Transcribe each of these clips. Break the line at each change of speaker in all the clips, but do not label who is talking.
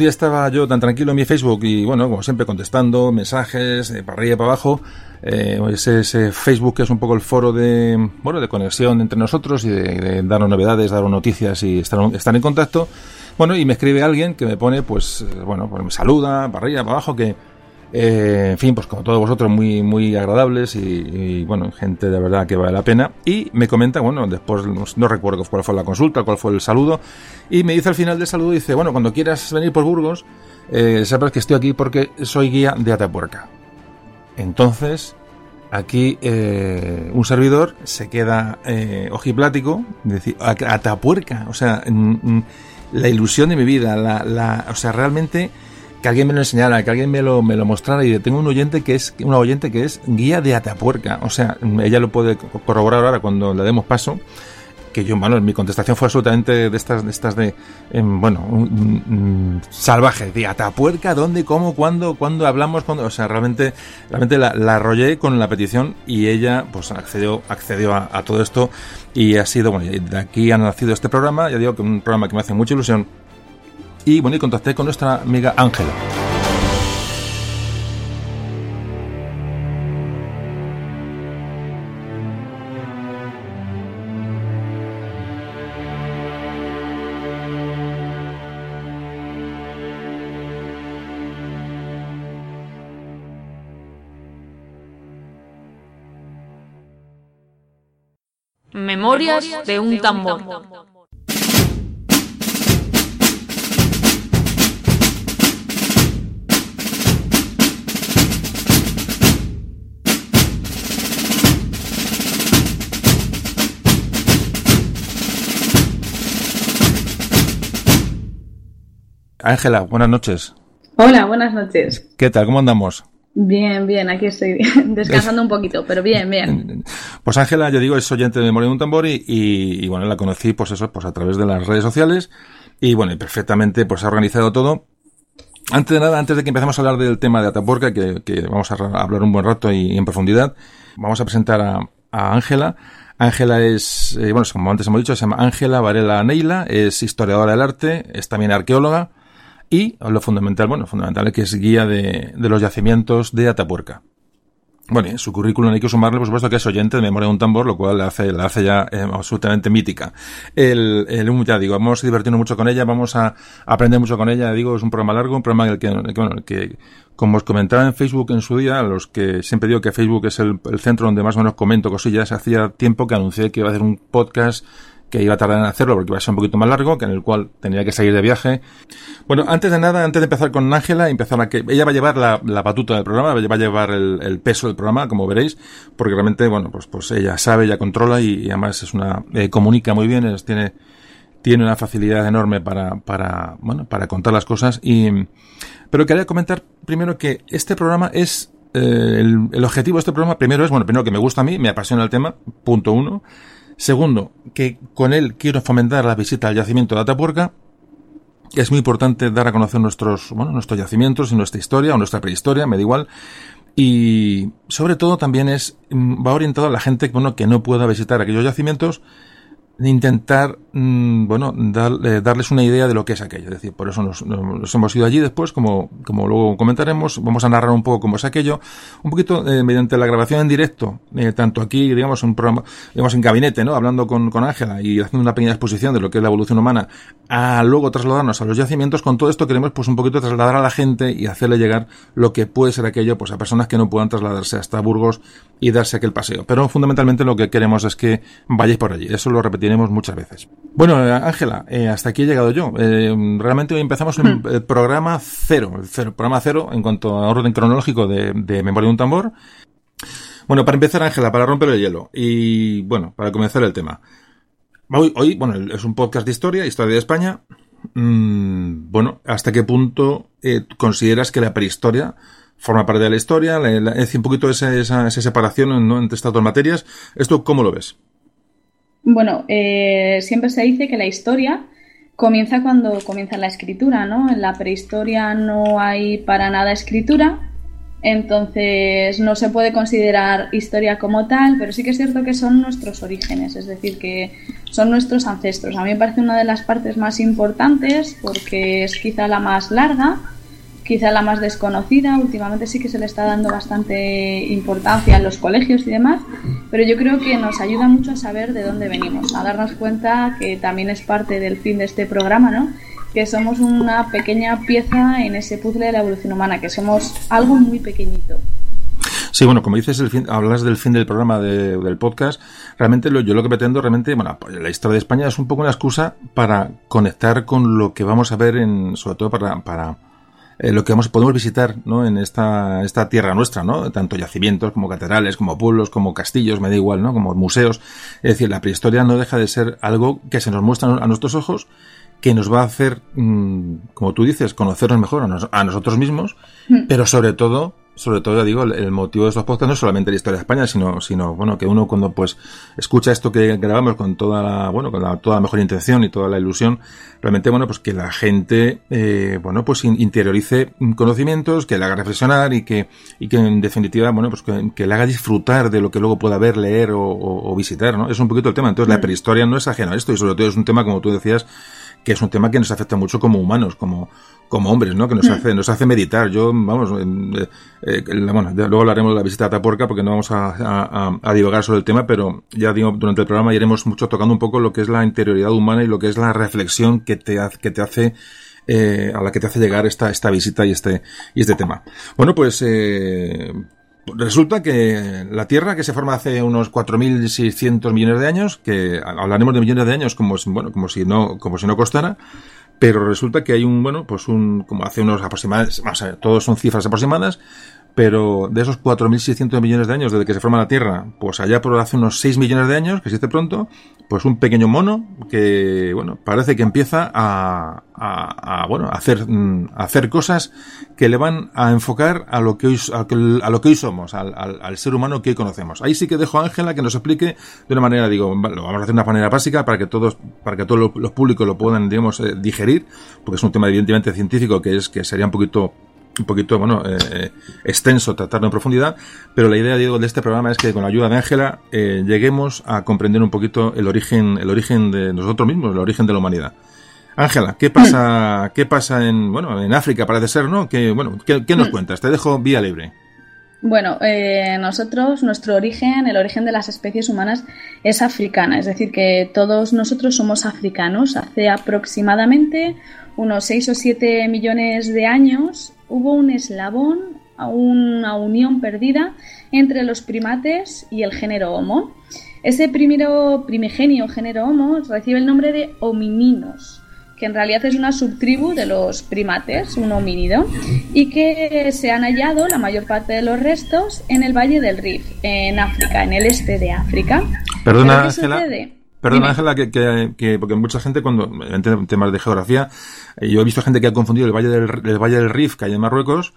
día estaba yo tan tranquilo en mi Facebook y bueno, como siempre contestando mensajes eh, para arriba y para abajo. Eh, ese, Facebook que es un poco el foro de bueno de conexión entre nosotros y de, darnos novedades, darnos noticias y estar, estar, en contacto. Bueno, y me escribe alguien que me pone, pues, eh, bueno, pues me saluda para arriba, para abajo, que, eh, en fin, pues como todos vosotros, muy, muy agradables y, bueno, gente de verdad que vale la pena. Y me comenta, bueno, después no, recuerdo cuál fue la consulta, cuál fue el saludo, y me dice al final del saludo, dice, bueno, cuando quieras venir por Burgos, eh, sepas que estoy aquí porque soy guía de Atapuerca. Entonces, aquí eh, un servidor se queda eh, ojiplático, decir, Atapuerca, o sea, la ilusión de mi vida, la, la, o sea, realmente que alguien me lo enseñara, que alguien me lo, me lo mostrara. Y tengo un oyente que es, una oyente que es guía de Atapuerca. O sea, ella lo puede corroborar ahora cuando le demos paso. Que yo, bueno, mi contestación fue absolutamente de estas, de estas de, em, bueno, un, salvaje, de Atapuerca, dónde, cómo, cuándo, cuándo hablamos, cuándo, o sea, realmente, realmente la, arrollé con la petición y ella, pues, accedió, accedió a, a todo esto y ha sido, bueno, de aquí ha nacido este programa, ya digo que un programa que me hace mucha ilusión y bueno, y contacté con nuestra amiga Ángela.
Memorias de un tambor.
Ángela, buenas noches.
Hola, buenas noches.
¿Qué tal? ¿Cómo andamos?
Bien, bien, aquí estoy descansando un poquito, pero bien, bien.
Pues Ángela, yo digo, es oyente de Memoria de un Tambor y, bueno, la conocí pues eso, pues a través de las redes sociales y bueno, perfectamente pues ha organizado todo. Antes de nada, antes de que empecemos a hablar del tema de Atapuerca, que, vamos a hablar un buen rato y, en profundidad, vamos a presentar a Ángela. Ángela es, eh, bueno, como antes hemos dicho, se llama Ángela Varela Neila, es historiadora del arte, es también arqueóloga y lo fundamental, bueno, fundamental es que es guía de, de los yacimientos de Atapuerca. Bueno, en su currículum hay que sumarle, por supuesto, que es oyente de Memoria de un Tambor, lo cual la hace, la hace ya eh, absolutamente mítica. El, el, ya digo, vamos a divertirnos mucho con ella, vamos a aprender mucho con ella. Digo, es un programa largo, un programa en el que, bueno, que como os comentaba en Facebook en su día, los que siempre digo que Facebook es el, el centro donde más o menos comento cosillas, hacía tiempo que anuncié que iba a hacer un podcast que iba a tardar en hacerlo porque iba a ser un poquito más largo, que en el cual tenía que salir de viaje. Bueno, antes de nada, antes de empezar con Ángela, empezar a que ella va a llevar la, la batuta del programa, va a llevar el, peso del programa, como veréis, porque realmente, bueno, pues, pues ella sabe, ella controla y, además es una, eh, comunica muy bien, es, tiene, tiene una facilidad enorme para, para, bueno, para contar las cosas y, pero quería comentar primero que este programa es, eh, el, el objetivo de este programa primero es, bueno, primero que me gusta a mí, me apasiona el tema, punto uno. Segundo, que con él quiero fomentar la visita al yacimiento de Atapuerca. Es muy importante dar a conocer nuestros, bueno, nuestros yacimientos y nuestra historia o nuestra prehistoria, me da igual. Y sobre todo también es, mm, va orientado a la gente bueno, que no pueda visitar aquellos yacimientos intentar, mm, bueno, eh, darles una idea de lo que es aquello. Es decir, por eso nos, hemos ido allí después, como, como luego comentaremos, vamos a narrar un poco cómo es aquello, un poquito eh, mediante la grabación en directo, eh, tanto aquí, digamos, un programa, digamos, en gabinete, ¿no? Hablando con, Ángela y haciendo una pequeña exposición de lo que es la evolución humana, a luego trasladarnos a los yacimientos, con todo esto queremos, pues, un poquito trasladar a la gente y hacerle llegar lo que puede ser aquello, pues, a personas que no puedan trasladarse hasta Burgos y darse aquel paseo. Pero fundamentalmente lo que queremos es que vayáis por allí. Eso lo repetiremos muchas veces. Bueno, Ángela, eh, hasta aquí he llegado yo. Eh, realmente hoy empezamos hmm. el programa cero, el cero, programa cero en cuanto a orden cronológico de, Memoria de un Tambor. Bueno, para empezar, Ángela, para romper el hielo y, bueno, para comenzar el tema. Hoy, hoy bueno, es un podcast de historia, historia de España. Mm, bueno, ¿hasta qué punto eh, consideras que la prehistoria forma parte de la historia? es un poquito esa, esa, separación entre estas dos materias. ¿Esto cómo lo ves?
Bueno, eh, siempre se dice que la historia comienza cuando comienza la escritura, ¿no? En la prehistoria no hay para nada escritura
Entonces no se puede considerar historia como tal, pero sí que es cierto que son nuestros orígenes, es decir, que son nuestros ancestros. A mí me parece una de las partes más importantes porque es quizá la más larga, quizá la más desconocida. Últimamente sí que se le está dando bastante importancia en los colegios y demás, pero yo creo que nos ayuda mucho a saber de dónde venimos, a darnos cuenta que también es parte del fin de este programa, ¿no? que somos una pequeña pieza en ese puzzle de la evolución humana, que somos algo muy pequeñito.
Sí, bueno, como dices, el fin, hablas del fin del programa del podcast. Realmente lo, yo lo que pretendo, realmente, bueno, la historia de España es un poco una excusa para conectar con lo que vamos a ver, en, sobre todo para eh, lo que vamos, podemos visitar ¿no? en esta, esta tierra nuestra, ¿no? tanto yacimientos como catedrales, como pueblos, como castillos, me da igual, ¿no? como museos. Es decir, la prehistoria no deja de ser algo que se nos muestra a nuestros ojos que nos va a hacer, mm, como tú dices, conocernos mejor a, nosotros mismos, mm. pero sobre todo, sobre todo, ya digo, el, motivo de estos podcasts no es solamente la historia de España, sino, sino, bueno, que uno cuando pues escucha esto que grabamos con toda la, bueno, con la, toda la mejor intención y toda la ilusión, realmente, bueno, pues que la gente, eh, bueno, pues interiorice conocimientos, que le haga reflexionar y que, y que en definitiva, bueno, pues que, le haga disfrutar de lo que luego pueda ver, leer o, visitar, ¿no? Es un poquito el tema. Entonces, la mm. prehistoria no es ajena a esto y sobre todo es un tema, como tú decías, que es un tema que nos afecta mucho como humanos, como, como hombres, ¿no? Que nos mm. hace, nos hace meditar. Yo, vamos, eh, eh, bueno, luego hablaremos de la visita a Taporca porque no vamos a, a, a, divagar sobre el tema, pero ya digo, durante el programa iremos mucho tocando un poco lo que es la interioridad humana y lo que es la reflexión que te, que te hace eh, a la que te hace llegar esta, esta visita y este, y este tema. Bueno, pues, eh, Resulta que la Tierra, que se forma hace unos 4.600 millones de años, que hablaremos de millones de años como, bueno, como si no, como si no costara, pero resulta que hay un, bueno, pues un, como hace unos aproximados, vamos a ver, todos son cifras aproximadas, pero de esos 4.600 millones de años desde que se forma la Tierra, pues allá por hace unos 6 millones de años, que existe pronto, pues un pequeño mono que, bueno, parece que empieza a, a, bueno, a hacer, mm, a hacer cosas que le van a enfocar a lo que hoy, a, lo que hoy somos, al, al, ser humano que hoy conocemos. Ahí sí que dejo a Ángela que nos explique de una manera, digo, lo vamos a hacer de una manera básica para que todos, para que todos los, públicos lo puedan, digamos, eh, digerir, porque es un tema evidentemente científico que es, que sería un poquito un poquito, bueno, eh, eh, extenso tratarlo en profundidad, pero la idea, Diego, de este programa es que con la ayuda de Ángela eh, lleguemos a comprender un poquito el origen, el origen de nosotros mismos, el origen de la humanidad. Ángela, ¿qué pasa, qué pasa en, bueno, en África parece ser, ¿no? ¿Qué, bueno, ¿qué, nos mm. cuentas? Te dejo vía libre.
Bueno, nosotros, nuestro origen, el origen de las especies humanas es africana, es decir, que todos nosotros somos africanos. Hace aproximadamente unos 6 o 7 millones de años hubo un eslabón, una unión perdida entre los primates y el género Homo. Ese primero primigenio género Homo recibe el nombre de homininos, que en realidad es una subtribu de los primates, un homínido, y que se han hallado la mayor parte de los restos en el Valle del Rif, en África, en el este de África.
Perdona, Ángela. Perdona, Ángela, que, que, porque mucha gente, cuando en temas de geografía, eh, yo he visto gente que ha confundido el Valle del, el Valle del Rift, que hay en Marruecos,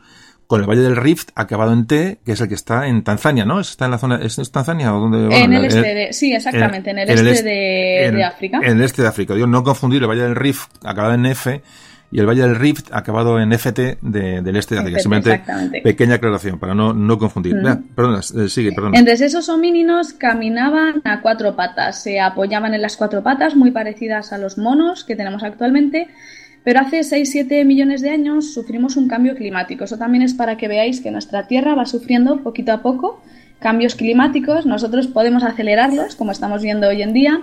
con el Valle del Rift acabado en T, que es el que está en Tanzania, ¿no? ¿Está en la zona, es, Tanzania o dónde?
en el este de, sí, exactamente, en el, este, de, de, África.
En el este de África. Yo no confundir el Valle del Rift acabado en F y el Valle del Rift acabado en FT del este de África. Simplemente pequeña aclaración para no, no confundir. perdona, eh, sigue, perdona.
Entonces esos homínidos caminaban a cuatro patas, se apoyaban en las cuatro patas muy parecidas a los monos que tenemos actualmente. Pero hace 6-7 millones de años sufrimos un cambio climático. Eso también es para que veáis que nuestra Tierra va sufriendo poquito a poco cambios climáticos, nosotros podemos acelerarlos, como estamos viendo hoy en día,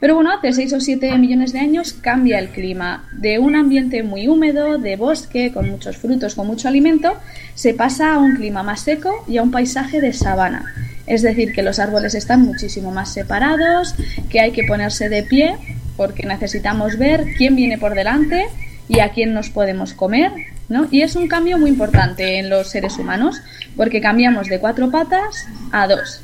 pero bueno, hace 6 o 7 millones de años cambia el clima. De un ambiente muy húmedo, de bosque, con muchos frutos, con mucho alimento, se pasa a un clima más seco y a un paisaje de sabana. Es decir, que los árboles están muchísimo más separados, que hay que ponerse de pie porque necesitamos ver quién viene por delante y a quién nos podemos comer, ¿no? Y es un cambio muy importante en los seres humanos, porque cambiamos de cuatro patas a dos.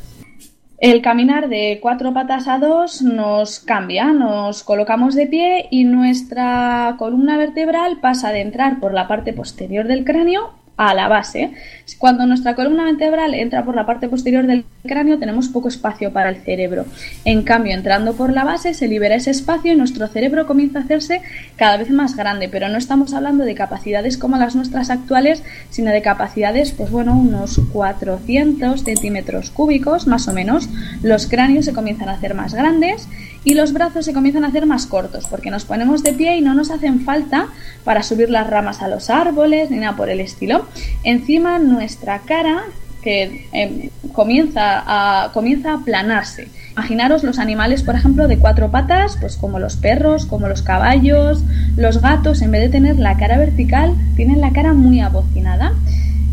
El caminar de cuatro patas a dos nos cambia, nos colocamos de pie y nuestra columna vertebral pasa de entrar por la parte posterior del cráneo a la base. Cuando nuestra columna vertebral entra por la parte posterior del cráneo tenemos poco espacio para el cerebro. En cambio, entrando por la base se libera ese espacio y nuestro cerebro comienza a hacerse cada vez más grande, pero no estamos hablando de capacidades como las nuestras actuales, sino de capacidades, pues bueno, unos 400 centímetros cúbicos más o menos. Los cráneos se comienzan a hacer más grandes y los brazos se comienzan a hacer más cortos porque nos ponemos de pie y no nos hacen falta para subir las ramas a los árboles ni nada por el estilo. Encima nuestra cara que em, comienza, a, comienza a aplanarse. Imaginaros los animales, por ejemplo, de cuatro patas, pues como los perros, como los caballos, los gatos, en vez de tener la cara vertical, tienen la cara muy abocinada.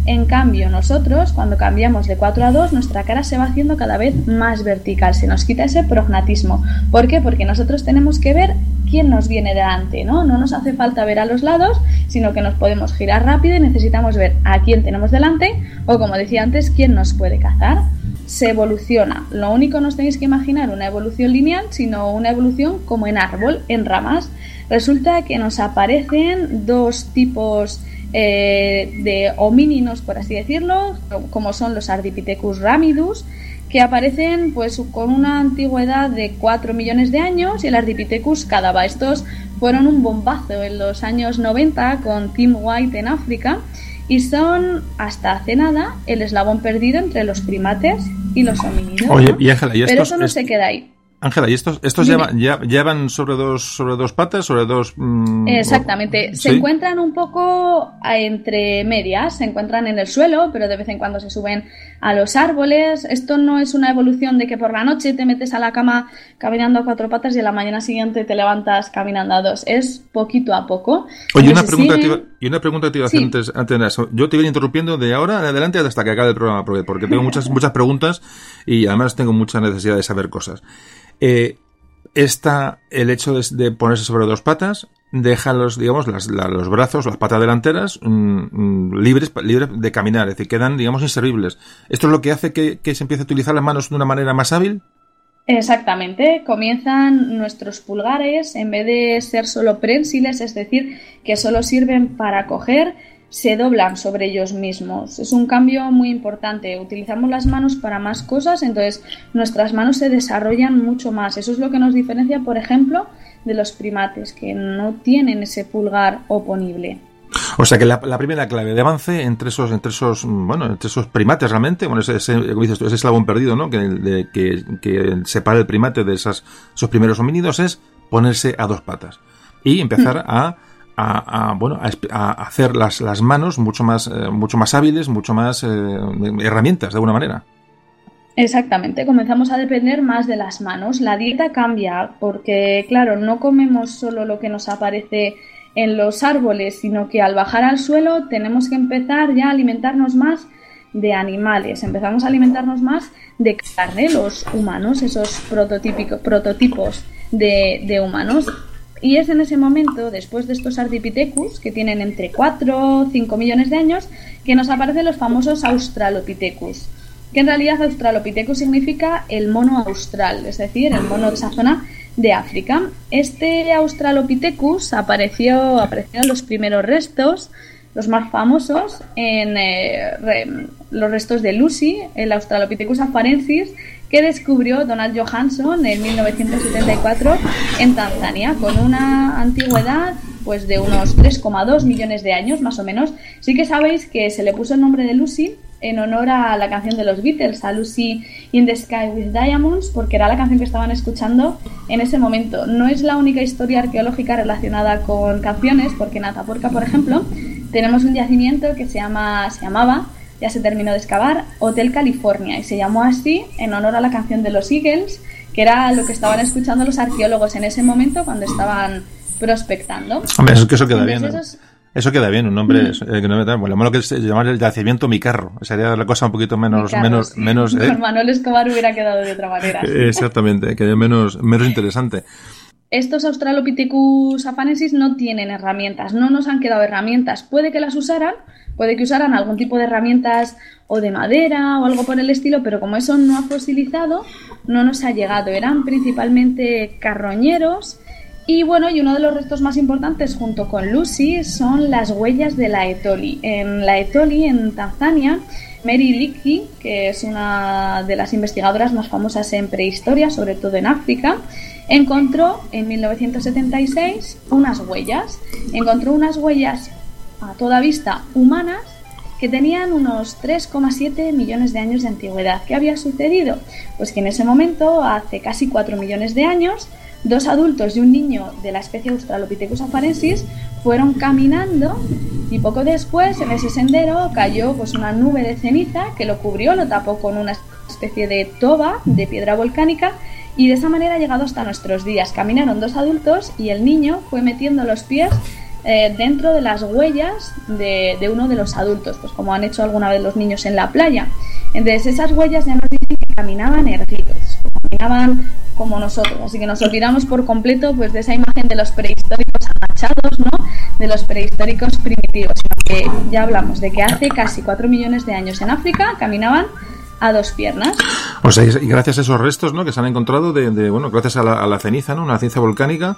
En cambio, nosotros, cuando cambiamos de 4 a 2, nuestra cara se va haciendo cada vez más vertical, se nos quita ese prognatismo. ¿Por qué? Porque nosotros tenemos que ver quién nos viene delante, ¿no? No nos hace falta ver a los lados, sino que nos podemos girar rápido y necesitamos ver a quién tenemos delante o, como decía antes, quién nos puede cazar. Se evoluciona. Lo único no os tenéis que imaginar una evolución lineal, sino una evolución como en árbol, en ramas. Resulta que nos aparecen dos tipos eh, de homínidos, por así decirlo, como son los Ardipithecus ramidus, que aparecen pues con una antigüedad de 4 millones de años y el Ardipithecus cadava. Estos fueron un bombazo en los años 90 con Tim White en África y son hasta hace nada el eslabón perdido entre los primates y los homínidos. Pero eso no se queda ahí.
Ángela, ¿y estos, estos llevan, llevan sobre dos, sobre dos patas, sobre dos...
Mm, Exactamente. Se encuentran un poco entre medias, se encuentran en el suelo, pero de vez en cuando se suben a los árboles. Esto no es una evolución de que por la noche te metes a la cama caminando a cuatro patas y a la mañana siguiente te levantas caminando a dos. Es poquito a poco.
Oye, una pregunta, y una pregunta que te iba a hacer antes, antes de eso. Yo te voy interrumpiendo de ahora en adelante hasta que acabe el programa, porque, porque tengo muchas, muchas preguntas y además tengo mucha necesidad de saber cosas. Eh, está el hecho de, ponerse sobre dos patas, deja los, digamos, las, los brazos, las patas delanteras mm, mm, libres, libres de caminar, es decir, quedan, digamos, inservibles. ¿Esto es lo que hace que, que se empiece a utilizar las manos de una manera más hábil?
Exactamente, comienzan nuestros pulgares, en vez de ser solo prensiles, es decir, que solo sirven para coger, se doblan sobre ellos mismos. Es un cambio muy importante. Utilizamos las manos para más cosas, entonces nuestras manos se desarrollan mucho más. Eso es lo que nos diferencia, por ejemplo, de los primates, que no tienen ese pulgar oponible.
O sea que la, primera clave de avance entre esos, entre esos, bueno, entre esos primates realmente, bueno, ese, ese, dices ese eslabón perdido, ¿no? Que, que, que separa el primate de esas, esos primeros homínidos es ponerse a dos patas y empezar a a, bueno, a, hacer las, las, manos mucho más, eh, mucho más hábiles, mucho más eh, herramientas de alguna manera.
Exactamente, comenzamos a depender más de las manos. La dieta cambia porque, claro, no comemos solo lo que nos aparece en los árboles, sino que al bajar al suelo tenemos que empezar ya a alimentarnos más de animales, empezamos a alimentarnos más de carne, los humanos, esos prototipos de, de humanos. Y es en ese momento, después de estos Ardipithecus, que tienen entre 4 o 5 millones de años, que nos aparecen los famosos Australopithecus, que en realidad Australopithecus significa el mono austral, es decir, el mono de esa zona de África. Este Australopithecus apareció, apareció en los primeros restos, los más famosos, en eh, los restos de Lucy, el Australopithecus afarensis, que descubrió Donald Johansson en 1974 en Tanzania, con una antigüedad pues de unos 3,2 millones de años más o menos. Sí que sabéis que se le puso el nombre de Lucy en honor a la canción de los Beatles, a Lucy in the Sky with Diamonds, porque era la canción que estaban escuchando en ese momento. No es la única historia arqueológica relacionada con canciones, porque en Atapuerca, por ejemplo, tenemos un yacimiento que se, llama, se llamaba ya se terminó de excavar, Hotel California, y se llamó así en honor a la canción de los Eagles, que era lo que estaban escuchando los arqueólogos en ese momento cuando estaban prospectando.
Hombre, eso, que eso queda bien. Eso queda bien, un nombre, eh, que no me bueno, lo que es llamar el yacimiento mi carro. Sería la cosa un poquito menos, menos, menos.
¿eh? Manuel Escobar hubiera quedado de otra manera.
Exactamente, que menos, menos interesante.
Estos Australopithecus afanesis no tienen herramientas, no nos han quedado herramientas. Puede que las usaran, Puede que usaran algún tipo de herramientas o de madera o algo por el estilo, pero como eso no ha fosilizado, no nos ha llegado. Eran principalmente carroñeros Y bueno, y uno de los restos más importantes junto con Lucy son las huellas de la Etoli. En la Etoli, en Tanzania, Mary Leakey, que es una de las investigadoras más famosas en prehistoria, sobre todo en África, encontró en 1976 unas huellas. Encontró unas huellas a toda vista humanas que tenían unos 3,7 millones de años de antigüedad. ¿Qué había sucedido? Pues que en ese momento, hace casi 4 millones de años, dos adultos y un niño de la especie Australopithecus afarensis fueron caminando y poco después en ese sendero cayó pues una nube de ceniza que lo cubrió, lo tapó con una especie de toba de piedra volcánica y de esa manera ha llegado hasta nuestros días. Caminaron dos adultos y el niño fue metiendo los pies eh, dentro de las huellas de, de, uno de los adultos, pues como han hecho alguna vez los niños en la playa. Entonces esas huellas ya nos dicen que caminaban erguidos, caminaban como nosotros, así que nos olvidamos por completo pues de esa imagen de los prehistóricos agachados, ¿no? De los prehistóricos primitivos, que ya hablamos de que hace casi 4 millones de años en África caminaban a dos piernas.
O sea, y gracias a esos restos, ¿no? Que se han encontrado de bueno, gracias a la, a la, ceniza, ¿no? Una ceniza volcánica,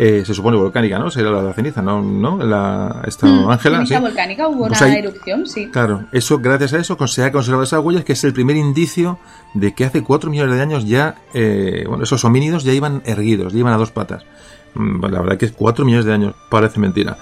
eh, se supone volcánica, ¿no? Sería la, la ceniza, ¿no? ¿No? La, esta
Mm,
Ángela.
ceniza
¿sí?
volcánica, hubo
Pues
una erupción, sí.
Claro, eso, gracias a eso, se ha conservado esas huellas, que es el primer indicio de que hace cuatro millones de años ya, eh, bueno, esos homínidos ya iban erguidos, ya iban a dos patas. Mm, La verdad que cuatro millones de años parece mentira.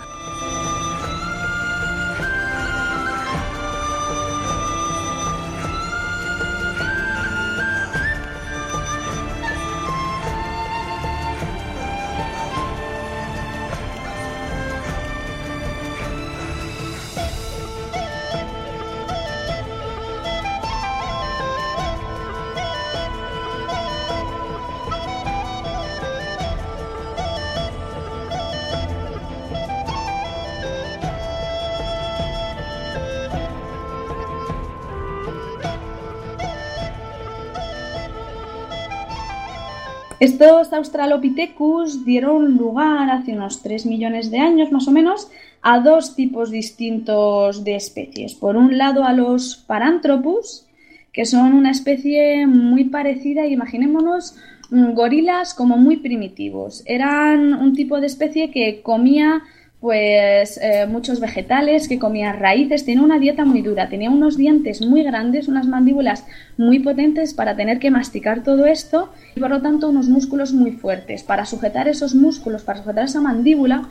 Australopithecus dieron lugar hace unos 3 millones de años más o menos a dos tipos distintos de especies. Por un lado a los Paranthropus, que son una especie muy parecida, imaginémonos mm, gorilas como muy primitivos. Eran un tipo de especie que comía pues eh, muchos vegetales, que comía raíces, tenía una dieta muy dura, tenía unos dientes muy grandes, unas mandíbulas muy potentes para tener que masticar todo esto y por lo tanto unos músculos muy fuertes. Para sujetar esos músculos, para sujetar esa mandíbula,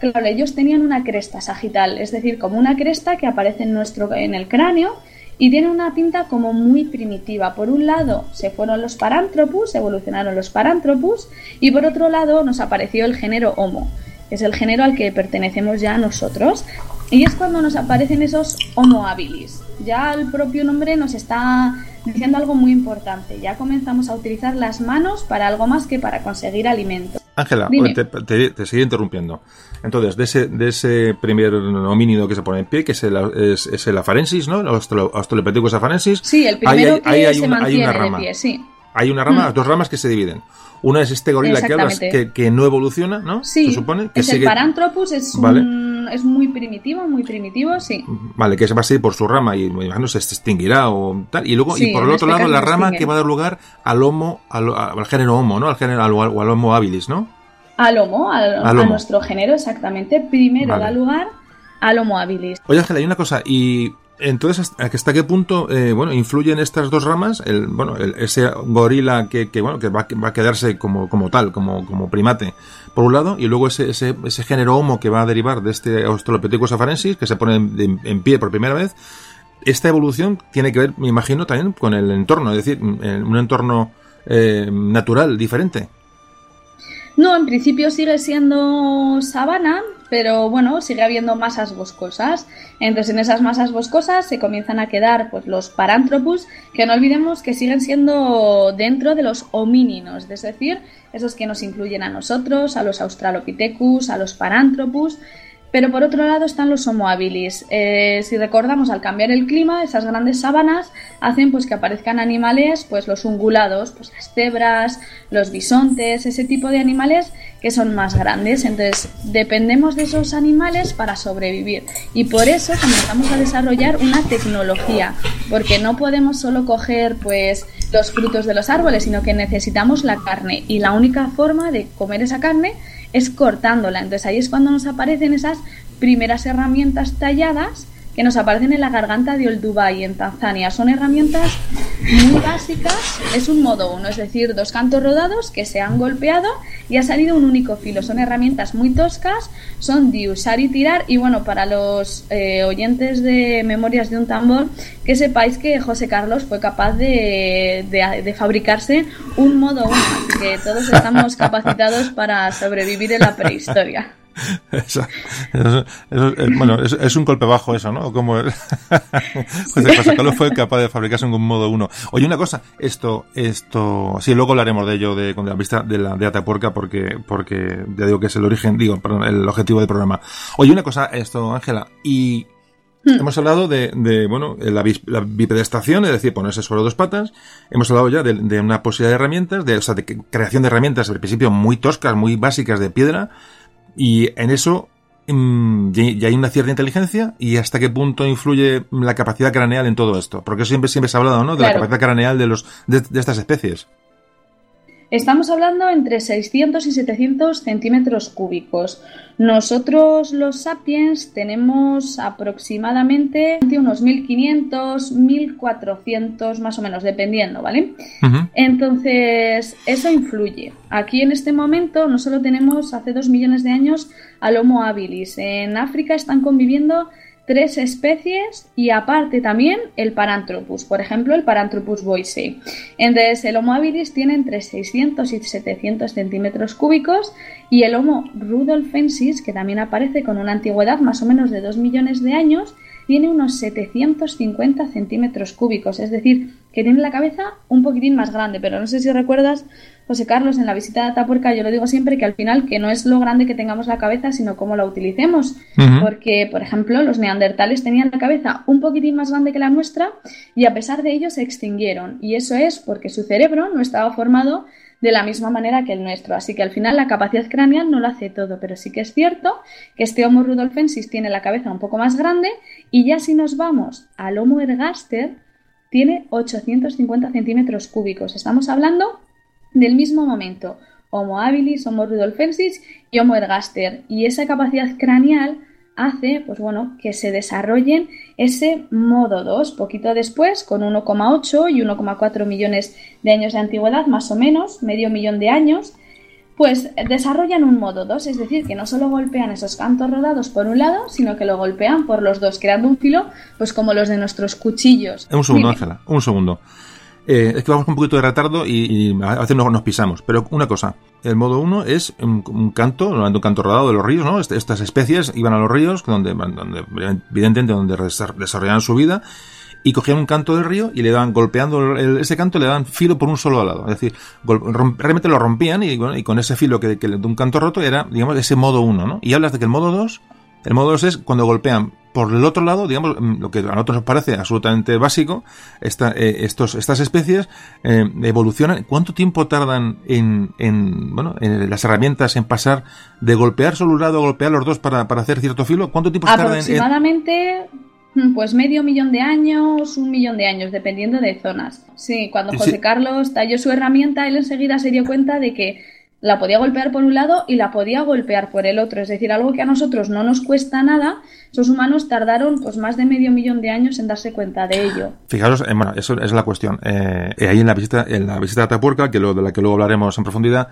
claro, ellos tenían una cresta sagital, es decir, como una cresta que aparece en, nuestro, en el cráneo y tiene una pinta como muy primitiva. Por un lado se fueron los Paranthropus, evolucionaron los Paranthropus y por otro lado nos apareció el género Homo es el género al que pertenecemos ya nosotros. Y es cuando nos aparecen esos Homo habilis. Ya el propio nombre nos está diciendo algo muy importante. Ya comenzamos a utilizar las manos para algo más que para conseguir alimento.
Ángela, te, te, te sigo interrumpiendo. Entonces, de ese, de ese primer homínido que se pone en pie, que es el, es, es el afarensis, ¿no? El Australo- Australopithecus afarensis.
Sí, el primero
hay-
que
ahí hay
se
una- hay una
de
rama.
pie, sí.
Hay una rama,
Mm.
dos ramas que se dividen. Una es este gorila que hablas, que, no evoluciona, ¿no?
Sí,
Se supone que
es
sigue.
el Paranthropus, es,
Vale.
un- es muy primitivo, muy primitivo, sí.
Vale, que se va a seguir por su rama y me imagino se extinguirá o tal. Y luego,
Sí,
y por el otro
este
lado, la rama
extingue.
que va a dar lugar al homo, al, al género homo, ¿no? Al género, al, homo habilis, ¿no?
Al Homo, al-
Al
a nuestro género, exactamente. Primero
Vale.
da lugar al Homo habilis.
Oye, Ángela, hay una cosa, y entonces, ¿hasta qué punto, eh, bueno, influyen estas dos ramas? El, bueno, el- ese gorila que, bueno, que va, va a quedarse como, como tal, como, como primate, por un lado, y luego ese, ese, ese género homo que va a derivar de este Australopithecus afarensis, que se pone en, pie por primera vez. Esta evolución tiene que ver, me imagino, también con el entorno, es decir, un entorno eh, natural, diferente.
No, en principio sigue siendo sabana, pero bueno, sigue habiendo masas boscosas. Entonces, en esas masas boscosas se comienzan a quedar pues los parántropus, que no olvidemos que siguen siendo dentro de los homíninos, es decir, esos que nos incluyen a nosotros, a los australopithecus, a los parántropus. Pero por otro lado están los Homo. Eh, si recordamos, al cambiar el clima, esas grandes sabanas hacen pues que aparezcan animales, pues los ungulados, pues las cebras, los bisontes, ese tipo de animales que son más grandes. Entonces, dependemos de esos animales para sobrevivir. Y por eso comenzamos a desarrollar una tecnología, porque no podemos solo coger pues los frutos de los árboles, sino que necesitamos la carne. Y la única forma de comer esa carne es cortándola. Entonces ahí es cuando nos aparecen esas primeras herramientas talladas que nos aparecen en la garganta de Dubai en Tanzania. Son herramientas muy básicas, es un modo uno, es decir, dos cantos rodados que se han golpeado y ha salido un único filo. Son herramientas muy toscas, son de usar y tirar y bueno, para los eh, oyentes de Memorias de un tambor, que sepáis que José Carlos fue capaz de, de fabricarse un modo uno, así que todos estamos capacitados para sobrevivir en la prehistoria.
Bueno, es, un golpe bajo eso, ¿no? Como José Carlos fue capaz de fabricarse en un modo uno. Oye, una cosa, esto, esto, sí, luego hablaremos de ello de, con la vista de la de Atapuerca porque, porque ya digo que es el origen, digo, perdón, el objetivo del programa. Oye, una cosa, esto, Ángela, y hmm. Hemos hablado de, de bueno, la, la, bipedestación, es decir, ponerse sobre dos patas. Hemos hablado ya de, de, una posibilidad de herramientas, de, o sea, de creación de herramientas al principio muy toscas, muy básicas de piedra, y en eso mm, ya hay una cierta inteligencia y hasta qué punto influye la capacidad craneal en todo esto. Porque siempre, siempre se ha hablado, ¿no? De la capacidad craneal de, los, de, estas especies.
Estamos hablando entre 600 y 700 centímetros cúbicos. Nosotros los sapiens tenemos aproximadamente unos 1500, 1400 más o menos, dependiendo, ¿vale? Entonces, eso influye. Aquí en este momento no solo tenemos hace dos millones de años al Homo habilis. En África están conviviendo tres especies y aparte también el Paranthropus, por ejemplo el Paranthropus boisei. Entonces el Homo habilis tiene entre 600 y 700 centímetros cúbicos y el Homo rudolfensis, que también aparece con una antigüedad más o menos de 2 millones de años, tiene unos 750 centímetros cúbicos, es decir, que tiene la cabeza un poquitín más grande, pero no sé si recuerdas José Carlos, en la visita de Atapuerca yo lo digo siempre que al final que no es lo grande que tengamos la cabeza, sino cómo la utilicemos. Porque, por ejemplo, los neandertales tenían la cabeza un poquitín más grande que la nuestra y a pesar de ello se extinguieron. Y eso es porque su cerebro no estaba formado de la misma manera que el nuestro. Así que al final la capacidad craneal no lo hace todo, pero sí que es cierto que este Homo rudolfensis tiene la cabeza un poco más grande y ya si nos vamos al Homo ergaster, tiene 850 centímetros cúbicos. Estamos hablando del mismo momento, Homo habilis, Homo rudolfensis y Homo ergaster. Y esa capacidad craneal hace, pues bueno, que se desarrollen ese modo 2, poquito después, con 1,8 y 1,4 millones de años de antigüedad, más o menos, medio millón de años, pues desarrollan un modo 2, es decir, que no solo golpean esos cantos rodados por un lado, sino que lo golpean por los dos, creando un filo, pues como los de nuestros cuchillos.
Un segundo, Ángela, un segundo. Eh, es que vamos con un poquito de retardo y, a veces nos, pisamos. Pero una cosa, el modo 1 es un, canto, un canto rodado de los ríos, ¿no? Estas especies iban a los ríos, donde, donde evidentemente donde desarrollaban su vida, y cogían un canto del río y le daban, golpeando ese canto, le daban filo por un solo lado. Es decir, realmente lo rompían y, y con ese filo que, que, de un canto roto era, digamos, ese modo 1, ¿no? Y hablas de que el modo 2, el modo 2 es cuando golpean por el otro lado, digamos, mm, lo que a nosotros nos parece absolutamente básico, esta, eh, estos, estas especies eh, evolucionan. ¿Cuánto tiempo tardan en, en, bueno, en las herramientas en pasar de golpear solo un lado a golpear los dos para, para hacer cierto filo? ¿Cuánto tiempo tardan
Aproximadamente, mm, pues medio millón de años, un millón de años, dependiendo de zonas. Sí, cuando José Carlos talló su herramienta, él enseguida se dio cuenta de que la podía golpear por un lado y la podía golpear por el otro. Es decir, algo que a nosotros no nos cuesta nada, esos humanos tardaron pues más de medio millón de años en darse cuenta de ello.
Fijaros, eh, bueno, eso es la cuestión. Eh, ahí en la visita, en la visita a Atapuerca, que lo, de la que luego hablaremos en profundidad,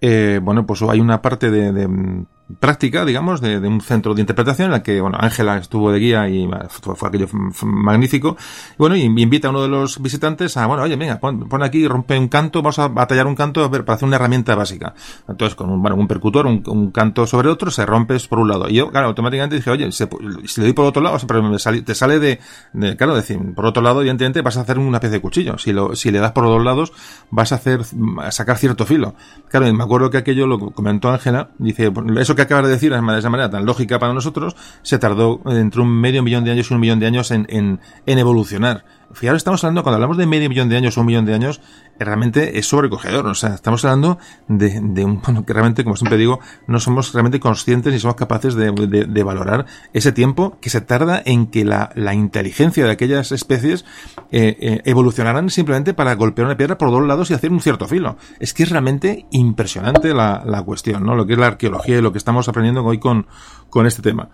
eh, bueno, pues hay una parte de, de práctica, digamos, de, de, un centro de interpretación en la que, bueno, Ángela estuvo de guía y fue, fue aquello magnífico. Y bueno, y invita a uno de los visitantes a, bueno, oye, venga, pon, pon aquí, rompe un canto, vamos a batallar un canto para hacer una herramienta básica. Entonces, con un percutor, un, un, canto sobre otro, se rompe por un lado. Y yo, claro, automáticamente dije, oye, se, si le doy por otro lado, pero me sale, te sale de, de, claro, decir, por otro lado, evidentemente vas a hacer una especie de cuchillo. Si lo, si le das por los dos lados, vas a hacer, a sacar cierto filo. Claro, me acuerdo que aquello lo comentó Ángela, dice, eso que acabas de decir de esa manera tan lógica para nosotros, se tardó entre un medio millón de años y un millón de años en, en, en evolucionar. Fijaros, estamos hablando, cuando hablamos de medio millón de años o un millón de años, realmente es sobrecogedor. O sea, estamos hablando de, un, bueno, que realmente, como siempre digo, no somos realmente conscientes ni somos capaces de, valorar ese tiempo que se tarda en que la, inteligencia de aquellas especies eh, eh, evolucionaran simplemente para golpear una piedra por dos lados y hacer un cierto filo. Es que es realmente impresionante la, cuestión, ¿no? Lo que es la arqueología y lo que estamos aprendiendo hoy con este tema.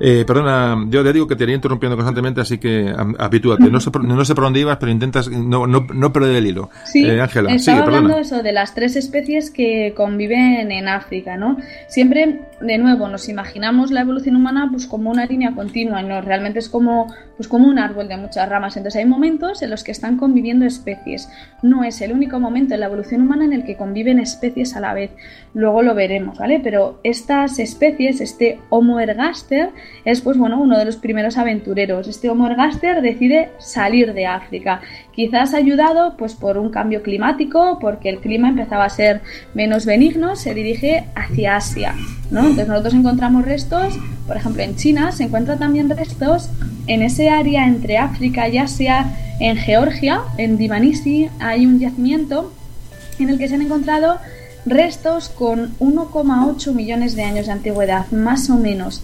Eh, perdona, yo te digo que te iría interrumpiendo constantemente, así que habitúate. No sé, por, no sé por dónde ibas, pero intentas no, no, no perder el hilo.
Sí, eh, Ángela, estaba sigue, hablando eso de las tres especies que conviven en África, ¿no? Siempre, de nuevo, nos imaginamos la evolución humana pues como una línea continua, ¿no? Realmente es como, pues como un árbol de muchas ramas. Entonces hay momentos en los que están conviviendo especies. No es el único momento en la evolución humana en el que conviven especies a la vez. Luego lo veremos, ¿vale? Pero estas especies, este Homo ergaster, es pues bueno, uno de los primeros aventureros. Este Homo ergaster decide salir de África. Quizás ayudado pues por un cambio climático, porque el clima empezaba a ser menos benigno, se dirige hacia Asia, ¿no? Entonces nosotros encontramos restos, por ejemplo, en China se encuentran también restos en ese área entre África y Asia, en Georgia, en Divanisi, hay un yacimiento en el que se han encontrado restos con 1,8 millones de años de antigüedad, más o menos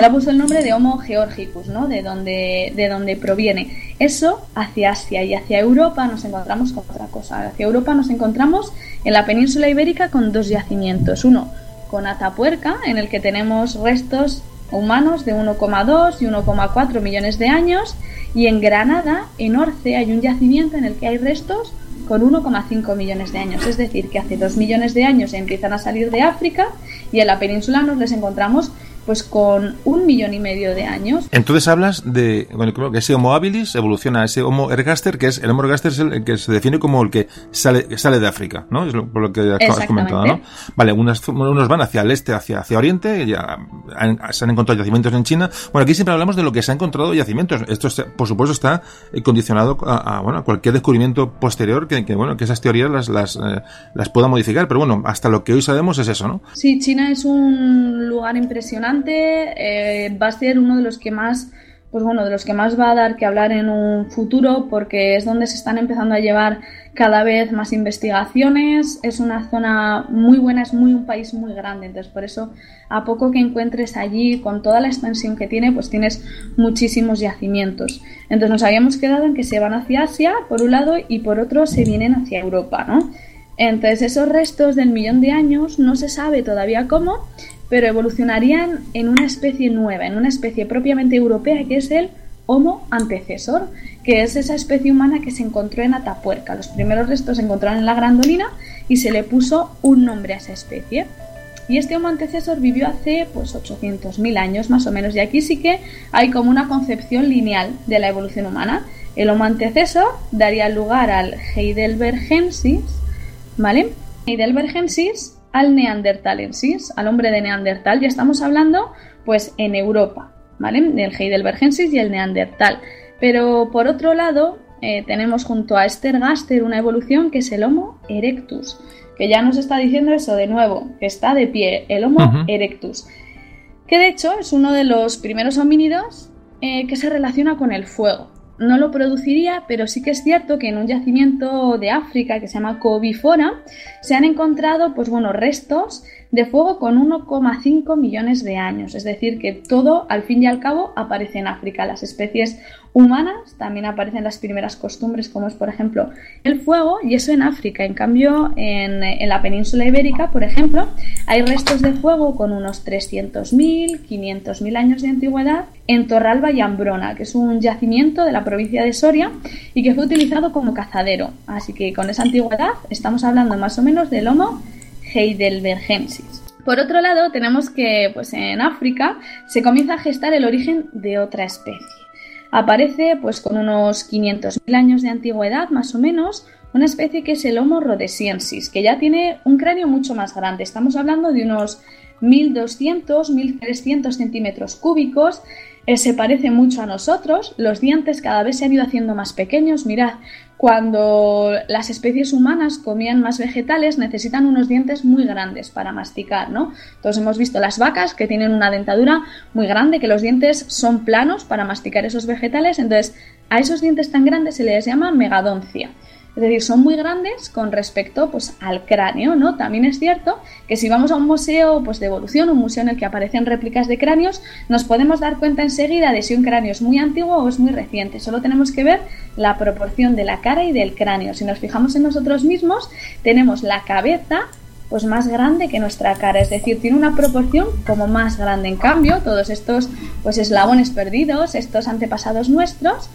ha puesto el nombre de Homo georgicus, ¿no? De donde, de proviene. Eso hacia Asia y hacia Europa nos encontramos con otra cosa. Hacia Europa nos encontramos en la península ibérica con dos yacimientos. Uno con Atapuerca, en el que tenemos restos humanos de 1,2 y 1,4 millones de años. Y en Granada, en Orce, hay un yacimiento en el que hay restos con 1,5 millones de años. Es decir, que hace 2 millones de años empiezan a salir de África y en la península nos les encontramos pues con un millón y medio de años.
Entonces hablas de, bueno, creo que ese Homo habilis evoluciona a ese Homo ergaster, que es el Homo ergaster es el que se define como el que sale, sale de África, ¿no? Es lo, por lo que has comentado, ¿no? Vale, unos, unos van hacia el este, hacia, hacia oriente, ya han, se han encontrado yacimientos en China. Bueno, aquí siempre hablamos de lo que se ha encontrado yacimientos. Esto, por supuesto, está condicionado a, a, bueno, a cualquier descubrimiento posterior que, que, bueno, que esas teorías las, las, eh, las pueda modificar. Pero bueno, hasta lo que hoy sabemos es eso, ¿no?
Sí, China es un lugar impresionante eh, va a ser uno de los que más pues bueno, de los que más va a dar que hablar en un futuro porque es donde se están empezando a llevar cada vez más investigaciones, es una zona muy buena, es muy un país muy grande, entonces por eso a poco que encuentres allí con toda la extensión que tiene, pues tienes muchísimos yacimientos. Entonces nos habíamos quedado en que se van hacia Asia por un lado y por otro se vienen hacia Europa, ¿no? Entonces esos restos del millón de años no se sabe todavía cómo, pero evolucionarían en una especie nueva, en una especie propiamente europea que es el Homo antecesor, que es esa especie humana que se encontró en Atapuerca. Los primeros restos se encontraron en la Grandolina y se le puso un nombre a esa especie. Y este Homo antecesor vivió hace pues 800.000 años más o menos y aquí sí que hay como una concepción lineal de la evolución humana. El Homo antecesor daría lugar al Heidelbergensis, ¿vale? Heidelbergensis al neandertalensis, al hombre de Neandertal. Ya estamos hablando, pues, en Europa, ¿vale? Del Heidelbergensis y el Neandertal. Pero por otro lado, eh, tenemos junto a Estergaster una evolución que es el Homo erectus, que ya nos está diciendo eso de nuevo, que está de pie, el Homo uh -huh. erectus, que de hecho es uno de los primeros homínidos eh, que se relaciona con el fuego no lo produciría, pero sí que es cierto que en un yacimiento de África que se llama Covifora se han encontrado pues bueno, restos de fuego con 1,5 millones de años. Es decir, que todo, al fin y al cabo, aparece en África. Las especies humanas también aparecen las primeras costumbres, como es, por ejemplo, el fuego, y eso en África. En cambio, en, en la península ibérica, por ejemplo, hay restos de fuego con unos 300.000, 500.000 años de antigüedad en Torralba y Ambrona, que es un yacimiento de la provincia de Soria y que fue utilizado como cazadero. Así que con esa antigüedad estamos hablando más o menos del Homo heidelbergensis. Por otro lado, tenemos que pues, en África se comienza a gestar el origen de otra especie. Aparece pues, con unos 500.000 años de antigüedad, más o menos, una especie que es el Homo rhodesiensis, que ya tiene un cráneo mucho más grande. Estamos hablando de unos 1200, 1300 centímetros cúbicos eh, se parece mucho a nosotros, los dientes cada vez se han ido haciendo más pequeños. Mirad, cuando las especies humanas comían más vegetales necesitan unos dientes muy grandes para masticar, ¿no? Todos hemos visto las vacas que tienen una dentadura muy grande, que los dientes son planos para masticar esos vegetales, entonces a esos dientes tan grandes se les llama megadoncia. Es decir, son muy grandes con respecto pues, al cráneo, ¿no? También es cierto que si vamos a un museo pues, de evolución, un museo en el que aparecen réplicas de cráneos, nos podemos dar cuenta enseguida de si un cráneo es muy antiguo o es muy reciente. Solo tenemos que ver la proporción de la cara y del cráneo. Si nos fijamos en nosotros mismos, tenemos la cabeza pues más grande que nuestra cara, es decir, tiene una proporción como más grande. En cambio, todos estos pues eslabones perdidos, estos antepasados nuestros,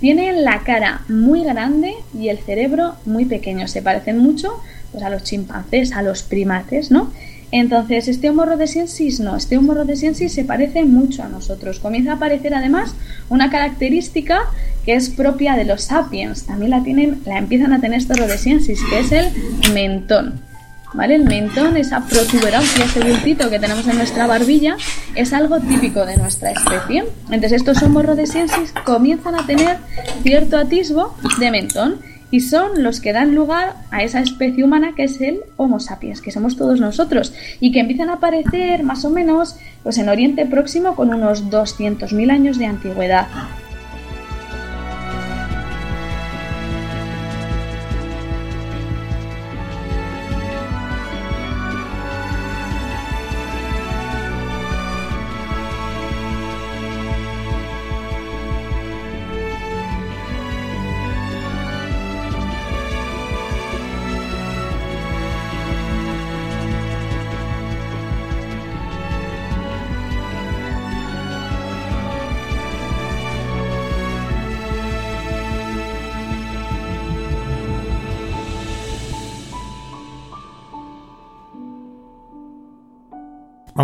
tienen la cara muy grande y el cerebro muy pequeño. Se parecen mucho pues, a los chimpancés, a los primates, ¿no? Entonces, este Homo rhodesiensis no, este Homo rhodesiensis se parece mucho a nosotros. Comienza a aparecer además una característica que es propia de los sapiens. También la tienen, la empiezan a tener estos rhodesiensis, que es el mentón. ¿Vale? El mentón, esa protuberancia, ese bultito que tenemos en nuestra barbilla, es algo típico de nuestra especie. Entonces estos Homo rhodesiensis comienzan a tener cierto atisbo de mentón y son los que dan lugar a esa especie humana que es el Homo sapiens, que somos todos nosotros y que empiezan a aparecer más o menos pues en Oriente Próximo con unos 200.000 años de antigüedad.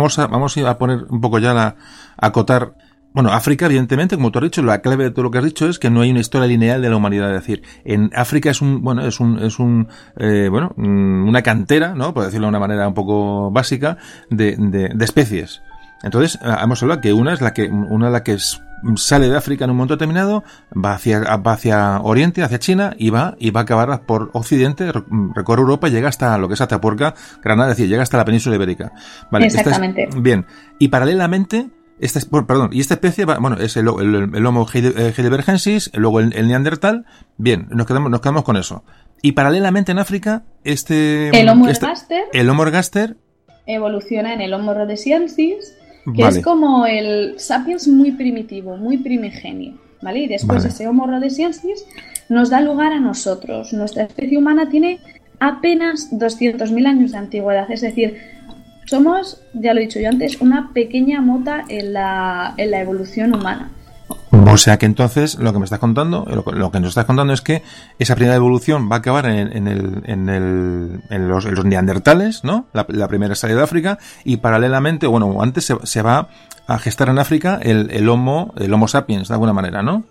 Vamos a, vamos a poner un poco ya la, a acotar bueno, África, evidentemente, como tú has dicho, la clave de todo lo que has dicho es que no hay una historia lineal de la humanidad. Es decir, en África es un, bueno, es un, es un, eh, bueno, mm, una cantera, ¿no? Por decirlo de una manera un poco básica, de, de, especies. Entonces, hemos hablado que una es la que, una de la que es, sale de África en un momento determinado, va hacia, va hacia Oriente, hacia China, y va, y va a acabar por Occidente, recorre Europa y llega hasta lo que es Atapuerca, Granada, es decir, llega hasta la península ibérica.
Vale, Exactamente.
bien. Y paralelamente, esta, perdón, y esta especie, va, bueno, es el, el, Homo eh, heidelbergensis, luego el, el, Neandertal. Bien, nos quedamos, nos quedamos con eso. Y paralelamente en África, este.
El Homo
este,
ergaster.
El Homo ergaster.
Evoluciona en el Homo rhodesiensis que vale. es como el sapiens muy primitivo, muy primigenio, ¿vale? Y después vale. ese Homo rhodesiensis nos da lugar a nosotros. Nuestra especie humana tiene apenas 200.000 años de antigüedad, es decir, somos, ya lo he dicho yo antes, una pequeña mota en la, en la evolución humana.
O sea que entonces lo que me estás contando, lo, lo, que nos estás contando es que esa primera evolución va a acabar en, el, en, el, en los, neandertales, ¿no? La, la, primera salida de África y paralelamente, bueno, antes se, se va a gestar en África el, el, homo, el Homo sapiens de alguna manera, ¿no?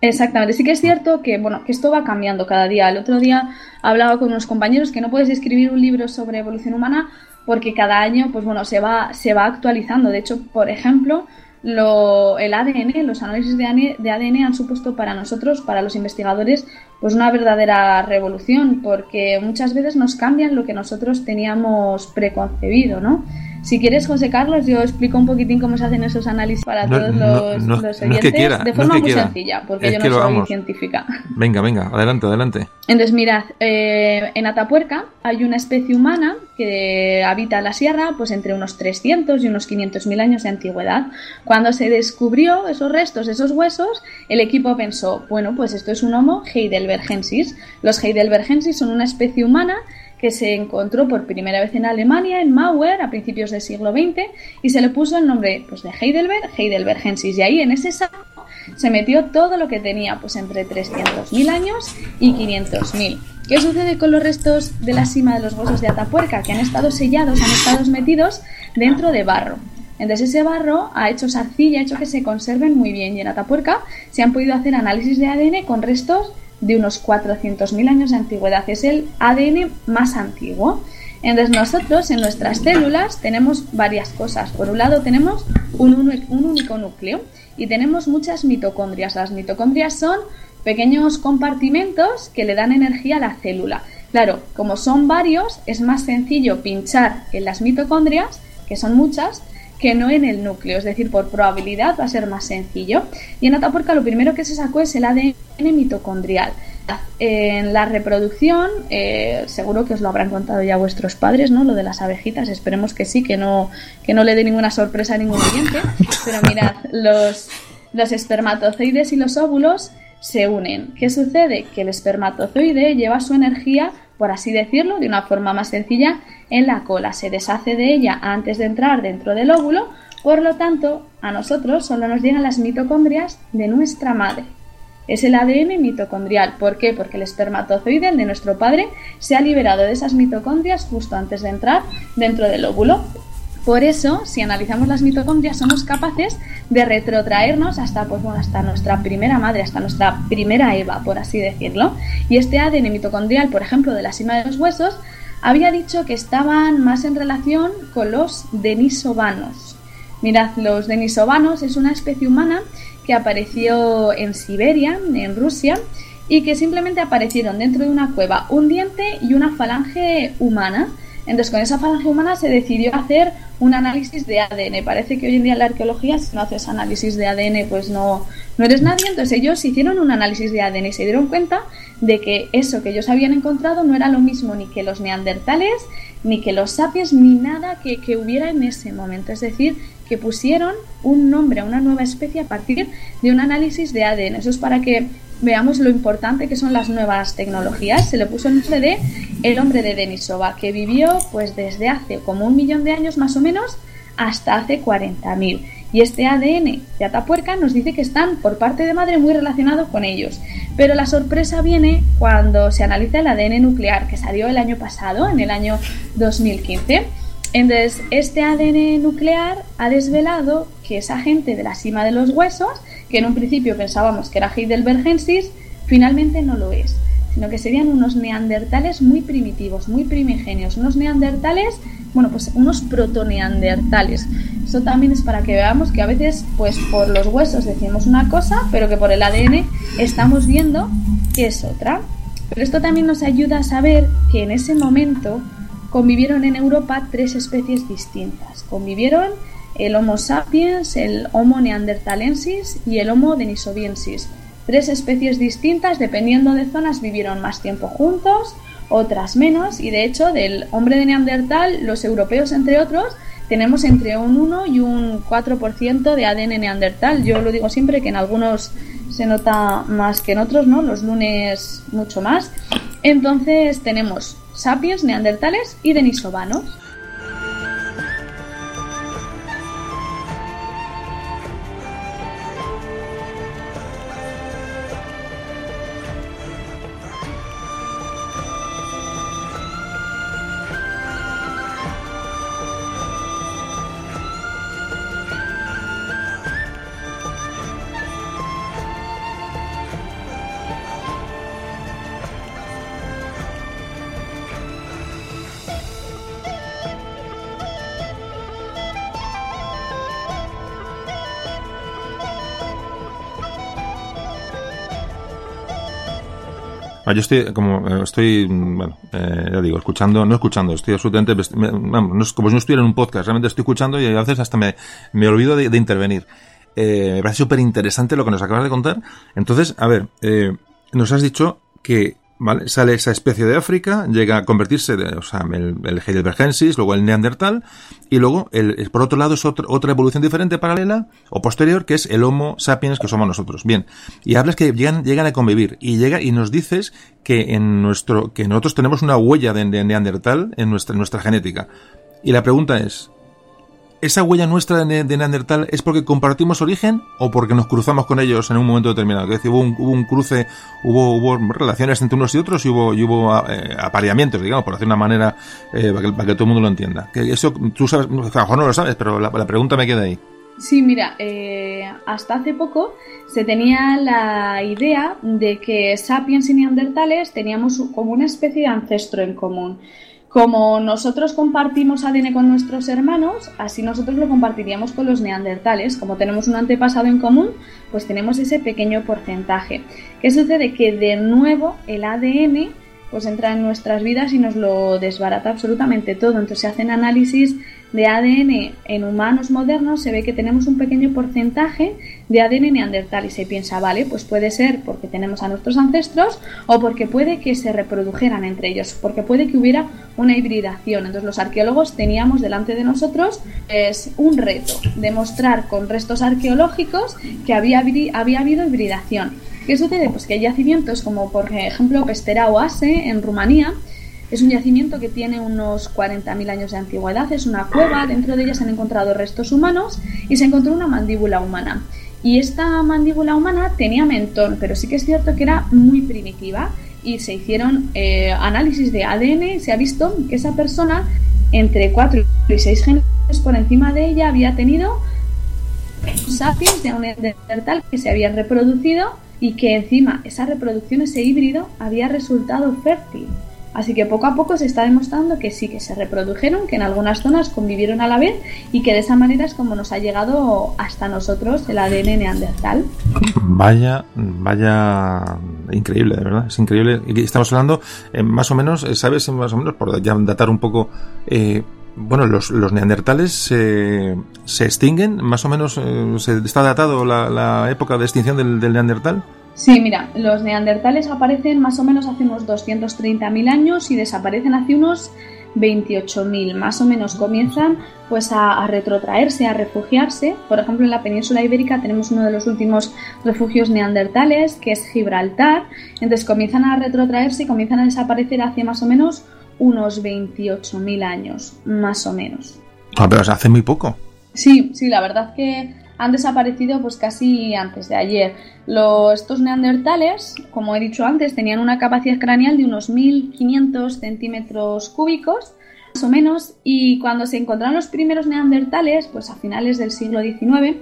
Exactamente, sí que es cierto que bueno que esto va cambiando cada día. El otro día hablaba con unos compañeros que no puedes escribir un libro sobre evolución humana porque cada año pues bueno se va se va actualizando. De hecho, por ejemplo, lo, el ADN, los análisis de ADN, han supuesto para nosotros, para los investigadores, pues una verdadera revolución, porque muchas veces nos cambian lo que nosotros teníamos preconcebido, ¿no? Si quieres, José Carlos, yo explico un poquitín cómo se hacen esos análisis para todos los, oyentes de forma muy sencilla, porque yo no soy científica.
Venga, venga, adelante, adelante.
Entonces, mirad, eh, en Atapuerca hay una especie humana que habita la sierra pues entre unos 300 y unos 500 mil años de antigüedad. Cuando se descubrió esos restos, esos huesos, el equipo pensó, bueno, pues esto es un Homo heidelbergensis. Los heidelbergensis son una especie humana que se encontró por primera vez en Alemania, en Mauer, a principios del siglo XX, y se le puso el nombre pues, de Heidelberg, Heidelbergensis. Y ahí en ese saco se metió todo lo que tenía, pues entre 300.000 años y 500.000. ¿Qué sucede con los restos de la cima de los huesos de Atapuerca? Que han estado sellados, han estado metidos dentro de barro. Entonces ese barro ha hecho arcilla, ha hecho que se conserven muy bien y en Atapuerca se han podido hacer análisis de ADN con restos de unos 400.000 años de antigüedad. Es el ADN más antiguo. Entonces nosotros en nuestras células tenemos varias cosas. Por un lado tenemos un, un único núcleo y tenemos muchas mitocondrias. Las mitocondrias son pequeños compartimentos que le dan energía a la célula. Claro, como son varios, es más sencillo pinchar en las mitocondrias, que son muchas, que no en el núcleo, es decir, por probabilidad va a ser más sencillo. Y en Atapuerca lo primero que se sacó es el ADN mitocondrial. En la reproducción, eh, seguro que os lo habrán contado ya vuestros padres, ¿no? Lo de las abejitas, esperemos que sí, que no, que no le dé ninguna sorpresa a ningún oyente. Pero mirad, los, los espermatozoides y los óvulos se unen. ¿Qué sucede? Que el espermatozoide lleva su energía, por así decirlo, de una forma más sencilla, en la cola. Se deshace de ella antes de entrar dentro del óvulo, por lo tanto, a nosotros solo nos llegan las mitocondrias de nuestra madre. Es el ADN mitocondrial. ¿Por qué? Porque el espermatozoide, el de nuestro padre, se ha liberado de esas mitocondrias justo antes de entrar dentro del óvulo. Por eso, si analizamos las mitocondrias, somos capaces de retrotraernos hasta, pues, hasta nuestra primera madre, hasta nuestra primera Eva, por así decirlo. Y este ADN mitocondrial, por ejemplo, de la cima de los huesos, había dicho que estaban más en relación con los denisovanos. Mirad, los denisovanos es una especie humana que apareció en Siberia, en Rusia, y que simplemente aparecieron dentro de una cueva un diente y una falange humana entonces, con esa falange humana se decidió hacer un análisis de ADN. Parece que hoy en día en la arqueología, si no haces análisis de ADN, pues no, no eres nadie. Entonces, ellos hicieron un análisis de ADN y se dieron cuenta de que eso que ellos habían encontrado no era lo mismo ni que los neandertales, ni que los sapiens, ni nada que, que hubiera en ese momento. Es decir, que pusieron un nombre a una nueva especie a partir de un análisis de ADN. Eso es para que veamos lo importante que son las nuevas tecnologías. Se le puso el nombre de el hombre de Denisova, que vivió pues desde hace como un millón de años más o menos hasta hace 40.000. Y este ADN de Atapuerca nos dice que están por parte de madre muy relacionados con ellos. Pero la sorpresa viene cuando se analiza el ADN nuclear que salió el año pasado, en el año 2015. Entonces, este ADN nuclear ha desvelado que esa gente de la cima de los huesos que en un principio pensábamos que era Heidelbergensis, finalmente no lo es, sino que serían unos neandertales muy primitivos, muy primigenios, unos neandertales, bueno, pues unos protoneandertales. Eso también es para que veamos que a veces, pues por los huesos decimos una cosa, pero que por el ADN estamos viendo que es otra. Pero esto también nos ayuda a saber que en ese momento convivieron en Europa tres especies distintas. Convivieron el Homo sapiens, el Homo neanderthalensis y el Homo denisoviensis. Tres especies distintas, dependiendo de zonas, vivieron más tiempo juntos, otras menos, y de hecho del hombre de Neandertal, los europeos entre otros, tenemos entre un 1 y un 4% de ADN neandertal. Yo lo digo siempre que en algunos se nota más que en otros, ¿no? Los lunes mucho más. Entonces tenemos sapiens, neandertales y denisovanos.
Ah, yo estoy, como, eh, estoy, mm, bueno, eh, ya digo, escuchando, no escuchando, estoy absolutamente, vamos, como si no estuviera en un podcast, realmente estoy escuchando y a veces hasta me, me olvido de, intervenir. Eh, me parece súper interesante lo que nos acabas de contar. Entonces, a ver, nos has dicho que ¿vale? Sale esa especie de África, llega a convertirse, de, o sea, el, el Heidelbergensis, luego el Neandertal, y luego, el, por otro lado, es otra, otra evolución diferente, paralela, o posterior, que es el Homo sapiens que somos nosotros. Bien. Y hablas que llegan, llegan a convivir, y llega, y nos dices que en nuestro, que nosotros tenemos una huella de, de Neandertal en nuestra, en nuestra genética. Y la pregunta es, ¿Esa huella nuestra de, Neandertal es porque compartimos origen o porque nos cruzamos con ellos en un momento determinado? Es decir, hubo un, hubo un cruce, hubo, hubo, relaciones entre unos y otros y hubo, y hubo eh, apareamientos, digamos, por hacer una manera eh, para, que, para, que, todo el mundo lo entienda. Que eso tú sabes, a lo mejor no lo sabes, pero la, la pregunta me queda ahí.
Sí, mira, eh, hasta hace poco se tenía la idea de que sapiens y neandertales teníamos como una especie de ancestro en común. Como nosotros compartimos ADN con nuestros hermanos, así nosotros lo compartiríamos con los neandertales. Como tenemos un antepasado en común, pues tenemos ese pequeño porcentaje. ¿Qué sucede? Que de nuevo el ADN pues entra en nuestras vidas y nos lo desbarata absolutamente todo. Entonces se hacen análisis de ADN en humanos modernos, se ve que tenemos un pequeño porcentaje de ADN neandertal y se piensa, vale, pues puede ser porque tenemos a nuestros ancestros o porque puede que se reprodujeran entre ellos, porque puede que hubiera una hibridación. Entonces los arqueólogos teníamos delante de nosotros es un reto, demostrar con restos arqueológicos que había, había habido hibridación. ¿Qué sucede? Pues que hay yacimientos como por ejemplo Pestera Oase en Rumanía, es un yacimiento que tiene unos 40.000 años de antigüedad, es una cueva, dentro de ella se han encontrado restos humanos y se encontró una mandíbula humana. Y esta mandíbula humana tenía mentón, pero sí que es cierto que era muy primitiva y se hicieron eh, análisis de ADN y se ha visto que esa persona entre 4 y 6 genes por encima de ella había tenido sapiens de un neandertal que se habían reproducido y que encima esa reproducción, ese híbrido, había resultado fértil. Así que poco a poco se está demostrando que sí, que se reprodujeron, que en algunas zonas convivieron a la vez y que de esa manera es como nos ha llegado hasta nosotros el ADN neandertal.
Vaya, vaya, increíble, de verdad, es increíble. Estamos hablando eh, más o menos, eh, ¿sabes? Más o menos, por ya datar un poco, eh, bueno, los, neandertales se, extinguen, más o menos, eh, se, está datado la, época de extinción del neandertal.
Sí, mira, los neandertales aparecen más o menos hace unos 230.000 años y desaparecen hace unos 28.000. Más o menos comienzan pues a, a, retrotraerse, a refugiarse. Por ejemplo, en la península ibérica tenemos uno de los últimos refugios neandertales, que es Gibraltar. Entonces comienzan a retrotraerse y comienzan a desaparecer hace más o menos unos 28.000 años, más o menos.
Ah, pero hace muy poco.
Sí, sí, la verdad que han desaparecido pues casi antes de ayer. Los, estos neandertales, como he dicho antes, tenían una capacidad craneal de unos 1500 centímetros cúbicos, más o menos, y cuando se encontraron los primeros neandertales, pues a finales del siglo XIX,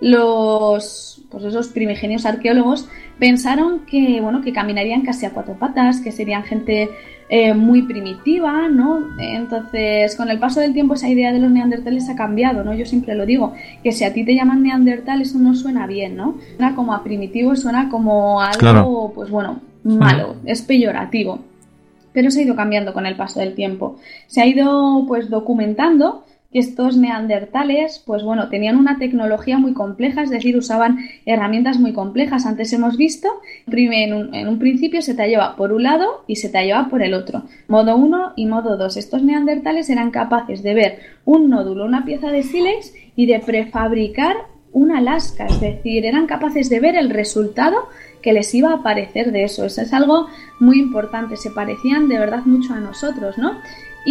los pues esos primigenios arqueólogos pensaron que bueno que caminarían casi a cuatro patas, que serían gente eh, muy primitiva, ¿no? Entonces, con el paso del tiempo esa idea de los neandertales ha cambiado, ¿no? Yo siempre lo digo, que si a ti te llaman neandertal eso no suena bien, ¿no? Suena como a primitivo, suena como algo, claro. pues bueno, malo, es peyorativo. Pero se ha ido cambiando con el paso del tiempo. Se ha ido pues documentando estos neandertales, pues bueno, tenían una tecnología muy compleja, es decir, usaban herramientas muy complejas. Antes hemos visto, en un, en un principio se tallaba por un lado y se tallaba por el otro. Modo 1 y modo 2. Estos neandertales eran capaces de ver un nódulo, una pieza de sílex y de prefabricar una lasca, es decir, eran capaces de ver el resultado que les iba a aparecer de eso. Eso es algo muy importante, se parecían de verdad mucho a nosotros, ¿no?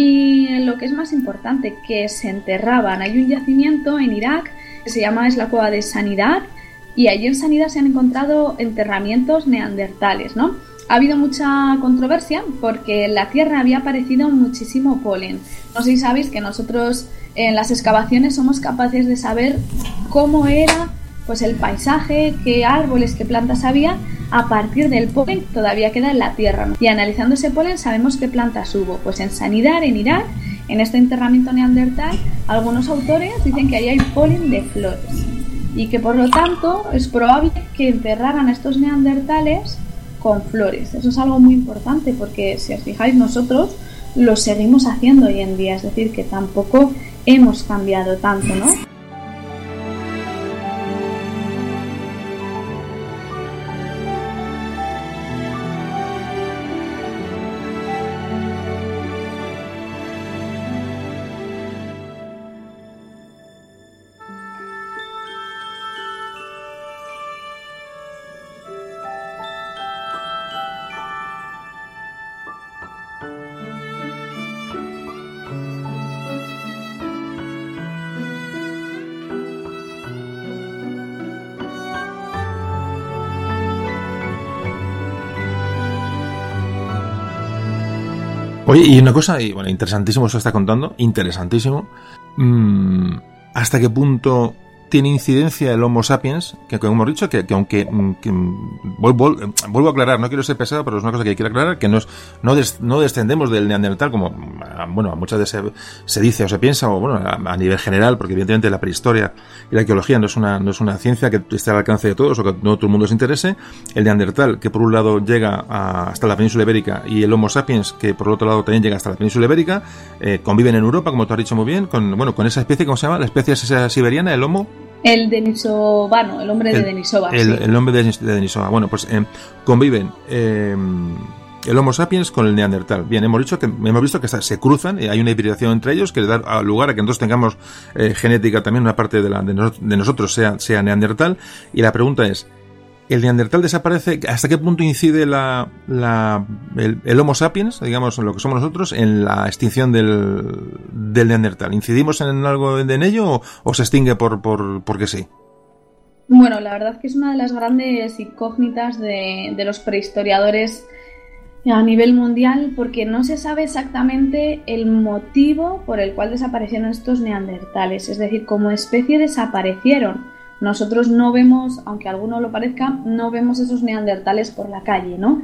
Y lo que es más importante, que se enterraban. Hay un yacimiento en Irak que se llama es la cueva de Sanidad y allí en Sanidad se han encontrado enterramientos neandertales, ¿no? Ha habido mucha controversia porque en la tierra había aparecido muchísimo polen. No sé si sabéis que nosotros en las excavaciones somos capaces de saber cómo era pues el paisaje, qué árboles, qué plantas había a partir del polen todavía queda en la tierra. Y analizando ese polen sabemos qué plantas hubo. Pues en Sanidad, en Irak, en este enterramiento neandertal, algunos autores dicen que ahí hay polen de flores y que por lo tanto es probable que enterraran a estos neandertales con flores. Eso es algo muy importante porque si os fijáis nosotros lo seguimos haciendo hoy en día, es decir, que tampoco hemos cambiado tanto, ¿no?
Oye, y una cosa, y bueno, interesantísimo eso está contando, interesantísimo. Mm, ¿Hasta qué punto tiene incidencia el Homo sapiens, que como hemos dicho, que, aunque mm, mm, vuelvo, a aclarar, no quiero ser pesado, pero es una cosa que quiero aclarar, que no, no, no descendemos del neandertal, como bueno, muchas veces se, dice o se piensa, o bueno, a, nivel general, porque evidentemente la prehistoria y la arqueología no es una, no es una ciencia que esté al alcance de todos o que no todo el mundo se interese. El neandertal, que por un lado llega hasta la península ibérica, y el Homo sapiens, que por otro lado también llega hasta la península ibérica, eh, conviven en Europa, como tú has dicho muy bien, con, bueno, con esa especie, ¿cómo se llama? La especie esa siberiana, el Homo
el Denisovano, el hombre de Denisova.
El, hombre de, Denisova. Bueno, pues eh, conviven eh, el Homo sapiens con el Neandertal. Bien, hemos dicho que hemos visto que se cruzan, y hay una hibridación entre ellos que le da lugar a que nosotros tengamos eh, genética también, una parte de, la, de, nosotros sea, sea Neandertal. Y la pregunta es, el neandertal desaparece, ¿hasta qué punto incide la, el, Homo sapiens, digamos, lo que somos nosotros, en la extinción del, del neandertal? ¿Incidimos en algo en ello o, se extingue por, por, porque sí?
Bueno, la verdad que es una de las grandes incógnitas de, de los prehistoriadores a nivel mundial porque no se sabe exactamente el motivo por el cual desaparecieron estos neandertales, es decir, como especie desaparecieron nosotros no vemos, aunque alguno lo parezca, no vemos esos neandertales por la calle, ¿no?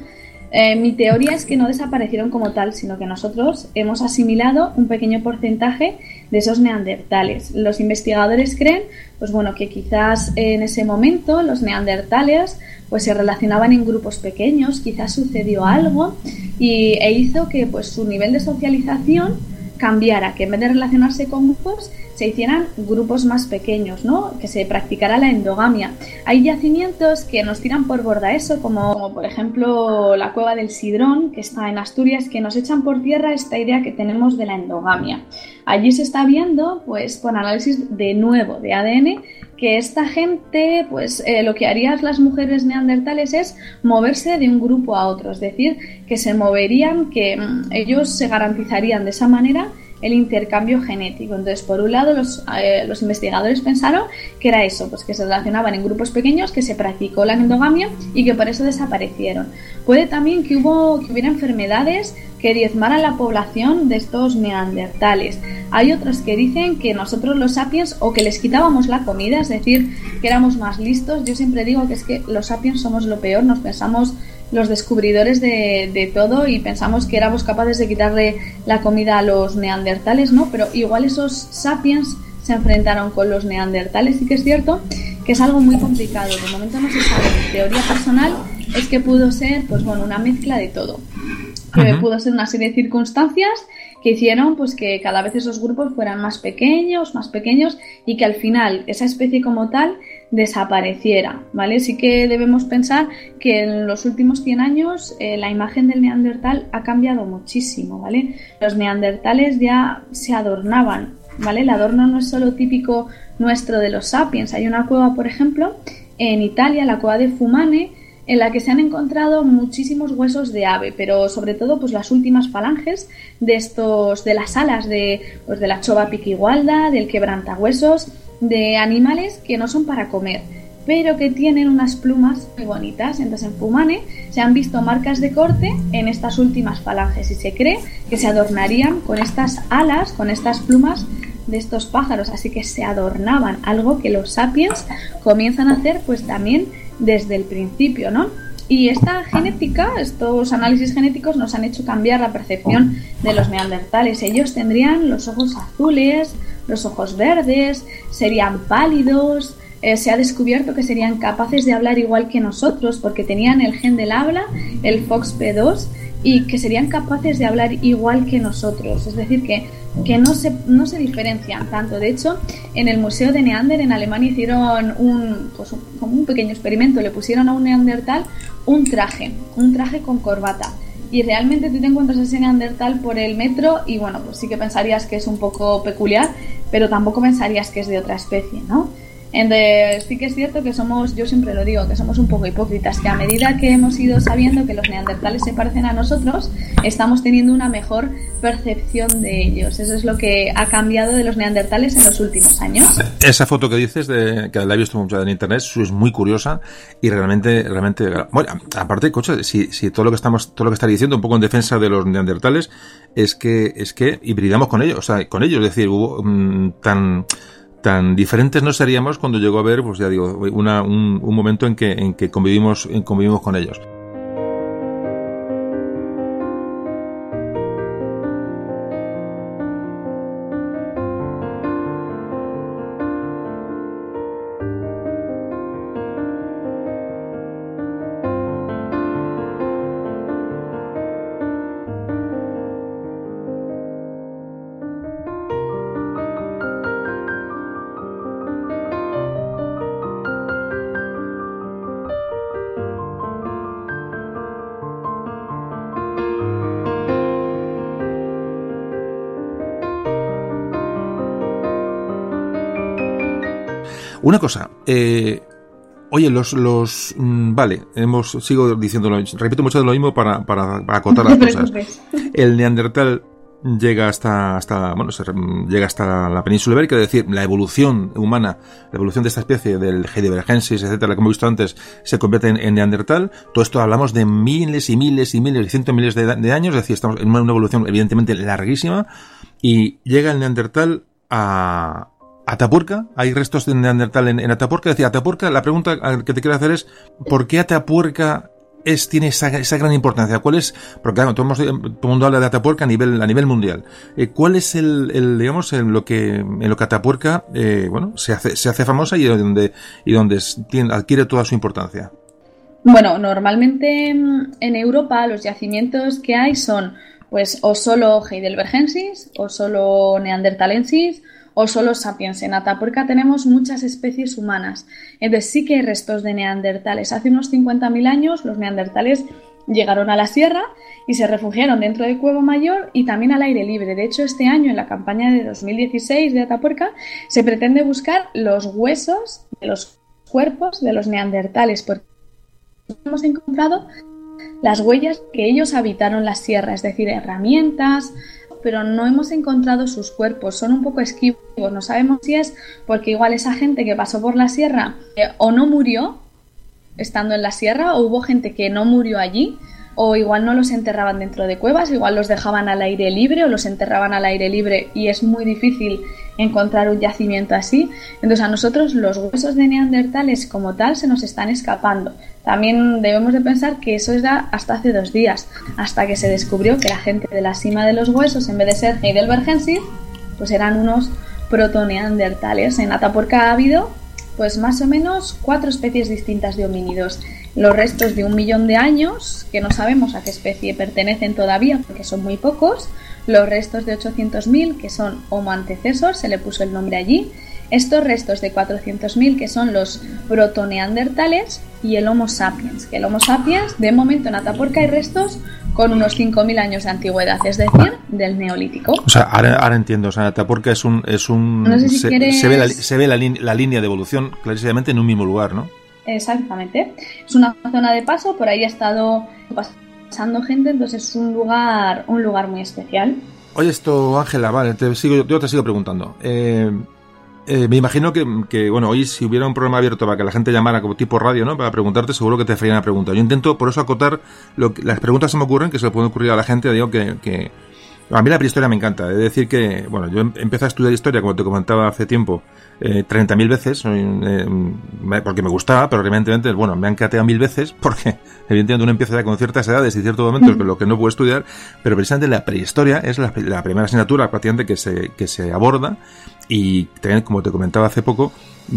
Eh, mi teoría es que no desaparecieron como tal, sino que nosotros hemos asimilado un pequeño porcentaje de esos neandertales. Los investigadores creen, pues bueno, que quizás en ese momento los neandertales pues se relacionaban en grupos pequeños, quizás sucedió algo y, e hizo que pues su nivel de socialización cambiara, que en vez de relacionarse con grupos, se hicieran grupos más pequeños, ¿no? Que se practicara la endogamia. Hay yacimientos que nos tiran por borda eso, como, por ejemplo la cueva del Sidrón, que está en Asturias, que nos echan por tierra esta idea que tenemos de la endogamia. Allí se está viendo, pues, por análisis de nuevo de ADN, que esta gente, pues eh, lo que harían las mujeres neandertales es moverse de un grupo a otro, es decir, que se moverían, que mm, ellos se garantizarían de esa manera el intercambio genético. Entonces, por un lado, los, eh, los, investigadores pensaron que era eso, pues que se relacionaban en grupos pequeños, que se practicó la endogamia y que por eso desaparecieron. Puede también que, hubo, que hubiera enfermedades que diezmaran la población de estos neandertales. Hay otros que dicen que nosotros los sapiens o que les quitábamos la comida, es decir, que éramos más listos. Yo siempre digo que es que los sapiens somos lo peor, nos pensamos los descubridores de, de, todo y pensamos que éramos capaces de quitarle la comida a los neandertales, ¿no? Pero igual esos sapiens se enfrentaron con los neandertales y que es cierto que es algo muy complicado. De momento no se sabe. Mi teoría personal es que pudo ser, pues bueno, una mezcla de todo. Que pudo ser una serie de circunstancias que hicieron pues que cada vez esos grupos fueran más pequeños, más pequeños y que al final esa especie como tal desapareciera, ¿vale? Sí que debemos pensar que en los últimos 100 años eh, la imagen del neandertal ha cambiado muchísimo, ¿vale? Los neandertales ya se adornaban, ¿vale? El adorno no es solo típico nuestro de los sapiens. Hay una cueva, por ejemplo, en Italia, la cueva de Fumane, en la que se han encontrado muchísimos huesos de ave, pero sobre todo pues las últimas falanges de estos de las alas de pues, de la chova piquigualda, del quebrantahuesos de animales que no son para comer, pero que tienen unas plumas muy bonitas. Entonces en Fumane se han visto marcas de corte en estas últimas falanges y se cree que se adornarían con estas alas, con estas plumas de estos pájaros, así que se adornaban, algo que los sapiens comienzan a hacer pues también desde el principio, ¿no? Y esta genética, estos análisis genéticos nos han hecho cambiar la percepción de los neandertales. Ellos tendrían los ojos azules, los ojos verdes, serían pálidos, eh, se ha descubierto que serían capaces de hablar igual que nosotros porque tenían el gen del habla, el FOXP2, y que serían capaces de hablar igual que nosotros. Es decir, que, que no, se, no se diferencian tanto. De hecho, en el Museo de Neander en Alemania hicieron un, pues como un pequeño experimento. Le pusieron a un neandertal un traje, un traje con corbata. Y realmente tú te encuentras ese neandertal por el metro y bueno, pues sí que pensarías que es un poco peculiar, pero tampoco pensarías que es de otra especie, ¿no? Entonces, sí que es cierto que somos, yo siempre lo digo, que somos un poco hipócritas, que a medida que hemos ido sabiendo que los neandertales se parecen a nosotros, estamos teniendo una mejor percepción de ellos. Eso es lo que ha cambiado de los neandertales en los últimos años.
Esa foto que dices, de, que la he visto mucho en internet, es muy curiosa y realmente, realmente, bueno, aparte, coche, si, si todo lo que estamos, todo lo que está diciendo, un poco en defensa de los neandertales, es que, es que hibridamos con ellos, o sea, con ellos, es decir, hubo mm, tan, tan diferentes no seríamos cuando llegó a ver, pues ya digo, una, un, un, momento en que, en que convivimos, en convivimos con ellos. Una cosa, eh, oye, los, los, mm, vale, hemos, sigo diciéndolo, repito mucho de lo mismo para, para, para acotar las cosas. El neandertal llega hasta, hasta, bueno, se, llega hasta la península ibérica, es decir, la evolución humana, la evolución de esta especie del Heidelbergensis, etcétera, como he visto antes, se convierte en, en, neandertal. Todo esto hablamos de miles y miles y miles y cientos miles de, de años, es decir, estamos en una evolución evidentemente larguísima, y llega el neandertal a, Atapuerca, hay restos de Neandertal en, en Atapuerca. Es decir, Atapuerca, la pregunta que te quiero hacer es, ¿por qué Atapuerca es, tiene esa, esa gran importancia? ¿Cuál es, porque todo, el mundo habla de Atapuerca a nivel, a nivel mundial. Eh, ¿Cuál es el, digamos, en lo que, en lo que Atapuerca, eh, bueno, se hace, se hace famosa y donde, y adquiere toda su importancia?
Bueno, normalmente en Europa los yacimientos que hay son, pues, o solo Heidelbergensis, o solo Neandertalensis, o solo sapiens. En Atapuerca tenemos muchas especies humanas. Entonces sí que hay restos de neandertales. Hace unos 50.000 años los neandertales llegaron a la sierra y se refugiaron dentro de Cuevo Mayor y también al aire libre. De hecho, este año, en la campaña de 2016 de Atapuerca, se pretende buscar los huesos de los cuerpos de los neandertales, porque hemos encontrado las huellas que ellos habitaron la sierra, es decir, herramientas, pero no hemos encontrado sus cuerpos, son un poco esquivos, no sabemos si es porque igual esa gente que pasó por la sierra eh, o no murió estando en la sierra o hubo gente que no murió allí o igual no los enterraban dentro de cuevas, igual los dejaban al aire libre o los enterraban al aire libre y es muy difícil encontrar un yacimiento así. Entonces a nosotros los huesos de neandertales como tal se nos están escapando. También debemos de pensar que eso era hasta hace dos días, hasta que se descubrió que la gente de la cima de los huesos, en vez de ser Heidelbergensis, pues eran unos protoneandertales. En Atapuerca ha habido pues más o menos cuatro especies distintas de homínidos los restos de un millón de años, que no sabemos a qué especie pertenecen todavía porque son muy pocos, los restos de 800.000, que son Homo antecesor, se le puso el nombre allí, estos restos de 400.000, que son los protoneandertales, y el Homo sapiens, que el Homo sapiens, de momento en Atapuerca hay restos con unos 5.000 años de antigüedad, es decir, del Neolítico.
O sea, ahora, ahora entiendo, o sea, Atapuerca es un... Es un
no sé si
se,
quieres...
se, ve, la, se ve la, la línea de evolución clarísimamente en un mismo lugar, ¿no?
Exactamente. Es una zona de paso, por ahí ha estado pasando gente, entonces es un lugar, un lugar muy especial.
Oye, esto, Ángela, vale, te sigo, yo te sigo preguntando. Eh, eh, me imagino que, bueno, hoy si hubiera un programa abierto para que la gente llamara como tipo radio, ¿no? Para preguntarte, seguro que te harían una pregunta. Yo intento, por eso, acotar las preguntas se me ocurren, que se le pueden ocurrir a la gente, digo que, que a mí la prehistoria me encanta. Es decir que, bueno, yo empecé a estudiar historia, como te comentaba hace tiempo, eh, 30.000 veces, eh, porque me gustaba, pero evidentemente, bueno, me han cateado mil veces, porque evidentemente uno empieza ya con ciertas edades y ciertos momentos, mm. lo que no puedo estudiar, pero precisamente la prehistoria es la, la primera asignatura prácticamente que se, que se aborda, y también, como te comentaba hace poco,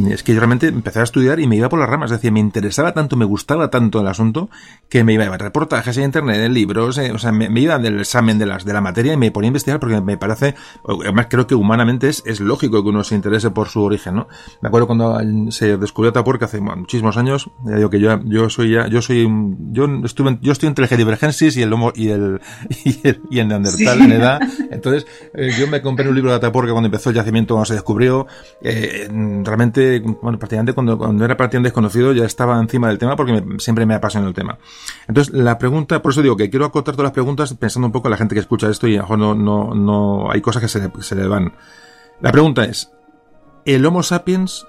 es que yo realmente empecé a estudiar y me iba por las ramas. Es decir, me interesaba tanto, me gustaba tanto el asunto que me iba a reportajes en internet, en libros, eh, o sea, me, iba del examen de, las, de la materia y me ponía a investigar porque me parece, además creo que humanamente es, es lógico que uno se interese por su origen, ¿no? Me acuerdo cuando se descubrió Atapuerca hace muchísimos años, ya digo que yo, yo soy ya, yo soy, yo estuve, yo estoy entre el Gedivergensis y el Homo, y el, y el, y el Neandertal en edad. Entonces, eh, yo me compré un libro de Atapuerca cuando empezó el yacimiento, se descubrió, eh, realmente, bueno, prácticamente cuando, cuando era prácticamente desconocido ya estaba encima del tema porque siempre me apasiona el tema. Entonces, la pregunta, por eso digo que quiero acotar todas las preguntas pensando un poco en la gente que escucha esto y a lo mejor no, no, no, hay cosas que se se le van. La pregunta es, ¿el Homo sapiens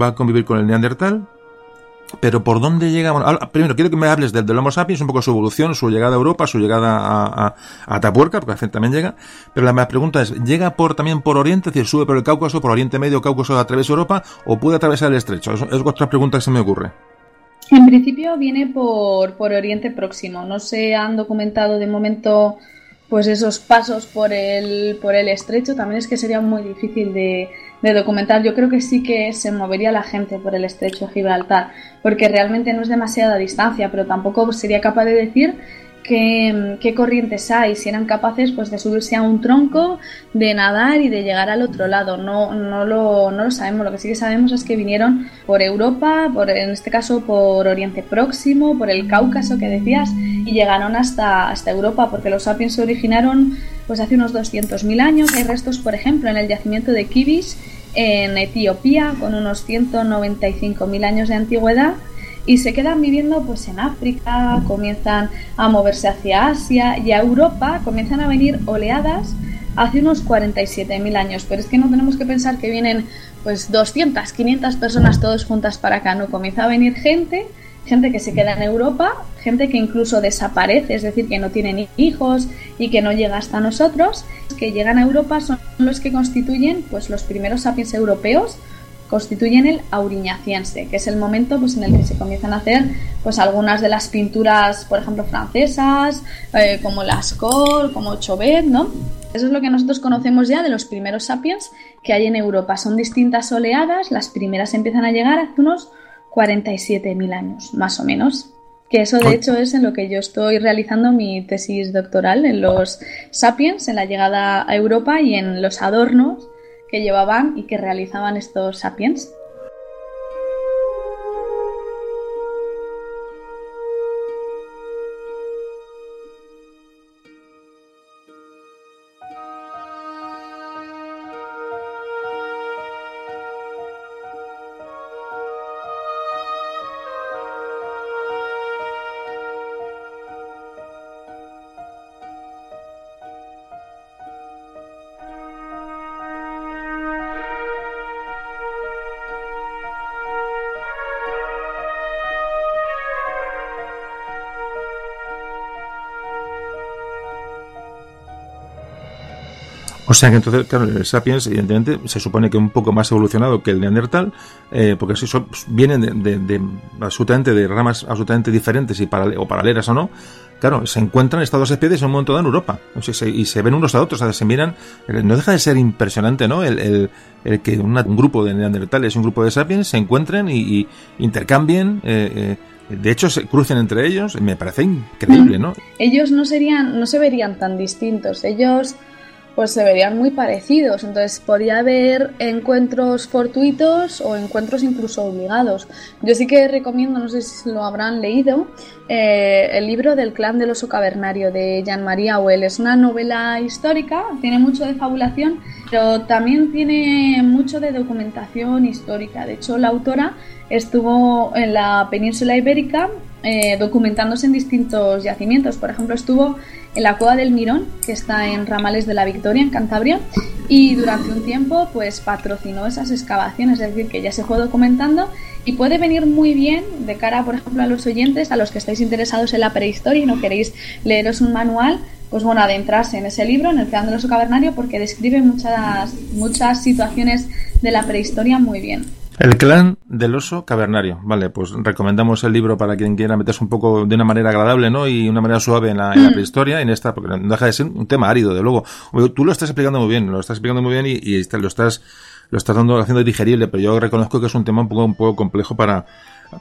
va a convivir con el Neandertal? Pero ¿por dónde llega? Primero quiero que me hables del, Homo sapiens, un poco su evolución, su llegada a Europa, su llegada a, a, a Atapuerca, porque también llega. Pero la, pregunta es, ¿llega por también por Oriente, es decir, sube por el Cáucaso, por Oriente Medio, Cáucaso, a través de Europa, o puede atravesar el estrecho? Es, es otra pregunta que se me ocurre.
En principio viene por, por Oriente Próximo. No se han documentado de momento pues esos pasos por el, por el estrecho. También es que sería muy difícil de, de documentar, yo creo que sí que se movería la gente por el estrecho de Gibraltar, porque realmente no es demasiada distancia, pero tampoco sería capaz de decir qué, corrientes hay, si eran capaces pues de subirse a un tronco, de nadar y de llegar al otro lado. No, no, lo, no lo sabemos, lo que sí que sabemos es que vinieron por Europa, por, en este caso por Oriente Próximo, por el Cáucaso que decías, y llegaron hasta, hasta Europa, porque los sapiens se originaron pues hace unos 200.000 años. Hay restos, por ejemplo, en el yacimiento de Kibis, en Etiopía, con unos 195.000 años de antigüedad y se quedan viviendo pues en África, comienzan a moverse hacia Asia y a Europa comienzan a venir oleadas hace unos 47.000 años, pero es que no tenemos que pensar que vienen pues 200, 500 personas todos juntas para acá, no, comienza a venir gente, gente que se queda en Europa, gente que incluso desaparece, es decir, que no tienen hijos y que no llega hasta nosotros, que llegan a Europa son los que constituyen pues los primeros sapiens europeos, constituyen el auriñaciense, que es el momento pues, en el que se comienzan a hacer pues, algunas de las pinturas, por ejemplo, francesas, eh, como Lascaux, como Chauvet, ¿no? Eso es lo que nosotros conocemos ya de los primeros sapiens que hay en Europa. Son distintas oleadas, las primeras empiezan a llegar hace unos 47.000 años, más o menos. Que eso de hecho es en lo que yo estoy realizando mi tesis doctoral, en los sapiens, en la llegada a Europa y en los adornos que llevaban y que realizaban estos sapiens.
O sea que entonces, claro, el Sapiens, evidentemente, se supone que un poco más evolucionado que el Neandertal, eh, porque si son, vienen de, absolutamente de ramas absolutamente diferentes y o paralelas o no, claro, se encuentran estas dos especies en un momento dado en Europa y se ven unos a otros, o sea, se miran, eh, no deja de ser impresionante, ¿no? El, el, que un grupo de neandertales y un grupo de sapiens se encuentren y, intercambien. Eh, de hecho, se crucen entre ellos, me parece increíble, ¿no?
Ellos no serían, no se verían tan distintos. Ellos pues se verían muy parecidos. Entonces podría haber encuentros fortuitos o encuentros incluso obligados. Yo sí que recomiendo, no sé si lo habrán leído, eh, el libro del clan del oso cavernario de Jean-Marie Auel. Es una novela histórica, tiene mucho de fabulación, pero también tiene mucho de documentación histórica. De hecho, la autora estuvo en la península ibérica eh, documentándose en distintos yacimientos. Por ejemplo, estuvo en la Cueva del Mirón, que está en Ramales de la Victoria, en Cantabria, y durante un tiempo pues patrocinó esas excavaciones, es decir, que ya se fue documentando y puede venir muy bien de cara, por ejemplo, a los oyentes, a los que estáis interesados en la prehistoria y no queréis leeros un manual, pues bueno, adentrarse en ese libro, en el Triángulo Cavernario, porque describe muchas, muchas situaciones de la prehistoria muy bien.
El clan del oso cavernario. Vale, pues recomendamos el libro para quien quiera meterse un poco de una manera agradable, ¿no? Y una manera suave en la, en la mm. prehistoria, en esta, porque no deja de ser un tema árido, de luego. Tú lo estás explicando muy bien, lo estás explicando muy bien y, y lo estás, lo estás dando, haciendo digerible, pero yo reconozco que es un tema un poco, un poco complejo para,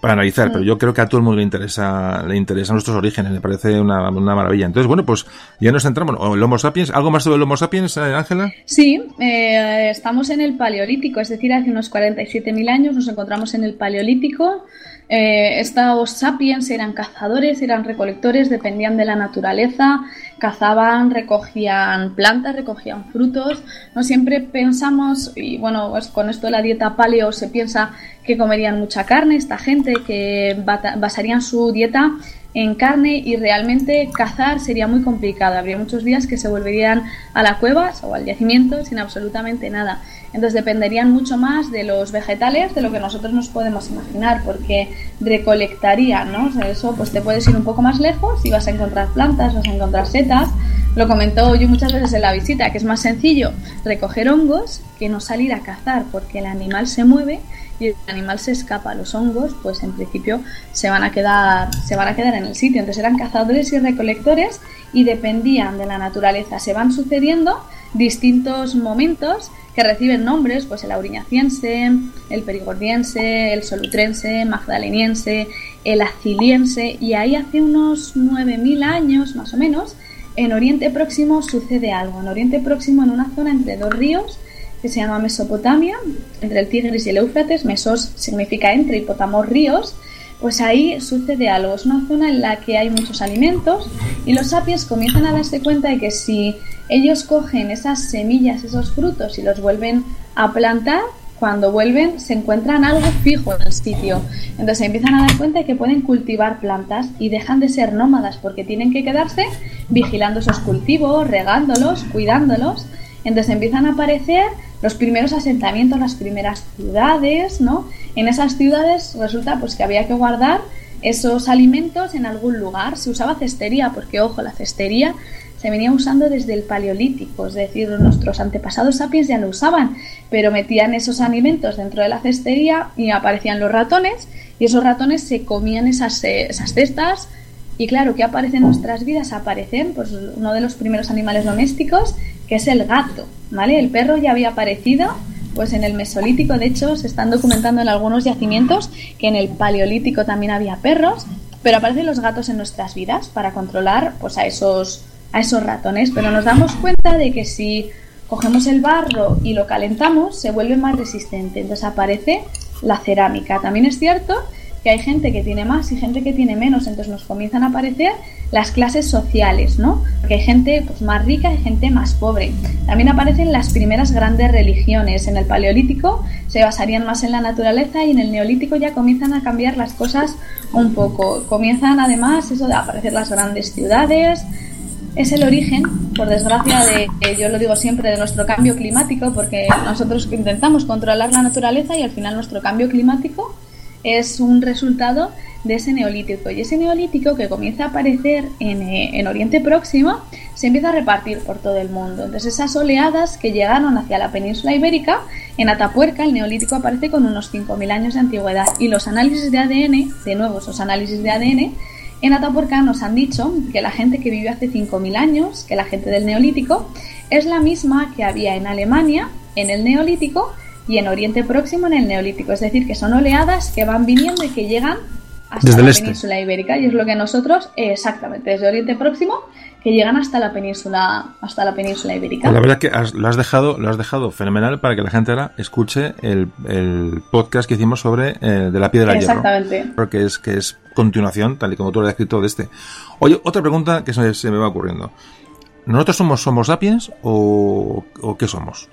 para analizar, pero yo creo que a todo el mundo le interesa, le interesan nuestros orígenes, me parece una, una maravilla. Entonces, bueno, pues ya nos centramos, o el Homo sapiens, ¿algo más sobre el Homo sapiens, eh, Ángela?
Sí, eh, estamos en el Paleolítico, es decir, hace unos 47.000 años nos encontramos en el Paleolítico, eh, estos sapiens eran cazadores, eran recolectores, dependían de la naturaleza, cazaban, recogían plantas, recogían frutos. No siempre pensamos, y bueno, pues con esto de la dieta paleo se piensa que comerían mucha carne, esta gente, que basarían su dieta en carne y realmente cazar sería muy complicado. Habría muchos días que se volverían a la cueva o al yacimiento sin absolutamente nada. Entonces dependerían mucho más de los vegetales de lo que nosotros nos podemos imaginar, porque recolectarían, ¿no? O sea, eso pues te puedes ir un poco más lejos y vas a encontrar plantas, vas a encontrar setas. Lo comentó yo muchas veces en la visita, que es más sencillo recoger hongos que no salir a cazar, porque el animal se mueve y el animal se escapa. Los hongos, pues en principio se van a quedar, se van a quedar en el sitio. Entonces eran cazadores y recolectores y dependían de la naturaleza. Se van sucediendo distintos momentos que reciben nombres, pues el auriñaciense, el perigordiense, el solutrense, magdaleniense, el aciliense, y ahí hace unos 9.000 años más o menos, en Oriente Próximo sucede algo. En Oriente Próximo, en una zona entre dos ríos, que se llama Mesopotamia, entre el Tigris y el Éufrates, Mesos significa entre y ríos, pues ahí sucede algo. Es una zona en la que hay muchos alimentos y los sapiens comienzan a darse cuenta de que si ellos cogen esas semillas, esos frutos y los vuelven a plantar, cuando vuelven se encuentran algo fijo en el sitio. Entonces se empiezan a dar cuenta de que pueden cultivar plantas y dejan de ser nómadas porque tienen que quedarse vigilando esos cultivos, regándolos, cuidándolos. Entonces empiezan a aparecer los primeros asentamientos, las primeras ciudades, ¿no? En esas ciudades resulta pues que había que guardar esos alimentos en algún lugar. Se usaba cestería, porque ojo, la cestería se venía usando desde el paleolítico, es decir, nuestros antepasados sapiens ya lo usaban, pero metían esos alimentos dentro de la cestería y aparecían los ratones y esos ratones se comían esas, esas cestas y claro, ¿qué aparece en nuestras vidas? Aparecen pues uno de los primeros animales domésticos, que es el gato, ¿vale? El perro ya había aparecido pues en el Mesolítico, de hecho, se están documentando en algunos yacimientos que en el Paleolítico también había perros, pero aparecen los gatos en nuestras vidas para controlar pues a esos a esos ratones, pero nos damos cuenta de que si cogemos el barro y lo calentamos, se vuelve más resistente. Entonces aparece la cerámica. También es cierto que hay gente que tiene más y gente que tiene menos, entonces nos comienzan a aparecer las clases sociales, ¿no? Porque hay gente pues, más rica y gente más pobre. También aparecen las primeras grandes religiones. En el Paleolítico se basarían más en la naturaleza y en el Neolítico ya comienzan a cambiar las cosas un poco. Comienzan además eso de aparecer las grandes ciudades, es el origen, por desgracia, de, yo lo digo siempre, de nuestro cambio climático, porque nosotros intentamos controlar la naturaleza y al final nuestro cambio climático es un resultado de ese neolítico. Y ese neolítico que comienza a aparecer en, eh, en, Oriente Próximo se empieza a repartir por todo el mundo. Entonces esas oleadas que llegaron hacia la península ibérica, en Atapuerca el neolítico aparece con unos 5.000 años de antigüedad y los análisis de ADN, de nuevo esos análisis de ADN, en Atapuerca nos han dicho que la gente que vivió hace 5.000 años, que la gente del Neolítico, es la misma que había en Alemania en el Neolítico y en Oriente Próximo en el Neolítico. Es decir, que son oleadas que van viniendo y que llegan hasta la este. península ibérica y es lo que nosotros, exactamente, desde Oriente Próximo que llegan hasta la península hasta la península ibérica.
La verdad es que lo has dejado lo has dejado fenomenal para que la gente ahora escuche el, podcast que hicimos sobre eh, de la piedra
Exactamente.
Porque es que es continuación, tal y como tú lo has escrito de este. Oye, otra pregunta que se, me va ocurriendo. ¿Nosotros somos somos sapiens o, qué somos?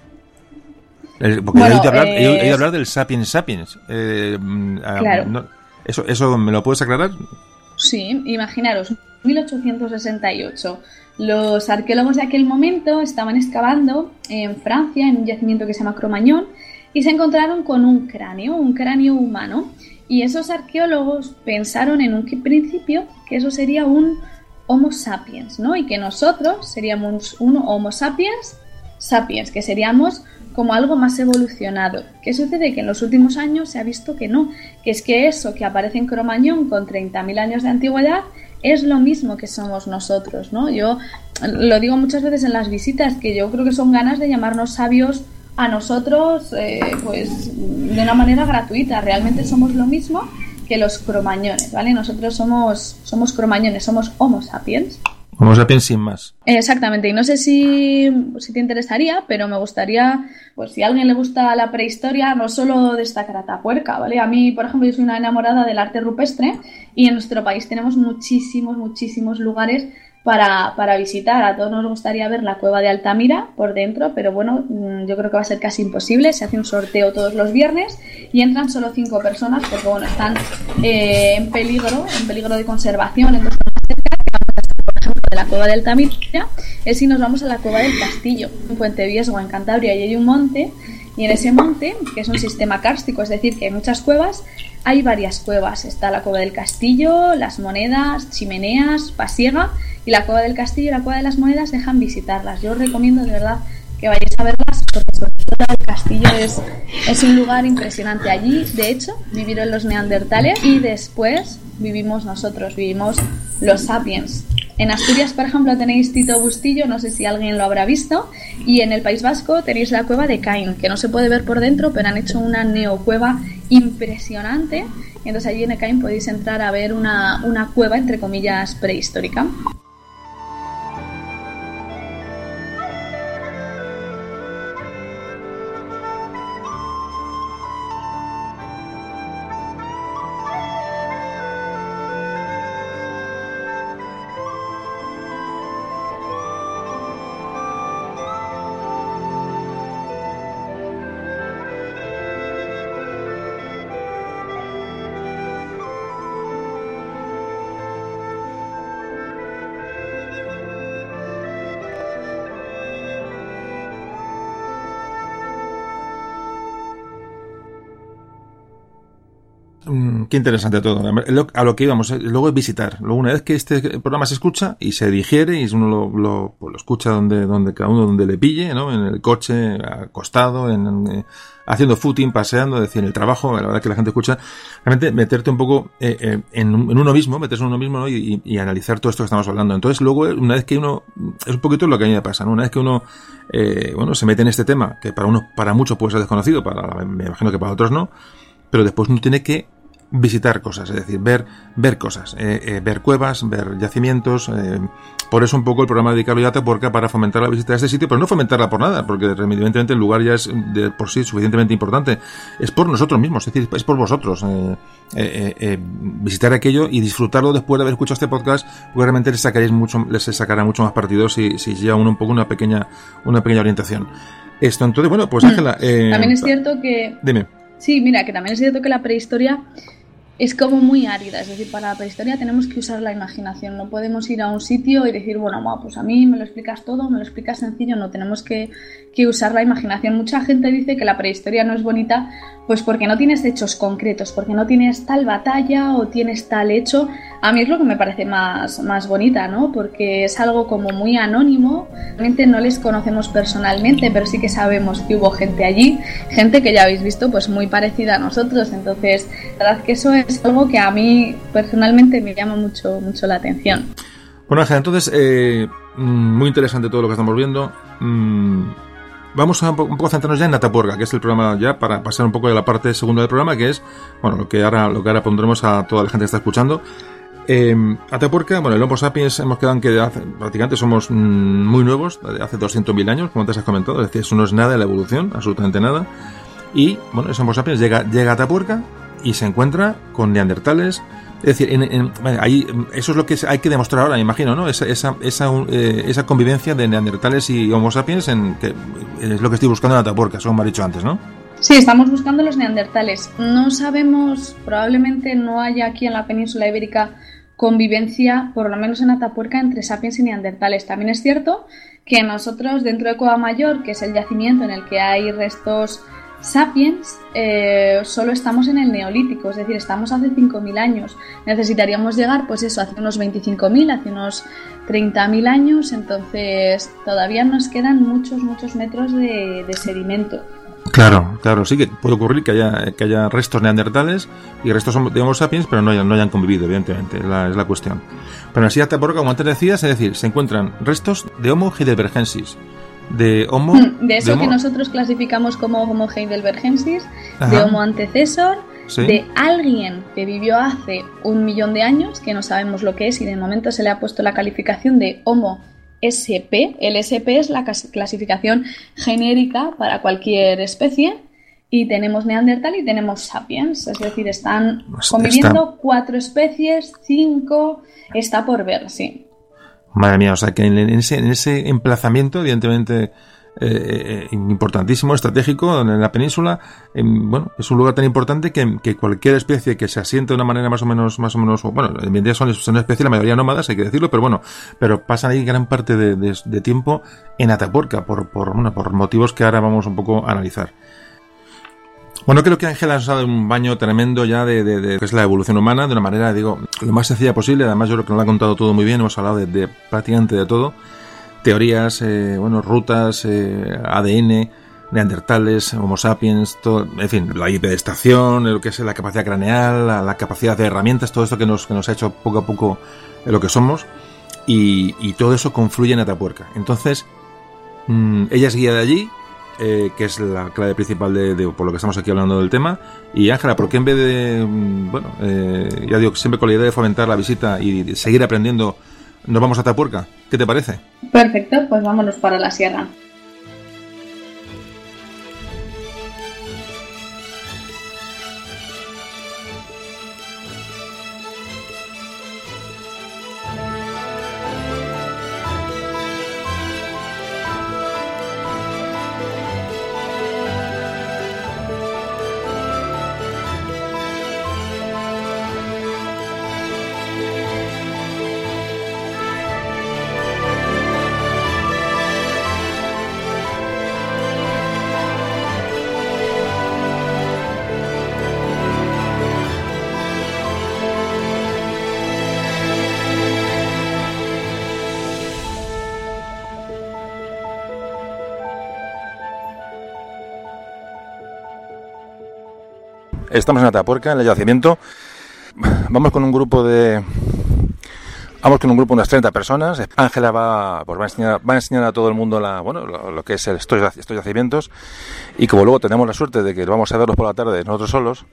Porque he, oído hablar, del sapiens sapiens. Eh, mm, ah,
claro.
¿Eso, ¿Eso me lo puedes aclarar?
Sí, imaginaros, 1868. Los arqueólogos de aquel momento estaban excavando en Francia, en un yacimiento que se llama Cromañón, y se encontraron con un cráneo, un cráneo humano. Y esos arqueólogos pensaron en un principio que eso sería un Homo sapiens, ¿no? Y que nosotros seríamos un Homo sapiens sapiens, que seríamos como algo más evolucionado. ¿Qué sucede? Que en los últimos años se ha visto que no, que es que eso que aparece en Cromañón con 30.000 años de antigüedad es lo mismo que somos nosotros, ¿no? Yo lo digo muchas veces en las visitas, que yo creo que son ganas de llamarnos sabios a nosotros, eh, pues de una manera gratuita. Realmente somos lo mismo que los cromañones, ¿vale? Nosotros somos, somos cromañones, somos homo sapiens.
Homo sapiens sin más.
Exactamente, y no sé si, si, te interesaría, pero me gustaría, pues si a alguien le gusta la prehistoria, no solo destacar a Tapuerca, ¿vale? A mí, por ejemplo, yo soy una enamorada del arte rupestre y en nuestro país tenemos muchísimos, muchísimos lugares para, para, visitar. A todos nos gustaría ver la cueva de Altamira por dentro, pero bueno, mm, yo creo que va a ser casi imposible. Se hace un sorteo todos los viernes y entran solo cinco personas porque bueno, están eh, en peligro, en peligro de conservación. De la cueva de Altamira es si nos vamos a la cueva del Castillo, en Puente Viesgo, en Cantabria, y hay un monte. Y en ese monte, que es un sistema kárstico, es decir, que hay muchas cuevas, hay varias cuevas. Está la cueva del castillo, las monedas, chimeneas, pasiega y la cueva del castillo y la cueva de las monedas dejan visitarlas. Yo os recomiendo de verdad que vayáis a verlas porque el castillo es, es un lugar impresionante. Allí, de hecho, vivieron los neandertales y después vivimos nosotros, vivimos los sapiens. En Asturias, por ejemplo, tenéis Tito Bustillo, no sé si alguien lo habrá visto, y en el País Vasco tenéis la cueva de Cain, que no se puede ver por dentro, pero han hecho una neocueva impresionante. Entonces allí en Cain podéis entrar a ver una, una cueva, entre comillas, prehistórica.
Qué interesante todo. A lo que íbamos, luego es visitar. Luego, una vez que este programa se escucha y se digiere y uno lo, pues escucha donde, donde cada uno donde le pille, ¿no? En el coche, acostado, eh, haciendo footing, paseando, es decir, en el trabajo, la verdad que la gente escucha, realmente meterte un poco eh, eh en, uno mismo, meterse en uno mismo ¿no? y, analizar todo esto que estamos hablando. Entonces, luego, una vez que uno, es un poquito lo que a mí me pasa, ¿no? Una vez que uno, bueno, se mete en este tema, que para uno, para muchos puede ser desconocido, me imagino que para otros no, pero después uno tiene que visitar cosas, es decir, ver, ver cosas, eh, eh, ver cuevas, ver yacimientos. Eh, por eso un poco el programa dedicado a Atapuerca para fomentar la visita a este sitio, pero no fomentarla por nada, porque evidentemente el lugar ya es de por sí suficientemente importante. Es por nosotros mismos, es decir, es por vosotros. visitar aquello y disfrutarlo después de haber escuchado este podcast, porque realmente les sacaréis mucho, les sacará mucho más partido si, si lleva uno un poco una pequeña, una pequeña orientación. Esto, entonces, bueno, pues Ángela.
También es cierto que.
Dime.
Sí, mira, que también es cierto que la prehistoria es como muy árida, es decir, para la prehistoria tenemos que usar la imaginación, no podemos ir a un sitio y decir, bueno, pues a mí me lo explicas todo, me lo explicas sencillo, no, tenemos que, que, usar la imaginación. Mucha gente dice que la prehistoria no es bonita, pues porque no tienes hechos concretos, porque no tienes tal batalla o tienes tal hecho. A mí es lo que me parece más, más bonita, ¿no? Porque es algo como muy anónimo, realmente no les conocemos personalmente, pero sí que sabemos que hubo gente allí, gente que ya habéis visto, pues muy parecida a nosotros, entonces, la verdad que eso es algo que a mí personalmente me llama mucho, mucho la atención.
Bueno, Ángel, entonces, eh, mm, muy interesante todo lo que estamos viendo. Mm, vamos a un poco a centrarnos ya en Atapuerca, que es el programa ya para pasar un poco de la parte segunda del programa, que es, bueno, lo que ahora, lo que ahora pondremos a toda la gente que está escuchando. Eh, Atapuerca, bueno, el Homo sapiens hemos quedado en que hace, prácticamente somos mm, muy nuevos, hace 200.000 años, como te has comentado, es decir, eso no es nada de la evolución, absolutamente nada. Y, bueno, ese Homo sapiens llega, llega a Atapuerca, y se encuentra con neandertales. Es decir, en, ahí, eso es lo que hay que demostrar ahora, me imagino, ¿no? Esa, esa, esa, eh, esa convivencia de neandertales y homo sapiens en, que es lo que estoy buscando en Atapuerca, eso me ha dicho antes, ¿no?
Sí, estamos buscando los neandertales. No sabemos, probablemente no haya aquí en la península ibérica convivencia, por lo menos en Atapuerca, entre sapiens y neandertales. También es cierto que nosotros, dentro de Cueva Mayor, que es el yacimiento en el que hay restos
Sapiens eh, solo estamos en el neolítico, es decir, estamos hace 5.000 años. Necesitaríamos llegar, pues eso, hace unos 25.000, hace unos 30.000 años, entonces todavía nos quedan muchos, muchos metros de, sedimento.
Claro, claro, sí que puede ocurrir que haya, que haya restos neandertales y restos de Homo sapiens, pero no hayan, no hayan convivido, evidentemente, es la, es la cuestión. Pero así hasta por como antes decías, es decir, se encuentran restos de Homo heidelbergensis, de Homo...
Mm, de eso que nosotros clasificamos como Homo heidelbergensis, de Homo antecesor, de alguien que vivió hace un millón de años, que no sabemos lo que es y de momento se le ha puesto la calificación de Homo SP. El SP es la clasificación genérica para cualquier especie. Y tenemos Neandertal y tenemos Sapiens, es decir, están pues conviviendo cuatro especies, cinco, está por ver, sí.
Madre mía, o sea que en ese, en ese emplazamiento, evidentemente eh, importantísimo, estratégico en la península, bueno, es un lugar tan importante que, cualquier especie que se asiente de una manera más o menos, más o menos, bueno, en día son, especies, la mayoría nómadas, hay que decirlo, pero bueno, pero pasan ahí gran parte de, de, tiempo en Atapuerca, por, por, bueno, por motivos que ahora vamos un poco a analizar. Bueno, creo que Ángela ha dado un baño tremendo ya de, de, que es la evolución humana, de una manera, digo, lo más sencilla posible. Además, yo creo que nos lo ha contado todo muy bien. Hemos hablado de, prácticamente de todo. Teorías, eh, bueno, rutas, eh, ADN, neandertales, Homo sapiens, todo, en fin, la hiperestación, lo que es la capacidad craneal, la, capacidad de herramientas, todo esto que nos, que nos ha hecho poco a poco lo que somos. Y, y todo eso confluye en Atapuerca. Entonces, mmm, ella es guía de allí, eh, que es la clave principal de, por lo que estamos aquí hablando del tema. Y Ángela, ¿por qué en vez de, mm, bueno, eh, ya digo, siempre con la idea de fomentar la visita y seguir aprendiendo, nos vamos a Tapuerca? ¿Qué te parece?
Perfecto, pues vámonos para la sierra.
Estamos en Atapuerca, en el yacimiento. Vamos con un grupo de. Vamos con un grupo de unas 30 personas. Ángela va, pues va, a enseñar, va a enseñar a todo el mundo lo, que es estos, estos yacimientos. Y como luego tenemos la suerte de que vamos a verlos por la tarde nosotros solos,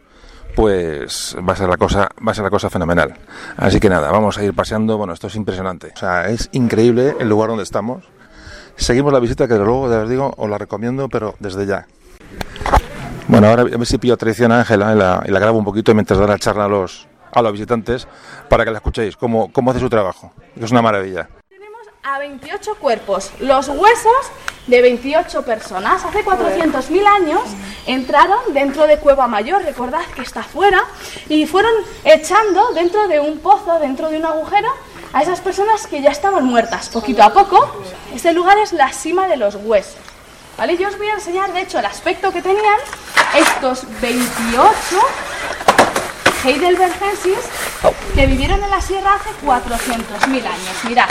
pues va a ser la cosa va a ser la cosa fenomenal así que nada vamos a ir paseando bueno esto es impresionante o sea es increíble el lugar donde estamos seguimos la visita que luego les digo os la recomiendo pero desde ya bueno, ahora a ver si pillo tradición a Ángela y la, y la grabo un poquito mientras da la charla a los, a los visitantes para que la escuchéis, cómo, cómo hace su trabajo. Es una maravilla.
Tenemos a 28 cuerpos, los huesos de 28 personas. Hace 400.000 años entraron dentro de Cueva Mayor, recordad que está afuera, y fueron echando dentro de un pozo, dentro de un agujero, a esas personas que ya estaban muertas. Poquito a poco, este lugar es la cima de los huesos. ¿Vale? Yo os voy a enseñar, de hecho, el aspecto que tenían estos 28 heidelbergensis que vivieron en la sierra hace 400.000 años. Mirad,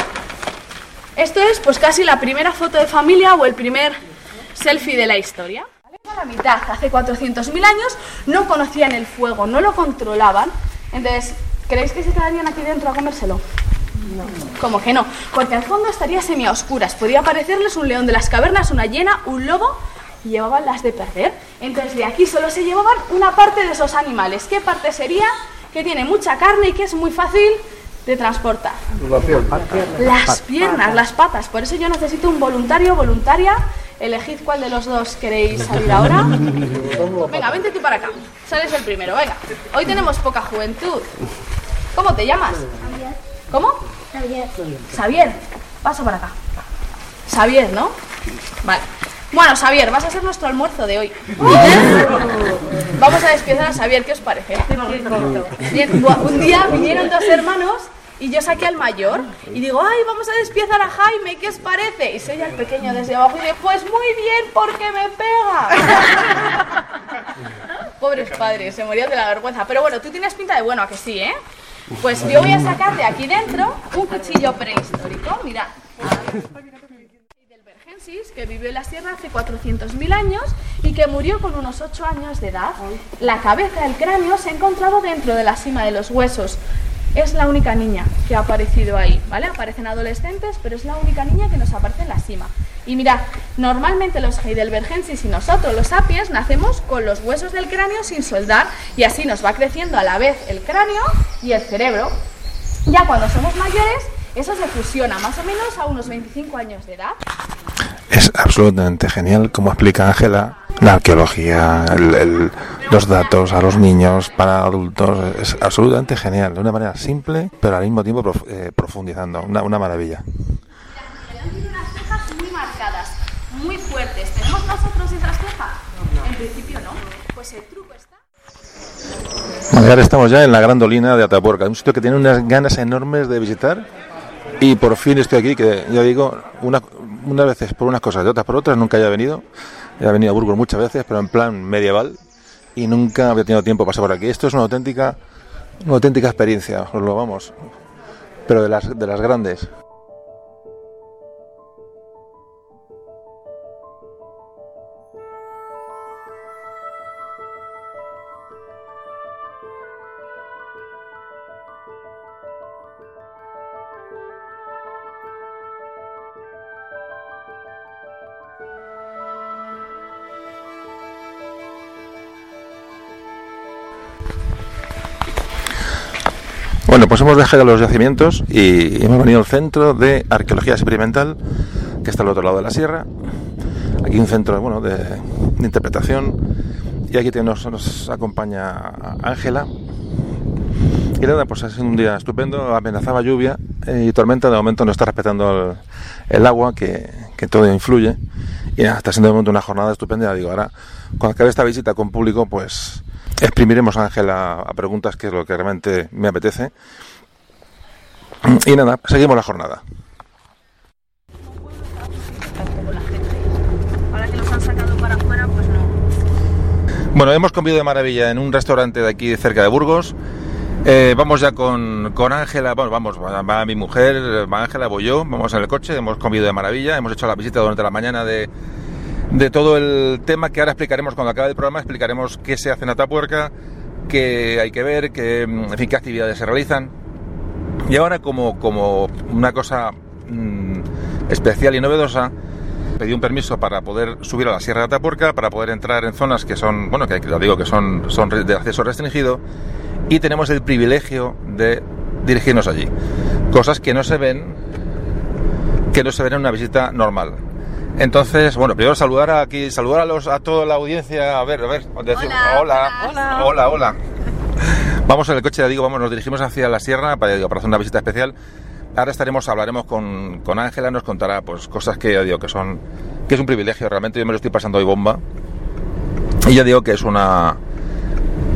esto es pues casi la primera foto de familia o el primer selfie de la historia. A la mitad, hace 400.000 años, no conocían el fuego, no lo controlaban. Entonces, ¿creéis que se quedarían aquí dentro a comérselo? Como que no, porque al fondo estaría semi oscuras. Podía parecerles un león de las cavernas, una hiena, un lobo y llevaban las de perder. Entonces de aquí solo se llevaban una parte de esos animales. ¿Qué parte sería? Que tiene mucha carne y que es muy fácil de transportar. Las piernas, las patas. Por eso yo necesito un voluntario, voluntaria. Elegid cuál de los dos queréis salir ahora. Venga, vente tú para acá. Sales el primero, venga. Hoy tenemos poca juventud. ¿Cómo te llamas? ¿Cómo? Xavier. Xavier, paso para acá. Xavier, ¿no? Vale. Bueno, Xavier, vas a ser nuestro almuerzo de hoy. Vamos a despiezar a Xavier, ¿qué os parece? un día vinieron dos hermanos y yo saqué al mayor y digo, ay, vamos a despiezar a Jaime, ¿qué os parece? Y soy el pequeño desde abajo y digo, pues muy bien, porque me pega. pobres padres, se morían de la vergüenza. Pero bueno, tú tienes pinta de bueno, a que sí, ¿eh? Pues yo voy a sacar de aquí dentro un cuchillo prehistórico, mirad. Heidelbergensis, que vivió en la sierra hace 400.000 años y que murió con unos 8 años de edad. La cabeza del cráneo se ha encontrado dentro de la cima de los huesos. Es la única niña que ha aparecido ahí, ¿vale? Aparecen adolescentes, pero es la única niña que nos aparece en la cima. Y mirad, normalmente los Heidelbergensis y nosotros, los sapiens, nacemos con los huesos del cráneo sin soldar y así nos va creciendo a la vez el cráneo y el cerebro. Ya cuando somos mayores, eso se fusiona más o menos a unos 25 años de edad.
Es absolutamente genial cómo explica Ángela la arqueología, los datos a los niños, para adultos. Es absolutamente genial, de una manera simple, pero al mismo tiempo eh, profundizando. Una maravilla.
Tiene unas cejas muy marcadas, muy fuertes. ¿Tenemos nosotros esas cejas? En principio no. Pues el truco está...
Ahora estamos ya en la Gran Dolina de Atapuerca, un sitio que tiene unas ganas enormes de visitar. Y por fin estoy aquí, que ya digo, una, unas veces por unas cosas y otras por otras, nunca haya venido. He venido a Burgos muchas veces, pero en plan medieval. Y nunca había tenido tiempo de pasar por aquí. Esto es una auténtica, una auténtica experiencia, os lo vamos. Pero de las, de las grandes. Pues hemos dejado los yacimientos y hemos venido al centro de arqueología experimental, que está al otro lado de la sierra. Aquí un centro bueno, de, de interpretación. Y aquí nos, nos acompaña Ángela. Y nada, pues ha sido un día estupendo. Amenazaba lluvia y tormenta. De momento no está respetando el, el agua, que, que todo influye. Y nada, está siendo de momento una jornada estupenda. Digo, ahora, cuando acabe esta visita con público, pues exprimiremos a Ángela a preguntas, que es lo que realmente me apetece. Y nada, seguimos la jornada.
Pues no.
Bueno, hemos comido de maravilla en un restaurante de aquí cerca de Burgos. Eh, vamos ya con con Ángela, bueno, vamos, va, va mi mujer, va Ángela, voy yo, vamos en el coche, hemos comido de maravilla, hemos hecho la visita durante la mañana de, de todo el tema que ahora explicaremos cuando acabe el programa, explicaremos qué se hace en Atapuerca, qué hay que ver, qué, en fin, qué actividades se realizan. Y ahora como, como una cosa mm, especial y novedosa, pedí un permiso para poder subir a la Sierra de Atapuerca, para poder entrar en zonas que son, bueno, que lo digo que son, son de acceso restringido, y tenemos el privilegio de dirigirnos allí. Cosas que no se ven, que no se ven en una visita normal. Entonces, bueno, primero saludar aquí, saludar a los a toda la audiencia, a ver, a ver, decir-
Hola,
hola, hola, hola. Vamos en el coche, ya digo, vamos, nos dirigimos hacia la sierra para, digo, para hacer una visita especial. Ahora estaremos, hablaremos con Ángela, nos contará pues cosas que ya digo que son que es un privilegio realmente, yo me lo estoy pasando hoy bomba. Y ya digo que es una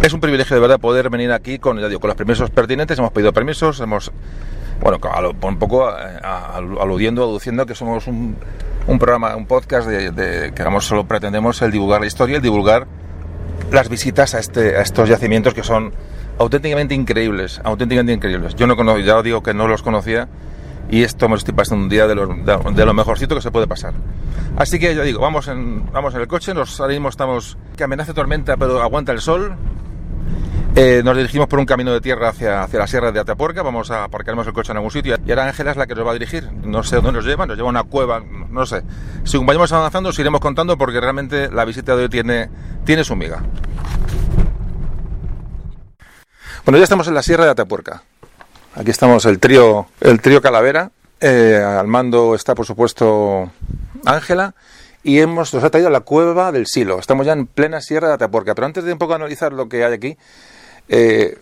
es un privilegio de verdad poder venir aquí con, ya digo, con los permisos pertinentes, hemos pedido permisos, hemos bueno, un poco eh, aludiendo, aduciendo que somos un, un programa, un podcast de, de- que vamos, solo pretendemos el divulgar la historia, el divulgar las visitas a, este, a estos yacimientos que son auténticamente increíbles, auténticamente increíbles. Yo no cono- ya os digo que no los conocía y esto me lo estoy pasando un día de lo, de lo mejorcito que se puede pasar. Así que ya digo, vamos en, vamos en el coche, nos ahora mismo estamos que amenaza tormenta pero aguanta el sol. Eh, nos dirigimos por un camino de tierra hacia, hacia la sierra de Atapuerca, vamos a aparcarnos el coche en algún sitio y ahora Ángela es la que nos va a dirigir. No sé dónde nos lleva, nos lleva a una cueva, no sé. Según vayamos avanzando os iremos contando porque realmente la visita de hoy tiene, tiene su miga. Bueno, ya estamos en la sierra de Atapuerca. Aquí estamos el trío, el trío Calavera. Eh, al mando está, por supuesto, Ángela. Y hemos, nos ha traído la cueva del Silo. Estamos ya en plena sierra de Atapuerca. Pero antes de un poco analizar lo que hay aquí, eh,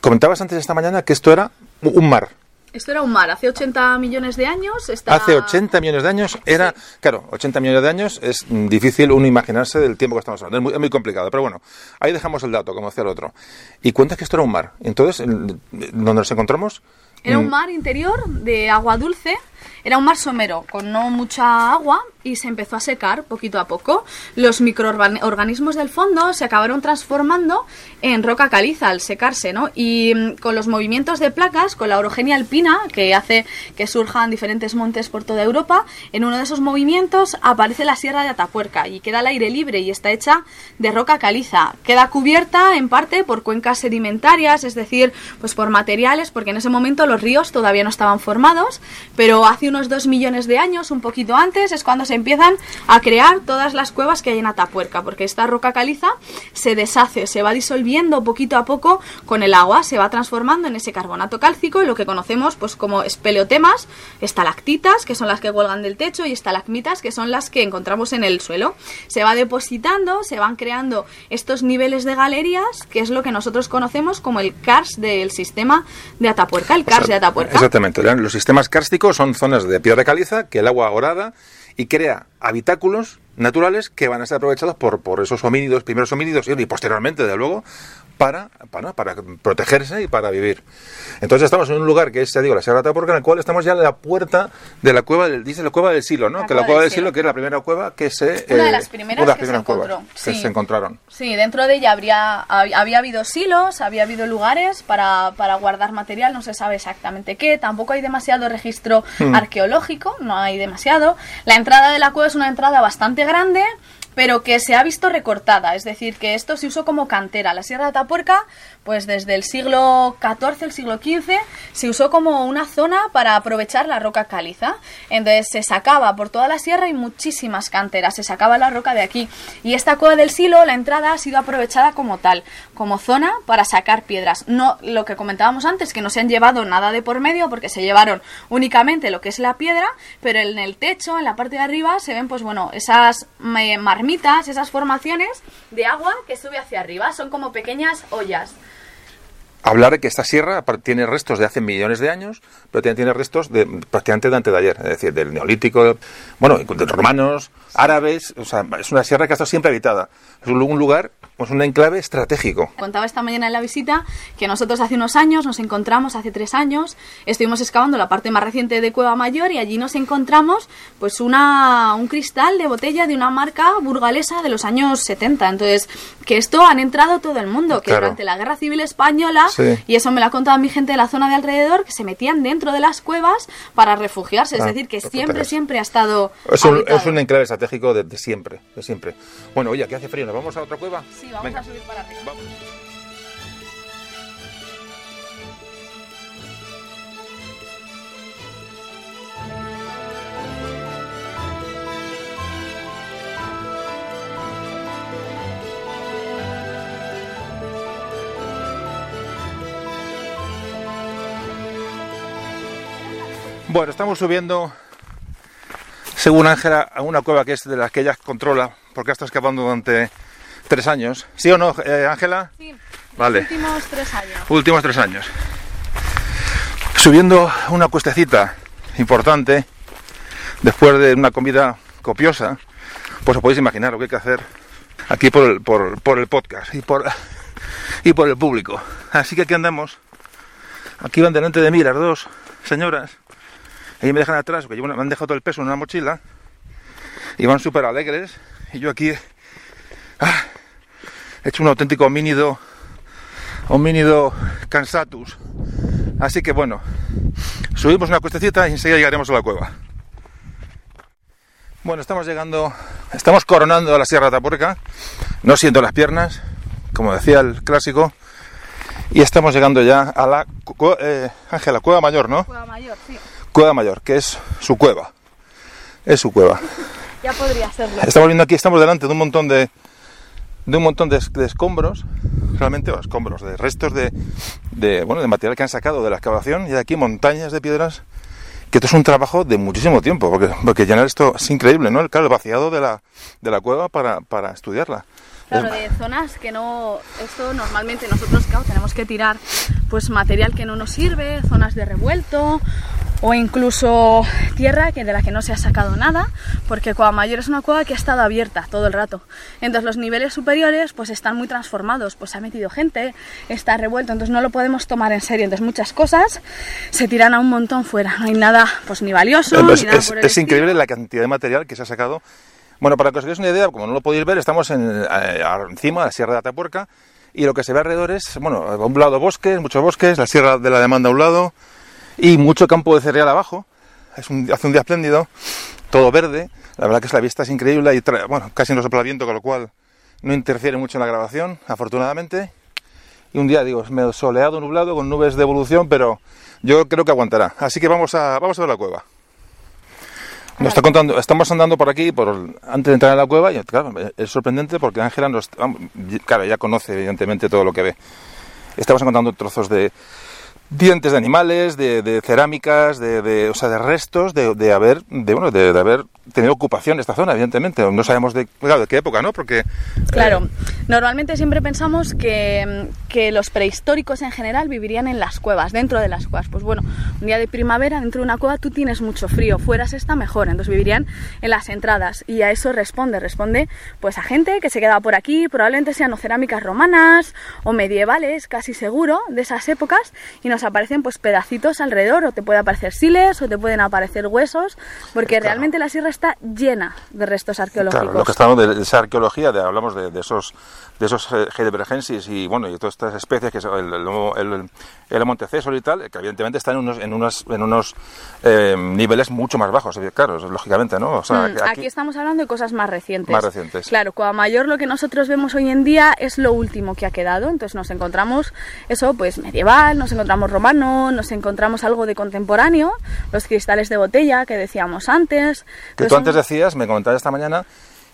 comentabas antes esta mañana que esto era un mar.
Esto era un mar, hace 80 millones de años. Está...
Hace 80 millones de años era, claro, 80 millones de años es difícil uno imaginarse del tiempo que estamos hablando, es muy, es muy complicado, pero bueno, ahí dejamos el dato, como decía el otro. Y cuentas que esto era un mar. Entonces, ¿dónde nos encontramos?
Era un
Mm,
mar interior de agua dulce era un mar somero con no mucha agua y se empezó a secar poquito a poco. Los microorganismos del fondo se acabaron transformando en roca caliza al secarse, ¿no? Y mm, con los movimientos de placas, con la orogenia alpina, que hace que surjan diferentes montes por toda Europa, en uno de esos movimientos aparece la Sierra de Atapuerca y queda al aire libre y está hecha de roca caliza. Queda cubierta en parte por cuencas sedimentarias, es decir, pues por materiales, porque en ese momento los ríos todavía no estaban formados, pero hace unos dos millones de años, un poquito antes, es cuando se empiezan a crear todas las cuevas que hay en Atapuerca, porque esta roca caliza se deshace, se va disolviendo poquito a poco con el agua, se va transformando en ese carbonato cálcico y lo que conocemos pues como espeleotemas, estalactitas, que son las que cuelgan del techo, y estalagmitas, que son las que encontramos en el suelo. Se va depositando, se van creando estos niveles de galerías, que es lo que nosotros conocemos como el KARS del sistema de Atapuerca, el KARS de Atapuerca.
Exactamente, los sistemas kársticos son zonas de piedra caliza que el agua orada y crea habitáculos naturales que van a ser aprovechados por, por esos homínidos, primeros homínidos y posteriormente, de luego, para, para, para, protegerse y para vivir. Entonces estamos en un lugar que es, ya digo, la Sierra de Atapuerca, en el cual estamos ya en la puerta de la cueva del, dice la cueva del Silo, ¿no? que la cueva del Silo, que es la primera cueva que se...
Una de las primeras, que, se encontró.
Sí. se encontraron.
Sí, dentro de ella habría, había habido silos, había habido lugares para, para guardar material, no se sabe exactamente qué, tampoco hay demasiado registro hmm. arqueológico, no hay demasiado. La entrada de la cueva es una entrada bastante grande, pero que se ha visto recortada, es decir, que esto se usó como cantera. La Sierra de Atapuerca, pues desde el siglo XIV, el siglo XV, se usó como una zona para aprovechar la roca caliza. Entonces se sacaba por toda la sierra y muchísimas canteras, se sacaba la roca de aquí. Y esta cueva del Silo, la entrada ha sido aprovechada como tal, como zona para sacar piedras. No lo que comentábamos antes, que no se han llevado nada de por medio, porque se llevaron únicamente lo que es la piedra, pero en el techo, en la parte de arriba, se ven, pues bueno, esas esas formaciones de agua que sube hacia arriba. Son como pequeñas ollas.
Hablar que esta sierra tiene restos de hace millones de años, pero tiene restos de prácticamente de antes de ayer, es decir, del neolítico, bueno, de romanos, árabes, o sea, es una sierra que ha estado siempre habitada. Es un lugar pues un enclave estratégico.
Contaba esta mañana en la visita que nosotros hace unos años nos encontramos, hace tres años, estuvimos excavando la parte más reciente de Cueva Mayor y allí nos encontramos pues una, un cristal de botella de una marca burgalesa de los años 70. Entonces, que esto han entrado todo el mundo, que durante la Guerra Civil Española, y eso me lo ha contado mi gente de la zona de alrededor, que se metían dentro de las cuevas para refugiarse. es ah, decir, que siempre, siempre ha estado...
Es un, es un enclave estratégico de, de, siempre, de siempre. Bueno, oye, aquí hace frío, ¿nos vamos a otra cueva?
Sí, vamos a subir para arriba.
Bueno, estamos subiendo, según Ángela, a una cueva que es de las que ella controla, porque está escapando durante tres años. ¿Sí o no, eh, Ángela?
sí.
Vale.
Últimos tres años.
Últimos tres años. Subiendo una cuestecita importante, después de una comida copiosa, pues os podéis imaginar lo que hay que hacer aquí por el, por, por el podcast y por, y por el público. Así que aquí andamos. Aquí van delante de mí las dos señoras. Ellos me dejan atrás, porque me han dejado todo el peso en una mochila. Y van súper alegres. Y yo aquí Ah, he hecho un auténtico homínido, homínido cansatus. Así que bueno, subimos una cuestecita y enseguida llegaremos a la cueva. Bueno, estamos llegando, estamos coronando a la Sierra de Atapuerca, no siento las piernas, como decía el clásico, y estamos llegando ya a la eh, Ángela, cueva mayor, ¿no?
Cueva mayor, sí.
Cueva mayor, que es su cueva. Es su cueva.
Ya podría serlo.
Estamos viendo aquí, estamos delante de un montón de, de un montón de, escombros, realmente, o escombros, de restos de, de, bueno, de material que han sacado de la excavación y de aquí montañas de piedras, que esto es un trabajo de muchísimo tiempo, porque, porque llenar esto es increíble, ¿no? El, claro, vaciado de la, de la cueva para, para estudiarla.
Claro, de zonas que no, esto normalmente nosotros, claro, tenemos que tirar pues material que no nos sirve, zonas de revuelto, o incluso tierra que de la que no se ha sacado nada, porque Cueva Mayor es una cueva que ha estado abierta todo el rato. Entonces los niveles superiores pues están muy transformados, pues se ha metido gente, está revuelto, entonces no lo podemos tomar en serio. Entonces muchas cosas se tiran a un montón fuera, no hay nada pues ni valioso.
Es,
ni nada
es-
por el
es
estilo.
increíble la cantidad de material que se ha sacado. Bueno, para que os hagáis una idea, como no lo podéis ver, estamos en, eh, encima de la Sierra de Atapuerca y lo que se ve alrededor es, bueno, a un lado bosques, muchos bosques, la Sierra de la Demanda a un lado y mucho campo de cereal abajo. Es un, hace un día espléndido, todo verde. La verdad que es la vista es increíble y bueno, casi no sopla viento, con lo cual no interfiere mucho en la grabación, afortunadamente. Y un día, digo, es medio soleado, nublado, con nubes de evolución, pero yo creo que aguantará. Así que vamos a, vamos a ver la cueva. Nos está contando, estamos andando por aquí, por antes de entrar en la cueva, y claro, es sorprendente porque Ángela nos, claro, ya conoce evidentemente todo lo que ve. Estamos encontrando trozos de dientes de animales, de, de cerámicas, de, de- o sea, de restos de, de haber, de, bueno, de, de haber tenido ocupación esta zona, evidentemente. No sabemos de, claro, de qué época, ¿no? Porque
Claro, normalmente siempre pensamos que, que los prehistóricos en general vivirían en las cuevas, dentro de las cuevas. Pues bueno, un día de primavera dentro de una cueva tú tienes mucho frío, fuera se está mejor, entonces vivirían en las entradas y a eso responde, responde pues a gente que se quedaba por aquí, probablemente sean o cerámicas romanas o medievales, casi seguro, de esas épocas y nos aparecen pues pedacitos alrededor o te puede aparecer siles o te pueden aparecer huesos, porque
Claro.
realmente la sierra está llena de restos arqueológicos.
Claro, lo que estamos de, esa arqueología, de, hablamos de, de esos de esos eh, heidelbergensis y bueno y todas estas especies que son el, el, el, el y tal, que evidentemente están en unos en unos en unos eh, niveles mucho más bajos, claro, lógicamente, ¿no? O sea,
Mm, aquí... estamos hablando de cosas más recientes.
Más recientes.
Claro, Cueva Mayor lo que nosotros vemos hoy en día es lo último que ha quedado. Entonces nos encontramos eso, pues medieval, nos encontramos romano, nos encontramos algo de contemporáneo, los cristales de botella que decíamos antes.
Que tú antes decías, me comentabas esta mañana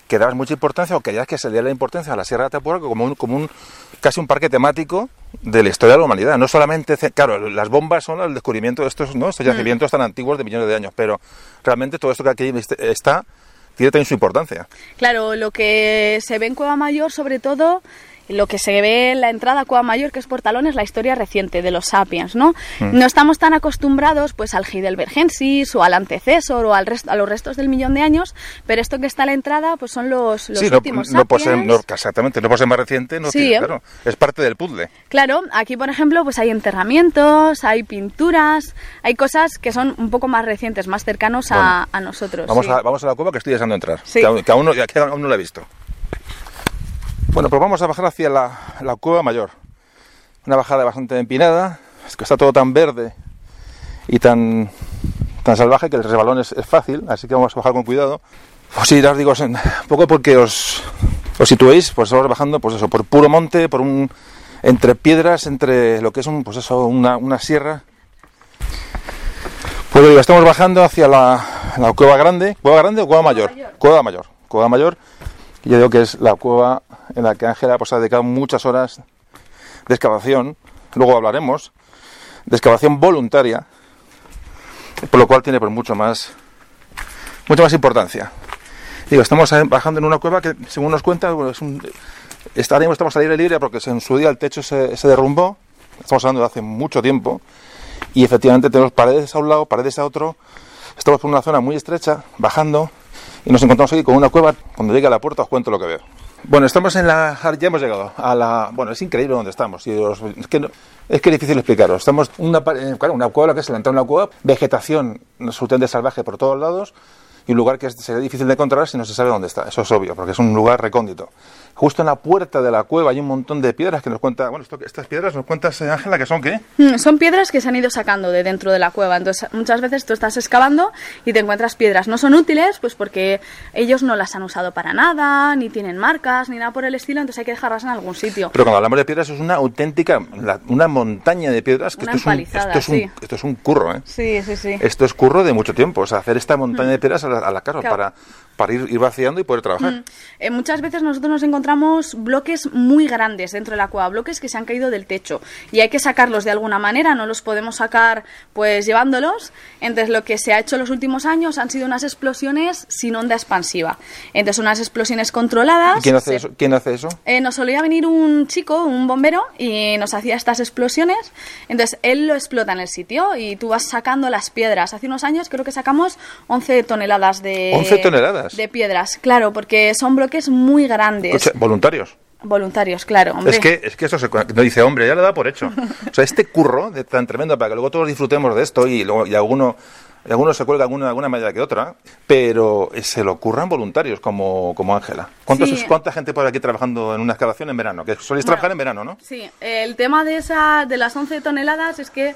que dabas mucha importancia o querías que se diera la importancia a la Sierra de Atapuerca como un, como un casi un parque temático de la historia de la humanidad. No solamente, claro, las bombas son el descubrimiento de estos, ¿no?
Mm.
estos yacimientos tan antiguos de millones de años, pero realmente todo esto que aquí está tiene también su importancia.
Claro, lo que se ve en Cueva Mayor, sobre todo, lo que se ve en la entrada a Cueva Mayor, que es Portalón, es la historia reciente de los sapiens, ¿no?
Mm.
No estamos tan acostumbrados pues al Heidelbergensis o al antecesor o al resto, a los restos del millón de años, pero esto que está a la entrada pues son los, los
sí, no,
últimos
no
sapiens.
no, exactamente, no por ser más reciente, no
Sí,
tiene-
¿eh?
claro, es parte del puzzle.
Claro, aquí por ejemplo pues hay enterramientos, hay pinturas, hay cosas que son un poco más recientes, más cercanos a,
Bueno,
a nosotros.
Vamos,
sí.
a, vamos a la cueva que estoy deseando entrar,
Sí.
que, aún, no, que aún no la he visto. Bueno, pues vamos a bajar hacia la, la cueva mayor. Una bajada bastante empinada, es que está todo tan verde y tan, tan salvaje que el resbalón es, es fácil, así que vamos a bajar con cuidado. Pues sí, os digo, un poco porque os, os situéis, pues estamos bajando, pues eso, por puro monte, por un entre piedras, entre lo que es un, pues eso, una, una sierra. Pues digo, estamos bajando hacia la, la cueva grande, cueva grande o cueva mayor, cueva mayor, cueva mayor. Yo digo que es la cueva en la que Ángela pues, ha dedicado muchas horas de excavación, luego hablaremos, de excavación voluntaria, por lo cual tiene pues, mucho más, mucha más importancia. Digo, estamos bajando en una cueva que, según nos cuenta, bueno, es un, estaremos, estamos al aire libre porque en su día el techo se, se derrumbó, estamos hablando de hace mucho tiempo, y efectivamente tenemos paredes a un lado, paredes a otro, estamos por una zona muy estrecha, bajando, y nos encontramos aquí con una cueva, cuando llegue a la puerta os cuento lo que veo. Bueno, estamos en la. Ya hemos llegado a la. Bueno, es increíble donde estamos. y os- es, que no- es que es difícil explicaros. Estamos en una, eh, claro, una cueva, que es la entrada de una cueva, vegetación absolutamente salvaje por todos lados y un lugar que sería difícil de encontrar si no se sabe dónde está. Eso es obvio, porque es un lugar recóndito. Justo en la puerta de la cueva hay un montón de piedras que nos cuenta. Bueno, esto- estas piedras nos cuentas, eh, Ángela, que son qué?
Mm, Son piedras que se han ido sacando de dentro de la cueva. Entonces, muchas veces tú estás excavando y te encuentras piedras. No son útiles, pues porque ellos no las han usado para nada, ni tienen marcas, ni nada por el estilo, entonces hay que dejarlas en algún sitio.
Pero cuando hablamos de piedras es una auténtica, la- una montaña de piedras que
Una
esto es, un, esto, es un,
sí.
esto es un curro, ¿eh?
Sí, sí, sí.
Esto es curro de mucho tiempo. O sea, hacer esta montaña de piedras, a la casa para, para ir, ir vaciando y poder trabajar.
Mm. Eh, muchas veces nosotros nos encontramos bloques muy grandes dentro de la cueva, bloques que se han caído del techo y hay que sacarlos de alguna manera, no los podemos sacar pues llevándolos. Entonces lo que se ha hecho en los últimos años han sido unas explosiones sin onda expansiva. Entonces unas explosiones controladas.
¿Y quién hace
se-
eso? ¿Quién hace eso?
eh, nos solía venir un chico, un bombero, y nos hacía estas explosiones. Entonces él lo explota en el sitio y tú vas sacando las piedras. Hace unos años creo que sacamos 11 toneladas de.
11 toneladas.
De piedras, claro, porque son bloques muy grandes.
Escucha, voluntarios.
Voluntarios, claro, hombre.
Es que, es que eso se, no dice, hombre, ya le da por hecho. O sea, este curro de tan tremendo para que luego todos disfrutemos de esto y, luego, y alguno, y alguno se cuelga alguna, alguna medalla que otra, pero eh, se lo curran voluntarios como como Ángela. ¿Cuántos-
Sí.
¿Cuánta gente por aquí trabajando en una excavación en verano? Que soléis
Bueno.
trabajar en verano, ¿no?
Sí, el tema de esa de las 11 toneladas es que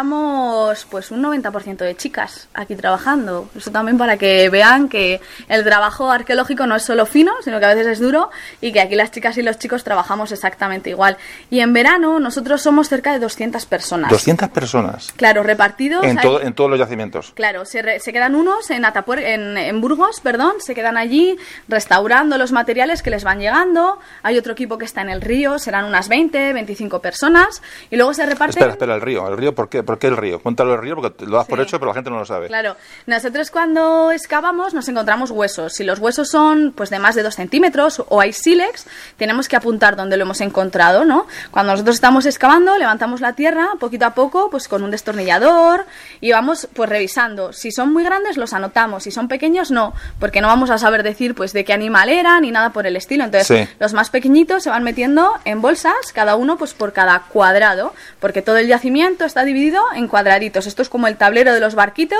éramos pues un 90% de chicas aquí trabajando. Eso también para que vean que el trabajo arqueológico no es solo fino, sino que a veces es duro y que aquí las chicas y los chicos trabajamos exactamente igual. Y en verano nosotros somos cerca de 200 personas.
200 personas
Claro, repartidos.
en,
hay-
todo, en todos los yacimientos.
Claro, se, re- se quedan unos en, Atapuer- en, en Burgos, perdón, se quedan allí restaurando los materiales que les van llegando. Hay otro equipo que está en el río, serán unas 20, 25 personas. Y luego se reparten.
Espera, espera, el río. ¿El río por qué? ¿Por qué el río? Cuéntalo el río porque lo das por hecho, pero la gente no lo sabe.
Claro, nosotros cuando excavamos nos encontramos huesos. Si los huesos son pues de más de 2 centímetros o hay sílex, tenemos que apuntar dónde lo hemos encontrado, ¿no? Cuando nosotros estamos excavando, levantamos la tierra poquito a poco, pues con un destornillador y vamos pues revisando. Si son muy grandes los anotamos, si son pequeños no, porque no vamos a saber decir pues de qué animal era ni nada por el estilo. Entonces,
Sí.
los más pequeñitos se van metiendo en bolsas, cada uno pues por cada cuadrado, porque todo el yacimiento está dividido en cuadraditos. Esto es como el tablero de los barquitos,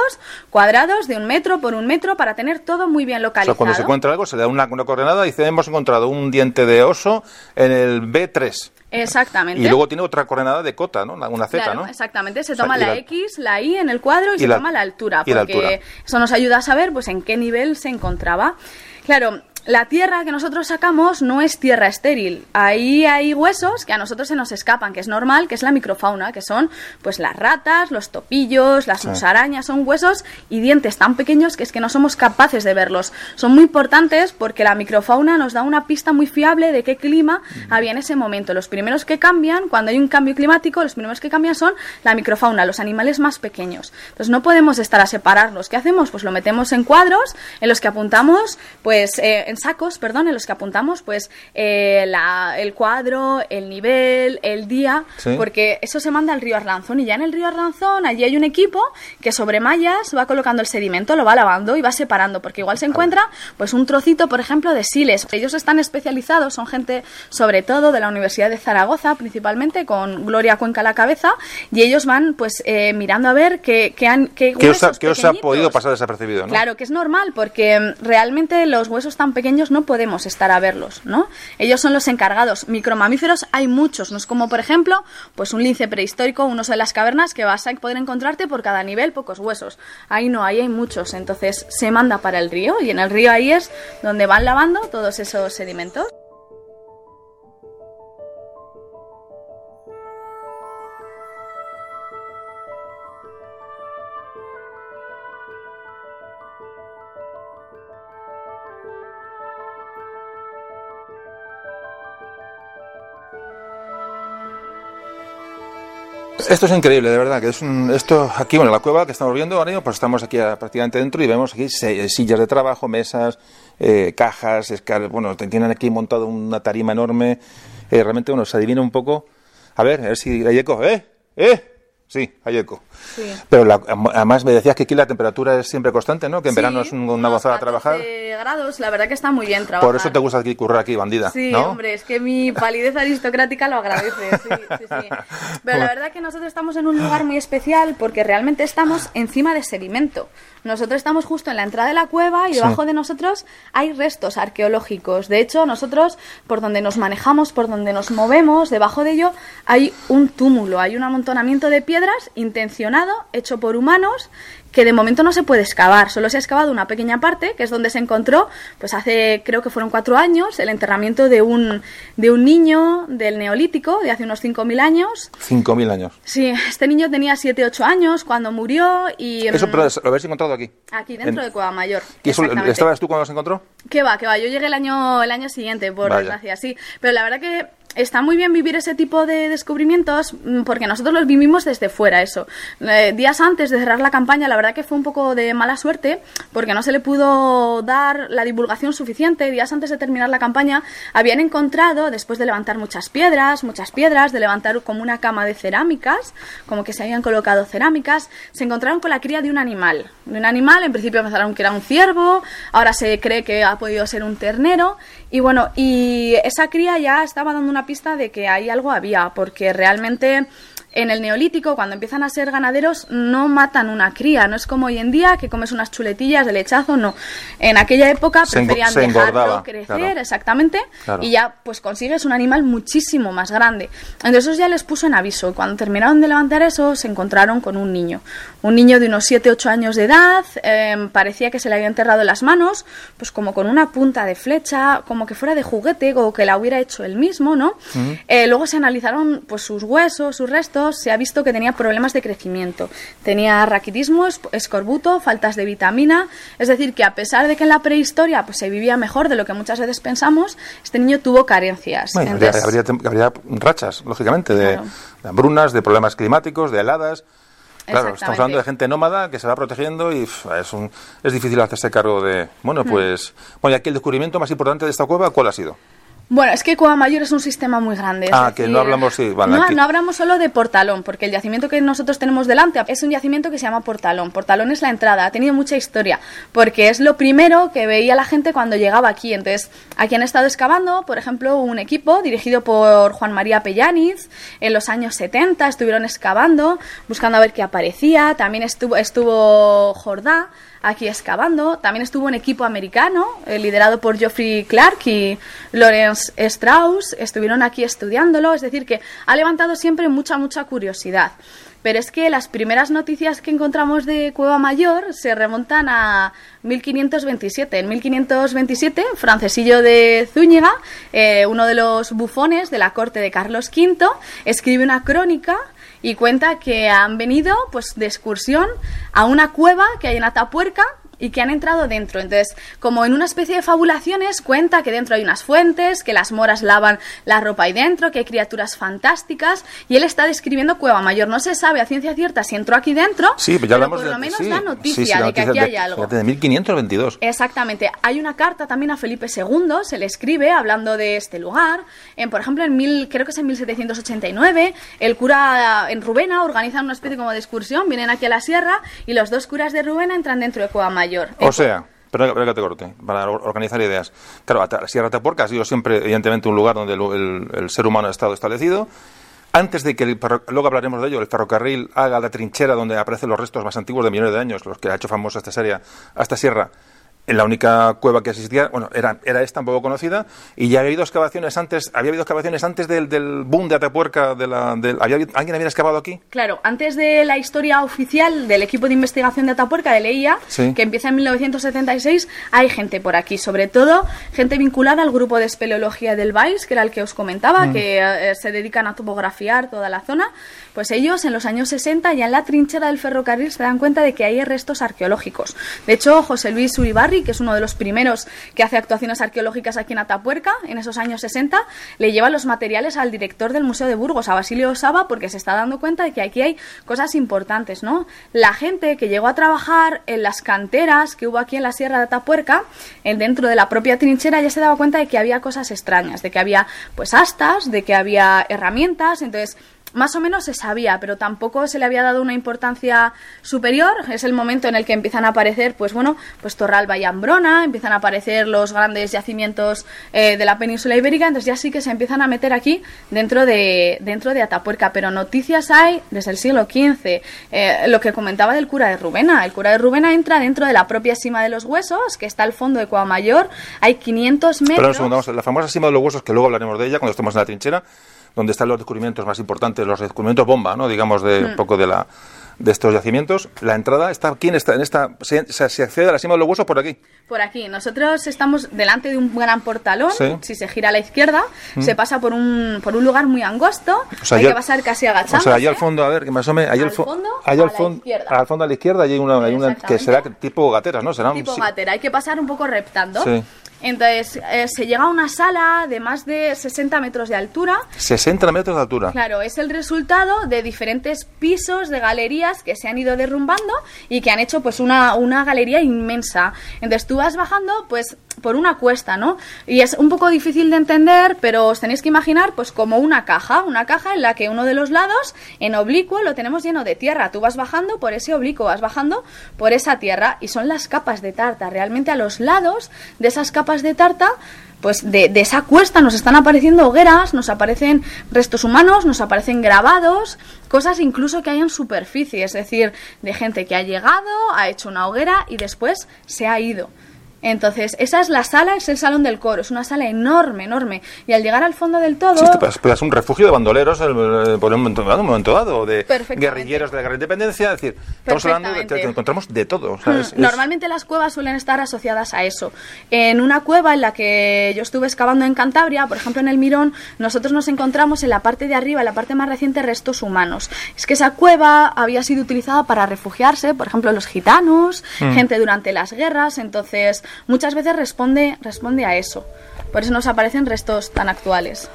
cuadrados de un metro por un metro para tener todo muy bien
O sea,
localizado.
cuando se encuentra algo, se le da una, una coordenada y dice, hemos encontrado un diente de oso en el B3.
Exactamente.
Y luego tiene otra coordenada de cota, ¿no? Una Z,
Claro,
¿no?
exactamente. Se
O sea,
toma la,
la-
X, la Y en el cuadro y,
y
se
la-
toma la altura,
y la
porque
altura.
eso nos ayuda a saber pues en qué nivel se encontraba. Claro, la tierra que nosotros sacamos no es tierra estéril. Ahí hay huesos que a nosotros se nos escapan, que es normal, que es la microfauna, que son pues las ratas, los topillos, las musarañas, son huesos y dientes tan pequeños que es que no somos capaces de verlos. Son muy importantes porque la microfauna nos da una pista muy fiable de qué clima había en ese momento. Los primeros que cambian, cuando hay un cambio climático, los primeros que cambian son la microfauna, los animales más pequeños. Entonces no podemos estar a separarlos. ¿Qué hacemos? Pues lo metemos en cuadros en los que apuntamos, pues eh, sacos, perdón, en los que apuntamos pues eh, la- el cuadro, el nivel, el día,
Sí.
porque eso se manda al río Arlanzón y ya en el río Arlanzón allí hay un equipo que sobre mallas va colocando el sedimento, lo va lavando y va separando, porque igual se encuentra pues un trocito, por ejemplo, de siles. Ellos están especializados, son gente sobre todo de la Universidad de Zaragoza, principalmente con Gloria Cuenca a la cabeza, y ellos van pues eh, mirando a ver qué, qué, han, qué
¿Qué os, ha,
huesos
qué os ha podido pasar desapercibido, no?
Claro que es normal porque mm, realmente los huesos tan pequeños no podemos estar a verlos, ¿no? Ellos son los encargados. Micromamíferos hay muchos, no es como por ejemplo, pues un lince prehistórico, un oso de las cavernas que vas a poder encontrarte por cada nivel pocos huesos. Ahí no, ahí hay muchos, entonces se manda para el río y en el río ahí es donde van lavando todos esos sedimentos.
Esto es increíble, de verdad, que es un, esto aquí, bueno, la cueva que estamos viendo ahora mismo, pues estamos aquí ah, prácticamente dentro y vemos aquí se- sillas de trabajo, mesas, eh, cajas, escal- bueno, tienen aquí montado una tarima enorme, eh, realmente, bueno, se adivina un poco, a ver, a ver si hay eco, ¿eh? ¿Eh? Sí, hay eco. Pero la- además me decías que aquí la temperatura es siempre constante, ¿no? Que en
Sí,
verano es un- una gozada trabajar.
14 grados, la verdad que está muy bien trabajar.
Por eso te gusta aquí currar aquí, bandida,
Sí,
¿no?
hombre, es que mi palidez aristocrática lo agradece. Sí, sí, sí. Pero la verdad que nosotros estamos en un lugar muy especial porque realmente estamos encima de sedimento. Nosotros estamos justo en la entrada de la cueva y
Sí.
debajo de nosotros hay restos arqueológicos. De hecho, nosotros, por donde nos manejamos, por donde nos movemos, debajo de ello hay un túmulo, hay un amontonamiento de piedras intencional abandonado, hecho por humanos, que de momento no se puede excavar. Solo se ha excavado una pequeña parte, que es donde se encontró, pues hace, creo que fueron cuatro años, el enterramiento de un, de un niño del Neolítico, de hace unos 5.000 años.
5.000 años.
Sí, este niño tenía 7, 8 años cuando murió y...
Eso,
mm,
pero lo habéis encontrado aquí.
Aquí, dentro
En-
de Cueva Mayor.
¿Y eso, estabas tú cuando se encontró?
Que va, que va. Yo llegué el año, el año siguiente, por
Vaya.
desgracia, sí. Pero la verdad que está muy bien vivir ese tipo de descubrimientos mm, porque nosotros los vivimos desde fuera, eso. Eh, días antes de cerrar la campaña, la verdad que fue un poco de mala suerte porque no se le pudo dar la divulgación suficiente. Días antes de terminar la campaña, habían encontrado, después de levantar muchas piedras, muchas piedras, de levantar como una cama de cerámicas, como que se habían colocado cerámicas, se encontraron con la cría de un animal. De un animal, en principio pensaron que era un ciervo, ahora se cree que ha podido ser un ternero. Y bueno, y esa cría ya estaba dando una pista de que ahí algo había, porque realmente en el neolítico, cuando empiezan a ser ganaderos, no matan una cría. No es como hoy en día que comes unas chuletillas de lechazo, no. En aquella época preferían dejarlo crecer,
claro.
exactamente,
Claro.
y ya pues consigues un animal muchísimo más grande. Entonces eso ya les puso en aviso. Cuando terminaron de levantar eso, se encontraron con un niño. Un niño de unos 7-8 años de edad, em, parecía que se le había enterrado en las manos, pues como con una punta de flecha, como que fuera de juguete, o que la hubiera hecho él mismo, ¿no? Eh, luego se analizaron pues sus huesos, sus restos, se ha visto que tenía problemas de crecimiento. Tenía raquitismo, es- escorbuto, faltas de vitamina, es decir, que a pesar de que en la prehistoria pues se vivía mejor de lo que muchas veces pensamos, este niño tuvo carencias.
Bueno,
Entonces-
habría, habría- habría rachas, lógicamente, de,
Claro.
de hambrunas, de problemas climáticos, de heladas. Claro, estamos hablando de gente nómada que se va protegiendo y es, un, es difícil hacerse cargo de... Bueno,
Hmm.
pues... Bueno, y aquí el descubrimiento más importante de esta cueva, ¿cuál ha sido?
Bueno, es que Cueva Mayor es un sistema muy grande.
Ah, que no hablamos, sí, vale,
no,
aquí.
no hablamos solo de Portalón, porque el yacimiento que nosotros tenemos delante es un yacimiento que se llama Portalón. Portalón es la entrada, ha tenido mucha historia, porque es lo primero que veía la gente cuando llegaba aquí. Entonces, aquí han estado excavando, por ejemplo, un equipo dirigido por Juan María Pellaniz. En los años 70 estuvieron excavando, buscando a ver qué aparecía. También estuvo, estuvo Jordá aquí excavando. También estuvo un equipo americano eh, liderado por Geoffrey Clark y Lawrence Strauss. Estuvieron aquí estudiándolo. Es decir, que ha levantado siempre mucha, mucha curiosidad. Pero es que las primeras noticias que encontramos de Cueva Mayor se remontan a 1527. En 1527, Francesillo de Zúñiga, eh, uno de los bufones de la corte de Carlos V, escribe una crónica y cuenta que han venido pues de excursión a una cueva que hay en Atapuerca y que han entrado dentro. Entonces, como en una especie de fabulaciones, cuenta que dentro hay unas fuentes, que las moras lavan la ropa ahí dentro, que hay criaturas fantásticas, y él está describiendo Cueva Mayor. No se sabe a ciencia cierta si entró aquí dentro,
Sí, pues ya
pero
hablamos
por
de...
lo menos
sí,
da
sí,
noticia
sí, la
de que
noticia
aquí hay algo.
de 1522.
Exactamente. Hay una carta también a Felipe II, se le escribe hablando de este lugar. En, por ejemplo, en mil, creo que es en 1789, el cura en Rubena organizan una especie como de excursión, vienen aquí a la sierra y los dos curas de Rubena entran dentro de Cueva Mayor.
O sea, pero que te corte, para or- organizar ideas. Claro, Sierra Atapuerca ha sido siempre, evidentemente, un lugar donde el, el- el ser humano ha estado establecido. Antes de que, el luego hablaremos de ello, el ferrocarril haga la trinchera donde aparecen los restos más antiguos de millones de años, los que ha hecho famosa esta serie, a esta sierra, la única cueva que existía, bueno, era, era esta un poco conocida, y ya había habido excavaciones antes, había habido excavaciones antes del, del boom de Atapuerca, de la, del, había, habido- ¿alguien había excavado aquí?
Claro, antes de la historia oficial del equipo de investigación de Atapuerca, de Leía,
Sí.
que empieza en 1976, hay gente por aquí, sobre todo gente vinculada al grupo de espeleología del Vais, que era el que os comentaba, que eh, se dedican a topografiar toda la zona. Pues ellos en los años 60, ya en la trinchera del ferrocarril, se dan cuenta de que hay restos arqueológicos. De hecho, José Luis Uribarri, que es uno de los primeros que hace actuaciones arqueológicas aquí en Atapuerca, en esos años 60, le lleva los materiales al director del Museo de Burgos, a Basilio Saba, porque se está dando cuenta de que aquí hay cosas importantes, ¿no? La gente que llegó a trabajar en las canteras que hubo aquí en la Sierra de Atapuerca, en- dentro de la propia trinchera, ya se daba cuenta de que había cosas extrañas, de que había pues astas, de que había herramientas, entonces más o menos se sabía, pero tampoco se le había dado una importancia superior. Es el momento en el que empiezan a aparecer, pues bueno, pues Torralba y Ambrona, empiezan a aparecer los grandes yacimientos eh, de la península ibérica, entonces ya sí que se empiezan a meter aquí dentro de, dentro de Atapuerca, pero noticias hay desde el siglo XV. Eh, lo que comentaba del cura de Rubena, el cura de Rubena entra dentro de la propia cima de los huesos, que está al fondo de Coamayor, hay 500 metros.
Pero un segundo, vamos a- la famosa cima de los huesos, que luego hablaremos de ella cuando estemos en la trinchera, donde están los descubrimientos más importantes, los descubrimientos bomba, ¿no? Digamos, de
Hmm.
poco de la, de estos yacimientos. La entrada está aquí en esta, en esta se, accede a la cima de los huesos por aquí.
Por aquí, nosotros estamos delante de un gran portalón.
Sí.
Si se gira a la izquierda, se pasa por un, por un lugar muy angosto.
O sea,
Hay que pasar casi
O
agachándose.
sea, allá al fondo, a ver, que me asome, allá al,
Al
fo-
fondo,
allá
a
al
la
fondo,
izquierda.
al fondo a la izquierda, allí hay una, hay una que será tipo gateras, ¿no? Será un-
tipo gatera. Hay que pasar un poco reptando.
Sí.
Entonces, eh, se llega a una sala de más de 60 metros de altura.
60 metros de altura.
Claro, es el resultado de diferentes pisos de galerías que se han ido derrumbando y que han hecho pues una, una galería inmensa. Entonces tú vas bajando pues por una cuesta, ¿no? Y es un poco difícil de entender, pero os tenéis que imaginar pues como una caja, una caja en la que uno de los lados en oblicuo lo tenemos lleno de tierra. Tú vas bajando por ese oblicuo, vas bajando por esa tierra y son las capas de tarta. Realmente a los lados de esas capas de tarta pues de, de esa cuesta nos están apareciendo hogueras, nos aparecen restos humanos, nos aparecen grabados, cosas incluso que hay en superficie, es decir, de gente que ha llegado, ha hecho una hoguera y después se ha ido. Entonces, esa es la sala, es el salón del coro, es una sala enorme, enorme. Y al llegar al fondo del todo...
Sí, es un refugio de bandoleros eh, por un momento dado, un momento dado, de guerrilleros de la guerra de independencia, es decir, estamos hablando de que encontramos de todo. sea,
Hmm,
es-
Normalmente las cuevas suelen estar asociadas a eso. En una cueva en la que yo estuve excavando en Cantabria, por ejemplo en el Mirón, nosotros nos encontramos en la parte de arriba, en la parte más reciente, restos humanos. Es que esa cueva había sido utilizada para refugiarse, por ejemplo, los gitanos,
Hmm.
gente durante las guerras, entonces muchas veces responde, responde a eso. Por eso nos aparecen restos tan actuales.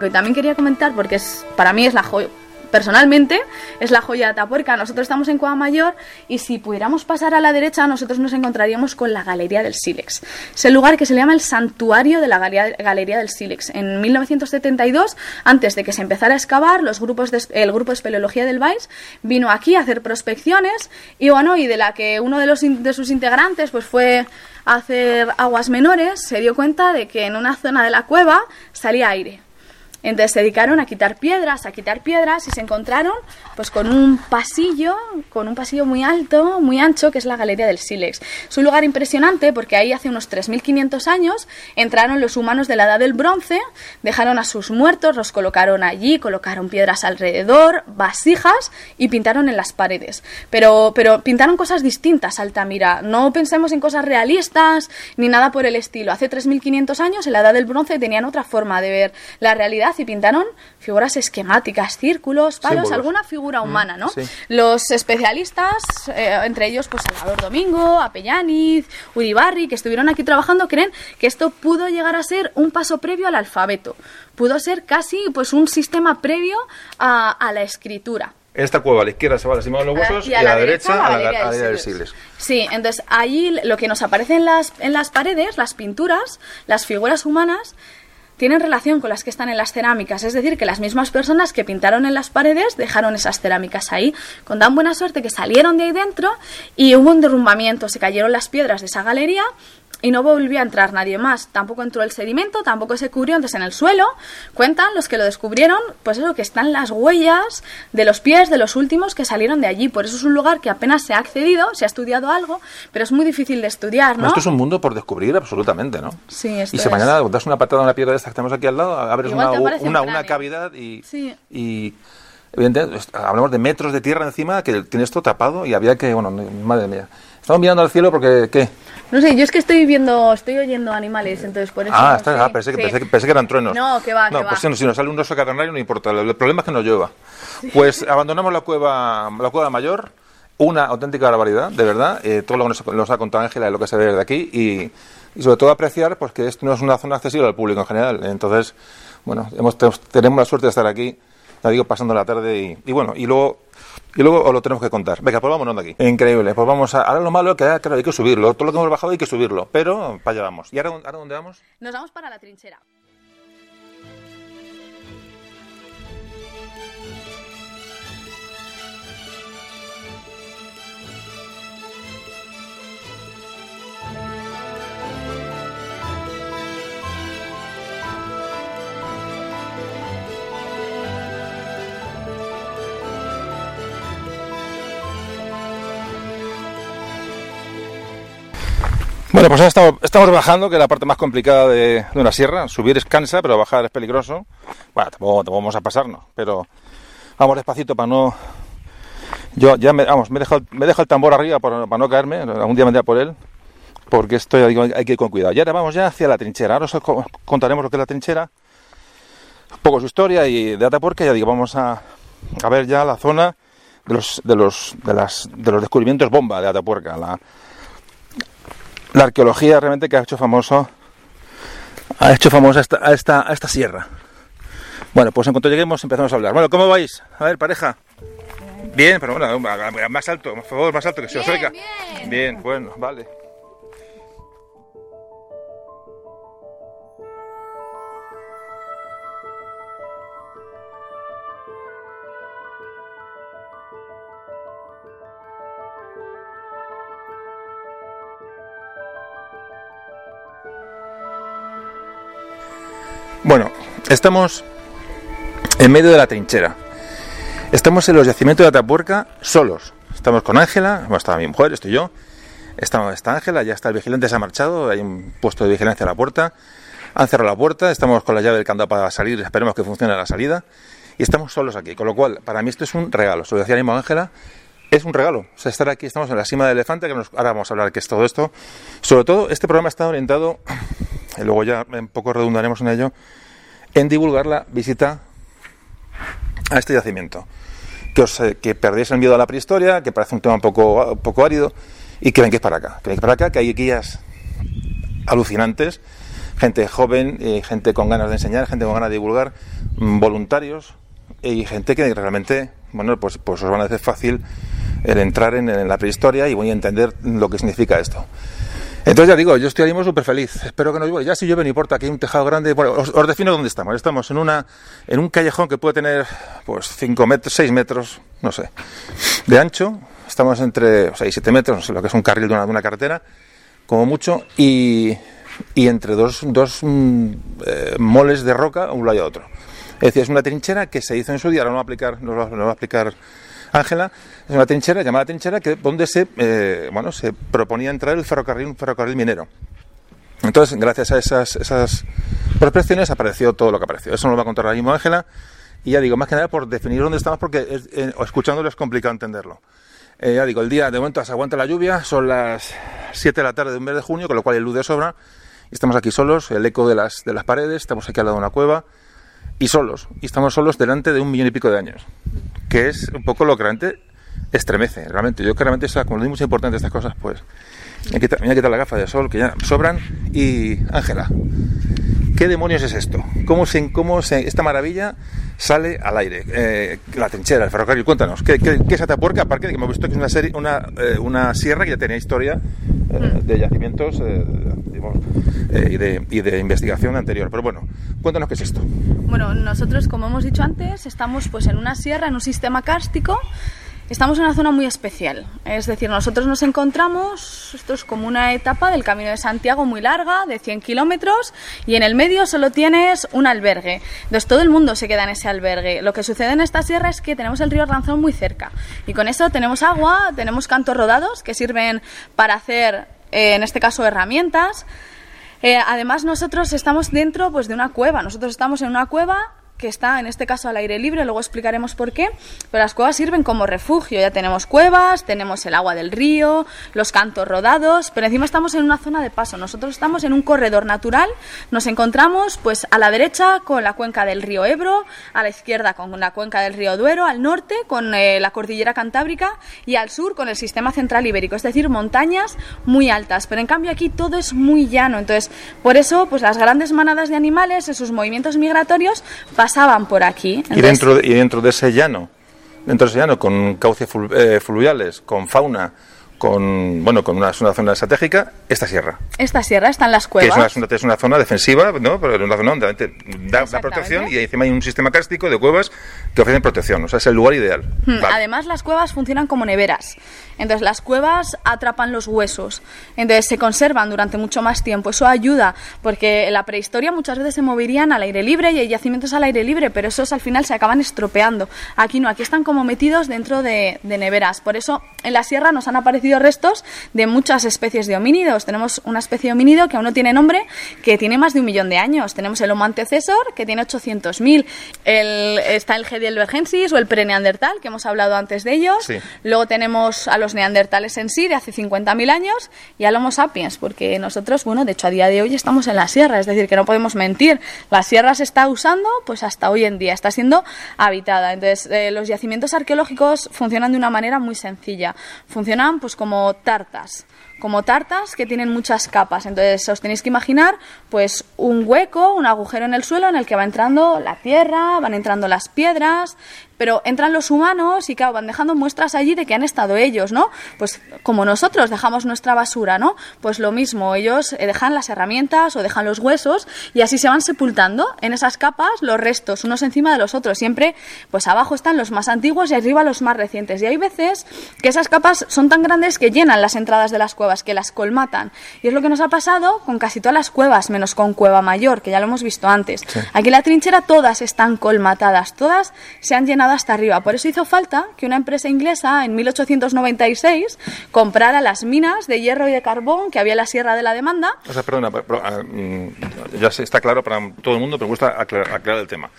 que también quería comentar porque es para mí es la joya personalmente es la joya de Atapuerca. Nosotros estamos en Cueva Mayor y si pudiéramos pasar a la derecha nosotros nos encontraríamos con la Galería del Sílex. Es el lugar que se le llama el Santuario de la Galería, del Sílex. En 1972, antes de que se empezara a excavar, el grupo de espeleología del Vais vino aquí a hacer prospecciones y bueno, y de la que uno de, los, sus integrantes pues fue a hacer aguas menores, se dio cuenta de que en una zona de la cueva salía aire. Entonces se dedicaron a quitar piedras, a quitar piedras y se encontraron pues con un pasillo, con un pasillo muy alto, muy ancho, que es la Galería del Sílex. Es un lugar impresionante porque ahí hace unos 3.500 años entraron los humanos de la Edad del Bronce, dejaron a sus muertos, los colocaron allí, colocaron piedras alrededor, vasijas y pintaron en las paredes. Pero, pero pintaron cosas distintas, Altamira. No pensemos en cosas realistas ni nada por el estilo. Hace 3.500 años, en la Edad del Bronce, tenían otra forma de ver la realidad y pintaron figuras esquemáticas, círculos, palos,
Símbolos.
alguna figura humana, ¿no?
sí.
Los especialistas, eh, entre ellos pues Salvador Domingo, Apellaniz, Uribarri, que estuvieron aquí trabajando, creen que esto pudo llegar a ser un paso previo al alfabeto. Pudo ser casi pues un sistema previo a, a la escritura.
En esta cueva a la izquierda se va a la cima de los huesos y a la, derecha, a la Galería del Siles.
Sí, entonces allí lo que nos aparece en las, en las paredes, las pinturas, las figuras humanas, tienen relación con las que están en las cerámicas. Es decir, que las mismas personas que pintaron en las paredes dejaron esas cerámicas ahí. Con tan buena suerte que salieron de ahí dentro y hubo un derrumbamiento. Se cayeron las piedras de esa galería y no volvió a entrar nadie más. Tampoco entró el sedimento, tampoco se cubrió. Entonces en el suelo cuentan los que lo descubrieron, pues eso, que están las huellas de los pies de los últimos que salieron de allí. Por eso es un lugar que apenas se ha accedido, se ha estudiado algo, pero es muy difícil de estudiar, ¿no?
Esto es un mundo por descubrir absolutamente, ¿no?
Sí, esto
Y si
es.
mañana das una patada a una piedra de estas que tenemos aquí al lado, abres
Igual
una, una, una cavidad y,
Sí.
y evidentemente hablamos de metros de tierra encima que tiene esto tapado y había que, bueno, madre mía. Estamos mirando al cielo porque, ¿qué?
No sé, yo es que estoy viendo, estoy oyendo animales, entonces por eso.
Ah,
no
está,
sé.
ah, pensé, que,
Sí.
pensé, que- pensé que eran truenos.
No, que va,
No,
que
pues
va.
si no, si nos sale un oso cavernario no importa, el, problema es que no llueva. Pues abandonamos la cueva, la cueva mayor, una auténtica barbaridad, de verdad, eh, todo lo que nos, nos ha contado Ángela es lo que se ve desde aquí y, y sobre todo apreciar pues que esto no es una zona accesible al público en general. Entonces, bueno, hemos, te- tenemos la suerte de estar aquí, ya digo, pasando la tarde y, y bueno, y luego... Y luego os lo tenemos que contar. Venga, pues vámonos de aquí. Increíble. Pues vamos a... Ahora lo malo es que claro, hay que subirlo. Todo lo que hemos bajado hay que subirlo. Pero para allá vamos. ¿Y ahora, ahora dónde vamos?
Nos vamos para la trinchera.
Bueno, pues ahora estamos, bajando, que es la parte más complicada de, de una sierra. Subir es cansa, pero bajar es peligroso. Bueno, tampoco, tampoco vamos a pasarnos, pero vamos despacito para no... Yo ya me, vamos, me he dejado, me he dejado el tambor arriba para, para no caerme, algún día a por él, porque esto hay que ir con cuidado. Y ahora vamos ya hacia la trinchera. Ahora os co- contaremos lo que es la trinchera, un poco su historia y de Atapuerca. Ya digo, vamos a, a ver ya la zona de los, de los, de las, de los descubrimientos bomba de Atapuerca. La, la arqueología realmente que ha hecho famoso ha hecho famosa esta, a, esta, a esta sierra. Bueno, pues en cuanto lleguemos empezamos a hablar. Bueno, ¿cómo vais? A ver, pareja. Bien, pero bueno, más alto, por favor, más alto que se os oiga.
bien.
Bien, bueno, vale. Bueno, estamos en medio de la trinchera. Estamos en los yacimientos de Atapuerca solos. Estamos con Ángela, bueno, está mi mujer, estoy yo. Estamos, está Ángela, ya está el vigilante, se ha marchado, hay un puesto de vigilancia a la puerta. Han cerrado la puerta, estamos con la llave del candado para salir, esperemos que funcione la salida. Y estamos solos aquí, con lo cual, para mí esto es un regalo. Se lo decía mismo Ángela, es un regalo. O sea, estar aquí, estamos en la cima del elefante, que nos, ahora vamos a hablar qué es todo esto. Sobre todo, este programa está orientado, y luego ya un poco redundaremos en ello, en divulgar la visita a este yacimiento. Que, os, eh, que perdéis el miedo a la prehistoria, que parece un tema un poco, poco árido, y que vengáis para acá. Que vengáis para acá, que hay guías alucinantes, gente joven, eh, gente con ganas de enseñar, gente con ganas de divulgar, mm, voluntarios y gente que realmente, bueno, pues, pues os van a hacer fácil el entrar en, en la prehistoria y voy a entender lo que significa esto. Entonces ya digo, yo estoy ahí súper feliz. Espero que no llueva. Ya si llueve, no importa. Aquí hay un tejado grande. Bueno, os, defino dónde estamos. Estamos en una en un callejón que puede tener pues 5 metros, 6 metros, no sé, de ancho. Estamos entre 6 y 7 metros, no sé lo que es un carril de una, de una carretera, como mucho, y, y entre dos, dos mm, eh, moles de roca, un lado y otro. Es decir, es una trinchera que se hizo en su día, ahora no va a aplicar, nos va, a explicar Ángela, es una trinchera llamada trinchera que donde se eh, bueno se proponía entrar el ferrocarril, un ferrocarril minero. Entonces, gracias a esas, esas prospecciones apareció todo lo que apareció. Eso nos lo va a contar ahora mismo Ángela. Y ya digo, más que nada por definir dónde estamos, porque es- eh, escuchándolo es complicado entenderlo. Eh, ya digo, el día de momento se aguanta la lluvia, son las 7 de la tarde de un mes de junio, con lo cual hay luz de sobra. Y estamos aquí solos, el eco de las, de las paredes, estamos aquí al lado de una cueva y solos. Y estamos solos delante de un millón y pico de años, que es un poco lo que realmente estremece. Realmente, yo que realmente, como le doy mucha importancia a estas cosas, pues me voy a quitar, la gafa de sol, que ya sobran. Y Ángela, ¿qué demonios es esto? ¿Cómo, se, cómo se, esta maravilla sale al aire? Eh, la trinchera, el ferrocarril, cuéntanos. ¿Qué, qué, qué es Atapuerca? Aparte de que hemos visto que es una, serie, una, eh, una sierra que ya tenía historia eh, de yacimientos eh, digamos, eh, y, de, y de investigación anterior. Pero bueno, cuéntanos qué es esto.
Bueno, nosotros, como hemos dicho antes, estamos pues en una sierra, en un sistema kárstico. Estamos en una zona muy especial. Es decir, nosotros nos encontramos, esto es como una etapa del Camino de Santiago muy larga, de 100 kilómetros, y en el medio solo tienes un albergue. Entonces todo el mundo se queda en ese albergue. Lo que sucede en esta sierra es que tenemos el río Arlanzón muy cerca. Y con eso tenemos agua, tenemos cantos rodados que sirven para hacer, eh, en este caso, herramientas. Eh, además, nosotros estamos dentro pues, de una cueva. Nosotros estamos en una cueva que está en este caso al aire libre, luego explicaremos por qué, pero las cuevas sirven como refugio, ya tenemos cuevas, tenemos el agua del río, los cantos rodados, pero encima estamos en una zona de paso, nosotros estamos en un corredor natural, nos encontramos pues a la derecha con la cuenca del río Ebro, a la izquierda con la cuenca del río Duero, al norte con eh, la cordillera cantábrica y al sur con el sistema central ibérico, es decir, montañas muy altas, pero en cambio aquí todo es muy llano, entonces por eso pues las grandes manadas de animales en sus movimientos migratorios pasaban por aquí.
Y dentro, de, y dentro de ese llano, dentro de ese llano, con cauces flu- eh, fluviales, con fauna, con bueno, con una, zona estratégica, esta sierra.
esta sierra están las
Que
cuevas.
es una, zona- es una zona defensiva, ¿no? Pero es una zona donde da, protección y encima hay un sistema cárstico de cuevas que ofrecen protección. O sea, es el lugar ideal.
Hmm,
Vale.
Además, las cuevas funcionan como neveras. Entonces, las cuevas atrapan los huesos. Entonces, se conservan durante mucho más tiempo. Eso ayuda, porque en la prehistoria muchas veces se moverían al aire libre y hay yacimientos al aire libre, pero esos al final se acaban estropeando. Aquí no, aquí están como metidos dentro de, de neveras. Por eso, en la sierra nos han aparecido restos de muchas especies de homínidos. Tenemos una especie de homínido que aún no tiene nombre, que tiene más de un millón de años. Tenemos el Homo antecesor, que tiene 800.000. El, está el Heidelbergensis o el preneandertal, que hemos hablado antes de ellos.
Sí.
Luego tenemos a los neandertales en sí, de hace 50.000 años, y al Homo sapiens, porque nosotros, bueno, de hecho a día de hoy estamos en la sierra, es decir, que no podemos mentir. La sierra se está usando, pues hasta hoy en día, está siendo habitada. Entonces, eh, los yacimientos arqueológicos funcionan de una manera muy sencilla. Funcionan pues como tartas como tartas que tienen muchas capas. Entonces os tenéis que imaginar pues un hueco, un agujero en el suelo en el que va entrando la tierra, van entrando las piedras, pero entran los humanos y claro, van dejando muestras allí de que han estado ellos, ¿no? Pues como nosotros dejamos nuestra basura, ¿no? Pues lo mismo, ellos eh, dejan las herramientas o dejan los huesos y así se van sepultando en esas capas los restos, unos encima de los otros. Siempre, pues abajo están los más antiguos y arriba los más recientes. Y hay veces que esas capas son tan grandes que llenan las entradas de las cuevas, que las colmatan. Y es lo que nos ha pasado con casi todas las cuevas, menos con Cueva Mayor, que ya lo hemos visto antes. Aquí en la trinchera todas están colmatadas, todas se han llenado hasta arriba. Por eso hizo falta que una empresa inglesa en 1896 comprara las minas de hierro y de carbón que había en la Sierra de la Demanda.
O sea, perdona, ah, mm, ya está claro para todo el mundo, pero me gusta aclarar, aclarar el tema.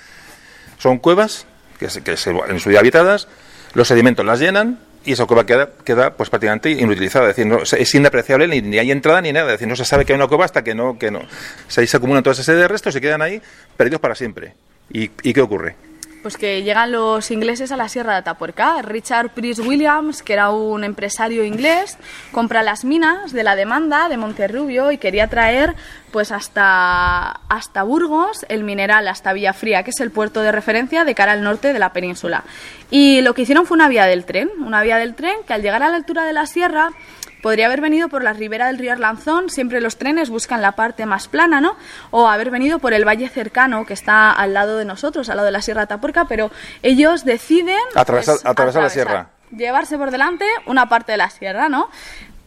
Son cuevas que, se, que se- en su día habitadas, los sedimentos las llenan y esa cueva queda, queda pues prácticamente inutilizada, es decir, no, es inapreciable ni, ni hay entrada ni nada, es decir, no se sabe que hay una cueva hasta que no, que no. Se, ahí se acumulan toda esa serie de restos y quedan ahí perdidos para siempre. ¿Y, y qué ocurre?
Pues que llegan los ingleses a la Sierra de Atapuerca. Richard Priest Williams, que era un empresario inglés, compra las minas de la demanda de Monterrubio y quería traer pues hasta, hasta Burgos el mineral, hasta Villafría, que es el puerto de referencia de cara al norte de la península. Y lo que hicieron fue una vía del tren, una vía del tren que al llegar a la altura de la sierra Podría haber venido por la ribera del río Arlanzón, siempre los trenes buscan la parte más plana, ¿no? O haber venido por el valle cercano que está al lado de nosotros, al lado de la Sierra Atapuerca, pero ellos deciden
Atravesar-
pues,
atravesar la sierra.
Llevarse por delante una parte de la sierra, ¿no?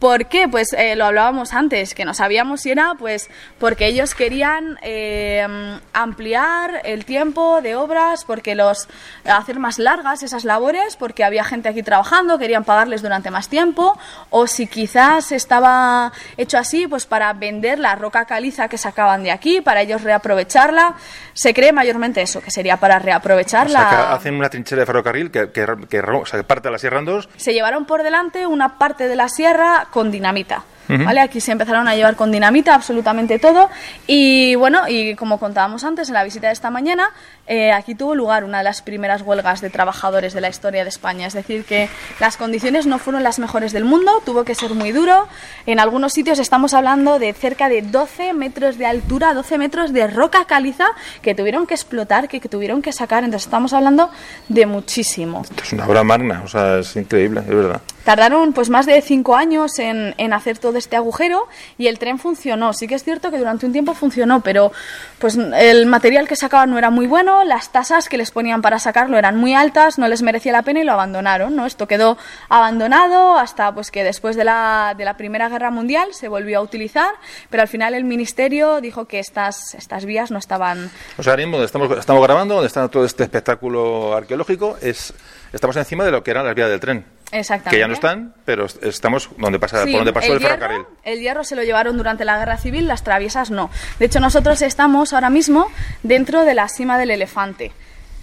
¿Por qué? Pues eh, lo hablábamos antes, que no sabíamos si era pues porque ellos querían eh, ampliar el tiempo de obras, porque los hacer más largas esas labores, porque había gente aquí trabajando, querían pagarles durante más tiempo, o si quizás estaba hecho así pues para vender la roca caliza que sacaban de aquí, para ellos reaprovecharla. Se cree mayormente eso, que sería para
O
reaprovecharla.
sea, que hacen una trinchera de ferrocarril que, que, que ro- o sea, que parte a la sierra en dos
se llevaron por delante una parte de la sierra con dinamita. ¿Vale? Aquí se empezaron a llevar con dinamita absolutamente todo y bueno, y como contábamos antes en la visita de esta mañana, eh, aquí tuvo lugar una de las primeras huelgas de trabajadores de la historia de España, es decir, que las condiciones no fueron las mejores del mundo, tuvo que ser muy duro, en algunos sitios estamos hablando de cerca de 12 metros de altura, 12 metros de roca caliza que tuvieron que explotar, que, que tuvieron que sacar, entonces estamos hablando de muchísimo.
Esto es una obra magna, o sea, es increíble, es verdad.
Tardaron pues más de cinco años en, en hacer todo este agujero y el tren funcionó. Sí que es cierto que durante un tiempo funcionó, pero pues el material que sacaban no era muy bueno, las tasas que les ponían para sacarlo eran muy altas, no les merecía la pena y lo abandonaron, ¿no? Esto quedó abandonado hasta pues que después de la, de la Primera Guerra Mundial se volvió a utilizar, pero al final el ministerio dijo que estas, estas vías no estaban
ahora mismo estamos, estamos grabando, donde está todo este espectáculo arqueológico, es estamos encima de lo que eran las vías del tren.
Exactamente.
Que ya no están, pero est- estamos donde pasa,
Sí,
por donde pasó el,
hierro,
ferrocarril.
el hierro se lo llevaron durante la guerra civil, las traviesas no. De hecho, nosotros estamos ahora mismo dentro de la cima del elefante.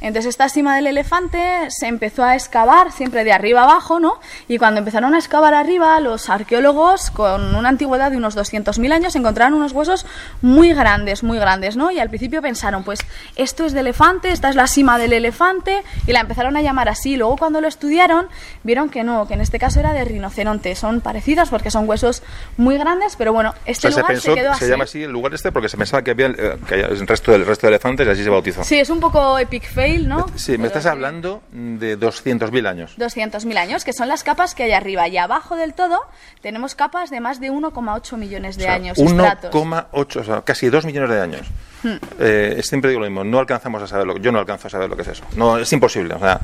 Entonces, esta cima del elefante se empezó a excavar siempre de arriba abajo, ¿no? Y cuando empezaron a excavar arriba, los arqueólogos, con una antigüedad de unos 200.000 años, encontraron unos huesos muy grandes, muy grandes, ¿no? Y al principio pensaron, pues, esto es de elefante, esta es la cima del elefante, y la empezaron a llamar así. Luego, cuando lo estudiaron, vieron que no, que en este caso era de rinoceronte. Son parecidas porque son huesos muy grandes, pero bueno,
O
este
sea, se
lugar
pensó,
se quedó
se llama así el lugar este porque se pensaba que había el, eh, que el resto del resto de elefantes y así se bautizó.
Sí, es un poco epic fail, ¿no?
Sí, me estás hablando de 200.000 años.
200.000 años, que son las capas que hay arriba. Y abajo del todo tenemos capas de más de 1,8 millones de
O sea,
años. estratos.
1,8, o sea, casi 2 millones de años.
Hmm.
Eh, siempre digo lo mismo, no alcanzamos a saberlo. Yo no alcanzo a saber lo que es eso. No, es imposible, o sea,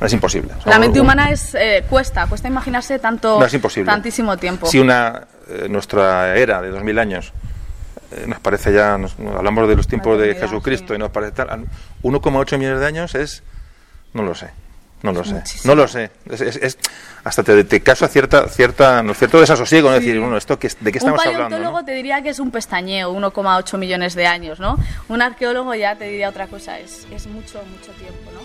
no es imposible. O sea,
La mente
un-
humana es eh, cuesta, cuesta imaginarse tanto,
No, es imposible.
tantísimo tiempo.
Si una eh, nuestra era de 2000 años eh, nos parece ya, nos- hablamos de los tiempos de Jesucristo
sí.
y nos parece tal, 1,8 millones de años es, no lo sé. No lo sé, no lo sé. Es, hasta te, te causa cierta, cierta, ¿no cierto desasosiego, ¿no? decir, bueno, esto de qué estamos hablando.
Un paleontólogo te diría que es un pestañeo, 1,8 millones de años, ¿no? Un arqueólogo ya te diría otra cosa, es, es mucho, mucho tiempo, ¿no?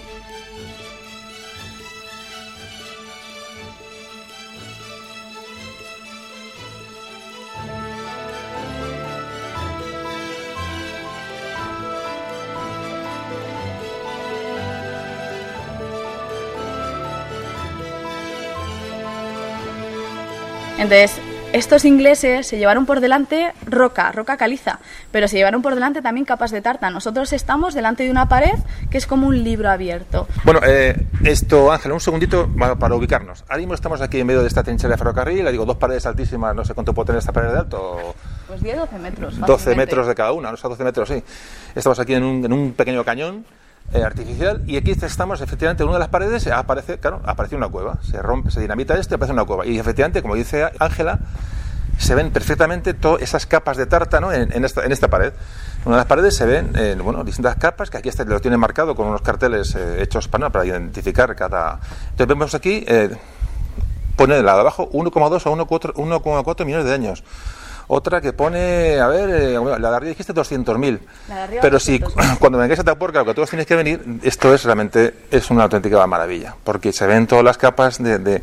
Entonces, estos ingleses se llevaron por delante roca, roca caliza, pero se llevaron por delante también capas de tarta. Nosotros estamos delante de una pared que es como un libro abierto.
Bueno, eh, esto, Ángela, un segundito para ubicarnos. Ahora mismo estamos aquí en medio de esta trinchera de ferrocarril, le digo, dos paredes altísimas, no sé cuánto puede tener esta pared de alto.
Pues 10, 12 metros.
12 metros de cada una, no sé, 12 metros, sí. Estamos aquí en un, en un pequeño cañón eh, artificial y aquí estamos efectivamente en una de las paredes aparece claro aparece una cueva se rompe se dinamita esto y aparece una cueva. Y efectivamente como dice Ángela se ven perfectamente todas esas capas de tártano en, esta, pared. En una de las paredes se ven eh, bueno distintas capas que aquí este lo tiene marcado con unos carteles eh, hechos para, identificar cada entonces vemos aquí pone el lado abajo 1,2 a 1,4 millones de años otra que pone, a ver, eh, la de arriba dijiste 200.000. Pero si cuando vengáis a Taporca, lo que todos tenéis que venir, esto es realmente es una auténtica maravilla, porque se ven todas las capas de,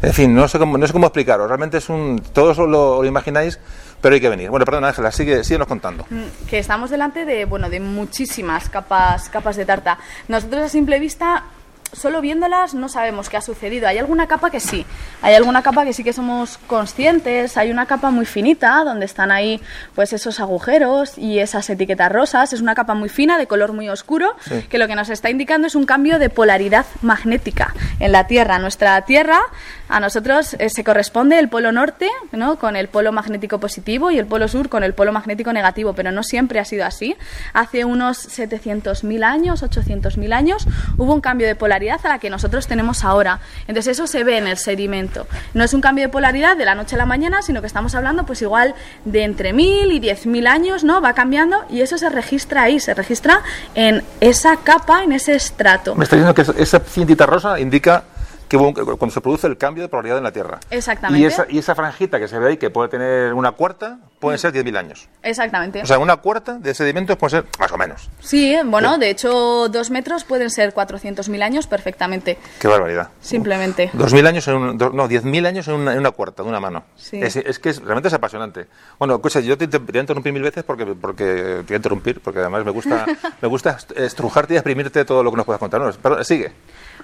en fin, no sé cómo, no sé cómo explicaros. Realmente es un. Todos lo, imagináis, pero hay que venir. Bueno, perdón, Ángela, sigue, síguenos contando.
Mm, que estamos delante de, bueno, de muchísimas capas, capas de tarta. Nosotros a simple vista solo viéndolas no sabemos qué ha sucedido. Hay alguna capa que sí, hay alguna capa que sí que somos conscientes, hay una capa muy finita donde están ahí pues esos agujeros y esas etiquetas rosas, es una capa muy fina de color muy oscuro que lo que nos está indicando es un cambio de polaridad magnética en la Tierra. Nuestra Tierra a nosotros eh, se corresponde el polo norte ¿no? con el polo magnético positivo y el polo sur con el polo magnético negativo, pero no siempre ha sido así. Hace unos 700.000 años, 800.000 años, hubo un cambio de polaridad a la que nosotros tenemos ahora. Entonces eso se ve en el sedimento. No es un cambio de polaridad de la noche a la mañana, sino que estamos hablando pues igual de entre 1.000 y 10.000 años, ¿no? Va cambiando y eso se registra ahí, se registra en esa capa, en ese estrato.
Me está diciendo que esa cintita rosa indica que cuando se produce el cambio de polaridad en la Tierra.
Exactamente.
Y esa, y esa franjita que se ve ahí, que puede tener una cuarta, pueden ser 10.000 años.
Exactamente.
O sea, una cuarta de sedimentos puede ser más o menos.
Sí, bueno, de hecho, dos metros pueden ser 400.000 años perfectamente.
Qué barbaridad.
Simplemente.
2.000 años en un, no, 10.000 años en una, en una, cuarta, de una mano. Sí. Es, es, que es, realmente es apasionante. Bueno, escucha, yo te, te, voy a interrumpir mil veces porque, porque te voy a interrumpir, porque además me gusta, me gusta estrujarte y exprimirte todo lo que nos puedas contar. No, pero, sigue.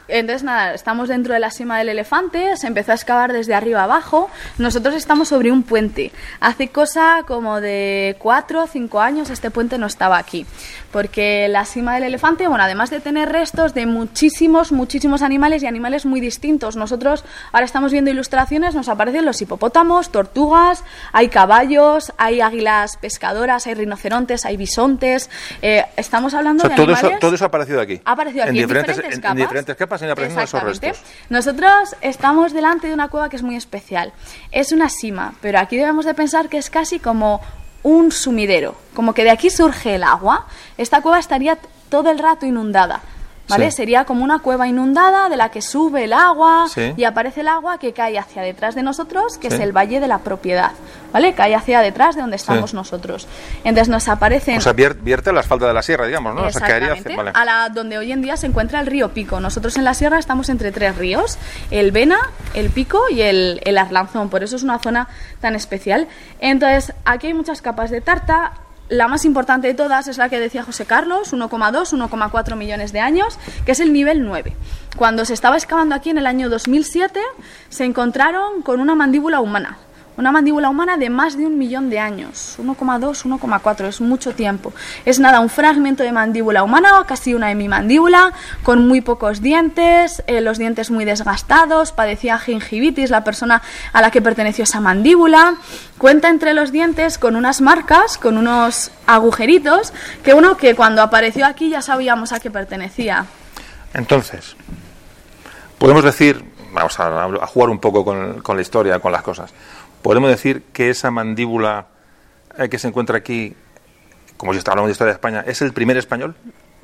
Entonces, nada, estamos dentro de la cima del elefante, se empezó a excavar desde arriba abajo. Nosotros estamos sobre un puente. Hace cosa como de cuatro o cinco años este puente no estaba aquí. Porque la cima del elefante, bueno, además de tener restos de muchísimos, muchísimos animales y animales muy distintos. Nosotros ahora estamos viendo ilustraciones, nos aparecen los hipopótamos, tortugas, hay caballos, hay águilas pescadoras, hay rinocerontes, hay bisontes. Eh, estamos hablando
o sea,
de
todo
animales...
Eso, todo eso ha aparecido aquí.
Ha aparecido aquí
en,
en
diferentes,
capas.
en diferentes capas esos restos.
Nosotros estamos delante de una cueva que es muy especial. Es una sima, pero aquí debemos de pensar que es casi como un sumidero, como que de aquí surge el agua. Esta cueva estaría todo el rato inundada. ¿Vale?
Sí.
Sería como una cueva inundada de la que sube el agua
Sí.
y aparece el agua que cae hacia detrás de nosotros, que
Sí.
es el valle de la propiedad, ¿vale? Cae hacia detrás de donde estamos nosotros. Entonces nos aparecen
O sea, vier- vierte la asfalta de la sierra, digamos, ¿no? O sea, hacia- vale.
a la, donde hoy en día se encuentra el río Pico. Nosotros en la sierra estamos entre tres ríos, el Vena, el Pico y el, el Arlanzón, por eso es una zona tan especial. Entonces, aquí hay muchas capas de tarta. La más importante de todas es la que decía José Carlos, 1,2, 1,4 millones de años, que es el nivel 9. Cuando se estaba excavando aquí en el año 2007, se encontraron con una mandíbula humana. Una mandíbula humana de más de un millón de años. 1,2, 1,4, es mucho tiempo. Es nada, un fragmento de mandíbula humana, casi una hemimandíbula, con muy pocos dientes, eh, los dientes muy desgastados, padecía gingivitis la persona a la que perteneció esa mandíbula. Cuenta entre los dientes con unas marcas, con unos agujeritos, que uno que cuando apareció aquí ya sabíamos a qué pertenecía.
Entonces, podemos decir, vamos a, jugar un poco con la historia, con las cosas. Podemos decir que esa mandíbula eh, que se encuentra aquí, como si está hablando de historia de España, es el primer español.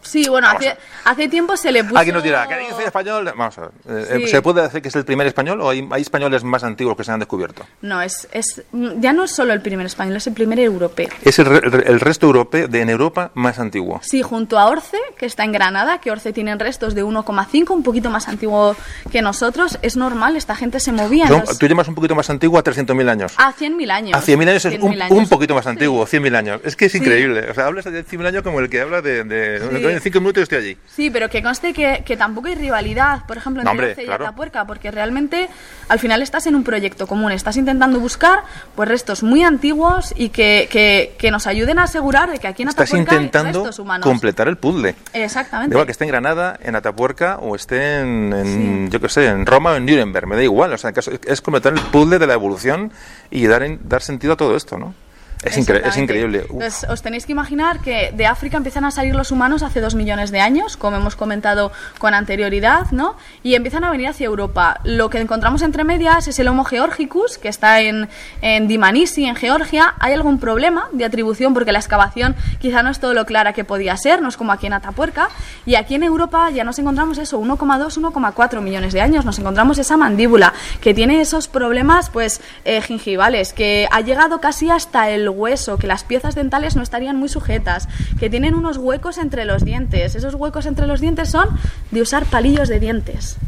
Sí, bueno, hace, hace tiempo se le puso...
Alguien nos dirá, ¿qué dice español? Vamos a ver. eh,
Sí.
¿Se puede decir que es el primer español o hay, hay españoles más antiguos que se han descubierto?
No, es, es, ya no es solo el primer español, es el primer europeo.
Es el, el resto europeo de en Europa más antiguo.
Sí, junto a Orce, que está en Granada, que Orce tienen restos de 1,5, un poquito más antiguo que nosotros. Es normal, esta gente se movía.
Son- tú llamas un poquito más antiguo a 300.000 años.
a 100.000 años.
A 100.000 años es
100.000
un,
años.
un poquito más
Sí.
antiguo, 100.000 años. Es que es increíble. O sea, hablas de 100.000 años como el que habla de... de En 5 minutos estoy allí.
Sí, pero que conste que, que tampoco hay rivalidad, por ejemplo, entre y
claro.
Atapuerca, porque realmente al final estás en un proyecto común, estás intentando buscar pues restos muy antiguos y que, que, que nos ayuden a asegurar de que aquí en
Estás
Atapuerca hay
intentando
restos humanos.
completar el puzzle.
Exactamente.
Igual que esté en Granada, en Atapuerca o esté en, en, yo qué sé, en Roma o en Nuremberg, me da igual. O sea, que es- es completar el puzzle de la evolución y dar, en- dar sentido a todo esto, ¿no? Es, incre- es increíble.
Entonces, os tenéis que imaginar que de África empiezan a salir los humanos hace dos millones de años, como hemos comentado con anterioridad, ¿no? Y empiezan a venir hacia Europa. Lo que encontramos entre medias es el Homo georgicus, que está en, en Dimanisi, en Georgia. Hay algún problema de atribución porque la excavación quizá no es todo lo clara que podía ser, no es como aquí en Atapuerca. Y aquí en Europa ya nos encontramos eso, 1,2, 1,4 millones de años. Nos encontramos esa mandíbula que tiene esos problemas, pues, eh, gingivales, que ha llegado casi hasta el hueso, que las piezas dentales no estarían muy sujetas, que tienen unos huecos entre los dientes. Esos huecos entre los dientes son de usar palillos de dientes.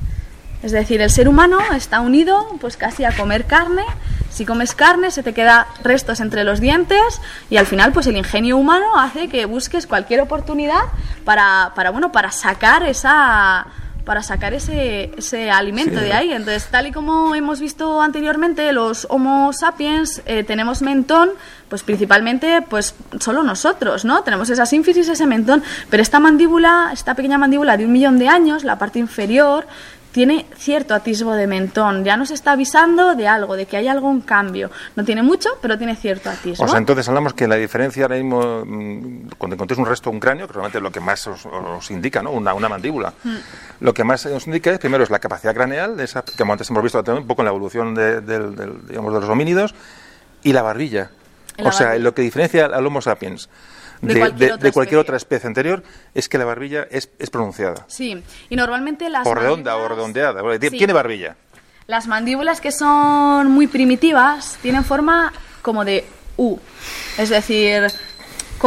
Es decir, el ser humano está unido pues casi a comer carne. Si comes carne se te queda restos entre los dientes y al final pues el ingenio humano hace que busques cualquier oportunidad para, para bueno, para sacar esa para sacar ese, ese alimento
Sí.
de ahí. Entonces, tal y como hemos visto anteriormente, los Homo sapiens eh, tenemos mentón, pues principalmente, pues solo nosotros, ¿no? Tenemos esa sínfisis, ese mentón, pero esta mandíbula, esta pequeña mandíbula de un millón de años, la parte inferior, tiene cierto atisbo de mentón. Ya nos está avisando de algo, de que hay algún cambio. No tiene mucho, pero tiene cierto atisbo.
O sea, entonces hablamos que la diferencia ahora mismo, mm, cuando encontréis un resto, un cráneo, que realmente es lo que más os, os indica, ¿no? Una, una mandíbula.
Mm.
Lo que más os indica es, primero, es la capacidad craneal, de esa, que como antes hemos visto también un poco en la evolución de, del- digamos, de los homínidos, y la barbilla.
La
o sea, lo que diferencia al Homo sapiens
De
de,
cualquier
de-
otra
de cualquier
especie.
otra especie anterior es que la barbilla es, es pronunciada.
Sí, y normalmente las
O redonda o redondeada. Bueno,
Sí.
Tiene barbilla.
Las mandíbulas que son muy primitivas tienen forma como de U, es decir,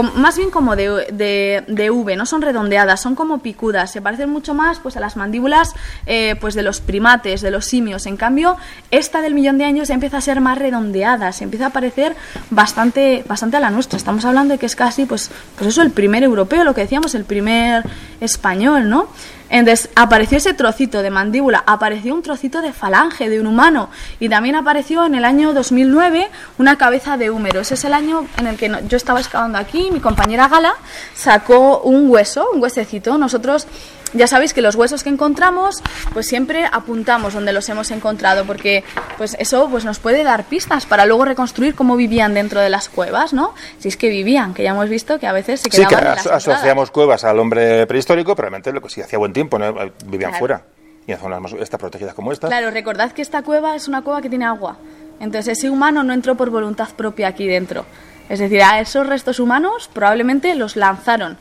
más bien como de, de- de V, no son redondeadas, son como picudas, se parecen mucho más pues, a las mandíbulas eh, pues, de los primates, de los simios. En cambio, esta del millón de años empieza a ser más redondeada, se empieza a parecer bastante, bastante a la nuestra. Estamos hablando de que es casi, pues, pues eso, el primer europeo, lo que decíamos, el primer español, ¿no? Entonces apareció ese trocito de mandíbula, apareció un trocito de falange de un humano y también apareció en el año 2009 una cabeza de húmero. Ese es el año en el que yo estaba excavando aquí, mi compañera Gala sacó un hueso, un huesecito. Nosotros ya sabéis que los huesos que encontramos, pues siempre apuntamos donde los hemos encontrado, porque pues eso pues nos puede dar pistas para luego reconstruir cómo vivían dentro de las cuevas, ¿no? Si es que vivían, que ya hemos visto que a veces se
Sí,
quedaban
que aso-
entradas.
asociamos cuevas al hombre prehistórico, pero realmente lo que si hacía buen tiempo, ¿no? vivían
Claro.
fuera. Y en zonas más estas protegidas como esta.
Claro, recordad que esta cueva es una cueva que tiene agua. Entonces ese humano no entró por voluntad propia aquí dentro. Es decir, a esos restos humanos probablemente los lanzaron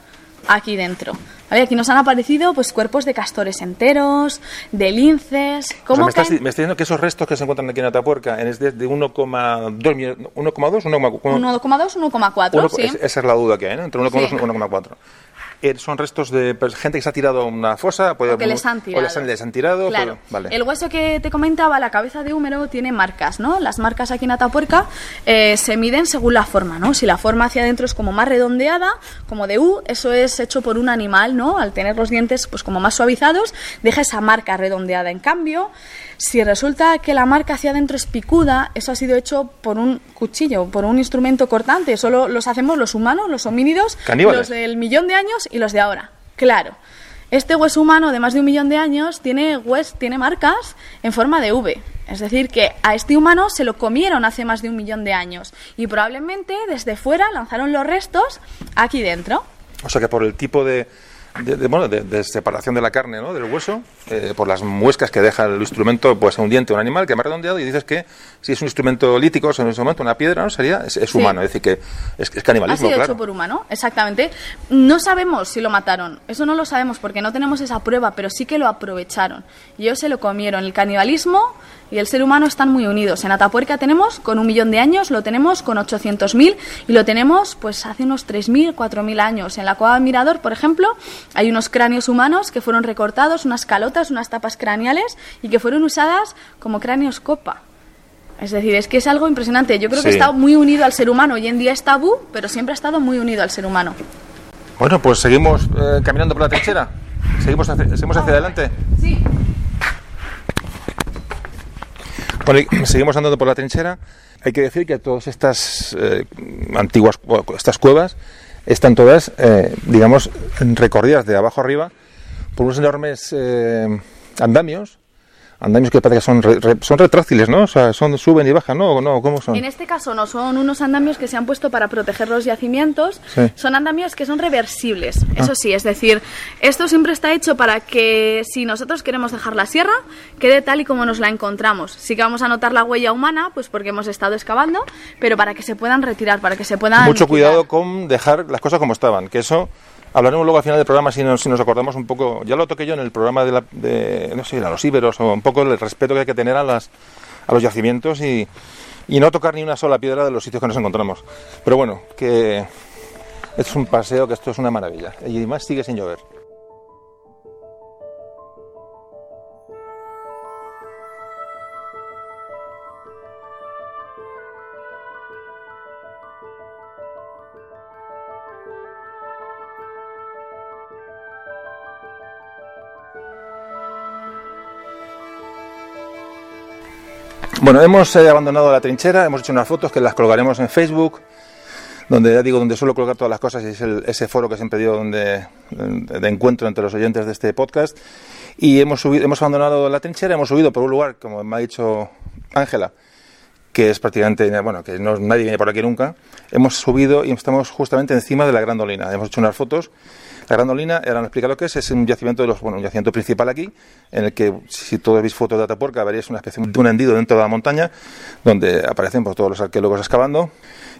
aquí dentro. ¿Vale? Aquí nos han aparecido pues cuerpos de castores enteros, de linces.
O sea,
¿Cómo
me, estás, me estás diciendo que esos restos que se encuentran aquí en Atapuerca es de, de 1,2 millones- 1,2 1,4
1,2, 1,4,
uno-
sí.
es- esa es la duda que hay, ¿no? Entre 1,2
Sí.
y 1,4. Eh, son restos de pues, gente que se ha tirado a una fosa, puede-
O que les han
o
tirado.
les han, les han tirado,
Claro.
pero- vale.
El hueso que te comentaba, la cabeza de húmero, tiene marcas, ¿no? Las marcas aquí en Atapuerca eh, se miden según la forma, ¿no? Si la forma hacia adentro es como más redondeada, como de U, eso es hecho por un animal, ¿no? Al tener los dientes pues como más suavizados, deja esa marca redondeada. En cambio, si resulta que la marca hacia adentro es picuda, eso ha sido hecho por un cuchillo, por un instrumento cortante. Solo los hacemos los humanos, los homínidos,
Caníbales.
los del millón de años y los de ahora. Claro. Este hueso humano de más de un millón de años tiene, hues, tiene marcas en forma de V. Es decir, que a este humano se lo comieron hace más de un millón de años y probablemente desde fuera lanzaron los restos aquí dentro.
O sea que por el tipo de, de, de, bueno, de, de separación de la carne, ¿no? Del hueso, eh, por las muescas que deja el instrumento, pues un diente, un animal que más redondeado, y dices que si es un instrumento lítico, o sea, en ese momento una piedra, ¿no? Sería, es, es
Sí.
humano, es decir, que es, es
Ha
canibalismo,
sido
claro.
hecho por humano, exactamente. No sabemos si lo mataron. Eso no lo sabemos porque no tenemos esa prueba, pero sí que lo aprovecharon. Y ellos se lo comieron. El canibalismo y el ser humano están muy unidos. En Atapuerca tenemos con un millón de años, lo tenemos con 800.000 y lo tenemos pues hace unos 3.000, 4.000 años. En la cueva del Mirador, por ejemplo, hay unos cráneos humanos que fueron recortados, unas calotas, unas tapas craneales y que fueron usadas como cráneos copa. Es decir, es que es algo impresionante. Yo creo que
Sí.
está muy unido al ser humano. Hoy en día es tabú, pero siempre ha estado muy unido al ser humano.
Bueno, pues seguimos eh, caminando por la trinchera. Seguimos hacia, seguimos hacia adelante.
Sí.
Bueno, seguimos andando por la trinchera. Hay que decir que todas estas eh, antiguas, estas cuevas están todas, eh, digamos, recorridas de abajo arriba por unos enormes eh, andamios. Andamios que parece que son, re- re- son retráctiles, ¿no? O sea, son, suben y bajan, ¿no? ¿O no? ¿Cómo son?
En este caso no son unos andamios que se han puesto para proteger los yacimientos,
Sí.
son andamios que son reversibles. Eso sí, es decir, esto siempre está hecho para que si nosotros queremos dejar la sierra, quede tal y como nos la encontramos. Sí que vamos a notar la huella humana, pues porque hemos estado excavando, pero para que se puedan retirar, para que se puedan
Mucho
quitar.
cuidado con dejar las cosas como estaban, que eso hablaremos luego al final del programa si nos, si nos acordamos un poco, ya lo toqué yo en el programa de, la, no sé, a los íberos o un poco el respeto que hay que tener a, las, a los yacimientos y, y no tocar ni una sola piedra de los sitios que nos encontramos. Pero bueno, que es un paseo, que esto es una maravilla y además sigue sin llover. Bueno, hemos eh, abandonado la trinchera, hemos hecho unas fotos que las colgaremos en Facebook, donde ya digo, donde suelo colgar todas las cosas y es el- ese foro que siempre digo donde, de encuentro entre los oyentes de este podcast. Y hemos, subido, hemos abandonado la trinchera, hemos subido por un lugar, como me ha dicho Ángela, que es prácticamente, bueno, que no, nadie viene por aquí nunca. Hemos subido y estamos justamente encima de la Gran Dolina. Hemos hecho unas fotos. La Gran Dolina, ahora me explica lo que es, es un yacimiento de los, bueno, un yacimiento principal aquí, en el que si todos veis fotos de Atapuerca veréis una especie de un hendido dentro de la montaña, donde aparecen pues, todos los arqueólogos excavando.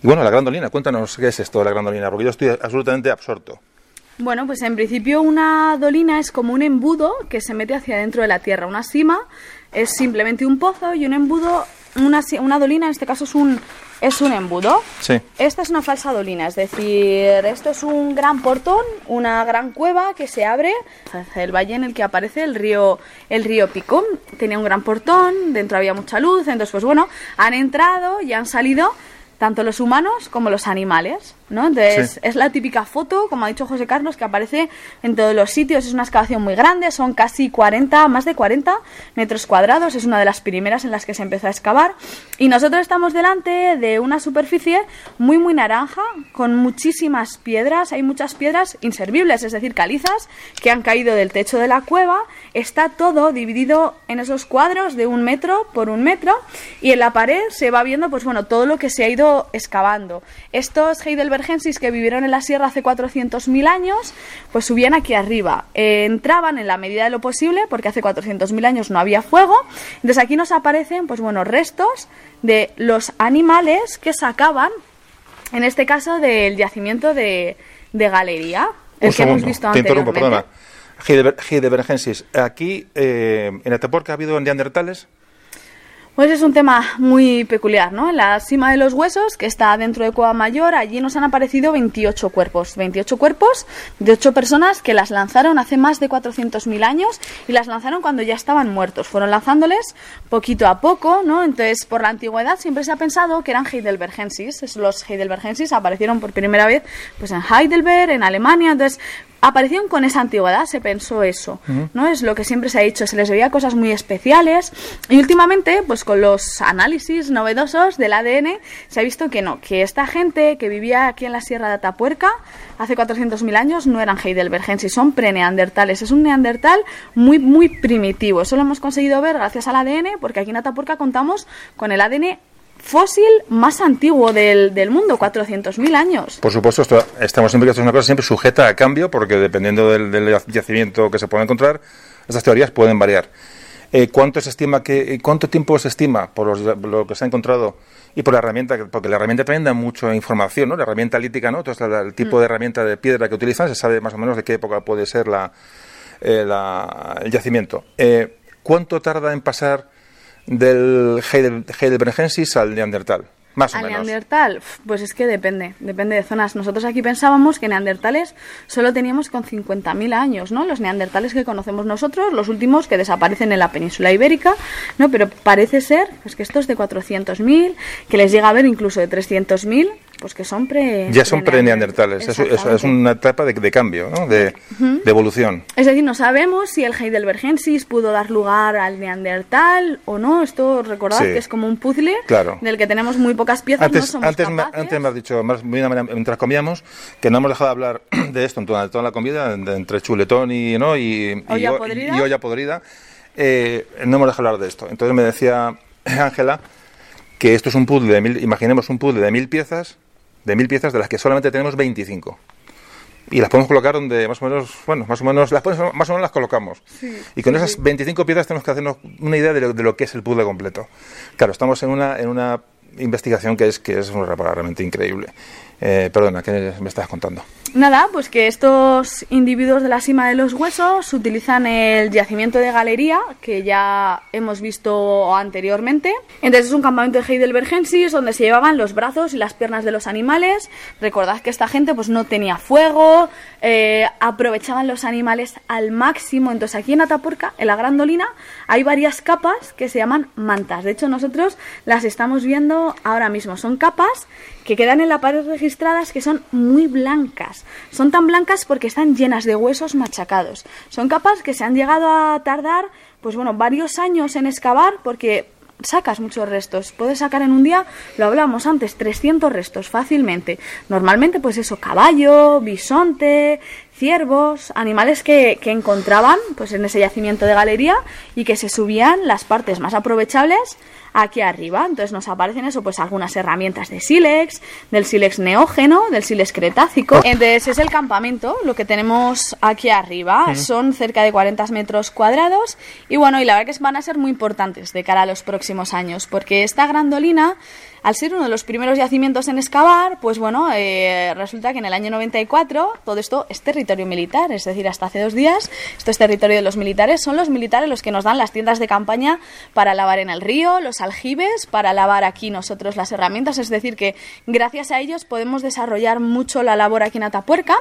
Y bueno, la Gran Dolina, cuéntanos qué es esto de la Gran Dolina, porque yo estoy absolutamente absorto.
Bueno, pues en principio una dolina es como un embudo que se mete hacia dentro de la tierra. Una cima es simplemente un pozo y un embudo, una, una dolina en este caso es un, es un embudo.
Sí.
Esta es una falsa dolina, es decir, esto es un gran portón, una gran cueva que se abre hacia el valle en el que aparece el río, el río Pico. Tenía un gran portón, dentro había mucha luz, entonces pues bueno, han entrado y han salido tanto los humanos como los animales, ¿no? Entonces
Sí.
es la típica foto, como ha dicho José Carlos, que aparece en todos los sitios. Es una excavación muy grande, son casi 40, más de 40 metros cuadrados. Es una de las primeras en las que se empezó a excavar. Y nosotros estamos delante de una superficie muy, muy naranja, con muchísimas piedras. Hay muchas piedras inservibles, es decir, calizas que han caído del techo de la cueva. Está todo dividido en esos cuadros de un metro por un metro. Y en la pared se va viendo, pues bueno, todo lo que se ha ido excavando. Estos heidelbergensis que vivieron en la sierra hace 400.000 años, pues subían aquí arriba. Eh, entraban en la medida de lo posible, porque hace 400.000 años no había fuego. Entonces aquí nos aparecen, pues bueno, restos de los animales que sacaban, en este caso del yacimiento de, de galería, el
Un
que hemos visto
te interrumpo,
anteriormente.
perdona. Heidelber- Heidelbergensis, aquí eh, en Atapuerca ha habido neandertales.
Pues es un tema muy peculiar, ¿no? En la cima de los huesos, que está dentro de Cueva Mayor, allí nos han aparecido 28 cuerpos. 28 cuerpos de 8 personas que las lanzaron hace más de 400.000 años y las lanzaron cuando ya estaban muertos. Fueron lanzándoles poquito a poco, ¿no? Entonces, por la antigüedad siempre se ha pensado que eran Heidelbergensis. Los Heidelbergensis aparecieron por primera vez pues en Heidelberg, en Alemania. Entonces, aparecieron con esa antigüedad, se pensó eso, ¿no? Es lo que siempre se ha dicho, se les veía cosas muy especiales. Y últimamente, pues con los análisis novedosos del ADN, se ha visto que no, que esta gente que vivía aquí en la Sierra de Atapuerca hace 400.000 años no eran heidelbergensis, son preneandertales, es un neandertal muy, muy primitivo, eso lo hemos conseguido ver gracias al ADN, porque aquí en Atapuerca contamos con el ADN fósil más antiguo del, del mundo, 400.000 años.
Por supuesto, esto, estamos siempre que esto es una cosa siempre sujeta a cambio, porque dependiendo del, del yacimiento que se pueda encontrar, estas teorías pueden variar. Eh, ¿Cuánto se estima que, cuánto tiempo se estima por los- lo que se ha encontrado y por la herramienta? que- Porque la herramienta también da mucha información, ¿no? La herramienta lítica, ¿no? Entonces, la- el tipo de herramienta de piedra que utilizan se sabe más o menos de qué época puede ser la, eh, la- el yacimiento. Eh, ¿Cuánto tarda en pasar del Heidel- Heidelbergensis al Neandertal? Más o
Al
menos.
Neandertal, pues es que depende, depende de zonas. Nosotros aquí pensábamos que neandertales solo teníamos con 50.000 años, ¿no? Los neandertales que conocemos nosotros, los últimos que desaparecen en la península ibérica, ¿no? Pero parece ser pues que estos de 400.000, que les llega a ver incluso de 300.000, pues que son pre
Ya son pre-neandertales. Es una etapa de, de cambio, ¿no? de, de evolución.
Es decir, no sabemos si el Heidelbergensis pudo dar lugar al Neandertal o no. Esto recordad
Sí.
que es como un puzzle
Claro.
del que tenemos muy pocas piezas. no
Antes,
somos
antes, me, antes me has dicho, mientras comíamos, que no hemos dejado de hablar de esto en toda, toda la comida, entre chuletón y, ¿no? y, y-
Olla
y-
podrida.
y olla podrida. Eh, no hemos dejado de hablar de esto. Entonces me decía Ángela que esto es un puzzle de mil, imaginemos un puzzle de mil piezas, de mil piezas de las que solamente tenemos 25. Y las podemos colocar donde más o menos, bueno, más o menos, las podemos- más o menos las colocamos. y con esas 25 piezas tenemos que hacernos una idea de lo, de lo que es el puzzle completo. Claro, estamos en una, en una investigación que es, que es realmente increíble. Eh, perdona, ¿qué me estás contando?
Nada, pues que estos individuos de la cima de los huesos utilizan el yacimiento de galería que ya hemos visto anteriormente. Entonces es un campamento de Heidelbergensis donde se llevaban los brazos y las piernas de los animales. Recordad que esta gente pues no tenía fuego, eh, aprovechaban los animales al máximo. Entonces aquí en Atapuerca, en la Grandolina, hay varias capas que se llaman mantas. De hecho nosotros las estamos viendo ahora mismo. Son capas que quedan en la pared registradas que son muy blancas. Son tan blancas porque están llenas de huesos machacados. Son capas que se han llegado a tardar, pues bueno, varios años en excavar porque sacas muchos restos. Puedes sacar en un día, lo hablábamos antes, 300 restos fácilmente. Normalmente, pues eso, caballo, bisonte, ciervos, animales que, que encontraban pues en ese yacimiento de galería y que se subían las partes más aprovechables aquí arriba. Entonces nos aparecen eso, pues algunas herramientas de sílex, del sílex neógeno, del sílex cretácico. Entonces es el campamento, lo que tenemos aquí arriba. Son cerca de 40 metros cuadrados y bueno, y la verdad que van a ser muy importantes de cara a los próximos años, porque esta grandolina al ser uno de los primeros yacimientos en excavar, pues bueno, eh, resulta que en el año 94 todo esto es territorio militar, es decir, hasta hace dos días esto es territorio de los militares, son los militares los que nos dan las tiendas de campaña para lavar en el río, los aljibes, para lavar aquí nosotros las herramientas, es decir, que gracias a ellos podemos desarrollar mucho la labor aquí en Atapuerca.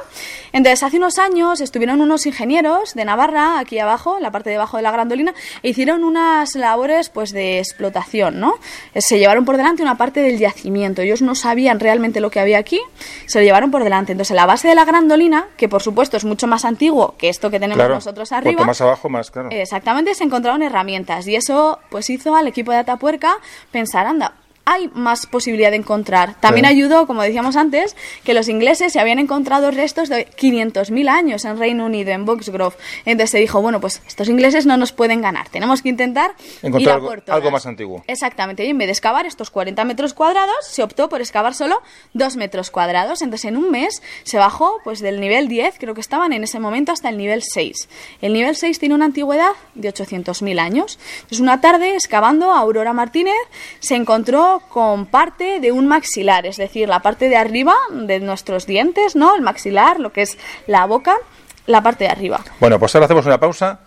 Entonces, hace unos años estuvieron unos ingenieros de Navarra, aquí abajo, en la parte de abajo de la grandolina, e hicieron unas labores pues de explotación, ¿no? Eh, Se llevaron por delante una parte del yacimiento. Ellos no sabían realmente lo que había aquí, se lo llevaron por delante. Entonces, en la base de la grandolina, que por supuesto es mucho más antiguo que esto que tenemos
Claro,
nosotros arriba,
cuanto más abajo, más claro.
Exactamente, se encontraron herramientas y eso pues hizo al equipo de Atapuerca pensar, anda, hay más posibilidad de encontrar. También ayudó, como decíamos antes, que los ingleses se habían encontrado restos de 500.000 años en Reino Unido, en Boxgrove. Entonces se dijo, bueno, pues estos ingleses no nos pueden ganar, tenemos que intentar ir
Encontrar
a
algo- algo
todas".
más antiguo.
Exactamente, y en vez de excavar estos 40 metros cuadrados, se optó por excavar solo 2 metros cuadrados. Entonces, en un mes se bajó pues del nivel 10, creo que estaban en ese momento, hasta el nivel 6. El nivel 6 tiene una antigüedad de 800.000 años. Entonces, una tarde, excavando, Aurora Martínez se encontró con parte de un maxilar, es decir, la parte de arriba de nuestros dientes, ¿no? El maxilar, lo que es la boca, la parte de arriba.
Bueno, pues ahora hacemos una pausa.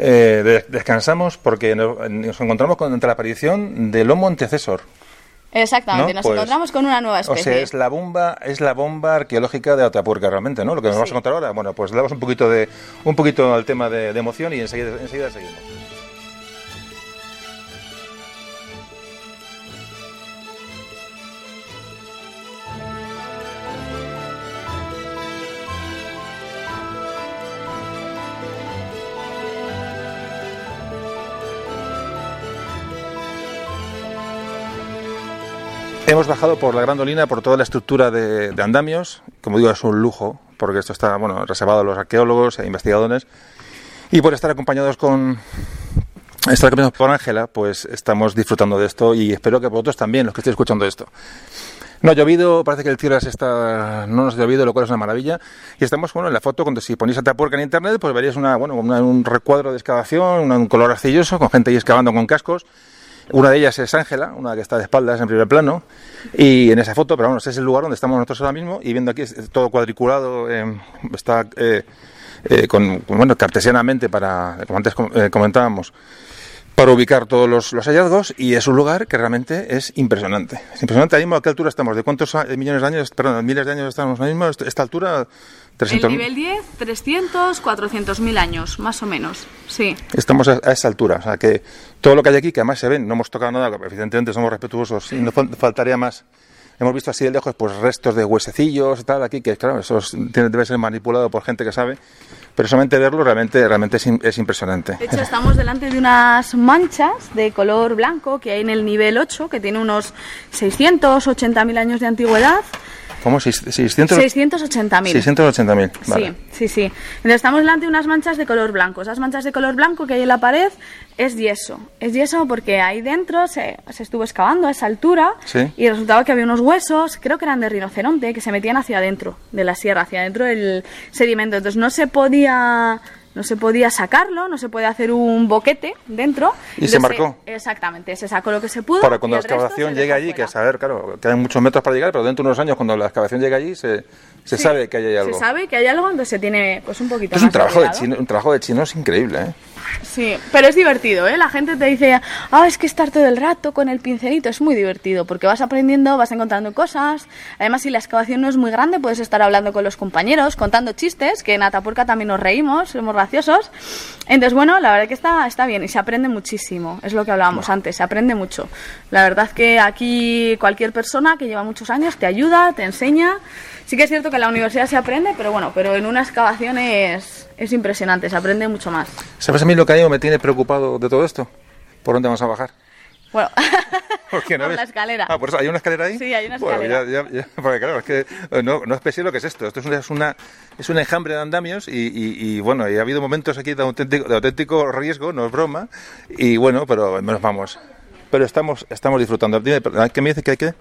eh, de- descansamos porque nos, nos encontramos con ante la aparición del Homo antecesor.
Exactamente,
¿no?
nos
Pues,
encontramos con una nueva
O
especie.
sea, es la bomba, es la bomba arqueológica de Atapuerca realmente, ¿no? Lo que nos vas a
Sí.
contar ahora. Bueno, pues le damos un poquito de, un poquito al tema de, de emoción y enseguida, enseguida seguimos. Hemos bajado por la Grandolina, por toda la estructura de, de andamios. Como digo, es un lujo, porque esto está bueno, reservado a los arqueólogos e investigadores. Y por estar acompañados con, Esta caminando por Ángela, pues estamos disfrutando de esto y espero que vosotros también, los que estéis escuchando esto. No ha llovido, parece que el cielo está, no nos ha llovido, lo cual es una maravilla. Y estamos, bueno, en la foto, cuando si ponéis Atapuerca en internet, pues veríais una, bueno, una- un recuadro de excavación, un color arcilloso, con gente ahí excavando con cascos. Una de ellas es Ángela, una que está de espaldas en primer plano. Y en esa foto, pero bueno, es el lugar donde estamos nosotros ahora mismo. Y viendo aquí, es todo cuadriculado, eh, está eh, eh, con, bueno, cartesianamente para, como antes eh, comentábamos, para ubicar todos los, hallazgos y es un lugar que realmente es impresionante. Es impresionante. Ahora mismo, ¿a qué altura estamos? ¿De cuántos millones de años, perdón, miles de años estamos ahora mismo? Esta altura, 300
El nivel 10, 300, 400 mil años, más o menos. Sí.
Estamos a, a esa altura, o sea que todo lo que hay aquí, que además se ven, no hemos tocado nada, evidentemente somos respetuosos y no fal- faltaría más. Hemos visto así de lejos pues restos de huesecillos y tal aquí, que claro, eso es- tiene- debe ser manipulado por gente que sabe, pero solamente verlo realmente, realmente es impresionante.
De hecho, estamos delante de unas manchas de color blanco que hay en el nivel 8, que tiene unos 680 mil años de antigüedad.
¿Cómo? ¿Seis- ¿600?
680 mil.
680.000. Vale.
Sí, sí, sí. Entonces estamos delante de unas manchas de color blanco. Esas manchas de color blanco que hay en la pared es yeso. Es yeso porque ahí dentro se, se estuvo excavando a esa altura
Sí.
y resultaba que había unos huesos, creo que eran de rinoceronte, que se metían hacia adentro de la sierra, hacia adentro del sedimento. Entonces no se podía... No se podía sacarlo, no se puede hacer un boquete dentro.
Y se marcó.
exactamente, se sacó lo que se pudo.
Para cuando la excavación llegue allí, que a saber, claro, quedan muchos metros para llegar, pero dentro de unos años, cuando la excavación llegue allí, se, se
Sí,
sabe que hay algo.
Se sabe que hay algo, entonces se tiene pues un poquito
es un trabajo, de chino, un trabajo de chinos increíble, ¿eh?
Sí, pero es divertido, ¿eh? La gente te dice, ah, es que estar todo el rato con el pincelito es muy divertido, porque vas aprendiendo, vas encontrando cosas. Además, si la excavación no es muy grande, puedes estar hablando con los compañeros, contando chistes, que en Atapuerca también nos reímos, somos graciosos. Entonces, bueno, la verdad que está, está bien y se aprende muchísimo, es lo que hablábamos antes, se aprende mucho. La verdad que aquí cualquier persona que lleva muchos años te ayuda, te enseña. Sí que es cierto que en la universidad se aprende, pero bueno, pero en una excavación es, es impresionante, se aprende mucho más.
¿Sabes a mí lo que a mí me tiene preocupado de todo esto? ¿Por dónde vamos a bajar?
Bueno,
¿Por qué no
por
ves?
la escalera.
Ah, por eso, ¿hay una escalera ahí?
Sí, hay una
Bueno,
escalera.
ya- ya- ya, porque claro, es que eh, no, no es lo que es esto. Esto es una, es una, es un enjambre de andamios y, y- y, bueno, y ha habido momentos aquí de auténtico, de auténtico riesgo, no es broma. Y bueno, pero nos vamos. Pero estamos, estamos disfrutando. Dime, ¿qué me dice que hay que?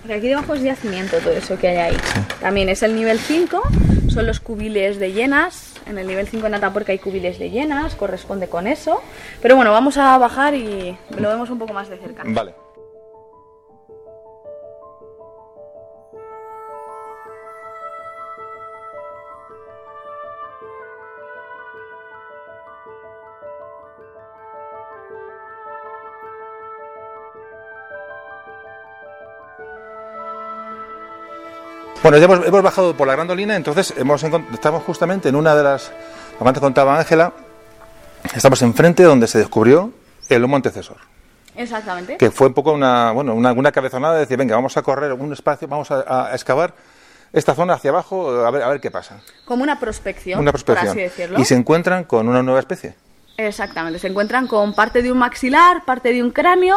Porque aquí debajo es yacimiento todo eso que hay ahí. También es el nivel 5, son los cubiles de llenas. En el nivel 5 en Atapuerca hay cubiles de llenas, corresponde con eso. Pero bueno, vamos a bajar y lo vemos un poco más de cerca.
Vale. Bueno, ya hemos, hemos bajado por la Grandolina, entonces hemos estamos justamente en una de las, como antes contaba Ángela, estamos enfrente donde se descubrió el lomo antecesor
Exactamente.
que fue un poco una, bueno, una, una cabezonada de decir, venga, vamos a correr un espacio, vamos a, a excavar esta zona hacia abajo, a ver, a ver qué pasa.
Como una prospección,
Una prospección.
por así decirlo.
Y se encuentran con una nueva especie.
Exactamente, se encuentran con parte de un maxilar, parte de un cráneo,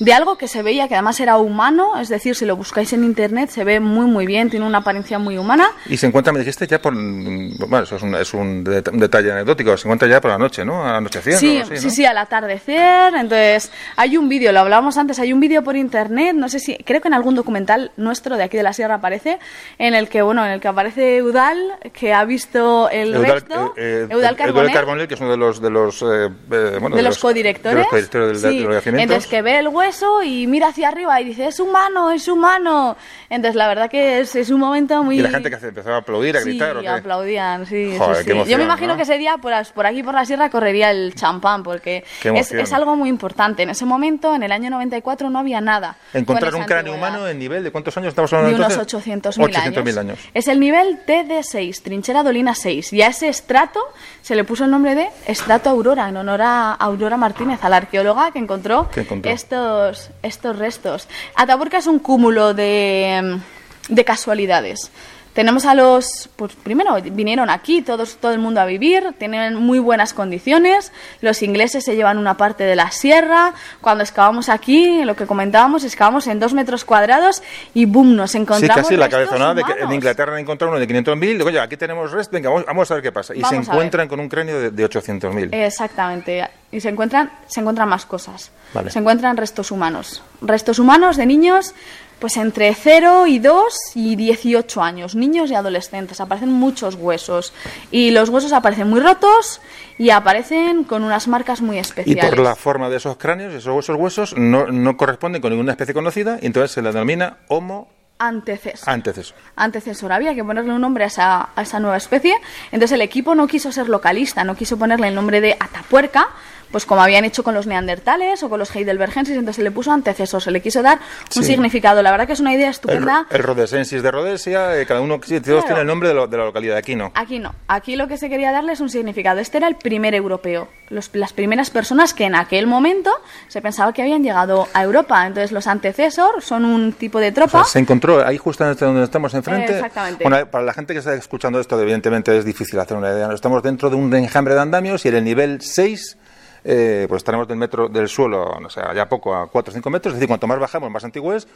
de algo que se veía que además era humano, es decir, si lo buscáis en internet se ve muy muy bien, tiene una apariencia muy humana.
Y se encuentra, me dijiste, ya por... Bueno, eso es un, es detalle anecdótico, se encuentra ya por la noche, ¿no?
Sí,
algo así,
sí,
¿no?
sí, al atardecer. Entonces, hay un vídeo, lo hablábamos antes, hay un vídeo por internet, no sé si, creo que en algún documental nuestro de aquí de la Sierra aparece, en el que, bueno, en el que aparece Eudal, que ha visto el
Eudal,
resto,
eh, eh,
Eudal Carbonell,
Carbonell, que es uno de los... De los, eh, eh, bueno,
de los codirectores.
De los codirectores del,
Sí,
de los.
Entonces que ve el hueso y mira hacia arriba y dice, es humano, es humano. Entonces la verdad que es, es un momento muy...
Y la gente que empezó a aplaudir, a
Sí,
gritar, ¿o qué?
aplaudían, sí,
Joder,
sí,
emoción,
Yo me imagino
¿no?
que ese día por, por aquí por la sierra correría el champán, porque es, es algo muy importante. En ese momento, en el año 94, no había nada.
Encontrar
con
un cráneo humano en nivel de cuántos años estamos
de
hablando
unos
entonces?
800.000 años.
800.000 años.
Es el nivel TD6, trinchera dolina 6. Y a ese estrato se le puso el nombre de estrato Aurora, en honor a Aurora Martínez, a la arqueóloga que encontró. Estos, estos restos. Atapuerca es un cúmulo de, de casualidades. Tenemos a los, pues primero vinieron aquí, todos, todo el mundo a vivir, tienen muy buenas condiciones, los ingleses se llevan una parte de la sierra, cuando excavamos aquí, lo que comentábamos, excavamos en dos metros cuadrados y boom, nos
Sí,
encontramos
casi la cabezonada de
humanos.
Inglaterra han encontrado uno de 500.000. Digo, oye, aquí tenemos resto, venga, vamos, vamos a ver qué pasa. Y
Vamos
se encuentran con un cráneo de, de 800.000.
Exactamente. Y se encuentran, se encuentran más cosas.
Vale.
Se encuentran restos humanos. Restos humanos de niños, pues entre 0 y 2 y 18 años. Niños y adolescentes. Aparecen muchos huesos. Y los huesos aparecen muy rotos y aparecen con unas marcas muy
Y
especiales.
por la forma de esos cráneos, esos huesos huesos, no, no corresponden con ninguna especie conocida, y entonces se la denomina Homo
Antecesor.
antecesor.
antecesor. Había que ponerle un nombre a esa, a esa nueva especie. Entonces el equipo no quiso ser localista, no quiso ponerle el nombre de Atapuerca, pues como habían hecho con los neandertales o con los heidelbergenses, entonces se le puso antecesor, se le quiso dar un
Sí.
significado. La verdad que es una idea
El,
estupenda.
el Rhodesensis de Rhodesia, eh, cada uno,
Claro.
tienen el nombre de, lo- de la localidad, aquí no.
Aquí no, aquí lo que se quería darle es un significado. Este era el primer europeo, los- las primeras personas que en aquel momento se pensaba que habían llegado a Europa. Entonces los antecesor son un tipo de
O
tropa.
sea, se encontró ahí justamente donde estamos enfrente.
Exactamente.
Bueno, para la gente que está escuchando esto, evidentemente es difícil hacer una idea. Estamos dentro de un enjambre de andamios y en el nivel 6, eh, pues estaremos del metro del suelo, no sé, ya poco, a 4 o 5 metros. Es decir, cuanto más bajamos, más antiguo es.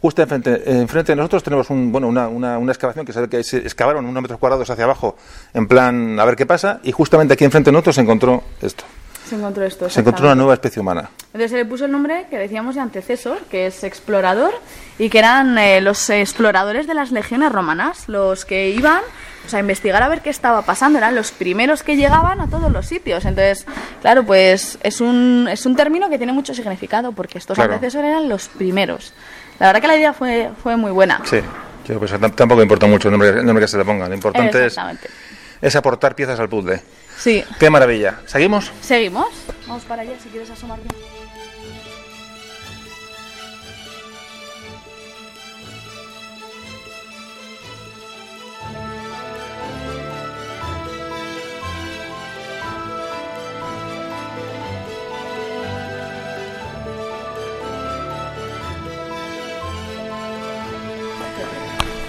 Justo enfrente, enfrente de nosotros tenemos un, bueno, una, una, una excavación que se ve que se excavaron unos metros cuadrados hacia abajo, en plan a ver qué pasa. Y justamente aquí enfrente de nosotros se encontró esto.
Se encontró esto.
Se encontró una nueva especie humana.
Entonces se le puso el nombre que decíamos de antecesor, que es explorador, y que eran eh, los exploradores de las legiones romanas, los que iban pues, a investigar a ver qué estaba pasando, eran los primeros que llegaban a todos los sitios. Entonces, claro, pues es un, es un término que tiene mucho significado, porque estos
Claro.
antecesores eran los primeros. La verdad que la idea fue, fue muy buena.
Sí. Yo, pues, tam- tampoco importa mucho el nombre, el nombre que se le ponga. Lo importante es, es aportar piezas al puzzle.
Sí.
Qué maravilla. ¿Seguimos?
¿Seguimos? Vamos para allá si quieres asomarte.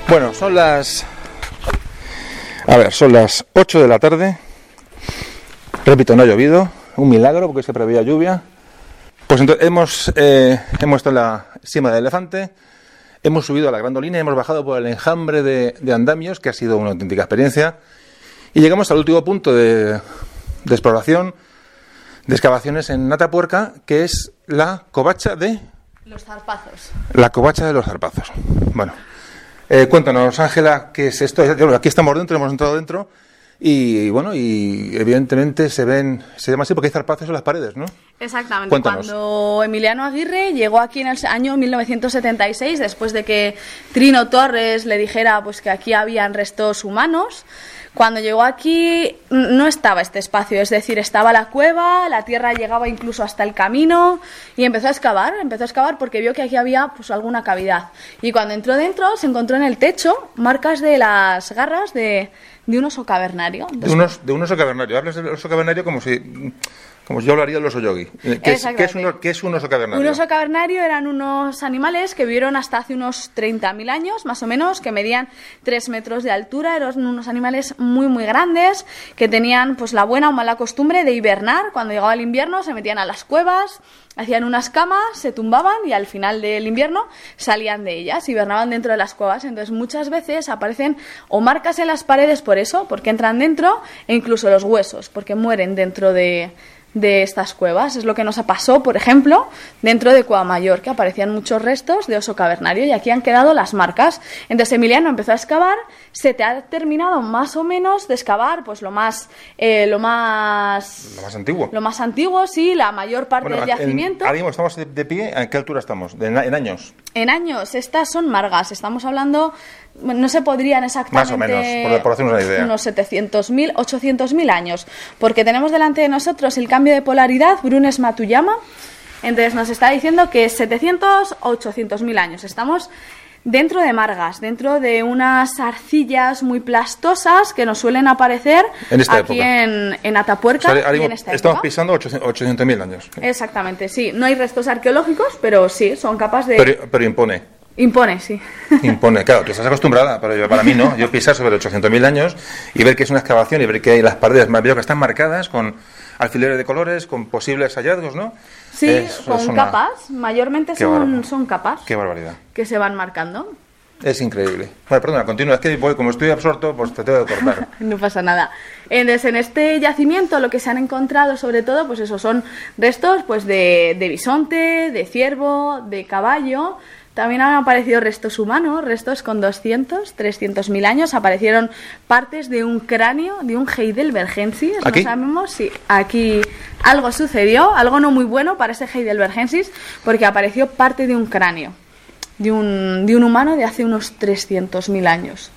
Bueno, son las. A ver, son las 8 de la tarde. Repito, no ha llovido. Un milagro porque se preveía lluvia. Pues entonces hemos, eh, hemos estado en la cima del elefante. Hemos subido a la grandolina y hemos bajado por el enjambre de, de andamios, que ha sido una auténtica experiencia. Y llegamos al último punto de, de exploración, de excavaciones en Natapuerca, que es la covacha de
Los zarpazos.
la covacha de los zarpazos. Bueno, eh, cuéntanos, Ángela, ¿qué es esto? Aquí estamos dentro, hemos entrado dentro. Y, bueno, y evidentemente se ven, se llama así porque hay zarpazos en las paredes, ¿no?
Exactamente.
Cuéntanos.
Cuando Emiliano Aguirre llegó aquí en el año 1976, después de que Trino Torres le dijera pues que aquí habían restos humanos, cuando llegó aquí no estaba este espacio, es decir, estaba la cueva, la tierra llegaba incluso hasta el camino y empezó a excavar, empezó a excavar porque vio que aquí había pues alguna cavidad. Y cuando entró dentro se encontró en el techo marcas de las garras de, de un oso cavernario.
De, unos, de un oso cavernario. Hablas del oso cavernario como si, como yo hablaría del oso yogi. ¿Qué es, qué es un, qué es un oso cavernario?
Un oso cavernario eran unos animales que vivieron hasta hace unos 30.000 años, más o menos, que medían 3 metros de altura. Eran unos animales muy, muy grandes, que tenían pues la buena o mala costumbre de hibernar. Cuando llegaba el invierno se metían a las cuevas, hacían unas camas, se tumbaban y al final del invierno salían de ellas, hibernaban dentro de las cuevas. Entonces muchas veces aparecen o marcas en las paredes por eso, porque entran dentro, e incluso los huesos, porque mueren dentro de de estas cuevas. Es lo que nos pasó, por ejemplo, dentro de Cueva Mayor, que aparecían muchos restos de oso cavernario y aquí han quedado las marcas. Entonces Emiliano empezó a excavar, se te ha terminado más o menos de excavar, pues lo más, eh, lo más,
Lo más antiguo.
lo más antiguo, sí, la mayor parte
Bueno,
del
en-
yacimiento.
ahora mismo estamos de, de pie. ¿En qué altura estamos? De- en años.
En años, estas son margas. Estamos hablando, no se podrían exactamente.
Más o menos, por- por hacernos una idea.
Unos 700.000, 800.000 años. Porque tenemos delante de nosotros el cambio de polaridad, Brunes Matuyama. Entonces nos está diciendo que 700 o 800.000 años. Estamos dentro de margas, dentro de unas arcillas muy plastosas que nos suelen aparecer
En esta
aquí
época.
en, en Atapuerca.
O sea, ahora
y en esta
estamos
época.
pisando 800 800.000 años.
Exactamente, sí. No hay restos arqueológicos, pero sí, son capaces de.
Pero, pero impone.
Impone, sí.
Impone, claro, tú estás acostumbrada, pero yo, para mí no. Yo pisar sobre 800.000 años y ver que es una excavación y ver que hay las paredes, veo que están marcadas con alfileres de colores, con posibles hallazgos, ¿no?
Sí,
Es-
con
es una-
capas, mayormente
Qué
son, son capas
Qué barbaridad.
que se van marcando.
Es increíble. Bueno, perdona, continúa. Es que voy, como estoy absorto, pues te tengo que cortar.
No pasa nada. Entonces, en este yacimiento lo que se han encontrado sobre todo, pues eso, son restos pues de, de bisonte, de ciervo, de caballo. También han aparecido restos humanos, restos con 200, 300 mil años. Aparecieron partes de un cráneo, de un Heidelbergensis.
¿Aquí?
No sabemos si aquí algo sucedió, algo no muy bueno para ese Heidelbergensis, porque apareció parte de un cráneo de un, de un humano de hace unos 300.000 años.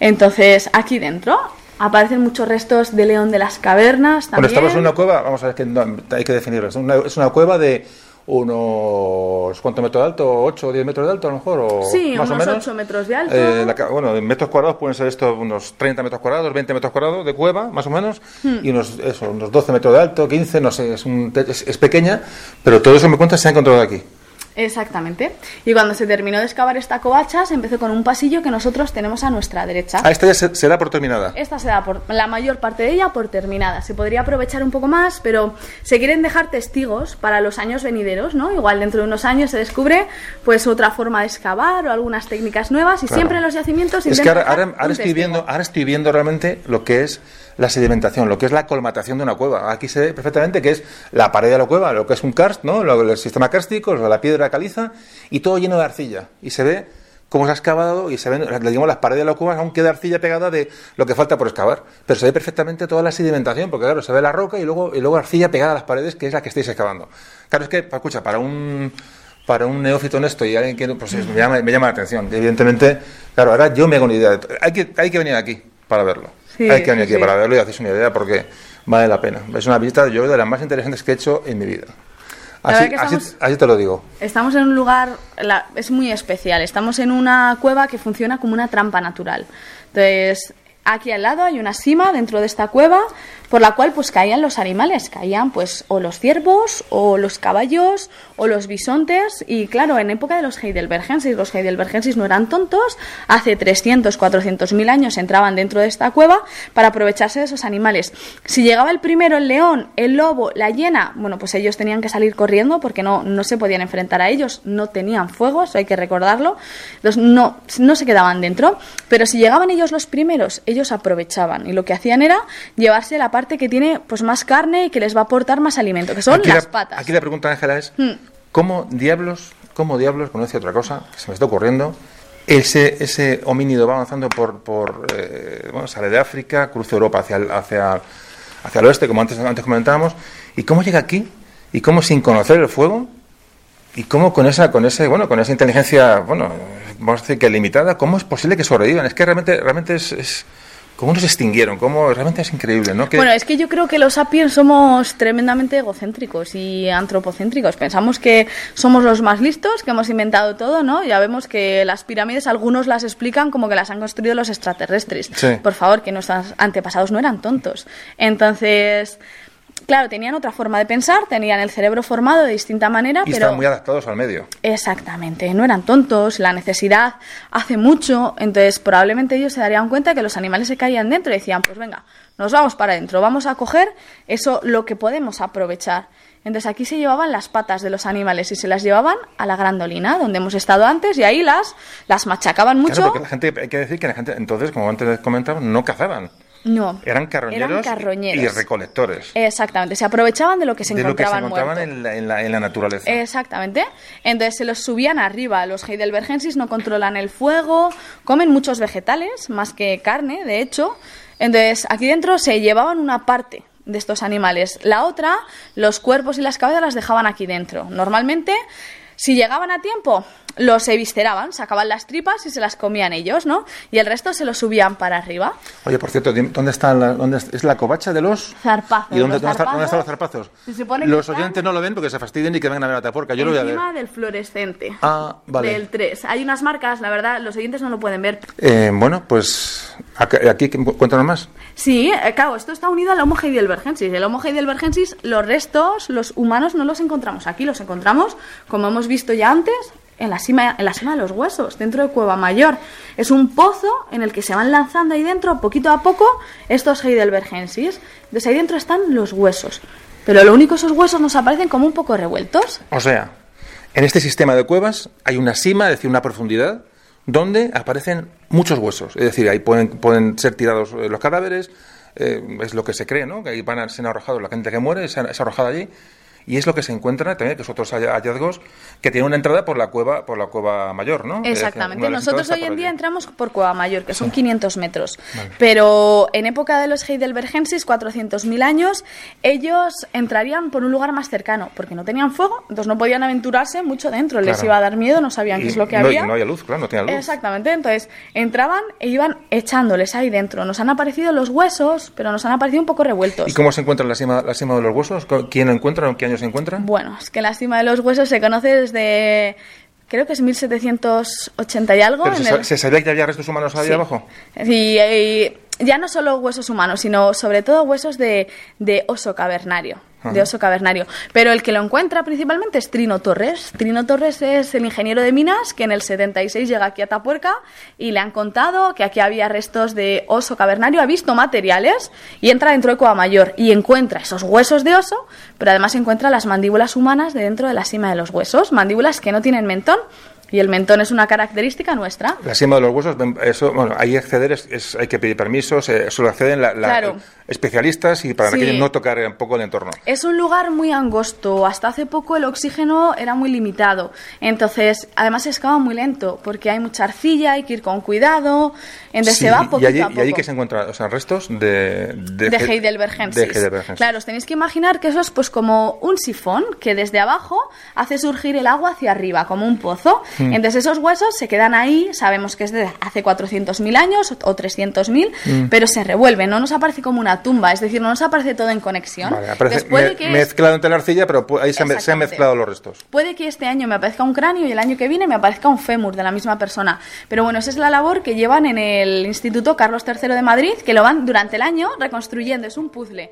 Entonces, aquí dentro aparecen muchos restos de león de las cavernas
Bueno, estamos en una cueva, vamos a ver que no, hay que definirlo. Es una, es una cueva de unos. ¿Cuántos metros de alto? ¿8 o 10 metros de alto a lo mejor? O
Sí,
más o
unos
menos.
8 metros de alto.
Eh, la bueno, en metros cuadrados pueden ser esto unos 30 metros cuadrados, 20 metros cuadrados de cueva, más o menos,
Hmm.
y unos, eso, unos 12 metros de alto, 15, no sé, es, un, es, es pequeña, pero todo eso me cuenta se ha encontrado aquí.
Exactamente. Y cuando se terminó de excavar esta covacha, se empezó con un pasillo que nosotros tenemos a nuestra derecha.
Ah, esta ya se, se da por terminada.
Esta se da por, la mayor parte de ella por terminada. Se podría aprovechar un poco más, pero se quieren dejar testigos para los años venideros, ¿no? Igual dentro de unos años se descubre pues otra forma de excavar o algunas técnicas nuevas y
Claro.
siempre en los yacimientos
Es que ahora, estoy
testigo.
viendo, ahora estoy viendo realmente lo que es la sedimentación, lo que es la colmatación de una cueva. Aquí se ve perfectamente que es la pared de la cueva, lo que es un karst, ¿no? El sistema kárstico, la piedra caliza y todo lleno de arcilla. Y se ve cómo se ha excavado y se ven, digamos, las paredes de la cueva, aún queda arcilla pegada de lo que falta por excavar. Pero se ve perfectamente toda la sedimentación, porque claro, se ve la roca y luego, y luego arcilla pegada a las paredes, que es la que estáis excavando. Claro, es que, escucha, para un para un neófito en esto y alguien que pues, me, llama, me llama la atención. Evidentemente, claro, ahora yo me hago una idea. de- Hay que, hay que venir aquí para verlo.
Sí,
hay que venir aquí
sí.
para verlo y hacerse una idea porque vale la pena. Es una visita, yo de las más interesantes que he hecho en mi vida. Así, así, así te lo digo.
Estamos en un lugar, la- es muy especial. Estamos en una cueva que funciona como una trampa natural. Entonces, aquí al lado hay una sima dentro de esta cueva por la cual pues caían los animales, caían pues o los ciervos o los caballos o los bisontes. Y claro, en época de los Heidelbergensis, los Heidelbergensis no eran tontos, hace 300, 400 mil años entraban dentro de esta cueva para aprovecharse de esos animales. Si llegaba el primero, el león, el lobo, la hiena, bueno, pues ellos tenían que salir corriendo porque no, no se podían enfrentar a ellos, no tenían fuego, eso hay que recordarlo, entonces no, no se quedaban dentro, pero si llegaban ellos los primeros, ellos aprovechaban. Y lo que hacían era llevarse la parte que tiene pues más carne y que les va a aportar más alimento, que son
aquí
las
la,
patas.
Aquí la pregunta, Ángela, es:
Hmm.
¿cómo diablos, cómo diablos, cuando decía otra cosa, que se me está ocurriendo, ese, ese homínido va avanzando por, por eh, bueno, sale de África, cruza Europa hacia el, hacia, hacia el oeste, como antes, antes comentábamos, y cómo llega aquí, y cómo sin conocer el fuego, y cómo con esa, con ese, bueno, con esa inteligencia, bueno, vamos a decir que limitada, cómo es posible que sobrevivan. Es que realmente, realmente es, es cómo nos extinguieron, cómo realmente es increíble, ¿no? Que-
Bueno, es que yo creo que los sapiens somos tremendamente egocéntricos y antropocéntricos. Pensamos que somos los más listos, que hemos inventado todo, ¿no? Ya vemos que las pirámides, algunos las explican como que las han construido los extraterrestres.
Sí.
Por favor, que nuestros antepasados no eran tontos. Entonces, claro, tenían otra forma de pensar, tenían el cerebro formado de distinta manera,
y
pero...
estaban muy adaptados al medio.
Exactamente, no eran tontos, la necesidad hace mucho, entonces probablemente ellos se darían cuenta que los animales se caían dentro y decían, pues venga, nos vamos para adentro, vamos a coger eso lo que podemos aprovechar. Entonces aquí se llevaban las patas de los animales y se las llevaban a la grandolina, donde hemos estado antes, y ahí las, las machacaban mucho.
Claro, porque la gente, hay que decir que la gente, entonces, como antes comentábamos, no cazaban.
No,
Eran carroñeros,
eran
y-
carroñeros.
y recolectores.
Exactamente, se aprovechaban de lo que se
de lo que se
encontraban
la, en, la, en la naturaleza.
Exactamente. Entonces se los subían arriba. Los Heidelbergensis no controlan el fuego, comen muchos vegetales, más que carne, de hecho. Entonces aquí dentro se llevaban una parte de estos animales. La otra, los cuerpos y las cabezas las dejaban aquí dentro. Normalmente, si llegaban a tiempo, los evisceraban, sacaban las tripas y se las comían ellos, ¿no? Y el resto se los subían para arriba.
Oye, por cierto, ¿dónde está la, dónde es, la covacha de los
Zarpazos.
¿Y dónde,
Los
dónde está- dónde están los
zarpazos
zarpazos?
se supone que
los
están
oyentes no lo ven porque se fastidian y que vengan a ver a Taporca. Yo lo voy a ver.
Encima del fluorescente.
Ah, vale.
Del 3. Hay unas marcas, la verdad, los oyentes no lo pueden ver.
Eh, bueno, pues aquí, aquí cuéntanos más.
Sí, eh, claro, esto está unido al Homo heidelbergensis. El Homo heidelbergensis, los restos, los humanos no los encontramos aquí, los encontramos, como hemos visto ya antes, en la cima, en la cima de los huesos, dentro de Cueva Mayor. Es un pozo en el que se van lanzando ahí dentro, poquito a poco, estos heidelbergensis. Entonces ahí dentro están los huesos. Pero lo único, esos huesos nos aparecen como un poco revueltos.
O sea, en este sistema de cuevas hay una cima, es decir, una profundidad, donde aparecen muchos huesos. Es decir, ahí pueden, pueden ser tirados eh, los cadáveres, eh, es lo que se cree, ¿no? Que ahí van a ser arrojados la gente que muere, es arrojada allí y es lo que se encuentra también, que es otros hallazgos, que tiene una entrada por la cueva, por la cueva mayor, ¿no?
Exactamente. Nosotros hoy en día entramos por Cueva Mayor, que son 500 metros. Pero en época de los Heidelbergensis, 400.000 años, ellos entrarían por un lugar más cercano, porque no tenían fuego, entonces no podían aventurarse mucho dentro. Les iba a dar miedo, no sabían qué es lo que había.
No había luz, claro, no tenía luz.
Exactamente. Entonces entraban e iban echándoles ahí dentro. Nos han aparecido los huesos, pero nos han aparecido un poco revueltos.
¿Y cómo se encuentra la cima, la cima de los huesos? ¿Quién lo encuentra? ¿Qué se encuentra?
Bueno, es que la cima de los huesos se conoce desde creo que es 1780 y algo.
se, sabía que había restos humanos ahí abajo?
y, ya no solo huesos humanos, sino sobre todo huesos de, de oso cavernario de oso cavernario. Pero el que lo encuentra principalmente es Trino Torres. Trino Torres es el ingeniero de minas que en el 76 llega aquí a Tapuerca y le han contado que aquí había restos de oso cavernario, ha visto materiales y entra dentro de Cueva Mayor y encuentra esos huesos de oso, pero además encuentra las mandíbulas humanas de dentro de la cima de los huesos, mandíbulas que no tienen mentón y el mentón es una característica nuestra.
La cima de los huesos, eso, bueno, ahí acceder es, hay que pedir permisos, eh, solo acceden la, especialistas y para que no tocar un poco el entorno.
Es un lugar muy angosto, hasta hace poco el oxígeno era muy limitado, entonces además se excava muy lento porque hay mucha arcilla, hay que ir con cuidado, entonces se va poquito
y allí,
a poco.
Y allí que se encuentran, o sea, restos de...
De, de Heidelbergensis. Claro, os tenéis que imaginar que eso es pues como un sifón que desde abajo hace surgir el agua hacia arriba, como un pozo. Mm. Entonces esos huesos se quedan ahí, sabemos que es de hace 400.000 años o 300.000, mm. pero se revuelven, no nos aparece como una tumba, es decir, no nos aparece todo en conexión.
Vale, aparece mezclado entre la arcilla, pero ahí se, han mezclado los restos.
Puede que este año me aparezca un cráneo y el año que viene me aparezca un fémur de la misma persona, pero bueno, esa es la labor que llevan en el Instituto Carlos III de Madrid, que lo van durante el año reconstruyendo, es un puzzle.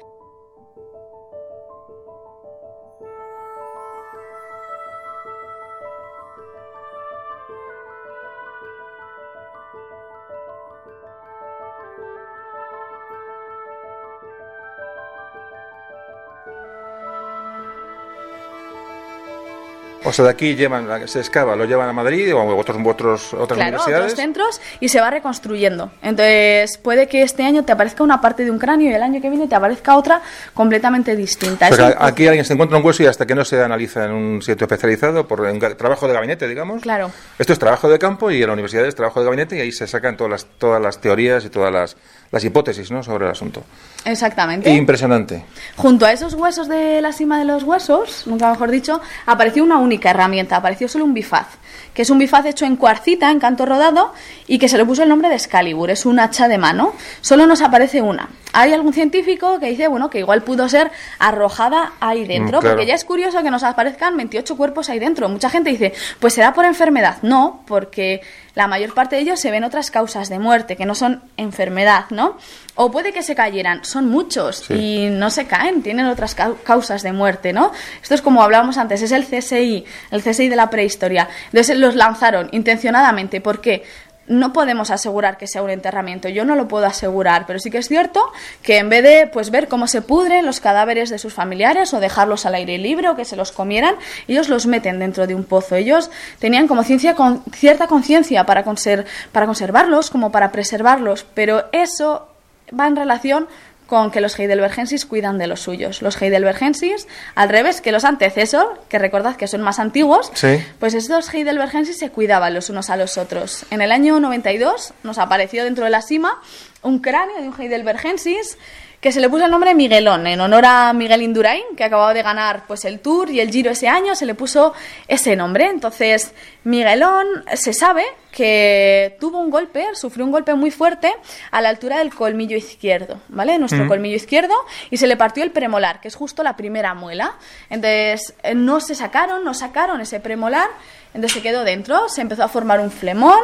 O sea, de aquí llevan, se excava, lo llevan a Madrid o a otros, otras
claro,
universidades.
otros centros y se va reconstruyendo. Entonces, puede que este año te aparezca una parte de un cráneo y el año que viene te aparezca otra completamente distinta.
Pero aquí alguien se encuentra un hueso y hasta que no se analiza en un sitio especializado, por trabajo de gabinete, digamos.
Claro.
Esto es trabajo de campo y en la universidad es trabajo de gabinete y ahí se sacan todas las, todas las teorías y todas las, las hipótesis ¿no? sobre el asunto.
Exactamente.
Impresionante.
Junto a esos huesos de la cima de los huesos, nunca mejor dicho, apareció una única herramienta, apareció solo un bifaz, que es un bifaz hecho en cuarcita, en canto rodado, y que se le puso el nombre de Excalibur, es un hacha de mano. Solo nos aparece una. Hay algún científico que dice, bueno, que igual pudo ser arrojada ahí dentro, mm, porque ya es curioso que nos aparezcan 28 cuerpos ahí dentro. Mucha gente dice, pues será por enfermedad. No, porque la mayor parte de ellos se ven otras causas de muerte, que no son enfermedad, ¿no? O puede que se cayeran, son muchos y no se caen, tienen otras causas de muerte, ¿no? Esto es como hablábamos antes, es el CSI, el CSI de la prehistoria. Entonces los lanzaron intencionadamente, ¿por qué? No podemos asegurar que sea un enterramiento, yo no lo puedo asegurar, pero sí que es cierto que en vez de pues ver cómo se pudren los cadáveres de sus familiares o dejarlos al aire libre o que se los comieran, ellos los meten dentro de un pozo. Ellos tenían como ciencia con cierta conciencia para, para conservarlos, como para preservarlos, pero eso va en relación con que los heidelbergensis cuidan de los suyos. Los heidelbergensis, al revés que los antecesos, que recordad que son más antiguos, pues estos heidelbergensis se cuidaban los unos a los otros. En el año 92 nos apareció dentro de la cima un cráneo de un heidelbergensis que se le puso el nombre Miguelón, en honor a Miguel Indurain, que acababa de ganar pues el Tour y el Giro ese año, se le puso ese nombre. Entonces, Miguelón se sabe que tuvo un golpe, sufrió un golpe muy fuerte a la altura del colmillo izquierdo, ¿vale? Nuestro mm. colmillo izquierdo, y se le partió el premolar, que es justo la primera muela. Entonces, eh, no se sacaron, no sacaron ese premolar entonces se quedó dentro, se empezó a formar un flemón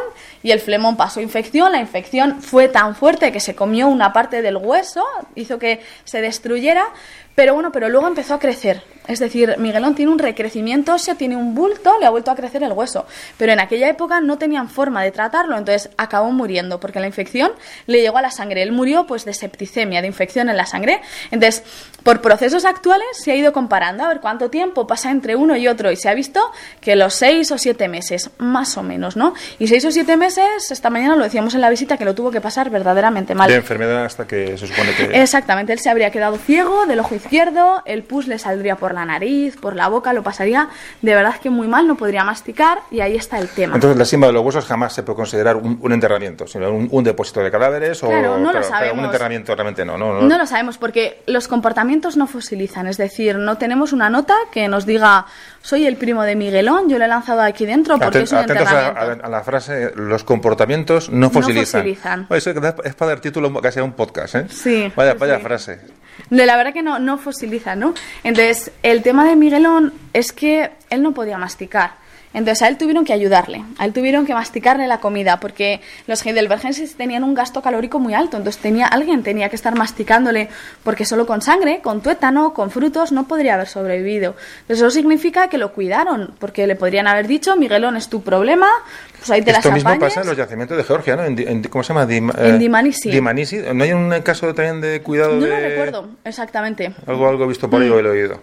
y el flemón pasó infección. La infección fue tan fuerte que se comió una parte del hueso, hizo que se destruyera, Pero bueno, pero luego empezó a crecer. Es decir, Miguelón tiene un recrecimiento óseo, tiene un bulto, le ha vuelto a crecer el hueso. Pero en aquella época no tenían forma de tratarlo, entonces acabó muriendo porque la infección le llegó a la sangre. Él murió pues de septicemia, de infección en la sangre. Entonces, por procesos actuales se ha ido comparando a ver cuánto tiempo pasa entre uno y otro y se ha visto que los seis o siete meses, más o menos, ¿no? Y seis o siete meses, esta mañana lo decíamos en la visita que lo tuvo que pasar verdaderamente mal.
De enfermedad hasta que se supone que...
Exactamente, él se habría quedado ciego del ojo izquierdo, el pus le saldría por la nariz, por la boca, lo pasaría de verdad que muy mal, no podría masticar y ahí está el tema.
Entonces la cima de los huesos jamás se puede considerar un, un enterramiento, sino un, un, depósito de cadáveres o
Claro,
claro, un enterramiento realmente no, no, no.
No lo sabemos porque los comportamientos no fosilizan, es decir, no tenemos una nota que nos diga soy el primo de Miguelón, yo lo he lanzado aquí dentro porque
Aten-
es un
atentos a, a- a la frase, los comportamientos no fosilizan.
fosilizan.
Oye, eso es para dar título casi a un podcast, ¿eh?
Sí,
Vaya,
sí,
vaya frase.
De la verdad que no, no fosiliza, ¿no? Entonces, el tema de Miguelón es que él no podía masticar. Entonces, a él tuvieron que ayudarle, a él tuvieron que masticarle la comida, porque los heidelbergenses tenían un gasto calórico muy alto, entonces tenía, alguien tenía que estar masticándole, porque solo con sangre, con tuétano, con frutos, no podría haber sobrevivido. Entonces, eso significa que lo cuidaron, porque le podrían haber dicho, Miguelón es tu problema, pues ahí te
Esto
las
mismo
apañes.
pasa en los yacimientos de Georgia, ¿no? En, en ¿Cómo se llama? Dim-
En
eh,
Dimanisi.
Dimanisi. ¿No hay un caso también de cuidado
No
de...?
lo recuerdo exactamente.
Algo, algo visto por ahí o he oído.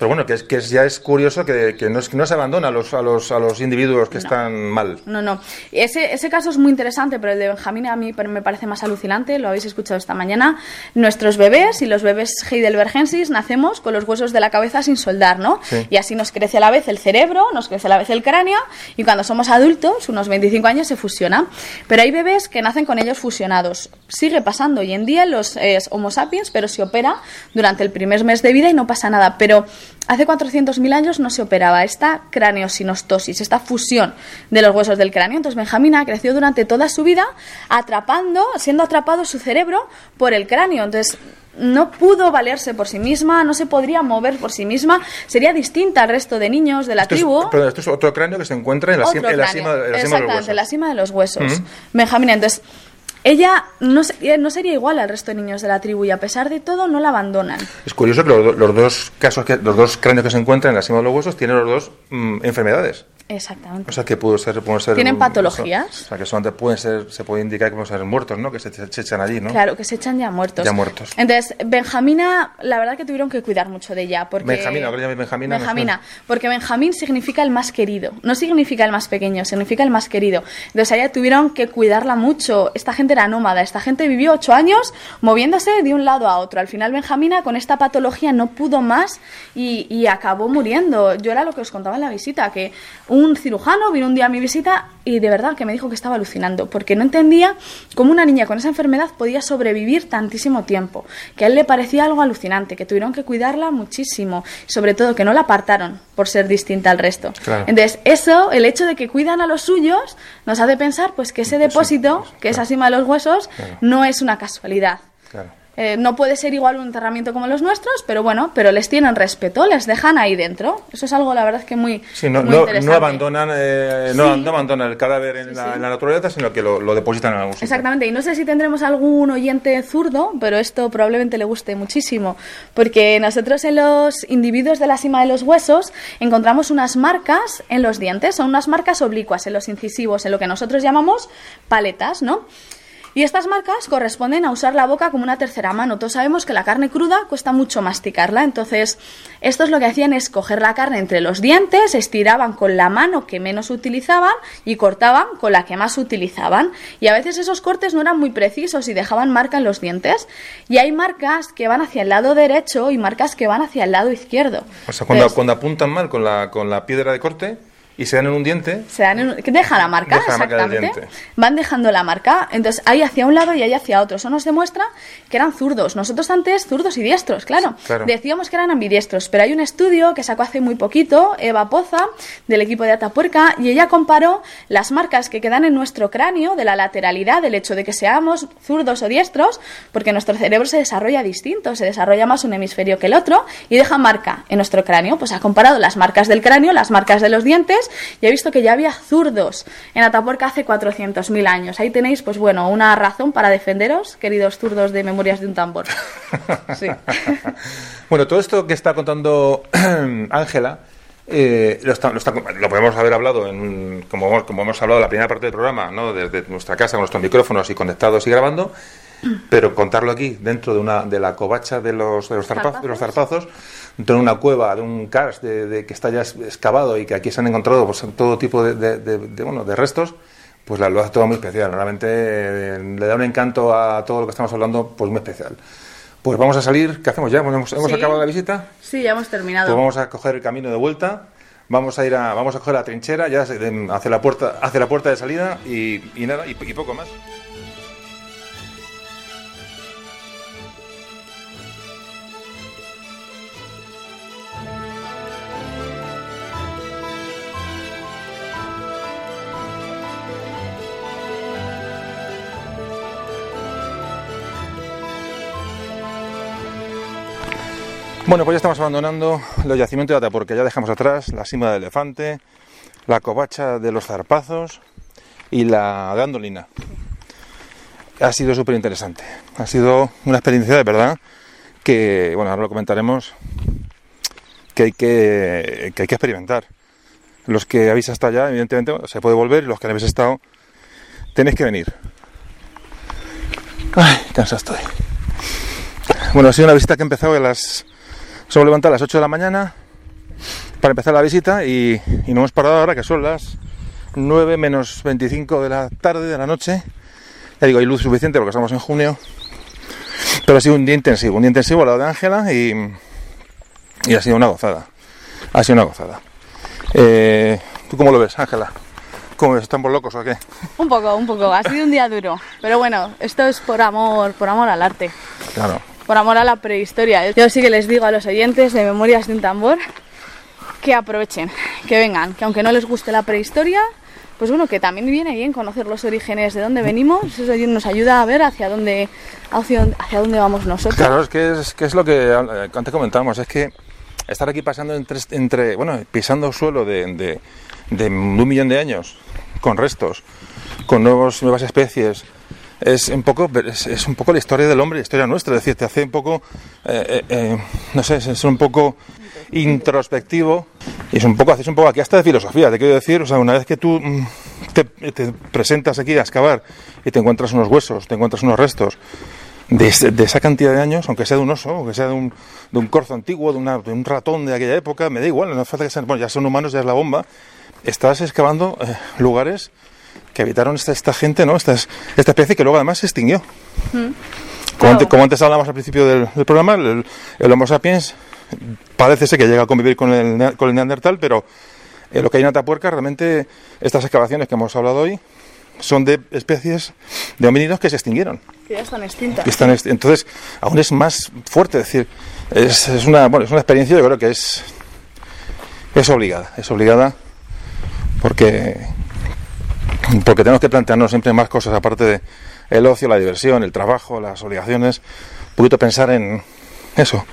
Pero bueno, que, es, que ya es curioso que, que no, es, que no se abandona a los, a los, a los individuos que están mal.
No, no. Ese, ese caso es muy interesante, pero el de Benjamín a mí me parece más alucinante, lo habéis escuchado esta mañana. Nuestros bebés y los bebés heidelbergensis nacemos con los huesos de la cabeza sin soldar, ¿no?
Sí.
Y así nos crece a la vez el cerebro, nos crece a la vez el cráneo, y cuando somos adultos, unos 25 años, se fusiona. Pero hay bebés que nacen con ellos fusionados. Sigue pasando hoy en día en los eh, Homo sapiens, pero se opera durante el primer mes de vida y no pasa nada. Pero hace 400.000 años no se operaba esta craneosinostosis, esta fusión de los huesos del cráneo. Entonces Benjamina creció durante toda su vida atrapando, siendo atrapado su cerebro por el cráneo. Entonces no pudo valerse por sí misma, no se podría mover por sí misma, sería distinta al resto de niños de la
Esto es,
tribu.
perdón, esto es otro cráneo que se encuentra en la, cima, en la
cráneo.
cima, en la cima de los
Exactamente,
huesos.
en la cima de los huesos. Benjamina, entonces, ella no, se- no sería igual al resto de niños de la tribu y a pesar de todo no la abandonan.
Es curioso que los, los dos casos, que, los dos cráneos que se encuentran en la cima de los huesos tienen los dos mm, enfermedades.
Exactamente.
O sea que puede ser, pueden ser
¿Tienen patologías?
O sea que solamente pueden ser, se puede indicar que pueden ser muertos, ¿no? Que se, se echan allí, ¿no?
Claro, que se echan ya muertos.
Ya muertos.
Entonces, Benjamina, la verdad que tuvieron que cuidar mucho de ella. Porque...
Benjamina, ahora llames Benjamina, no
Benjamina, porque Benjamín significa el más querido. No significa el más pequeño, significa el más querido. Entonces, a ella tuvieron que cuidarla mucho. Esta gente era nómada, esta gente vivió ocho años moviéndose de un lado a otro. Al final, Benjamina, con esta patología, no pudo más y, y acabó muriendo. Yo era lo que os contaba en la visita, que un cirujano vino un día a mi visita y de verdad que me dijo que estaba alucinando, porque no entendía cómo una niña con esa enfermedad podía sobrevivir tantísimo tiempo, que a él le parecía algo alucinante, que tuvieron que cuidarla muchísimo, sobre todo que no la apartaron por ser distinta al resto.
Claro.
Entonces, eso, el hecho de que cuidan a los suyos, nos hace pensar pues que ese depósito, que es encima de los huesos,
Claro.
no es una casualidad.
Claro.
Eh, no puede ser igual un enterramiento como los nuestros, pero bueno, pero les tienen respeto, les dejan ahí dentro. Eso es algo, la verdad, que muy,
Sí, no,
muy
no,
interesante.
no abandonan, eh, no,
Sí.
no abandonan el cadáver en, la, en la naturaleza, sino que lo, lo depositan en algún sitio.
Exactamente, y no sé si tendremos algún oyente zurdo, pero esto probablemente le guste muchísimo, porque nosotros en los individuos de la cima de los huesos encontramos unas marcas en los dientes, son unas marcas oblicuas en los incisivos, en lo que nosotros llamamos paletas, ¿no? Y estas marcas corresponden a usar la boca como una tercera mano. Todos sabemos que la carne cruda cuesta mucho masticarla, entonces estos lo que hacían es coger la carne entre los dientes, estiraban con la mano que menos utilizaban y cortaban con la que más utilizaban. Y a veces esos cortes no eran muy precisos y dejaban marca en los dientes. Y hay marcas que van hacia el lado derecho y marcas que van hacia el lado izquierdo.
O sea, cuando,
Entonces,
cuando apuntan mal con la, con la piedra de corte y se dan en un diente,
se dan en un- deja la marca,
Deja la marca del
exactamente.
diente.
Van dejando la marca. Entonces, ahí hacia un lado y ahí hacia otro. Eso nos demuestra que eran zurdos. Nosotros antes, zurdos y diestros, claro.
Claro.
Decíamos que eran ambidiestros, pero hay un estudio que sacó hace muy poquito, Eva Poza, del equipo de Atapuerca, y ella comparó las marcas que quedan en nuestro cráneo de la lateralidad, del hecho de que seamos zurdos o diestros, porque nuestro cerebro se desarrolla distinto, se desarrolla más un hemisferio que el otro, y deja marca en nuestro cráneo. Pues ha comparado las marcas del cráneo, las marcas de los dientes, y he visto que ya había zurdos en Atapuerca hace 400.000 años. Ahí tenéis, pues bueno, una razón para defenderos, queridos zurdos de Memorias de un Tambor. Sí.
bueno, todo esto que está contando Ángela eh, lo, podemos haber hablado, en, como, como hemos hablado en la primera parte del programa, ¿no? desde nuestra casa con nuestros micrófonos y conectados y grabando, pero contarlo aquí, dentro de, una, de la covacha de los, de los, de los zarpazos, dentro de una cueva, de un karst de, que está ya excavado y que aquí se han encontrado pues, todo tipo de, bueno, de restos, pues la, lo hace todo muy especial. Realmente eh, le da un encanto a todo lo que estamos hablando, pues muy especial. Pues vamos a salir, ¿qué hacemos ya? ¿Hemos, hemos acabado la visita?
Sí, ya hemos terminado.
Pues vamos a coger el camino de vuelta, vamos a ir a, vamos a coger la trinchera, ya hacia la puerta, hacia la puerta de salida y, nada, y poco más. Bueno, pues ya estamos abandonando los yacimientos de porque ya dejamos atrás la cima del elefante, la covacha de los zarpazos y la gandolina. Ha sido súper interesante. Ha sido una experiencia de verdad que, bueno, ahora lo comentaremos, que hay que, que hay que experimentar. Los que habéis hasta allá, evidentemente, se puede volver y los que no habéis estado, tenéis que venir. Ay, cansado estoy. Bueno, ha sido una visita que ha empezado a las Solo levantado a las 8 de la mañana para empezar la visita y, no hemos parado ahora que son las 9 menos 25 de la tarde de la noche. Ya digo, hay luz suficiente porque estamos en junio. Pero ha sido un día intensivo, un día intensivo al lado de Ángela y, y ha sido una gozada. Ha sido una gozada. Eh, ¿Tú cómo lo ves, Ángela? ¿Cómo ves? ¿Estamos locos o qué?
Un poco, un poco. Ha sido un día duro. Pero bueno, esto es por amor, por amor al arte.
Claro
por amor a la prehistoria. Yo sí que les digo a los oyentes de Memorias de un Tambor que aprovechen, que vengan, que aunque no les guste la prehistoria, pues bueno, que también viene bien conocer los orígenes de dónde venimos, eso nos ayuda a ver hacia dónde, hacia, dónde vamos nosotros.
Claro, es que es, que es lo que antes comentamos, es que estar aquí pasando entre, bueno, pisando suelo de, de, un millón de años, con restos, con nuevos, nuevas especies, es un poco es, un poco la historia del hombre, la historia nuestra, es decir, te hace un poco, eh, eh, eh, no sé, es un poco introspectivo y es un poco, haces un poco aquí hasta de filosofía, te quiero decir, o sea, una vez que tú mm, te, presentas aquí a excavar y te encuentras unos huesos, te encuentras unos restos de, esa cantidad de años, aunque sea de un oso, aunque sea de un, de un corzo antiguo, de, un ratón de aquella época, me da igual, no hace falta que sean, bueno, ya son humanos, ya es la bomba, estás excavando lugares que habitaron esta, esta gente, ¿no? Esta, esta especie que luego además se extinguió. como, antes, como, antes, hablamos al principio del, programa, el, Homo sapiens parece ser que llega a convivir con el, con el Neandertal, pero en lo que hay en Atapuerca, realmente estas excavaciones que hemos hablado hoy son de especies de homínidos que se extinguieron.
Que ya están extintas.
están entonces, aún es más fuerte, es decir, es, es, una, bueno, es una experiencia, yo creo que es, es obligada, es obligada porque porque tenemos que plantearnos siempre más cosas aparte de el ocio, la diversión, el trabajo, las obligaciones, un pensar en eso.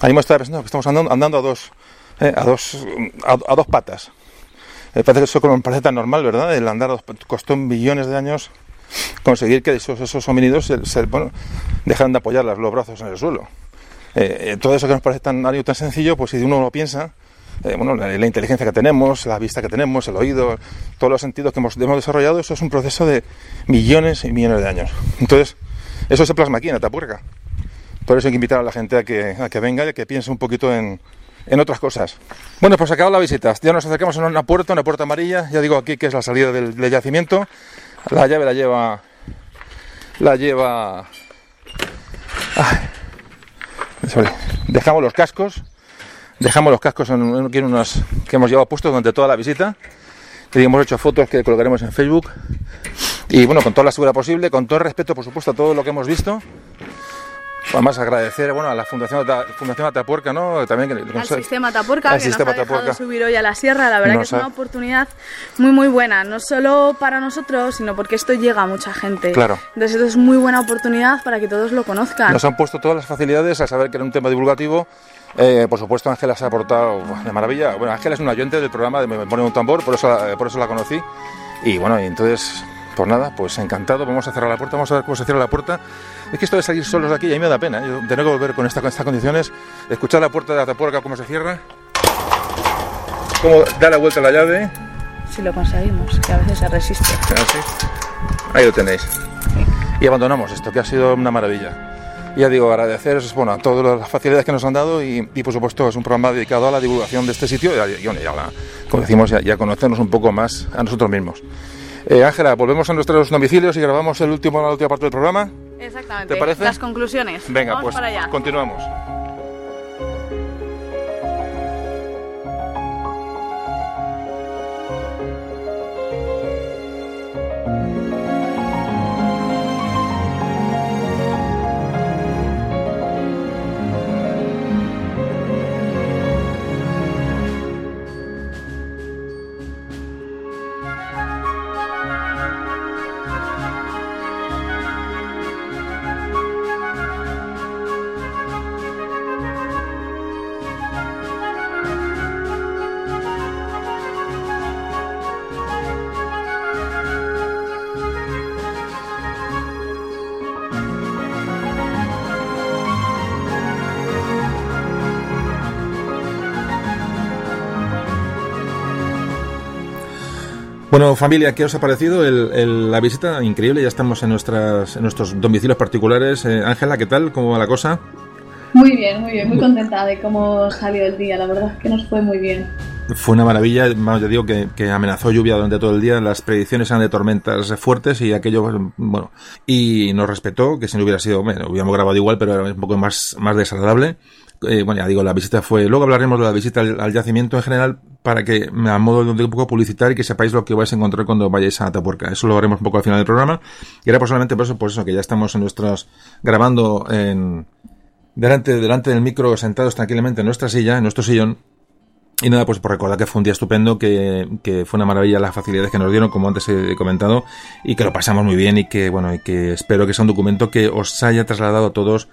Ahí me está pensando que estamos andando, andando a dos eh, a dos a, dos patas. Me parece que eso me parece tan normal, ¿verdad? El andar costó millones de años conseguir que esos, esos homínidos se, bueno, dejaran de apoyar los brazos en el suelo. Eh, eh, todo eso que nos parece tan sencillo, pues si uno lo piensa, eh, bueno, la, inteligencia que tenemos, la vista que tenemos, el oído, todos los sentidos que hemos, desarrollado, eso es un proceso de millones y millones de años. Entonces, eso se plasma aquí en Atapuerca. Por eso hay que invitar a la gente a que, a que venga y a que piense un poquito en, en otras cosas. Bueno, pues acabado la visita. Ya nos acercamos a una puerta, una puerta amarilla. Ya digo aquí que es la salida del, yacimiento. La llave la lleva. La lleva. Dejamos los cascos Dejamos los cascos en, unos que hemos llevado puestos durante toda la visita. Que hemos hecho fotos que colocaremos en Facebook. Y bueno, con toda la seguridad posible, con todo el respeto, por supuesto, a todo lo que hemos visto. Además, agradecer bueno, a la Fundación, Fundación Atapuerca, ¿no? También
que, al sistema Atapuerca, que sistema nos ha dejado subir hoy a la sierra. La verdad que es una oportunidad muy, muy buena. No solo para nosotros, sino porque esto llega a mucha gente.
Claro.
Entonces, esto es muy buena oportunidad para que todos lo conozcan.
Nos han puesto todas las facilidades a saber que era un tema divulgativo. Eh, por supuesto, Ángela se ha aportado de maravilla. Bueno, Ángela es un oyente del programa de Me pone un tambor, por eso, por eso la conocí. Y bueno, y entonces pues nada, pues encantado, vamos a cerrar la puerta, vamos a ver cómo se cierra la puerta. Es que esto de salir solos de aquí, a mí me da pena, ¿eh? tener que volver con, esta, con estas condiciones, escuchar la puerta de la Atapuerca cómo se cierra, cómo da la vuelta a la llave.
Si lo conseguimos, que a veces se resiste.
Ahí lo tenéis. Y abandonamos esto, que ha sido una maravilla. Ya digo, agradecer bueno, a todas las facilidades que nos han dado y, por supuesto es un programa dedicado a la divulgación de este sitio y, ya como decimos, ya conocernos un poco más a nosotros mismos. Eh, Ángela, volvemos a nuestros domicilios y grabamos el último, la última parte del programa.
Exactamente.
¿Te parece?
Las conclusiones.
Venga, pues continuamos. Bueno, familia, ¿qué os ha parecido la visita? Increíble, ya estamos en, nuestras, en nuestros domicilios particulares. Eh, Ángela, ¿qué tal? ¿Cómo va la cosa?
Muy bien, muy bien, muy contenta de cómo salió el día, la verdad es que nos fue muy bien.
Fue una maravilla, vamos, ya digo que, amenazó lluvia durante todo el día, las predicciones eran de tormentas fuertes y aquello, bueno, y nos respetó, que si no hubiera sido, bueno, hubiéramos grabado igual, pero era un poco más, más desagradable. Eh, bueno, ya digo, la visita fue, luego hablaremos de la visita al yacimiento en general, para que, a modo de un poco publicitar y que sepáis lo que vais a encontrar cuando vayáis a Atapuerca. Eso lo haremos un poco al final del programa. Y era personalmente por eso, por eso que ya estamos en nuestros, grabando en, delante, delante del micro, sentados tranquilamente en nuestra silla, en nuestro sillón. Y nada, pues por recordar que fue un día estupendo, que, que fue una maravilla las facilidades que nos dieron, como antes he comentado, y que lo pasamos muy bien y que, bueno, y que espero que sea un documento que os haya trasladado a todos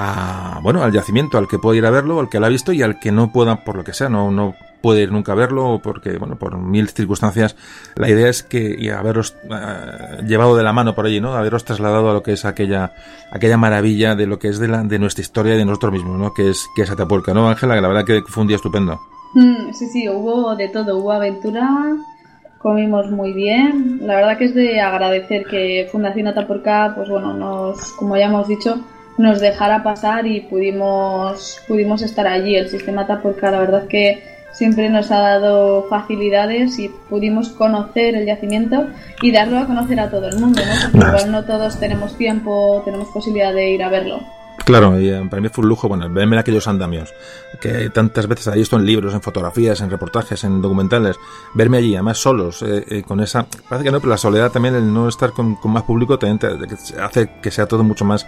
a, bueno, al yacimiento, al que pueda ir a verlo, al que lo ha visto y al que no pueda, por lo que sea, no, no puede ir nunca a verlo porque, bueno, por mil circunstancias, la idea es que y haberos eh, llevado de la mano por allí, ¿no? Haberos trasladado a lo que es aquella, aquella maravilla de lo que es de, la, de nuestra historia y de nosotros mismos, ¿no? Que es, que es Atapuerca, ¿no, Ángela? Que la verdad que fue un día estupendo.
Mm, sí, sí, hubo de todo, hubo aventura, comimos muy bien. La verdad que es de agradecer que Fundación Atapuerca, pues bueno, nos, como ya hemos dicho, nos dejara pasar y pudimos, pudimos estar allí. El sistema Atapuerca, la verdad que siempre nos ha dado facilidades y pudimos conocer el yacimiento y darlo a conocer a todo el mundo, ¿no? Porque igual no todos tenemos tiempo, tenemos posibilidad de ir a verlo.
Claro, y eh, para mí fue un lujo, bueno, verme aquellos andamios, que tantas veces he visto en libros, en fotografías, en reportajes, en documentales, verme allí, además solos, eh, eh, con esa, parece que no, pero la soledad también, el no estar con, más público, también hace que sea todo mucho más,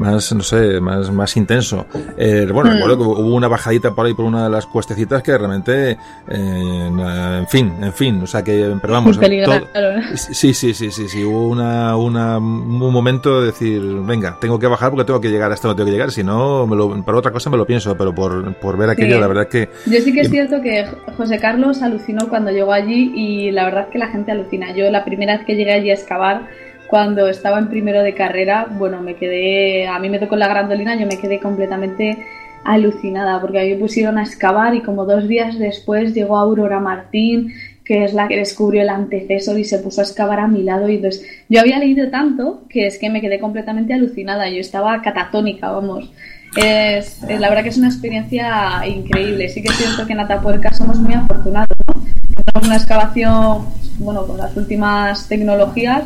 más, no sé, más, más intenso. bueno, mm. recuerdo que hubo una bajadita por ahí por una de las cuestecitas que realmente, en fin, en fin, o sea que, pero vamos, sí, sí, sí, sí, sí, hubo una, una, un momento de decir, venga, tengo que bajar porque tengo que llegar a este tengo que llegar, si no, para otra cosa me lo pienso, pero por, por ver aquello, la verdad que...
Yo sí que es cierto que José Carlos alucinó cuando llegó allí y la verdad que la gente alucina. Yo la primera vez que llegué allí a excavar, cuando estaba en primero de carrera, bueno, me quedé, a mí me tocó la grandolina, yo me quedé completamente alucinada porque a mí me pusieron a excavar y como dos días después llegó Aurora Martín que es la que descubrió el antecesor y se puso a excavar a mi lado. Y entonces yo había leído tanto que es que me quedé completamente alucinada. Yo estaba catatónica, vamos. Es, la verdad que es una experiencia increíble. Sí que es cierto que en Atapuerca somos muy afortunados. Tenemos una excavación, bueno, con las últimas tecnologías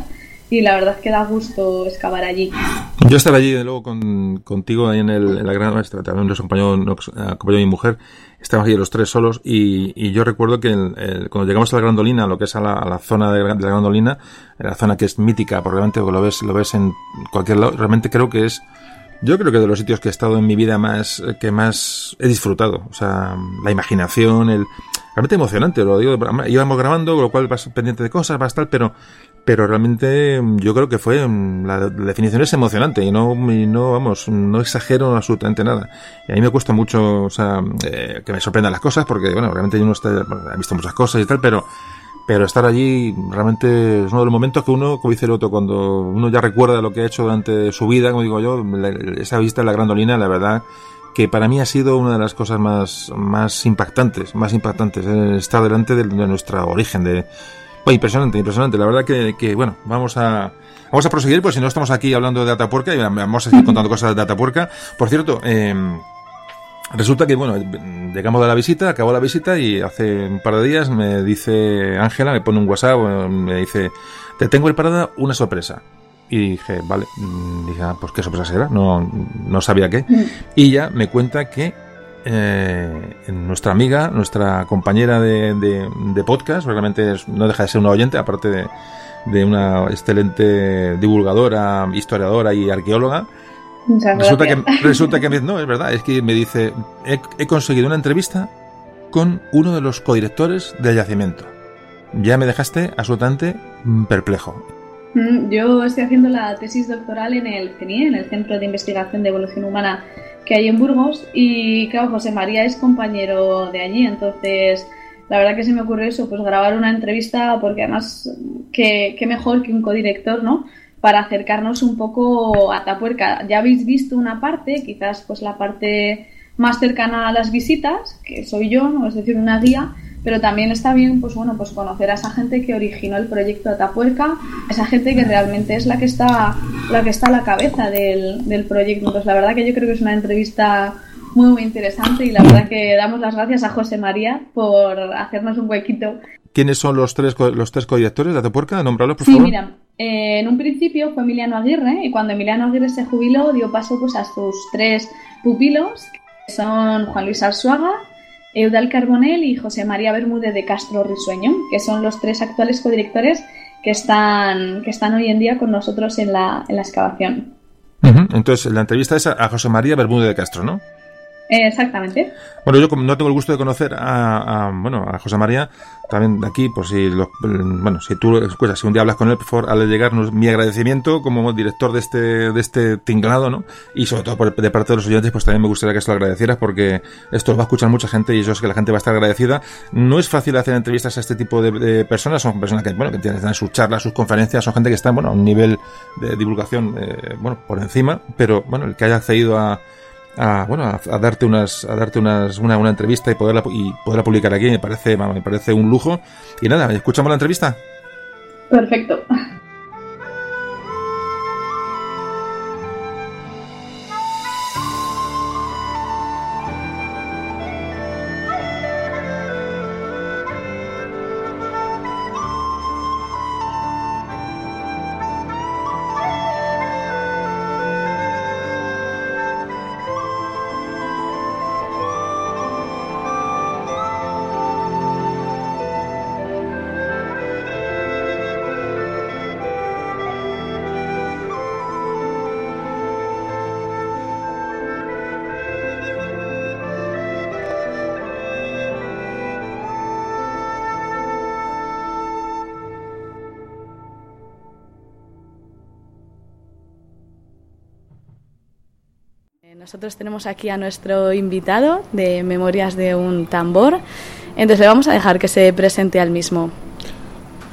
y la verdad es que da gusto excavar allí.
Yo estar allí, de luego, con, contigo ahí en, el, en la gran maestra, también nos acompañó, nos acompañó mi mujer, estábamos allí los tres solos y, y yo recuerdo que cuando llegamos a la Grandolina, lo que es a la, la zona de, la Grandolina, la zona que es mítica, porque realmente lo ves, lo ves en cualquier lado, realmente creo que es yo creo que de los sitios que he estado en mi vida más, que más he disfrutado. O sea, la imaginación, el, realmente emocionante, lo digo, íbamos grabando, con lo cual vas pendiente de cosas, vas tal, pero, pero realmente yo creo que fue, la, definición es emocionante y no, y no, vamos, no exagero absolutamente nada. Y a mí me cuesta mucho, o sea, eh, que me sorprendan las cosas porque, bueno, realmente yo no está, he visto muchas cosas y tal, pero, pero estar allí realmente es uno de los momentos que uno, como dice el otro, cuando uno ya recuerda lo que ha hecho durante su vida, como digo yo, esa vista en la grandolina, la verdad, que para mí ha sido una de las cosas más, más impactantes, más impactantes, estar delante de, nuestro origen, de, impresionante, impresionante. La verdad que, que, bueno, vamos a, vamos a proseguir, pues si no estamos aquí hablando de Atapuerca y vamos a seguir contando cosas de Atapuerca. Por cierto, eh, Resulta que, bueno, llegamos de la visita, acabó la visita y hace un par de días me dice Ángela, me pone un WhatsApp, me dice, te tengo preparada una sorpresa. Y dije, vale, mm, dije, ah, pues qué sorpresa será, no, no sabía qué. Y ya me cuenta que eh, nuestra amiga, nuestra compañera de, de, podcast, realmente no deja de ser una oyente, aparte de, de una excelente divulgadora, historiadora y arqueóloga, resulta que, resulta que no, es verdad, es que me dice, he, conseguido una entrevista con uno de los codirectores del yacimiento. Ya me dejaste absolutamente perplejo.
Mm, yo estoy haciendo la tesis doctoral en el CENIE, en el Centro de Investigación de Evolución Humana que hay en Burgos, y claro, José María es compañero de allí, entonces la verdad que se me ocurre eso, pues grabar una entrevista, porque además, qué, qué mejor que un codirector, ¿no? para acercarnos un poco a Tapuerca. Ya habéis visto una parte, quizás pues la parte más cercana a las visitas, que soy yo, ¿no? es decir, una guía, pero también está bien pues bueno pues conocer a esa gente que originó el proyecto Atapuerca, esa gente que realmente es la que está la que está a la cabeza del, del proyecto. Entonces la verdad que yo creo que es una entrevista muy muy interesante y la verdad que damos las gracias a José María por hacernos un huequito.
¿Quiénes son los tres los tres codirectores de Atapuerca? Nombrarlos, por favor.
Sí, mira, eh, en un principio fue Emiliano Aguirre y cuando Emiliano Aguirre se jubiló dio paso pues, a sus tres pupilos, que son Juan Luis Arzuaga, Eudal Carbonel y José María Bermúdez de Castro Risueño, que son los tres actuales codirectores que están, que están hoy en día con nosotros en la, en la excavación.
Entonces, la entrevista es a José María Bermúdez de Castro, ¿no?
Exactamente.
Bueno, yo no tengo el gusto de conocer a, bueno, a José María, también de aquí, por si bueno, si tú escuchas, si un día hablas con él, por favor, hazle llegar mi agradecimiento como director de este, de este tinglado, ¿no? Y sobre todo por, de parte de los oyentes, pues también me gustaría que se lo agradecieras porque esto lo va a escuchar mucha gente y eso es que la gente va a estar agradecida. No es fácil hacer entrevistas a este tipo de, personas, son personas que, bueno, que tienen sus charlas, sus conferencias, son gente que está, bueno, a un nivel de divulgación, eh, bueno, por encima, pero, bueno, el que haya accedido a a, bueno, a, darte unas, a darte unas, una, una entrevista y poderla, y poderla publicar aquí, me parece, me parece un lujo. Y nada, ¿escuchamos la entrevista?
Perfecto.
Nosotros tenemos aquí a nuestro invitado de Memorias de un Tambor, entonces le vamos a dejar que se presente al mismo.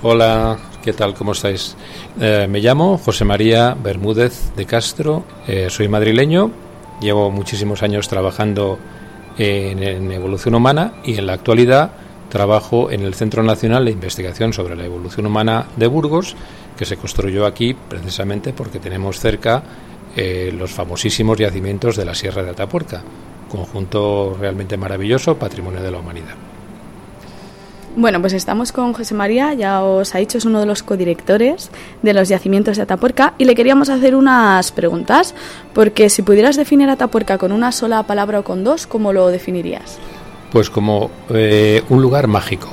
Hola, ¿qué tal? ¿Cómo estáis? Eh, me llamo José María Bermúdez de Castro, eh, soy madrileño, llevo muchísimos años trabajando en, en evolución humana y en la actualidad trabajo en el Centro Nacional de Investigación sobre la Evolución Humana de Burgos, que se construyó aquí precisamente porque tenemos cerca eh, los famosísimos yacimientos de la Sierra de Atapuerca, conjunto realmente maravilloso, patrimonio de la humanidad.
Bueno, pues estamos con José María, ya os ha dicho, es uno de los codirectores de los yacimientos de Atapuerca y le queríamos hacer unas preguntas, porque si pudieras definir Atapuerca con una sola palabra o con dos, ¿cómo lo definirías?
Pues como eh, un lugar mágico.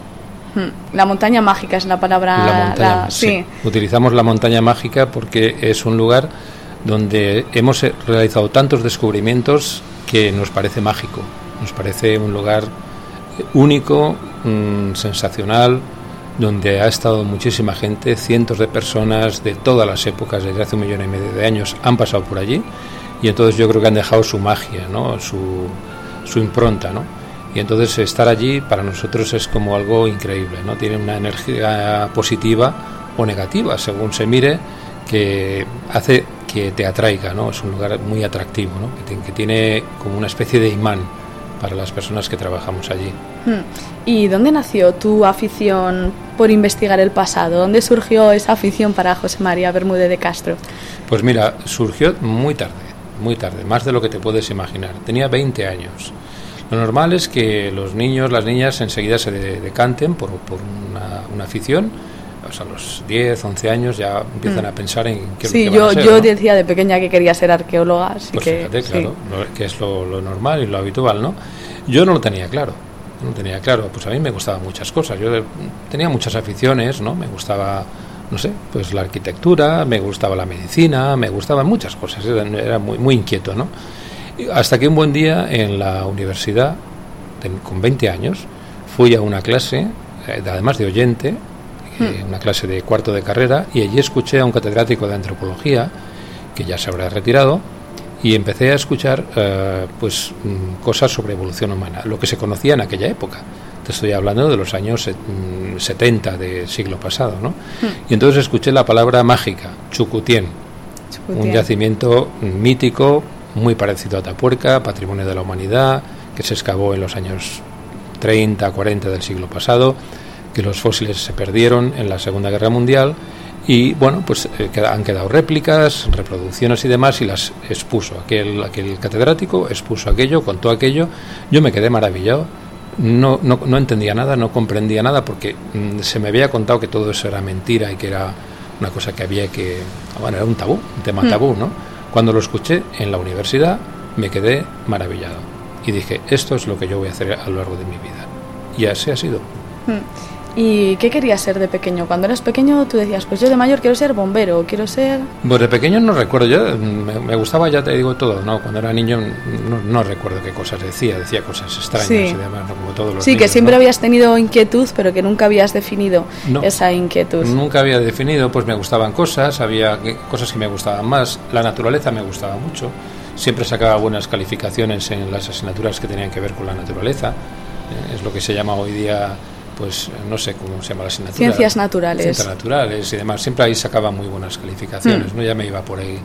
Hmm, la montaña mágica es la palabra.
La montaña, sí. Utilizamos la montaña mágica porque es un lugar donde hemos realizado tantos descubrimientos que nos parece mágico, nos parece un lugar único, mm, sensacional, donde ha estado muchísima gente, cientos de personas de todas las épocas, desde hace un millón y medio de años, han pasado por allí y entonces yo creo que han dejado su magia, ¿no? su, su impronta. ¿no? Y entonces estar allí para nosotros es como algo increíble, ¿no? tiene una energía positiva o negativa, según se mire, que hace que te atraiga, ¿no? es un lugar muy atractivo, ¿no? que tiene como una especie de imán para las personas que trabajamos allí.
Hmm. ¿Y dónde nació tu afición por investigar el pasado? ¿Dónde surgió esa afición para José María Bermúdez de Castro?
Pues mira, surgió muy tarde, muy tarde, más de lo que te puedes imaginar. Tenía 20 años. Lo normal es que los niños, las niñas enseguida se decanten por, por una, una afición a los 10, 11 años ya empiezan mm. a pensar en qué
sí,
es
lo que yo, van a yo decía de pequeña que quería ser arqueóloga, así
pues
que,
fíjate, claro, que es lo, normal y lo habitual, ¿no? Yo no lo tenía claro, no lo tenía claro, pues a mí me gustaban muchas cosas, yo tenía muchas aficiones, ¿no? Me gustaba, no sé, pues la arquitectura, me gustaba la medicina, me gustaban muchas cosas, era, muy, muy inquieto, ¿no? Hasta que un buen día en la universidad, con 20 años, fui a una clase, eh, además de oyente, eh, una clase de cuarto de carrera, y allí escuché a un catedrático de antropología, que ya se habrá retirado, y empecé a escuchar eh, pues mm, cosas sobre evolución humana, lo que se conocía en aquella época. Te estoy hablando de los años 70 mm, del siglo pasado, ¿no? Y entonces escuché la palabra mágica, Chucutien, un yacimiento mítico muy parecido a Tapuerca, patrimonio de la humanidad, que se excavó en los años 30, 40 del siglo pasado que los fósiles se perdieron en la Segunda Guerra Mundial y bueno, pues eh, han quedado réplicas, reproducciones y demás y las expuso. Aquel, aquel catedrático expuso aquello, contó aquello, yo me quedé maravillado. No, no, no entendía nada, no comprendía nada porque mm, se me había contado que todo eso era mentira y que era una cosa que había que... Bueno, era un tabú, un tema mm. tabú, ¿no? Cuando lo escuché en la universidad me quedé maravillado y dije, esto es lo que yo voy a hacer a lo largo de mi vida. Y así ha sido.
Mm. ¿Y qué querías ser de pequeño? Cuando eras pequeño tú decías, pues yo de mayor quiero ser bombero, quiero ser...
Pues de pequeño no recuerdo, yo me, gustaba, ya te digo todo, ¿no? Cuando era niño no, recuerdo qué cosas decía, decía cosas extrañas y demás, como todos los
Sí, que siempre habías tenido inquietud, pero que nunca habías definido esa inquietud.
Nunca había definido, pues me gustaban cosas, había cosas que me gustaban más, la naturaleza me gustaba mucho, siempre sacaba buenas calificaciones en las asignaturas que tenían que ver con la naturaleza, eh, es lo que se llama hoy día pues no sé cómo se llama la asignatura.
Ciencias naturales.
Ciencias naturales y demás. Siempre ahí sacaba muy buenas calificaciones, mm. ¿no? Ya me iba por ahí.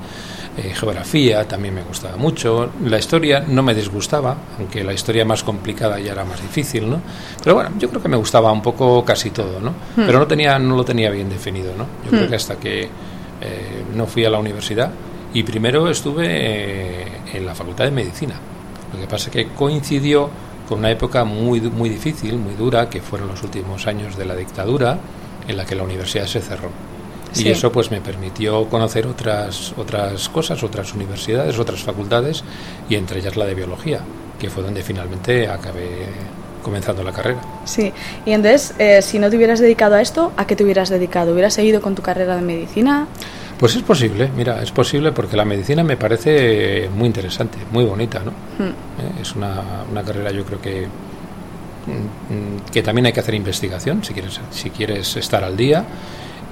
Eh, geografía también me gustaba mucho. La historia no me disgustaba, aunque la historia más complicada ya era más difícil, ¿no? Pero bueno, yo creo que me gustaba un poco casi todo, ¿no? Mm. Pero no, tenía, no lo tenía bien definido, ¿no? Yo creo mm. que hasta que eh, no fui a la universidad y primero estuve eh, en la Facultad de Medicina. Lo que pasa es que coincidió con una época muy, muy difícil, muy dura, que fueron los últimos años de la dictadura, en la que la universidad se cerró. Y eso pues me permitió conocer otras, otras cosas, otras universidades, otras facultades, y entre ellas la de biología, que fue donde finalmente acabé comenzando la carrera.
Sí, y entonces, eh, si no te hubieras dedicado a esto, ¿a qué te hubieras dedicado? ¿Hubieras seguido con tu carrera de medicina?
Pues es posible, mira, es posible porque la medicina me parece muy interesante, muy bonita, ¿no? Hmm. Eh, es una, una, carrera, yo creo que mm, mm, que también hay que hacer investigación si quieres si quieres estar al día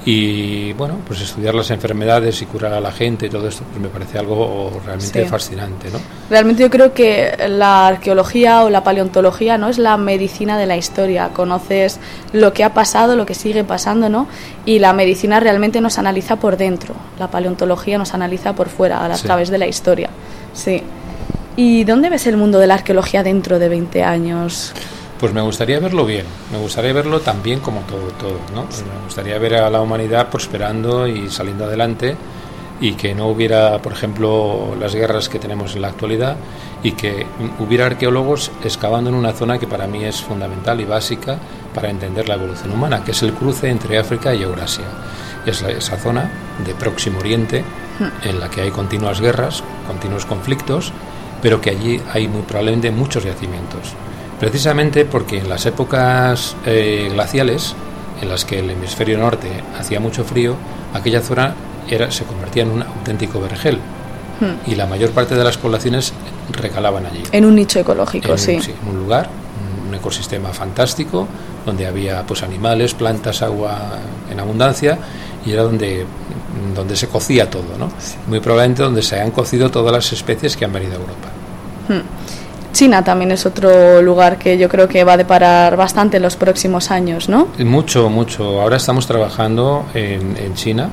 y bueno, pues estudiar las enfermedades y curar a la gente y todo esto pues me parece algo realmente fascinante, ¿no?
Realmente yo creo que la arqueología o la paleontología no es la medicina de la historia, conoces lo que ha pasado, lo que sigue pasando, ¿no? Y la medicina realmente nos analiza por dentro, la paleontología nos analiza por fuera, a través de la historia. Sí. ¿Y dónde ves el mundo de la arqueología dentro de 20 años?
Pues me gustaría verlo bien, me gustaría verlo tan bien como todo, todo, ¿no? Me gustaría ver a la humanidad prosperando y saliendo adelante y que no hubiera, por ejemplo, las guerras que tenemos en la actualidad y que hubiera arqueólogos excavando en una zona que para mí es fundamental y básica para entender la evolución humana, que es el cruce entre África y Eurasia. Es esa zona de Próximo Oriente hmm. en la que hay continuas guerras, continuos conflictos, pero que allí hay muy probablemente muchos yacimientos precisamente porque en las épocas eh, glaciales, en las que el hemisferio norte hacía mucho frío, aquella zona era, se convertía en un auténtico vergel. Y la mayor parte de las poblaciones recalaban allí.
En un nicho ecológico,
en,
sí.
Sí, en un lugar, un ecosistema fantástico, donde había pues animales, plantas, agua en abundancia, y era donde, donde se cocía todo, ¿no? Muy probablemente donde se han cocido todas las especies que han venido a Europa.
China también es otro lugar que yo creo que va a deparar bastante en los próximos años, ¿no?
Mucho, mucho. Ahora estamos trabajando en, China,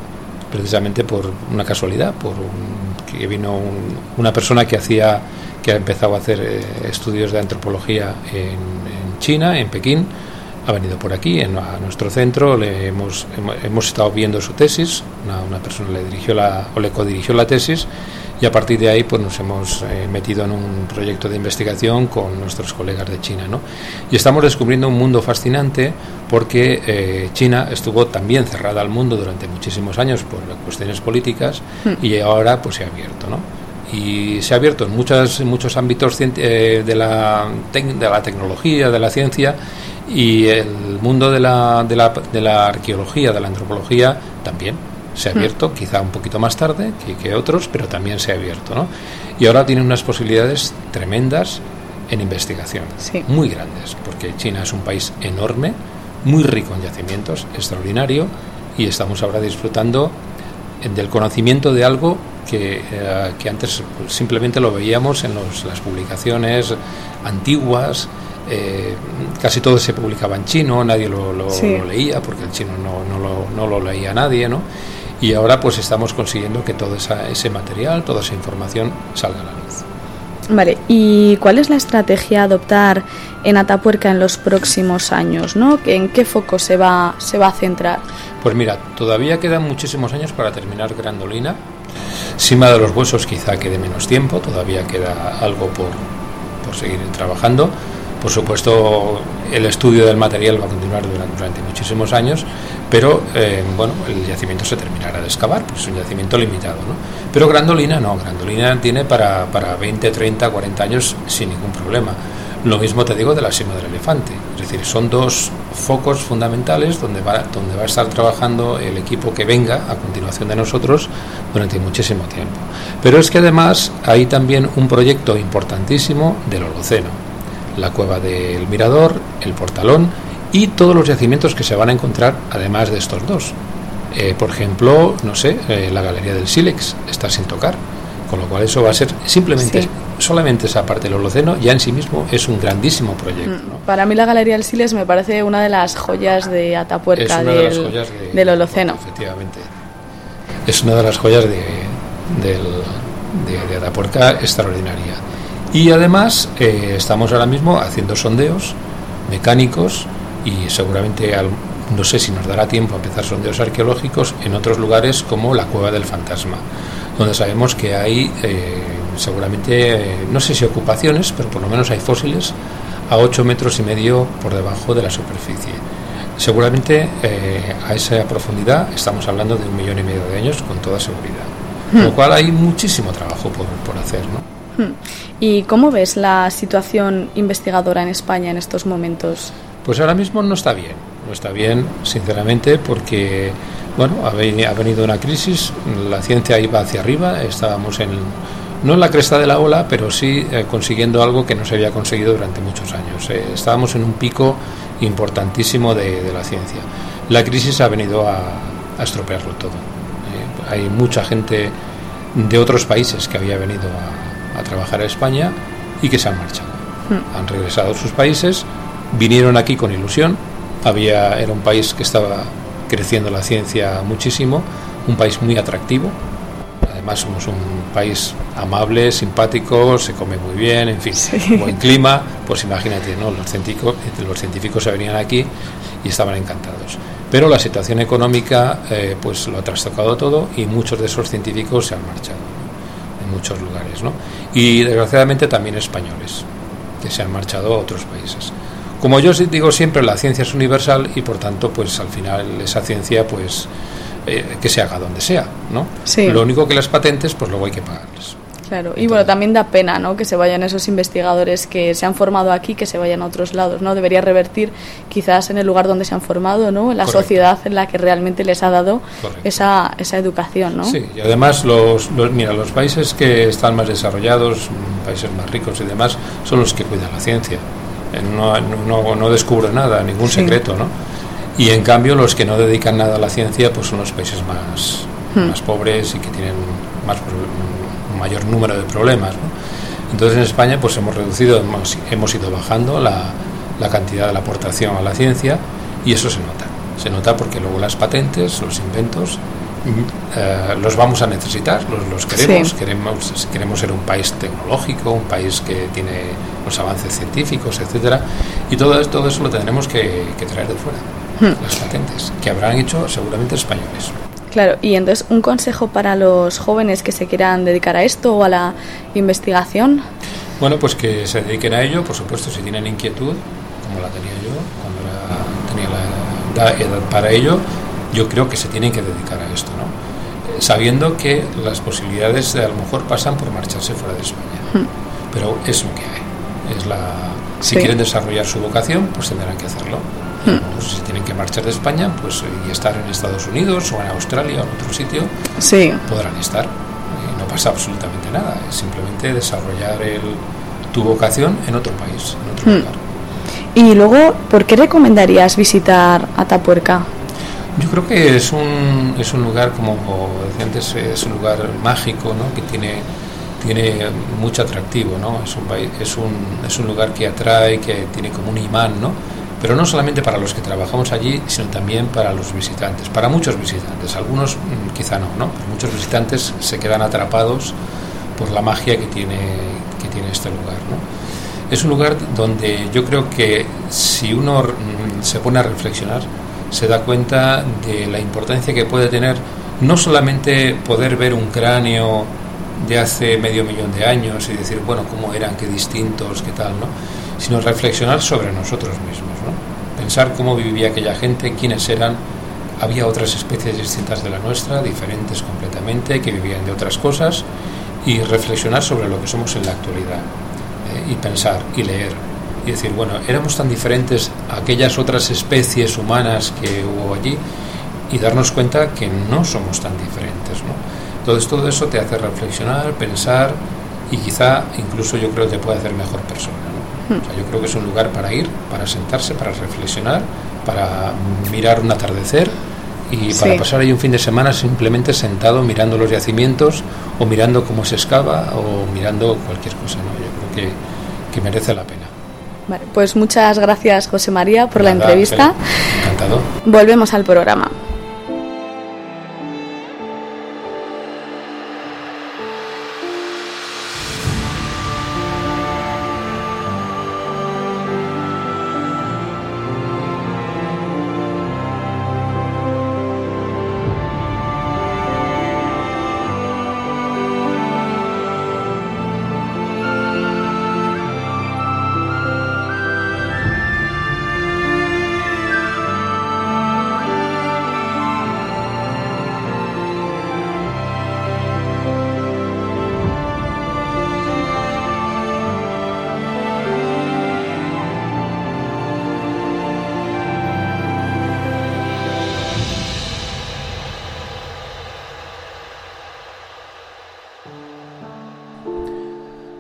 precisamente por una casualidad, por un- que vino un- una persona que hacía, que ha empezado a hacer eh, estudios de antropología en, China, en Pekín, ha venido por aquí, en, a nuestro centro, le hemos, hemos, hemos estado viendo su tesis, una, una persona le dirigió la, o le codirigió la tesis, y a partir de ahí pues nos hemos eh, metido en un proyecto de investigación con nuestros colegas de China, ¿no? Y estamos descubriendo un mundo fascinante porque eh, China estuvo también cerrada al mundo durante muchísimos años por cuestiones políticas y ahora pues se ha abierto, ¿no? y se ha abierto en, muchas, en muchos ámbitos eh, de, la, de la tecnología, de la ciencia y el mundo de la, de, la, de la arqueología, de la antropología también se ha abierto, quizá un poquito más tarde que, que otros, pero también se ha abierto. ¿no? Y ahora tiene unas posibilidades tremendas en investigación,
Sí.
muy grandes, porque China es un país enorme, muy rico en yacimientos, extraordinario, y estamos ahora disfrutando eh, del conocimiento de algo que, eh, que antes simplemente lo veíamos en los- las publicaciones antiguas. eh, casi todo se publicaba en chino, nadie lo, lo-
Sí.
lo leía porque el chino no, no lo, no lo leía nadie, ¿no? Y ahora pues estamos consiguiendo que todo esa- ese material, toda esa información salga a la luz.
Vale, ¿y cuál es la estrategia a adoptar en Atapuerca en los próximos años? ¿no? ¿En qué foco se va, se va a centrar?
Pues mira, todavía quedan muchísimos años para terminar Grandolina. Cima de los Huesos quizá quede menos tiempo, todavía queda algo por, por seguir trabajando. Por supuesto, el estudio del material va a continuar durante, muchísimos años, pero eh, bueno, el yacimiento se terminará de excavar, pues es un yacimiento limitado. ¿no? Pero Grandolina no, Grandolina tiene para, para 20, 30, 40 años sin ningún problema. Lo mismo te digo de la Sima del Elefante. Es decir, son dos focos fundamentales donde donde va a estar trabajando el equipo que venga a continuación de nosotros durante muchísimo tiempo. Pero es que además hay también un proyecto importantísimo del Holoceno. La cueva del Mirador, el Portalón y todos los yacimientos que se van a encontrar además de estos dos. Eh, por ejemplo, no sé, eh, la Galería del Sílex está sin tocar, con lo cual eso va a ser simplemente,
Sí.
solamente esa parte del Holoceno ya en sí mismo es un grandísimo proyecto. ¿no?
Para mí la Galería del Siles me parece una de las joyas de Atapuerca del,
de las joyas de-
del Holoceno.
Efectivamente. Es una de las joyas de, de Atapuerca extraordinaria. Y además eh, estamos ahora mismo haciendo sondeos mecánicos y seguramente, al- no sé si nos dará tiempo a empezar sondeos arqueológicos en otros lugares como la Cueva del Fantasma, donde sabemos que hay eh, seguramente, eh, no sé si ocupaciones, pero por lo menos hay fósiles a 8 metros y medio por debajo de la superficie. Seguramente eh, a esa profundidad estamos hablando de un millón y medio de años con toda seguridad. Con lo cual hay muchísimo trabajo por, por hacer, ¿no?
Hmm. ¿Y cómo ves la situación investigadora en España en estos momentos?
Pues ahora mismo no está bien, no está bien, sinceramente, porque bueno, ha veni- ha venido una crisis, la ciencia iba hacia arriba, estábamos en, no en la cresta de la ola, pero sí eh, consiguiendo algo que no se había conseguido durante muchos años. Eh, estábamos en un pico importantísimo de, de la ciencia. La crisis ha venido a, a estropearlo todo. Eh, hay mucha gente de otros países que había venido a, a trabajar a España y que se han marchado. Han regresado a sus países, vinieron aquí con ilusión. Había, era un país que estaba creciendo la ciencia muchísimo, un país muy atractivo. Además somos un país amable, simpático, se come muy bien, en fin, buen clima. Pues imagínate, ¿no? Los científicos, los científicos se venían aquí y estaban encantados. Pero la situación económica eh, pues lo ha trastocado todo y muchos de esos científicos se han marchado. En muchos lugares, ¿no? Y desgraciadamente también españoles que se han marchado a otros países. Como yo digo siempre, la ciencia es universal y por tanto, pues al final esa ciencia, pues eh, que se haga donde sea, ¿no?
Sí.
Lo único que las patentes, pues luego hay que pagarles.
Claro, y bueno, también da pena, ¿no? Que se vayan esos investigadores que se han formado aquí, que se vayan a otros lados, ¿no? Debería revertir quizás en el lugar donde se han formado, ¿no? En la sociedad en la que realmente les ha dado esa, esa educación, ¿no?
Sí, y además los, los, mira, los países que están más desarrollados, países más ricos y demás, son los que cuidan la ciencia. Eh, no, no, no descubre nada, ningún secreto, ¿no? Y en cambio los que no dedican nada a la ciencia, pues son los países más, hmm. más pobres y que tienen más mayor número de problemas. Entonces en España pues hemos reducido, hemos, ido bajando la, la, cantidad de la aportación a la ciencia y eso se nota. Se nota porque luego las patentes, los inventos, eh, los vamos a necesitar, los, los queremos, queremos, queremos ser un país tecnológico, un país que tiene los avances científicos, etcétera, y todo, todo eso lo tendremos que, traer de fuera, hmm. las patentes, que habrán hecho seguramente españoles.
Claro, y entonces un consejo para los jóvenes que se quieran dedicar a esto o a la investigación.
Bueno, pues que se dediquen a ello, por supuesto, si tienen inquietud, como la tenía yo cuando tenía la edad para ello, yo creo que se tienen que dedicar a esto, ¿no? Sabiendo que las posibilidades a lo mejor pasan por marcharse fuera de España. Hmm. Pero es lo que hay. Es la, si quieren desarrollar su vocación, pues tendrán que hacerlo. Hmm. si tienen que marchar de España pues y estar en Estados Unidos o en Australia o en otro sitio,
sí.
podrán estar. no pasa absolutamente nada, es simplemente desarrollar el, tu vocación en otro país, en otro hmm. lugar.
Y luego, ¿por qué recomendarías visitar Atapuerca?
Yo creo que es un, es un lugar, como decía antes, es un lugar mágico, ¿no? que tiene, tiene mucho atractivo, ¿no? es, un, es, un, es un lugar que atrae, que tiene como un imán, ¿no? Pero no solamente para los que trabajamos allí, sino también para los visitantes, para muchos visitantes, algunos mm, quizá no, ¿no? pero muchos visitantes se quedan atrapados por la magia que tiene, que tiene este lugar. ¿no? Es un lugar donde yo creo que si uno mm, se pone a reflexionar, se da cuenta de la importancia que puede tener no solamente poder ver un cráneo de hace medio millón de años y decir, bueno, cómo eran, qué distintos, qué tal, ¿no? Sino reflexionar sobre nosotros mismos, pensar cómo vivía aquella gente, quiénes eran. Había otras especies distintas de la nuestra, diferentes completamente, que vivían de otras cosas, y reflexionar sobre lo que somos en la actualidad, ¿eh? y pensar y leer y decir, bueno, éramos tan diferentes a aquellas otras especies humanas que hubo allí y darnos cuenta que no somos tan diferentes. Entonces todo eso te hace reflexionar, pensar y quizá incluso yo creo que te puede hacer mejor persona, ¿no? Hmm. yo creo que es un lugar para ir, para sentarse, para reflexionar, para mirar un atardecer y para pasar ahí un fin de semana simplemente sentado mirando los yacimientos o mirando cómo se excava o mirando cualquier cosa, ¿no? Yo creo que, que merece la pena
pues muchas gracias José María por la entrevista.
Encantado.
Volvemos al programa.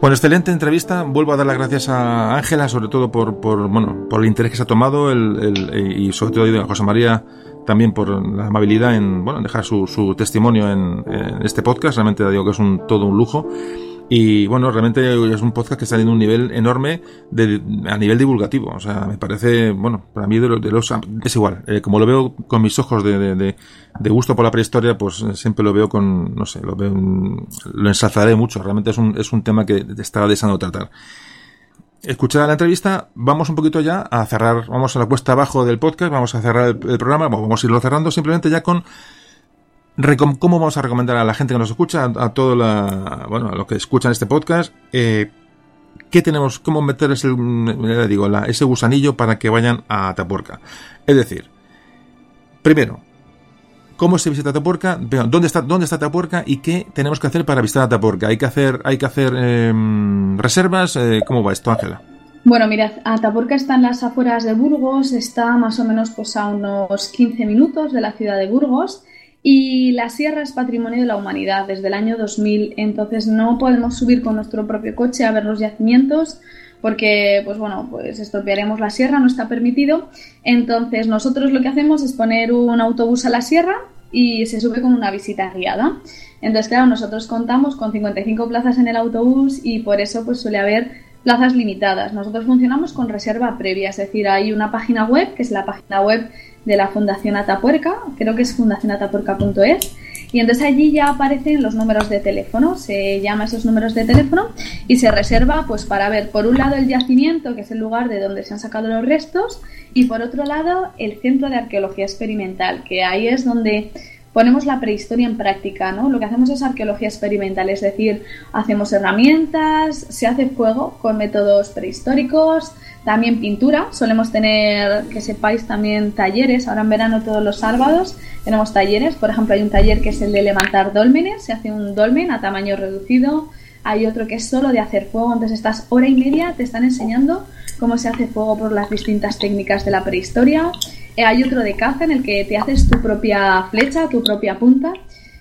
Bueno, excelente entrevista. Vuelvo a dar las gracias a Ángela, sobre todo por, por, bueno, por el interés que se ha tomado el, y sobre todo a José María también por la amabilidad en, bueno, dejar su, su testimonio en, en, este podcast. Realmente digo que es un, todo un lujo. Y bueno, realmente es un podcast que está en un nivel enorme de, a nivel divulgativo. O sea, me parece, bueno, para mí de, los, es igual. Eh, como lo veo con mis ojos de, de, de, gusto por la prehistoria, pues siempre lo veo con, no sé, lo veo, lo ensalzaré mucho. Realmente es un, es un tema que está deseando tratar. Escuchada la entrevista, vamos un poquito ya a cerrar, vamos a la cuesta abajo del podcast, vamos a cerrar el programa, vamos a irlo cerrando simplemente ya con ¿Cómo vamos a recomendar a la gente que nos escucha, a, todo la, bueno, a los que escuchan este podcast, eh, qué tenemos, cómo meter ese, digo, ese gusanillo para que vayan a Atapuerca? Es decir, primero, cómo se visita Atapuerca, dónde está, dónde está Atapuerca y qué tenemos que hacer para visitar Atapuerca. Hay que hacer, hay que hacer em, reservas. Eh, ¿Cómo va esto, Ángela?
Bueno, mirad, Atapuerca está en las afueras de Burgos, está más o menos pues, a unos 15 minutos de la ciudad de Burgos y la sierra es patrimonio de la humanidad desde el año 2000, entonces no podemos subir con nuestro propio coche a ver los yacimientos porque pues bueno, pues estropearemos la sierra, no está permitido. Entonces nosotros lo que hacemos es poner un autobús a la sierra y se sube con una visita guiada. Entonces, claro, nosotros contamos con 55 plazas en el autobús y por eso pues suele haber plazas limitadas. Nosotros funcionamos con reserva previa, es decir, hay una página web, que es la página web de la Fundación Atapuerca, creo que es fundacionatapuerca.es, y entonces allí ya aparecen los números de teléfono, se llama esos números de teléfono y se reserva pues para ver por un lado el yacimiento, que es el lugar de donde se han sacado los restos, y por otro lado el Centro de Arqueología Experimental, que ahí es donde ponemos la prehistoria en práctica, ¿no? Lo que hacemos es arqueología experimental, es decir, hacemos herramientas, se hace fuego con métodos prehistóricos, también pintura, solemos tener, que sepáis, también talleres, ahora en verano todos los sábados tenemos talleres, por ejemplo hay un taller que es el de levantar dólmenes, se hace un dolmen a tamaño reducido, hay otro que es solo de hacer fuego, entonces estás hora y media, te están enseñando cómo se hace fuego por las distintas técnicas de la prehistoria, eh, hay otro de caza en el que te haces tu propia flecha, tu propia punta,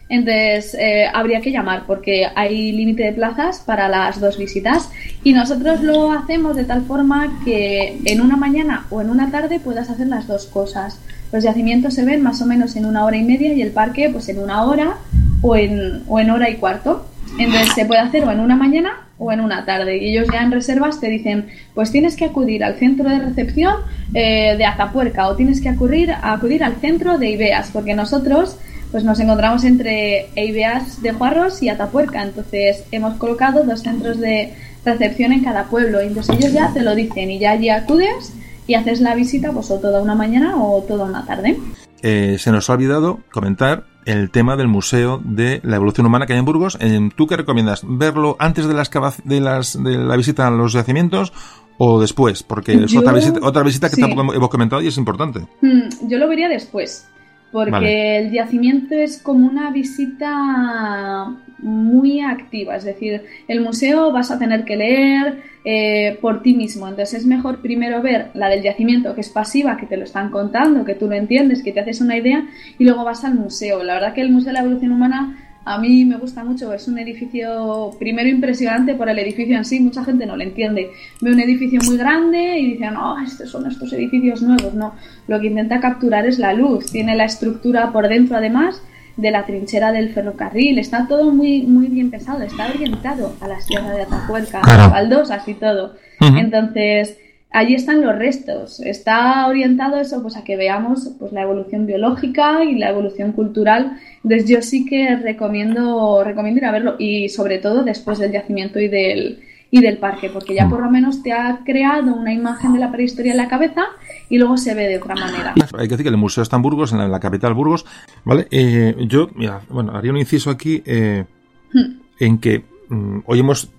entonces eh, habría que llamar porque hay límite de plazas para las dos visitas y nosotros lo hacemos de tal forma que en una mañana o en una tarde puedas hacer las dos cosas. Los yacimientos se ven más o menos en una hora y media y el parque pues en una hora o en, o en hora y cuarto. Entonces se puede hacer o en una mañana o en una tarde. Y ellos ya en reservas te dicen, pues tienes que acudir al centro de recepción eh, de Atapuerca o tienes que acudir, acudir al centro de Ibeas, porque nosotros pues nos encontramos entre Eibeas de Juarros y Atapuerca. Entonces hemos colocado dos centros de recepción en cada pueblo. Entonces ellos ya te lo dicen y ya allí acudes y haces la visita pues o toda una mañana o toda una tarde.
Eh, se nos ha olvidado comentar el tema del Museo de la Evolución Humana que hay en Burgos. Eh, ¿Tú qué recomiendas? ¿Verlo antes de, las, de, las, de la visita a los yacimientos o después? Porque es otra visita, otra visita que tampoco hemos comentado y es importante.
Mm, yo lo vería después porque el yacimiento es como una visita muy activa, es decir, el museo vas a tener que leer eh, por ti mismo, entonces es mejor primero ver la del yacimiento, que es pasiva, que te lo están contando, que tú lo entiendes, que te haces una idea, y luego vas al museo. La verdad que el Museo de la Evolución Humana a mí me gusta mucho, es un edificio primero impresionante por el edificio en sí, mucha gente no lo entiende. Ve un edificio muy grande y dice, no, estos son estos edificios nuevos, no. Lo que intenta capturar es la luz, tiene la estructura por dentro además de la trinchera del ferrocarril, está todo muy, muy bien pensado, está orientado a la sierra de Atapuerca, a baldosas y todo. Entonces, allí están los restos. Está orientado eso pues a que veamos pues la evolución biológica y la evolución cultural. Entonces yo sí que recomiendo recomiendo ir a verlo y sobre todo después del yacimiento y del y del parque, porque ya por lo menos te ha creado una imagen de la prehistoria en la cabeza y luego se ve de otra manera.
Hay que decir que el museo está en Burgos, en la, capital Burgos, ¿vale? Eh, yo, mira, bueno, haría un inciso aquí eh, hmm. en que mm, hoy hemos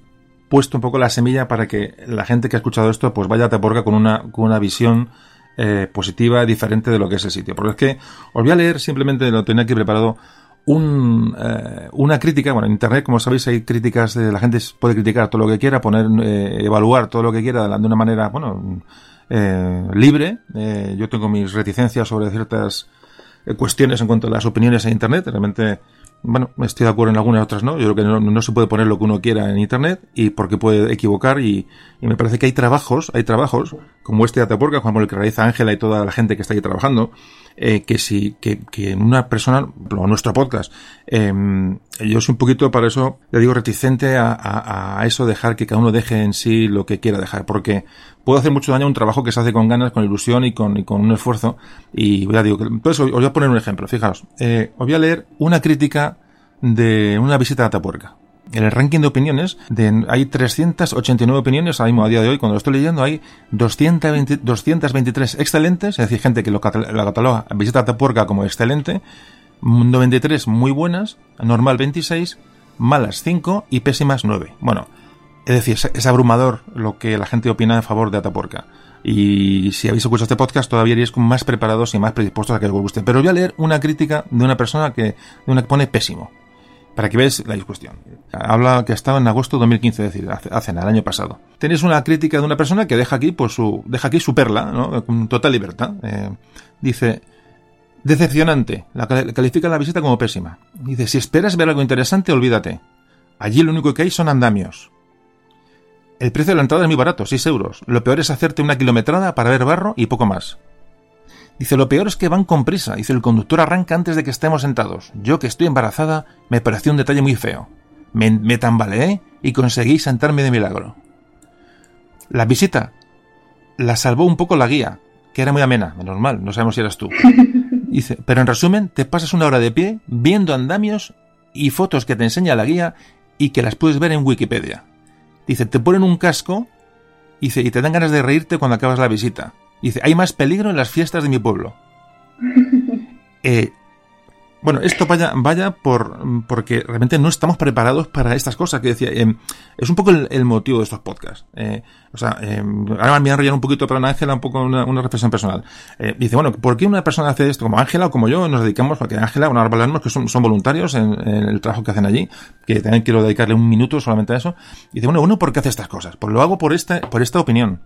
puesto un poco la semilla para que la gente que ha escuchado esto pues vaya a Taporca con una, con una visión eh, positiva, diferente de lo que es el sitio. Porque es que os voy a leer, simplemente lo tenía aquí preparado, un, eh, una crítica, bueno, en Internet, como sabéis, hay críticas, de, la gente puede criticar todo lo que quiera, poner, eh, evaluar todo lo que quiera de una manera, bueno, libre. yo tengo mis reticencias sobre ciertas cuestiones en cuanto a las opiniones en Internet, realmente bueno, estoy de acuerdo en algunas otras, ¿no? Yo creo que no, se puede poner lo que uno quiera en Internet y porque puede equivocar y, me parece que hay trabajos, hay trabajos como este de Ataporca, como el que realiza Ángela y toda la gente que está ahí trabajando, eh, que si, que, que una persona, o nuestro podcast, eh, yo soy un poquito para eso, le digo, reticente a, a, eso, dejar que cada uno deje en sí lo que quiera dejar, porque puede hacer mucho daño un trabajo que se hace con ganas, con ilusión y con, y con un esfuerzo, y ya digo, entonces os voy a poner un ejemplo, fijaos, eh, os voy a leer una crítica de una visita a Atapuerca en el ranking de opiniones hay 389 opiniones, ahora mismo a día de hoy, cuando lo estoy leyendo, hay 220, 223 excelentes, es decir, gente que lo, cataloga visita Atapuerca como excelente, 93 muy buenas, normal 26, malas 5 y pésimas 9. Bueno, es decir, es abrumador lo que la gente opina a favor de Atapuerca. Y si habéis escuchado este podcast, todavía iréis más preparados y más predispuestos a que os guste. Pero voy a leer una crítica de una persona que, que pone pésimo. Para que veáis la discusión. Habla que ha estado en agosto de 2015, es decir, hace, hace nada, el año pasado. Tenéis una crítica de una persona que deja aquí, pues, su, deja aquí su perla, ¿no? Con total libertad. Eh, dice, decepcionante. La califica la visita como pésima. Dice, si esperas ver algo interesante, olvídate. Allí lo único que hay son andamios. El precio de la entrada es muy barato, 6 euros. Lo peor es hacerte una kilometrada para ver barro y poco más. Dice, lo peor es que van con prisa. Dice, el conductor arranca antes de que estemos sentados. Yo, que estoy embarazada, me pareció un detalle muy feo. Me, me tambaleé y conseguí sentarme de milagro. La visita la salvó un poco la guía, que era muy amena, menos mal, no sabemos si eras tú. Dice, pero en resumen, te pasas una hora de pie viendo andamios y fotos que te enseña la guía y que las puedes ver en Wikipedia. Dice, te ponen un casco dice, y te dan ganas de reírte cuando acabas la visita. Dice, hay más peligro en las fiestas de mi pueblo. Eh, bueno, esto vaya, vaya por, porque realmente no estamos preparados para estas cosas que decía. Eh, es un poco el, motivo de estos podcasts. Eh, o sea, eh, ahora me han relleno un poquito para Ángela, un poco una, reflexión personal. Eh, dice, bueno, ¿por qué una persona hace esto como Ángela o como yo? Nos dedicamos, porque Ángela, bueno, ahora hablaremos que son, son voluntarios en, en, el trabajo que hacen allí, que también quiero dedicarle un minuto solamente a eso. Dice, bueno, bueno, ¿por qué hace estas cosas? Pues lo hago por esta, por esta opinión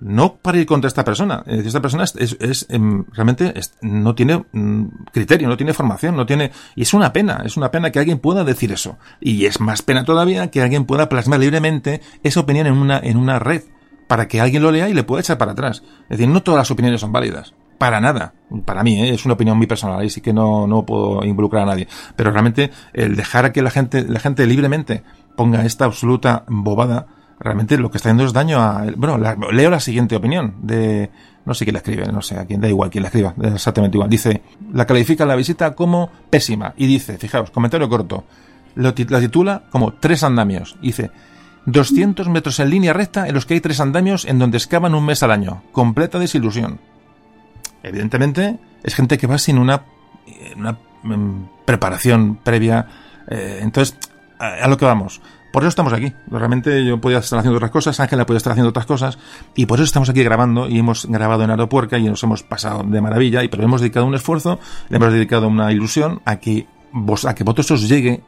no para ir contra esta persona. Esta persona es, es, em, realmente no tiene mm, criterio, no tiene formación, no tiene, y es una pena, es una pena que alguien pueda decir eso. Y es más pena todavía que alguien pueda plasmar libremente esa opinión en una, en una red, para que alguien lo lea y le pueda echar para atrás. Es decir, no todas las opiniones son válidas. Para nada. Para mí, ¿eh? es una opinión muy personal, y sí que no, no puedo involucrar a nadie. Pero realmente, el dejar que la gente, la gente libremente ponga esta absoluta bobada, realmente lo que está haciendo es daño a... Bueno, leo la siguiente opinión de... No sé quién la escribe, no sé, a quién da igual quién la escriba, exactamente igual. Dice, la califica la visita como pésima y dice, fijaos, comentario corto, la titula como tres andamios. Dice, 200 metros en línea recta en los que hay tres andamios en donde excavan un mes al año. Completa desilusión. Evidentemente, es gente que va sin una, una mm, preparación previa. Eh, entonces, a lo que vamos. Por eso estamos aquí. Realmente yo podía estar haciendo otras cosas, Ángela podía estar haciendo otras cosas, y por eso estamos aquí grabando, y hemos grabado en Aeropuerca y nos hemos pasado de maravilla, y pero hemos dedicado un esfuerzo, le hemos dedicado una ilusión a que vos, a que vosotros os llegue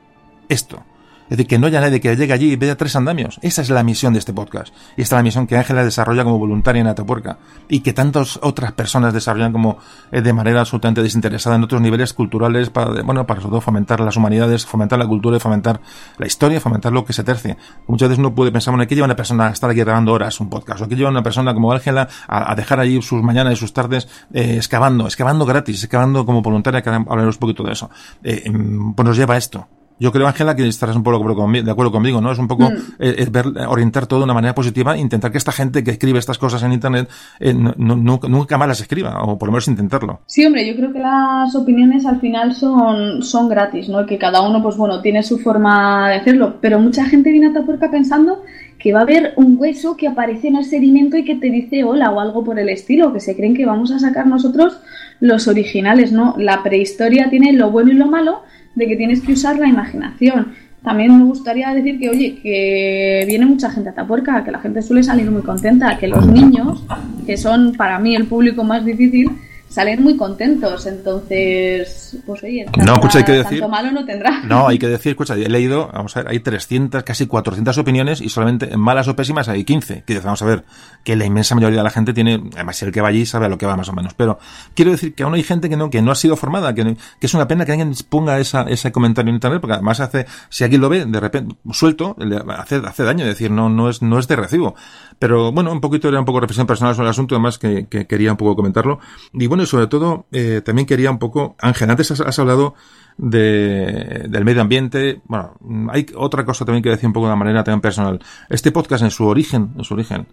esto. Es decir, que no haya nadie que llegue allí y vea tres andamios. Esa es la misión de este podcast. Y esta es la misión que Ángela desarrolla como voluntaria en Atapuerca. Y que tantas otras personas desarrollan como eh, de manera absolutamente desinteresada en otros niveles culturales para, bueno, para sobre todo fomentar las humanidades, fomentar la cultura y fomentar la historia, fomentar lo que se tercie. Muchas veces uno puede pensar, bueno, ¿qué lleva una persona a estar aquí grabando horas un podcast? ¿O qué lleva una persona como Ángela a, dejar allí sus mañanas y sus tardes eh, excavando, excavando gratis, excavando como voluntaria, que hablaremos un poquito de eso? Eh, mm, pues nos lleva a esto yo creo, Ángela, que estarás un poco de acuerdo conmigo, ¿no? Es un poco mm. eh, ver, orientar todo de una manera positiva, intentar que esta gente que escribe estas cosas en Internet eh, nunca más las escriba, o por lo menos intentarlo.
Sí, hombre, yo creo que las opiniones al final son, son gratis, ¿no? Que cada uno, pues bueno, tiene su forma de hacerlo, pero mucha gente viene a Tapuerca pensando que va a haber un hueso que aparece en el sedimento y que te dice hola o algo por el estilo, que se creen que vamos a sacar nosotros los originales, ¿no? La prehistoria tiene lo bueno y lo malo, de que tienes que usar la imaginación. También me gustaría decir que, oye, que viene mucha gente a Tapuerca, que la gente suele salir muy contenta, que los niños, que son para mí el público más difícil, salen muy contentos. Entonces, pues oye,
no, escucha, hay que decir,
tanto malo no tendrá.
No, hay que decir, escucha, he leído, vamos a ver, hay 300, casi 400 opiniones y solamente en malas o pésimas hay 15. Que vamos a ver, que la inmensa mayoría de la gente tiene, además el que va allí sabe a lo que va más o menos. Pero quiero decir que aún hay gente que no, que no ha sido formada, que, que es una pena que alguien ponga esa, ese comentario en internet, porque además hace, si alguien lo ve de repente suelto, hace, hace daño, es decir, no, no es, no es de recibo. Pero bueno, un poquito era un poco reflexión personal sobre el asunto, además que, que quería un poco comentarlo. Y bueno, y sobre todo, eh, también quería un poco, Ángel, antes has, hablado de, del medio ambiente. Bueno, hay otra cosa también que decir un poco de manera también personal. Este podcast en su origen, en su origen,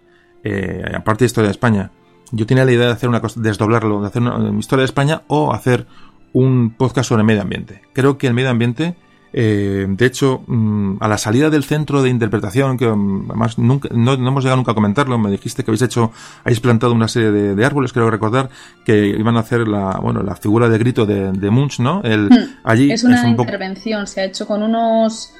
eh, aparte de historia de España, yo tenía la idea de hacer una cosa, desdoblarlo, de hacer una historia de España o hacer un podcast sobre el medio ambiente. Creo que el medio ambiente eh, de hecho, mm, a la salida del centro de interpretación, que mm, además nunca, no, hemos llegado nunca a comentarlo, me dijiste que habéis hecho, habéis plantado una serie de, árboles, creo recordar, que iban a hacer la, bueno, la figura de grito de, Munch, ¿no? El,
hmm. allí es una intervención, se ha hecho con unos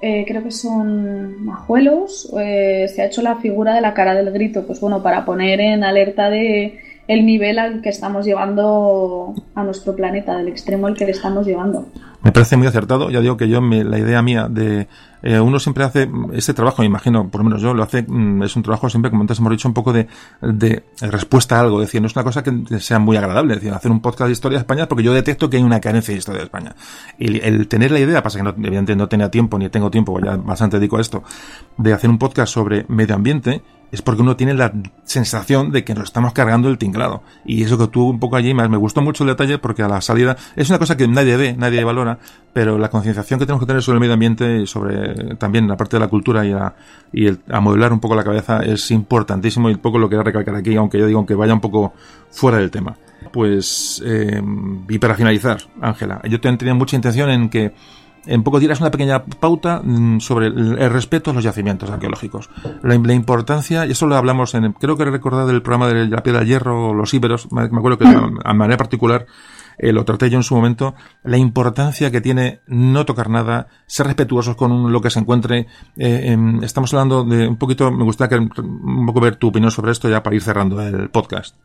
eh, creo que son majuelos, eh, se ha hecho la figura de la cara del grito, pues bueno, para poner en alerta de el nivel al que estamos llevando a nuestro planeta, del extremo al que le estamos llevando.
Me parece muy acertado. Ya digo que yo, la idea mía de. Eh, uno siempre hace este trabajo, me imagino, por lo menos yo lo hace, mm, es un trabajo siempre, como antes hemos dicho, un poco de, de respuesta a algo. Es decir, no es una cosa que sea muy agradable. Es decir, hacer un podcast de historia de España, porque yo detecto que hay una carencia de historia de España. Y el tener la idea, pasa que no, evidentemente no tenía tiempo, ni tengo tiempo, ya bastante dedico a esto, de hacer un podcast sobre medio ambiente, es porque uno tiene la sensación de que nos estamos cargando el tinglado. Y eso que tuvo un poco allí, más me gustó mucho el detalle porque a la salida es una cosa que nadie ve, nadie valora, pero la concienciación que tenemos que tener sobre el medio ambiente y sobre también la parte de la cultura y, a, y el amueblar un poco la cabeza es importantísimo y un poco lo quería recalcar aquí, aunque yo digo que vaya un poco fuera del tema. Pues, eh, y para finalizar, Ángela, yo tenía mucha intención en que en poco dirás una pequeña pauta mm, sobre el, respeto a los yacimientos arqueológicos. La, importancia, y eso lo hablamos en, creo que he recordado el programa de la piedra de hierro, los íberos, me, acuerdo que a manera particular eh, lo traté yo en su momento, la importancia que tiene no tocar nada, ser respetuosos con lo que se encuentre. Eh, estamos hablando de un poquito, me gustaría que, un poco ver tu opinión sobre esto ya para ir cerrando el podcast.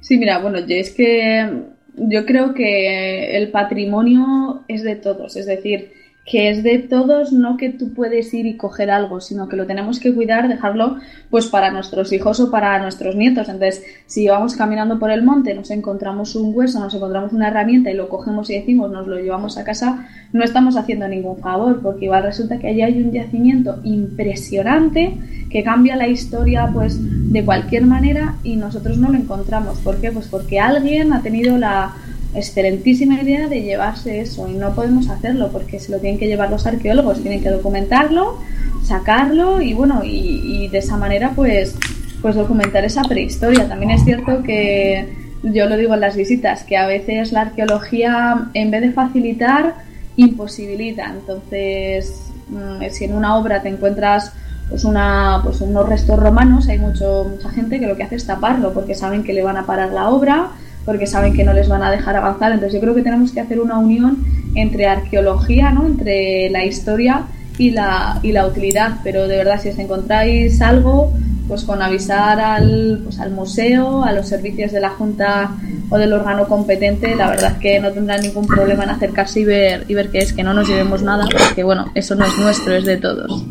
Sí, mira, bueno, es que yo creo que el patrimonio es de todos, es decir, que es de todos, no que tú puedes ir y coger algo, sino que lo tenemos que cuidar, dejarlo pues para nuestros hijos o para nuestros nietos. Entonces, si vamos caminando por el monte, nos encontramos un hueso, nos encontramos una herramienta y lo cogemos y decimos nos lo llevamos a casa, no estamos haciendo ningún favor, porque igual resulta que allí hay un yacimiento impresionante que cambia la historia pues de cualquier manera y nosotros no lo encontramos. ¿Por qué? Pues porque alguien ha tenido la excelentísima idea de llevarse eso y no podemos hacerlo porque se lo tienen que llevar los arqueólogos, tienen que documentarlo, sacarlo y bueno, y, de esa manera pues, pues documentar esa prehistoria. También es cierto que yo lo digo en las visitas, que a veces la arqueología en vez de facilitar, imposibilita. Entonces, mm, si en una obra te encuentras pues una pues unos restos romanos, hay mucho, mucha gente que lo que hace es taparlo porque saben que le van a parar la obra porque saben que no les van a dejar avanzar. Entonces yo creo que tenemos que hacer una unión entre arqueología, ¿no? entre la historia y la, y la utilidad. Pero de verdad, si os encontráis algo, pues con avisar al, pues al museo, a los servicios de la Junta o del órgano competente, la verdad que no tendrán ningún problema en acercarse y ver, y ver qué es, que no nos llevemos nada, porque bueno, eso no es nuestro, es de todos.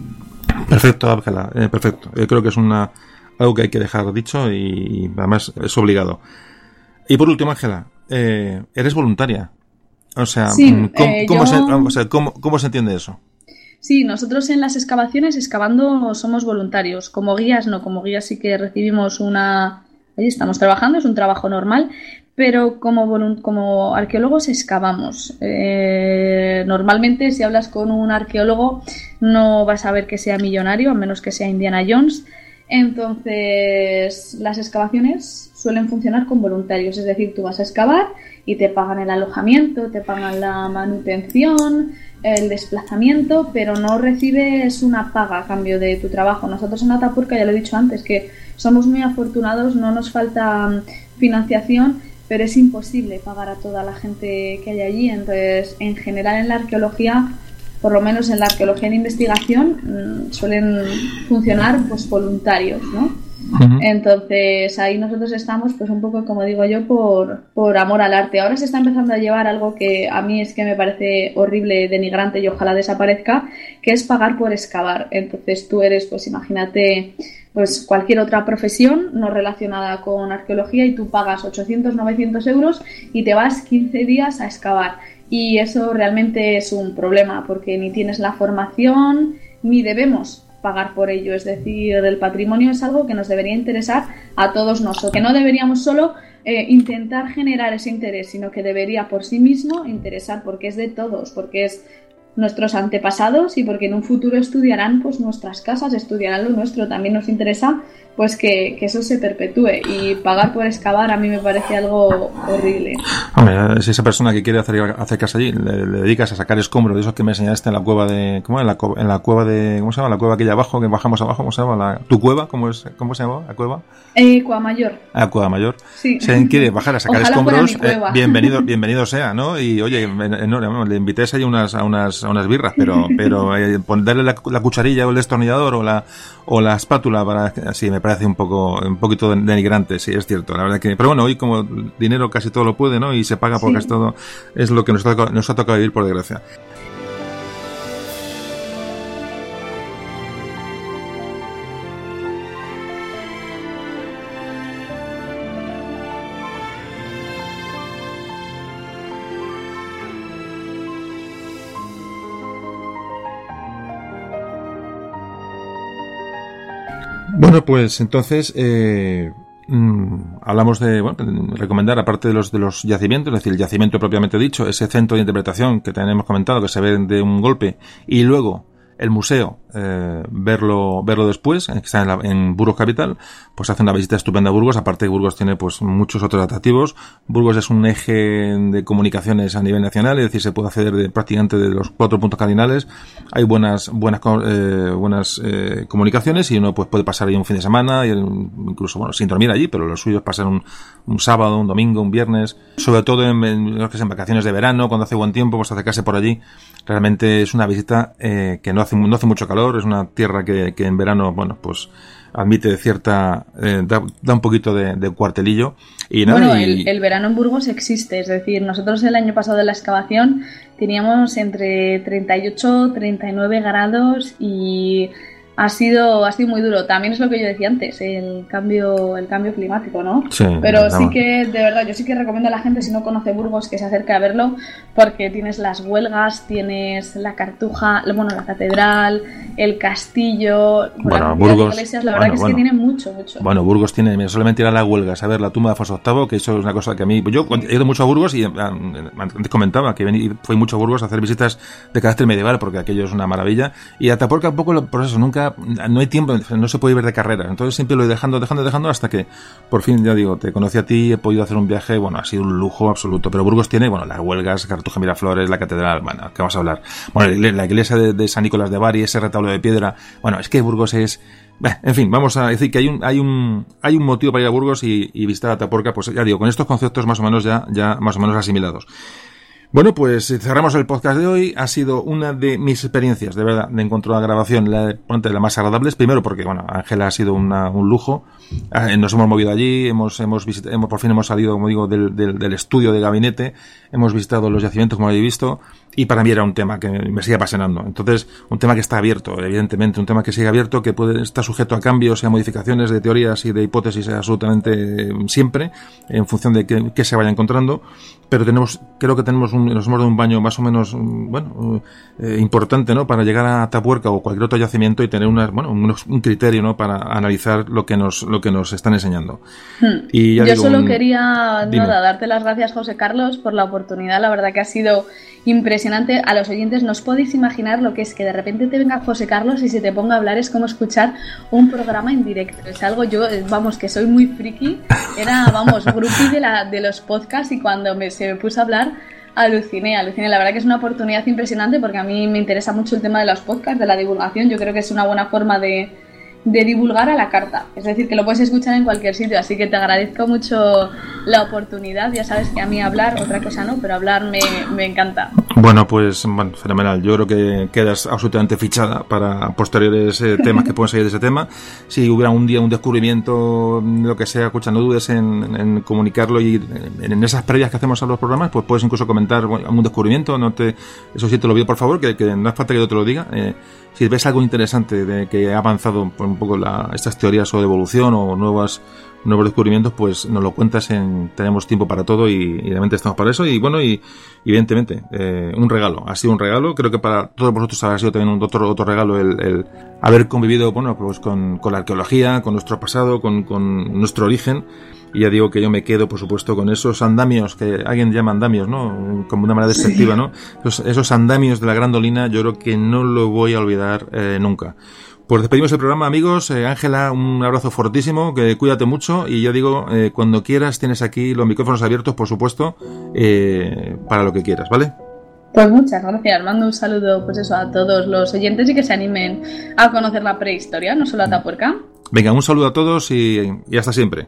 Perfecto, Ángela, eh, perfecto. Yo creo que es una, algo que hay que dejar dicho y además es obligado. Y por último, Ángela, eh, eres voluntaria. O sea, eh, ¿cómo, se, ¿cómo, se entiende eso?
Sí, nosotros en las excavaciones, excavando, somos voluntarios. Como guías, no, como guías sí que recibimos una... Ahí estamos trabajando, es un trabajo normal, pero como, como arqueólogos excavamos. Eh, normalmente, si hablas con un arqueólogo, no vas a ver que sea millonario, a menos que sea Indiana Jones. Entonces, las excavaciones suelen funcionar con voluntarios, es decir, tú vas a excavar y te pagan el alojamiento, te pagan la manutención, el desplazamiento, pero no recibes una paga a cambio de tu trabajo. Nosotros en Atapurca, ya lo he dicho antes, que somos muy afortunados, no nos falta mm, financiación, pero es imposible pagar a toda la gente que hay allí. Entonces, en general en la arqueología, por lo menos en la arqueología de investigación, mm, suelen funcionar pues voluntarios, ¿no? Entonces ahí nosotros estamos pues un poco como digo yo por, por amor al arte. Ahora se está empezando a llevar algo que a mí es que me parece horrible, denigrante y ojalá desaparezca, que es pagar por excavar. Entonces tú eres pues imagínate pues cualquier otra profesión no relacionada con arqueología y tú pagas 800, 900 euros y te vas 15 días a excavar. Y eso realmente es un problema porque ni tienes la formación ni debemos pagar por ello. Es decir, el patrimonio es algo que nos debería interesar a todos nosotros, que no deberíamos solo eh, intentar generar ese interés, sino que debería por sí mismo interesar porque es de todos, porque es nuestros antepasados y porque en un futuro estudiarán pues nuestras casas, estudiarán lo nuestro. También nos interesa pues que, eso se perpetúe y pagar por excavar a mí me parece algo horrible.
Hombre, si esa persona que quiere hacer, casa allí le, dedicas a sacar escombros de esos que me enseñaste en la cueva de ¿cómo en la, en la cueva de ¿cómo se llama? la cueva aquella abajo que bajamos abajo ¿cómo se llama? La, tu cueva ¿cómo es cómo se llama la cueva?
Eh, cueva mayor.
Ah, cueva mayor. Sí. Si alguien quiere bajar a sacar escombros, eh, bienvenido bienvenido sea, ¿no? Y oye, no, le invité ahí unas a unas a unas birras, pero pero eh, darle la, la, cucharilla o el destornillador o la o la espátula para así me parece un poco un poquito denigrante, sí, es cierto. La verdad que, pero bueno, hoy como dinero casi todo lo puede, ¿no? Y se paga porque es todo, es lo que nos, nos ha tocado vivir por desgracia. Bueno, pues entonces eh, mm, hablamos de bueno, recomendar, aparte de los de los yacimientos, es decir, el yacimiento propiamente dicho, ese centro de interpretación que tenemos comentado, que se ve de un golpe, y luego el museo, eh, verlo, verlo después, que está en, en, Burgos Capital, pues hace una visita estupenda a Burgos, aparte que Burgos tiene pues muchos otros atractivos. Burgos es un eje de comunicaciones a nivel nacional, es decir, se puede acceder de, prácticamente de los cuatro puntos cardinales. Hay buenas, buenas, eh, buenas eh, comunicaciones y uno pues puede pasar ahí un fin de semana, y incluso, bueno, sin dormir allí, pero lo suyo es pasar un, un sábado, un domingo, un viernes, sobre todo en, en, en vacaciones de verano, cuando hace buen tiempo, pues acercarse por allí. Realmente es una visita eh, que no hace, no hace mucho calor, es una tierra que, que en verano, bueno, pues admite cierta, eh, da, da, un poquito de, de cuartelillo. Y nada,
bueno,
y...
el, el, verano en Burgos existe, es decir, nosotros el año pasado de la excavación teníamos entre 38, 39 grados y ha sido, ha sido muy duro. También es lo que yo decía antes, el cambio, el cambio climático, ¿no?
Sí,
Pero sí que, de verdad, yo sí que recomiendo a la gente, si no conoce Burgos, que se acerque a verlo, porque tienes las huelgas, tienes la cartuja, bueno, la catedral, el castillo,
bueno, Burgos,
iglesias, la verdad
bueno,
que es
bueno.
que tiene mucho, mucho.
Bueno, Burgos tiene, mira, solamente ir a la huelga, a ver la tumba de Afonso VIII, que eso es una cosa que a mí, yo he ido mucho a Burgos y antes comentaba que vení, fui mucho a Burgos a hacer visitas de carácter medieval, porque aquello es una maravilla, y Atapuerca un poco, por eso, nunca, no hay tiempo, no se puede ir de carrera, entonces siempre lo he dejando, dejando, dejando, hasta que por fin, ya digo, te conocí a ti, he podido hacer un viaje, bueno, ha sido un lujo absoluto, pero Burgos tiene, bueno, las huelgas, Cartuja Miraflores, la catedral, bueno, ¿qué vamos a hablar? Bueno, la iglesia de, San Nicolás de Bari, ese retablo de piedra, bueno, es que Burgos es, en fin, vamos a decir que hay un, hay un, hay un motivo para ir a Burgos y, y visitar Atapuerca, pues ya digo, con estos conceptos más o menos ya, ya más o menos asimilados. Bueno, pues cerramos el podcast de hoy. Ha sido una de mis experiencias, de verdad, de encontrar la grabación, la, de las más agradables. Primero porque, bueno, Ángela ha sido una, un lujo. Eh, nos hemos movido allí, hemos, hemos visitado, hemos, por fin hemos salido, como digo, del, del, estudio de gabinete. Hemos visitado los yacimientos, como habéis visto. Y para mí era un tema que me sigue apasionando. Entonces, un tema que está abierto, evidentemente, un tema que sigue abierto, que puede estar sujeto a cambios y a modificaciones de teorías y de hipótesis absolutamente siempre, en función de qué se vaya encontrando. Pero tenemos, creo que tenemos un, nos hemos dado un baño más o menos, bueno, eh, importante, ¿no? Para llegar a Tapuerca o cualquier otro yacimiento y tener una, bueno, un, un, criterio, ¿no? Para analizar lo que nos, lo que nos están enseñando.
Hmm. Y Yo digo, solo un... quería, nada, darte las gracias, José Carlos, por la oportunidad. La verdad que ha sido impresionante. A los oyentes nos podéis imaginar lo que es que de repente te venga José Carlos y se te ponga a hablar. Es como escuchar un programa en directo. Es algo, yo, vamos, que soy muy friki. Era, vamos, groupie de, la, de los podcasts y cuando me, se me puso a hablar aluciné, aluciné. La verdad que es una oportunidad impresionante porque a mí me interesa mucho el tema de los podcasts, de la divulgación. Yo creo que es una buena forma de, de divulgar a la carta. Es decir, que lo puedes escuchar en cualquier sitio. Así que te agradezco mucho la oportunidad. Ya sabes que a mí hablar, otra cosa no, pero hablar me, me encanta.
Bueno, pues bueno, fenomenal. Yo creo que quedas absolutamente fichada para posteriores eh, temas que pueden salir de ese tema. Si hubiera un día un descubrimiento, lo que sea, escucha, no dudes en, en comunicarlo y en, en, esas previas que hacemos a los programas, pues puedes incluso comentar bueno, un descubrimiento. No te, eso sí te lo pido por favor, que, que no es falta que yo te lo diga. Eh, si ves algo interesante de que ha avanzado un poco la, estas teorías de evolución o nuevas nuevos descubrimientos, pues nos lo cuentas en tenemos tiempo para todo y, realmente estamos para eso. Y bueno y, evidentemente eh, un regalo ha sido un regalo. Creo que para todos vosotros ha sido también un otro otro regalo el, haber convivido bueno pues con, la arqueología con nuestro pasado con nuestro origen y ya digo que yo me quedo, por supuesto, con esos andamios, que alguien llama andamios, ¿no? Como una manera despectiva, ¿no? Esos, esos andamios de la grandolina, yo creo que no lo voy a olvidar eh, nunca Pues despedimos el programa, amigos. Eh, Ángela, un abrazo fortísimo, que cuídate mucho y yo digo, eh, cuando quieras tienes aquí los micrófonos abiertos, por supuesto, para lo que quieras, ¿vale?
Pues muchas gracias. Mando un saludo pues eso, a todos los oyentes y que se animen a conocer la prehistoria, no solo a Tapuerca.
Venga, un saludo a todos y, y hasta siempre.